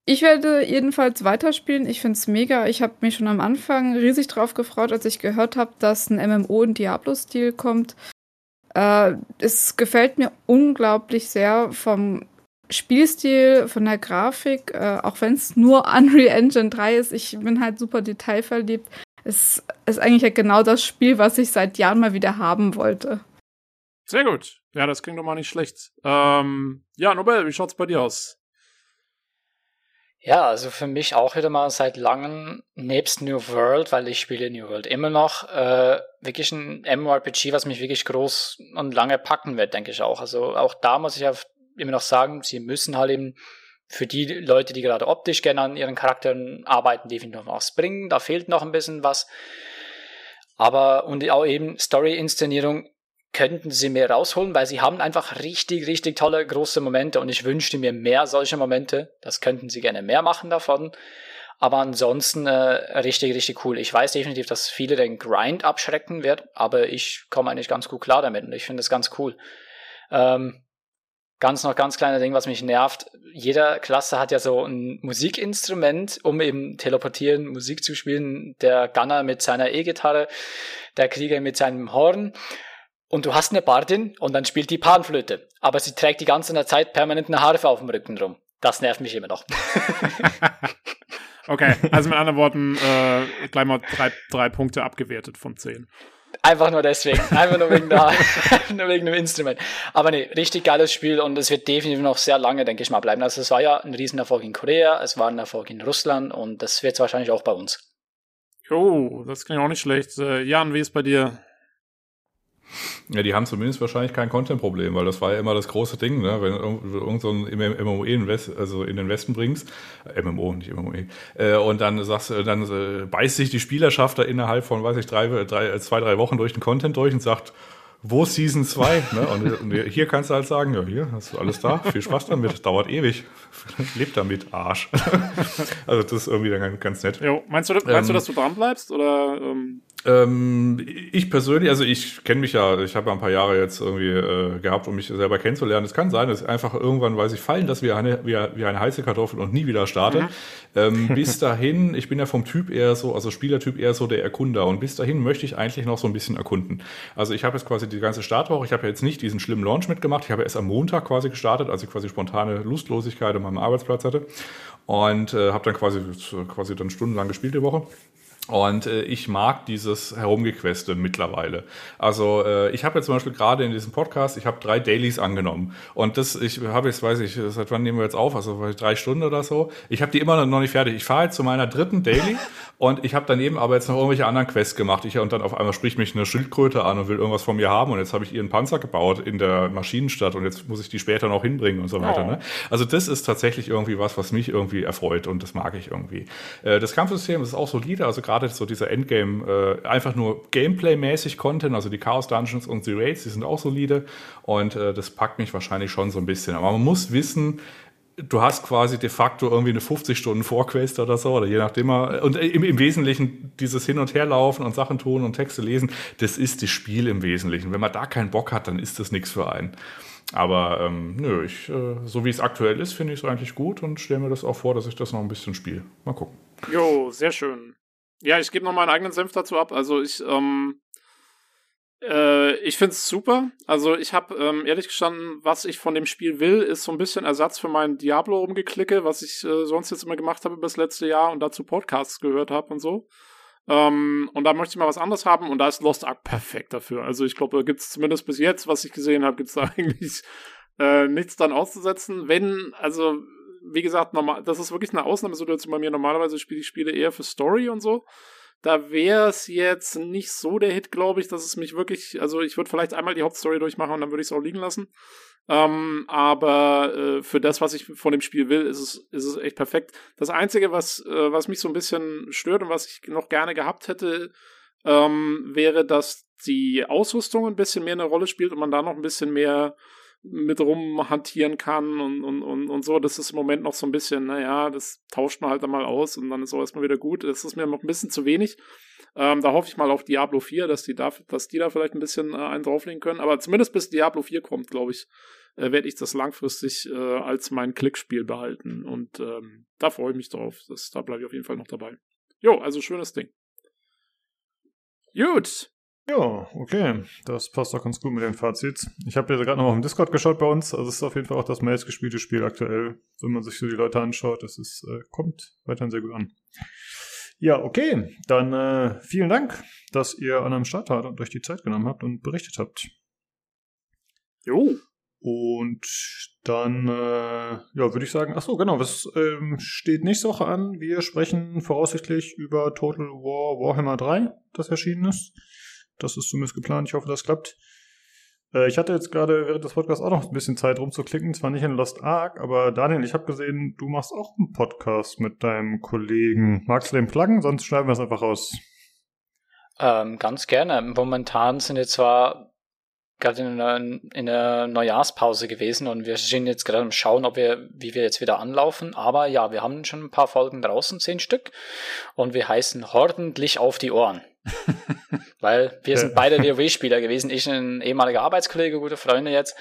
Ich werde jedenfalls weiterspielen. Ich finde es mega. Ich habe mich schon am Anfang riesig drauf gefreut, als ich gehört habe, dass ein MMO in Diablo-Stil kommt. Äh, es gefällt mir unglaublich sehr vom Spielstil, von der Grafik, äh, auch wenn es nur Unreal Engine 3 ist. Ich bin halt super detailverliebt. Es ist eigentlich halt genau das Spiel, was ich seit Jahren mal wieder haben wollte. Sehr gut. Ja, das klingt doch mal nicht schlecht. Ähm, ja, Nobel, wie schaut's bei dir aus? Ja, also für mich auch wieder mal seit langem, nebst New World, weil ich spiele New World immer noch, äh, wirklich ein MMORPG, was mich wirklich groß und lange packen wird, denke ich auch. Also auch da muss ich ja immer noch sagen, sie müssen halt eben für die Leute, die gerade optisch gerne an ihren Charakteren arbeiten, definitiv was bringen. Da fehlt noch ein bisschen was. Aber, und auch eben Story-Inszenierung könnten sie mehr rausholen, weil sie haben einfach richtig, richtig tolle große Momente und ich wünschte mir mehr solche Momente. Das könnten sie gerne mehr machen davon. Aber ansonsten äh, richtig, richtig cool. Ich weiß definitiv, dass viele den Grind abschrecken wird, aber ich komme eigentlich ganz gut klar damit und ich finde es ganz cool. Ähm, ganz noch ganz kleiner Ding, was mich nervt. Jeder Klasse hat ja so ein Musikinstrument, um eben teleportieren, Musik zu spielen. Der Gunner mit seiner E-Gitarre, der Krieger mit seinem Horn. Und du hast eine Bardin und dann spielt die Panflöte. Aber sie trägt die ganze Zeit permanent eine Harfe auf dem Rücken rum. Das nervt mich immer noch. Okay, also mit anderen Worten, äh, gleich mal drei, drei Punkte abgewertet von zehn. Einfach nur deswegen. Einfach nur wegen, der, nur wegen dem Instrument. Aber nee, richtig geiles Spiel und es wird definitiv noch sehr lange, denke ich mal, bleiben. Also es war ja ein Riesenerfolg in Korea, es war ein Erfolg in Russland und das wird es wahrscheinlich auch bei uns. Jo, das klingt auch nicht schlecht. Äh, Jan, wie ist bei dir? Ja, die haben zumindest wahrscheinlich kein Content-Problem, weil das war ja immer das große Ding, ne? wenn du irgend irgend so ein MMO in, West, also in den Westen bringst, äh, MMO, nicht MMO, äh, und dann sagst du, dann äh, beißt sich die Spielerschaft da innerhalb von, weiß ich, drei, drei, zwei, drei Wochen durch den Content durch und sagt, wo ist Season 2? ne? und, und hier kannst du halt sagen, ja, hier hast du alles da, viel Spaß damit, dauert ewig. Lebt damit, Arsch. also das ist irgendwie dann ganz, nett. Jo, meinst du, meinst du, Ähm, dass du dran bleibst? Oder ähm, Ähm, ich persönlich, also ich kenne mich ja, ich habe ja ein paar Jahre jetzt irgendwie äh, gehabt, um mich selber kennenzulernen. Es kann sein, dass ich einfach irgendwann, weiß ich, fallen das wie eine, wie, wie eine heiße Kartoffel und nie wieder starte. Ähm, bis dahin, ich bin ja vom Typ eher so, also Spielertyp eher so der Erkunder und bis dahin möchte ich eigentlich noch so ein bisschen erkunden. Also ich habe jetzt quasi die ganze Startwoche, ich habe ja jetzt nicht diesen schlimmen Launch mitgemacht, ich habe erst am Montag quasi gestartet, als ich quasi spontane Lustlosigkeit an meinem Arbeitsplatz hatte und äh, habe dann quasi, quasi dann stundenlang gespielt die Woche. Und äh, ich mag dieses Herumgequeste mittlerweile. Also äh, ich habe jetzt zum Beispiel gerade in diesem Podcast, ich habe drei Dailies angenommen. Und das, ich habe jetzt, weiß ich, seit wann nehmen wir jetzt auf? Also drei Stunden oder so. Ich habe die immer noch nicht fertig. Ich fahre jetzt zu meiner dritten Daily und ich habe daneben aber jetzt noch irgendwelche anderen Quests gemacht. Ich, und dann auf einmal spricht mich eine Schildkröte an und will irgendwas von mir haben. Und jetzt habe ich ihren Panzer gebaut in der Maschinenstadt und jetzt muss ich die später noch hinbringen und so weiter. Oh. Ne? Also das ist tatsächlich irgendwie was, was mich irgendwie erfreut und das mag ich irgendwie. Äh, das Kampfsystem ist auch solide, also gerade so dieser Endgame, äh, einfach nur Gameplay-mäßig Content, also die Chaos Dungeons und die Raids, die sind auch solide und äh, das packt mich wahrscheinlich schon so ein bisschen. Aber man muss wissen, du hast quasi de facto irgendwie eine 50 Stunden Vorquest oder so, oder je nachdem. Und im, im Wesentlichen dieses Hin- und Herlaufen und Sachen tun und Texte lesen, das ist das Spiel im Wesentlichen. Wenn man da keinen Bock hat, dann ist das nichts für einen. Aber ähm, nö, ich, äh, so wie es aktuell ist, finde ich es eigentlich gut und stelle mir das auch vor, dass ich das noch ein bisschen spiele. Mal gucken. Jo, sehr schön. Ja, ich gebe noch meinen eigenen Senf dazu ab. Also ich, ähm, äh, ich finde es super. Also ich habe ähm, ehrlich gestanden, was ich von dem Spiel will, ist so ein bisschen Ersatz für mein Diablo rumgeklicke, was ich äh, sonst jetzt immer gemacht habe über das letzte Jahr und dazu Podcasts gehört habe und so. Ähm, und da möchte ich mal was anderes haben und da ist Lost Ark perfekt dafür. Also ich glaube, da gibt es zumindest bis jetzt, was ich gesehen habe, gibt es da eigentlich äh, nichts dann auszusetzen. Wenn, also wie gesagt, normal, das ist wirklich eine Ausnahmesituation bei mir. Normalerweise spiele ich Spiele eher für Story und so. Da wäre es jetzt nicht so der Hit, glaube ich, dass es mich wirklich, also ich würde vielleicht einmal die Hauptstory durchmachen und dann würde ich es auch liegen lassen. Ähm, aber äh, für das, was ich von dem Spiel will, ist es, ist es echt perfekt. Das Einzige, was, äh, was mich so ein bisschen stört und was ich noch gerne gehabt hätte, ähm, wäre, dass die Ausrüstung ein bisschen mehr eine Rolle spielt und man da noch ein bisschen mehr mit rumhantieren kann und, und, und, und so. Das ist im Moment noch so ein bisschen, naja, das tauscht man halt dann mal aus und dann ist auch erstmal wieder gut. Das ist mir noch ein bisschen zu wenig. Ähm, da hoffe ich mal auf Diablo 4, dass die da, dass die da vielleicht ein bisschen äh, einen drauflegen können. Aber zumindest bis Diablo 4 kommt, glaube ich, äh, werde ich das langfristig äh, als mein Klickspiel behalten. Und ähm, da freue ich mich drauf. Das, da bleibe ich auf jeden Fall noch dabei. Jo, also schönes Ding. Gut. Ja, okay. Das passt doch ganz gut mit den Fazits. Ich habe ja gerade noch auf dem Discord geschaut bei uns. Also es ist auf jeden Fall auch das meistgespielte Spiel aktuell, wenn man sich so die Leute anschaut. Das ist, äh, kommt weiterhin sehr gut an. Ja, okay. Dann äh, vielen Dank, dass ihr an einem Start wart und euch die Zeit genommen habt und berichtet habt. Jo. Und dann, äh, ja, würde ich sagen, ach so, genau, was ähm, steht nächste Woche an? Wir sprechen voraussichtlich über Total War Warhammer 3, das erschienen ist. Das ist zumindest geplant. Ich hoffe, das klappt. Äh, ich hatte jetzt gerade während des Podcasts auch noch ein bisschen Zeit rumzuklicken. Zwar nicht in Lost Ark, aber Daniel, ich habe gesehen, du machst auch einen Podcast mit deinem Kollegen. Magst du den pluggen? Sonst schreiben wir es einfach raus. Ähm, ganz gerne. Momentan sind jetzt zwar gerade in einer, in einer Neujahrspause gewesen und wir sind jetzt gerade am Schauen, ob wir, wie wir jetzt wieder anlaufen. Aber ja, wir haben schon ein paar Folgen draußen, zehn Stück. Und wir heißen Hordentlich auf die Ohren. Weil wir sind beide WoW-Spieler gewesen. Ich ein ehemaliger Arbeitskollege, gute Freunde jetzt.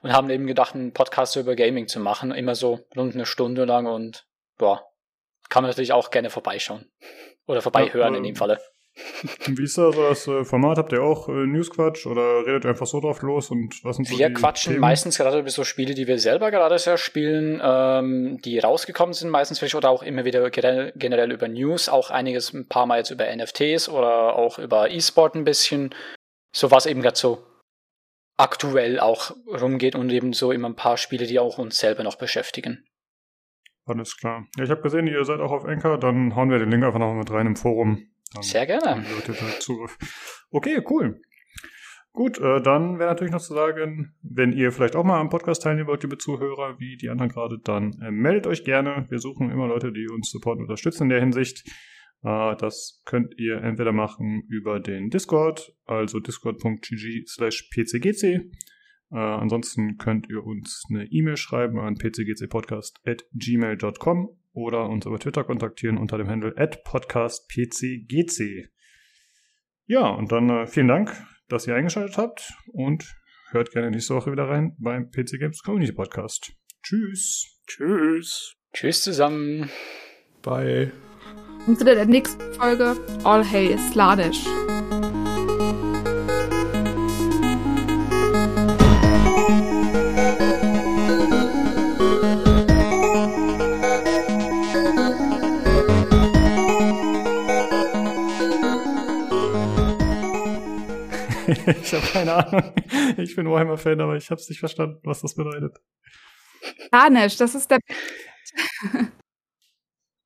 Und haben eben gedacht, einen Podcast über Gaming zu machen. Immer so rund eine Stunde lang und, boah, kann man natürlich auch gerne vorbeischauen. Oder vorbeihören ja, in dem Falle. Wie ist da so das äh, Format? Habt ihr auch äh, Newsquatsch oder redet ihr einfach so drauf los und was sind so Wir quatschen Themen? meistens gerade über so Spiele, die wir selber gerade sehr spielen, ähm, die rausgekommen sind meistens frisch oder auch immer wieder generell über News, auch einiges ein paar Mal jetzt über NFTs oder auch über E-Sport ein bisschen. So was eben gerade so aktuell auch rumgeht und eben so immer ein paar Spiele, die auch uns selber noch beschäftigen. Alles klar. Ja, ich habe gesehen, ihr seid auch auf Anchor, dann hauen wir den Link einfach noch mit rein im Forum. Dann Sehr gerne. Okay, cool. Gut, äh, dann wäre natürlich noch zu sagen, wenn ihr vielleicht auch mal am Podcast teilnehmen wollt, liebe Zuhörer, wie die anderen gerade, dann äh, meldet euch gerne. Wir suchen immer Leute, die uns supporten und unterstützen in der Hinsicht. Äh, das könnt ihr entweder machen über den Discord, also discord.gg slash pcgc. Äh, ansonsten könnt ihr uns eine E-Mail schreiben an pcgcpodcast.gmail.com oder uns über Twitter kontaktieren unter dem Handle podcastpcgc. Ja, und dann äh, vielen Dank, dass ihr eingeschaltet habt und hört gerne nächste Woche wieder rein beim PC Games Community Podcast. Tschüss. Tschüss. Tschüss zusammen. Bye. Und zu der nächsten Folge All Hail Sladish. ich habe keine Ahnung. Ich bin Warhammer-Fan, aber ich habe es nicht verstanden, was das bedeutet. Slanisch, das ist der.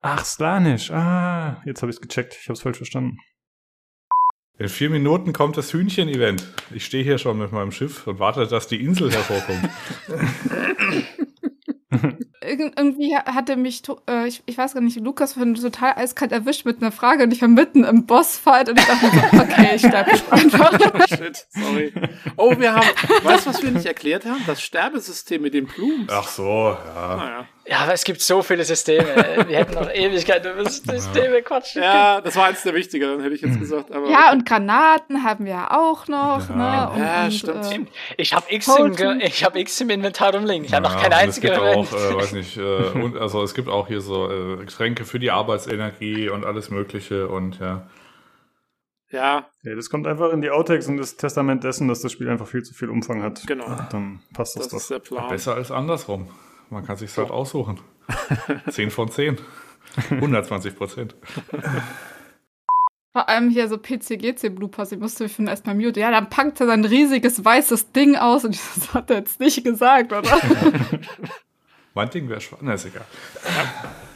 Ach, Slanisch. Ah, jetzt habe ich es gecheckt. Ich habe es falsch verstanden. In vier Minuten kommt das Hühnchen-Event. Ich stehe hier schon mit meinem Schiff und warte, dass die Insel hervorkommt. Ir irgendwie hatte mich, äh, ich, ich weiß gar nicht, Lukas von total eiskalt erwischt mit einer Frage und ich war mitten im Bossfight und ich dachte so, okay, ich sterbe einfach. Shit, sorry. Oh, wir haben, weißt du, was wir nicht erklärt haben? Das Sterbesystem mit den Plumes. Ach so, ja. Naja. Ja, aber es gibt so viele Systeme. Wir hätten noch Ewigkeiten über Systeme quatschen Ja, das war eins der wichtigeren, hätte ich jetzt gesagt. Aber Ja, und Granaten haben wir auch noch. Ja. Ne? Und, Ja, und, stimmt. Äh, Ich habe X, im, ich hab X im Inventar rumliegen. Ich habe noch Ja, kein und einziges Es gibt auch, äh, weiß nicht, äh, und, also es gibt auch hier so äh, Getränke für die Arbeitsenergie und alles Mögliche und ja. ja, Ja, das kommt einfach in die Outtakes und das Testament dessen, dass das Spiel einfach viel zu viel Umfang hat. Genau. Dann passt das, das ist doch. der Plan. Besser als andersrum. Man kann sich halt aussuchen. 10 von 10. 120 Prozent. vor allem hier so PCGC-Bloopers, ich musste mich von erstmal mute. Ja, dann packt er sein riesiges weißes Ding aus und das hat er jetzt nicht gesagt, oder? Mein Ding wäre schwarz. Na, ist egal.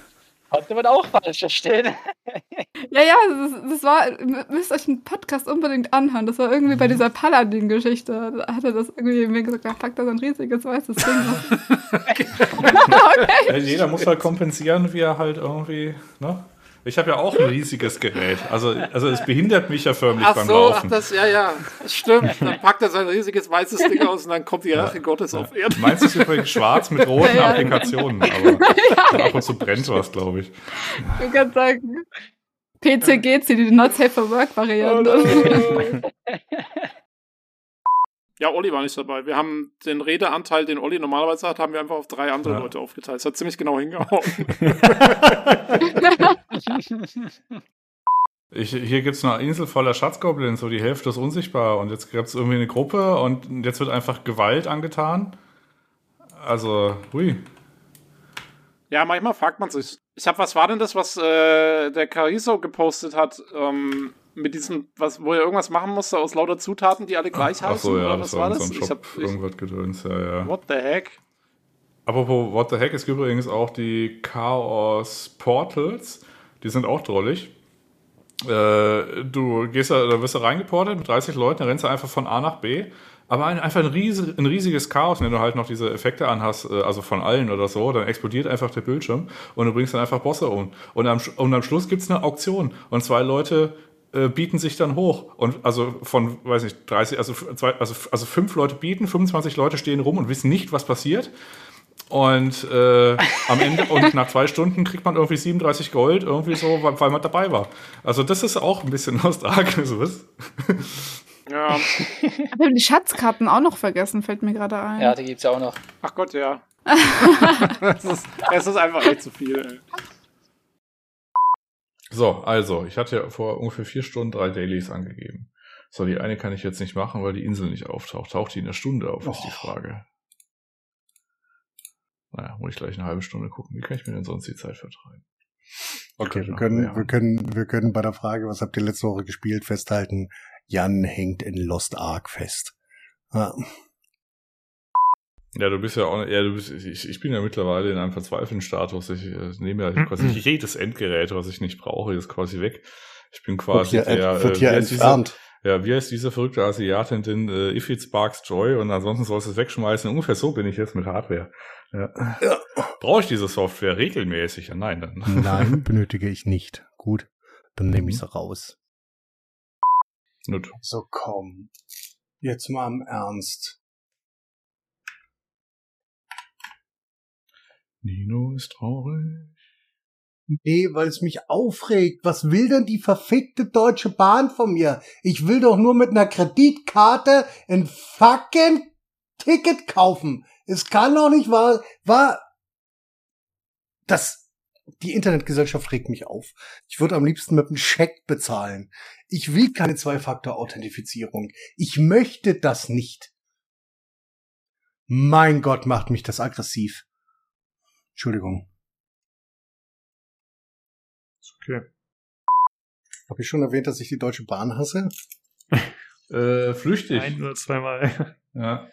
Konnte man auch falsch verstehen. ja, ja, das, das war, ihr müsst euch einen Podcast unbedingt anhören. Das war irgendwie bei dieser Paladin-Geschichte. Da hat er das irgendwie mir gesagt, da packt er sein riesiges weißes Ding aus. Ja, jeder muss halt kompensieren, wie er halt irgendwie, ne? Ich habe ja auch ein riesiges Gerät. Also, also es behindert mich ja förmlich Ach beim so, ach Laufen. das, ja, ja, das stimmt. Dann packt er sein riesiges weißes Ding aus und dann kommt die Rache Gottes auf Erden. Meins ist übrigens schwarz mit roten Ja, ja. Applikationen, aber ab und zu brennt was, glaube ich. Du kannst sagen, PCGC, die Not Safe for Work Variante. Ja, Olli war nicht dabei. Wir haben den Redeanteil, den Olli normalerweise hat, haben wir einfach auf drei andere Ja. Leute aufgeteilt. Das hat ziemlich genau hingehauen. Ich, hier gibt's eine Insel voller Schatzgoblins, so die Hälfte ist unsichtbar und jetzt gibt's irgendwie eine Gruppe und jetzt wird einfach Gewalt angetan. Also, hui. Ja, manchmal fragt man sich. Ich habe, was war denn das, was äh, der Cariso gepostet hat, ähm, mit diesem, was, wo er irgendwas machen musste aus lauter Zutaten, die alle gleich heißen? Ach so, ja, oder was war war so das? ein Ich hab, irgendwas gedöns, ja, ja. what the heck? Apropos What the Heck, es gibt übrigens auch die Chaos Portals. Die sind auch drollig. Äh, du gehst da, da wirst du reingeportet mit 30 Leuten, dann rennst du einfach von A nach B. Aber ein, einfach ein, riesig, ein riesiges Chaos, wenn du halt noch diese Effekte anhast, äh, also von allen oder so, dann explodiert einfach der Bildschirm und du bringst dann einfach Bosse um. Und am, und am Schluss gibt's eine Auktion und zwei Leute äh, bieten sich dann hoch. Und also von, weiß nicht, 30, also, zwei, also, also fünf Leute bieten, 25 Leute stehen rum und wissen nicht, was passiert. Und äh, am Ende und nach zwei Stunden kriegt man irgendwie 37 Gold, irgendwie so, weil, weil man dabei war. Also das ist auch ein bisschen Lost Ark, so ist. Ja, Wir haben die Schatzkarten auch noch vergessen, fällt mir gerade ein. Ja, die gibt's auch noch. ach Gott, ja. es, ist, es ist einfach echt zu viel. Ey. So, also, ich hatte ja vor ungefähr vier Stunden drei Dailies angegeben. So, die eine kann ich jetzt nicht machen, weil die Insel nicht auftaucht. Taucht die in einer Stunde auf, ist die Frage. Naja, muss ich gleich eine halbe Stunde gucken. Wie kann ich mir denn sonst die Zeit vertreiben? Okay, wir können, wir können, wir können bei der Frage, was habt ihr letzte Woche gespielt, festhalten, Jan hängt in Lost Ark fest. Ja, Ja, du bist ja auch, ja, du bist, ich, ich bin ja mittlerweile in einem verzweifelten Status. Ich äh, nehme ja quasi jedes Endgerät, was ich nicht brauche, ist quasi weg. Ich bin wird quasi hier, der, wird äh, hier heißt entfernt. Diese, ja, wie heißt diese verrückte Asiatin denn? Äh, if it sparks joy und ansonsten sollst du es wegschmeißen. Ungefähr so bin ich jetzt mit Hardware. Ja. Brauche ich diese Software regelmäßig? Ja, nein, dann. Nein, benötige ich nicht. Gut, dann nehme ich sie raus. Nut. So komm. Jetzt mal im Ernst. Nino ist traurig. Nee, weil es mich aufregt. Was will denn die verfickte Deutsche Bahn von mir? Ich will doch nur mit einer Kreditkarte ein fucking Ticket kaufen. Es kann doch nicht wahr, war, das, die Internetgesellschaft regt mich auf. Ich würde am liebsten mit einem Scheck bezahlen. Ich will keine Zwei-Faktor-Authentifizierung. Ich möchte das nicht. Mein Gott, macht mich das aggressiv. Entschuldigung. Okay. Habe ich schon erwähnt, dass ich die Deutsche Bahn hasse? Äh, flüchtig. Ein oder zweimal. Ja.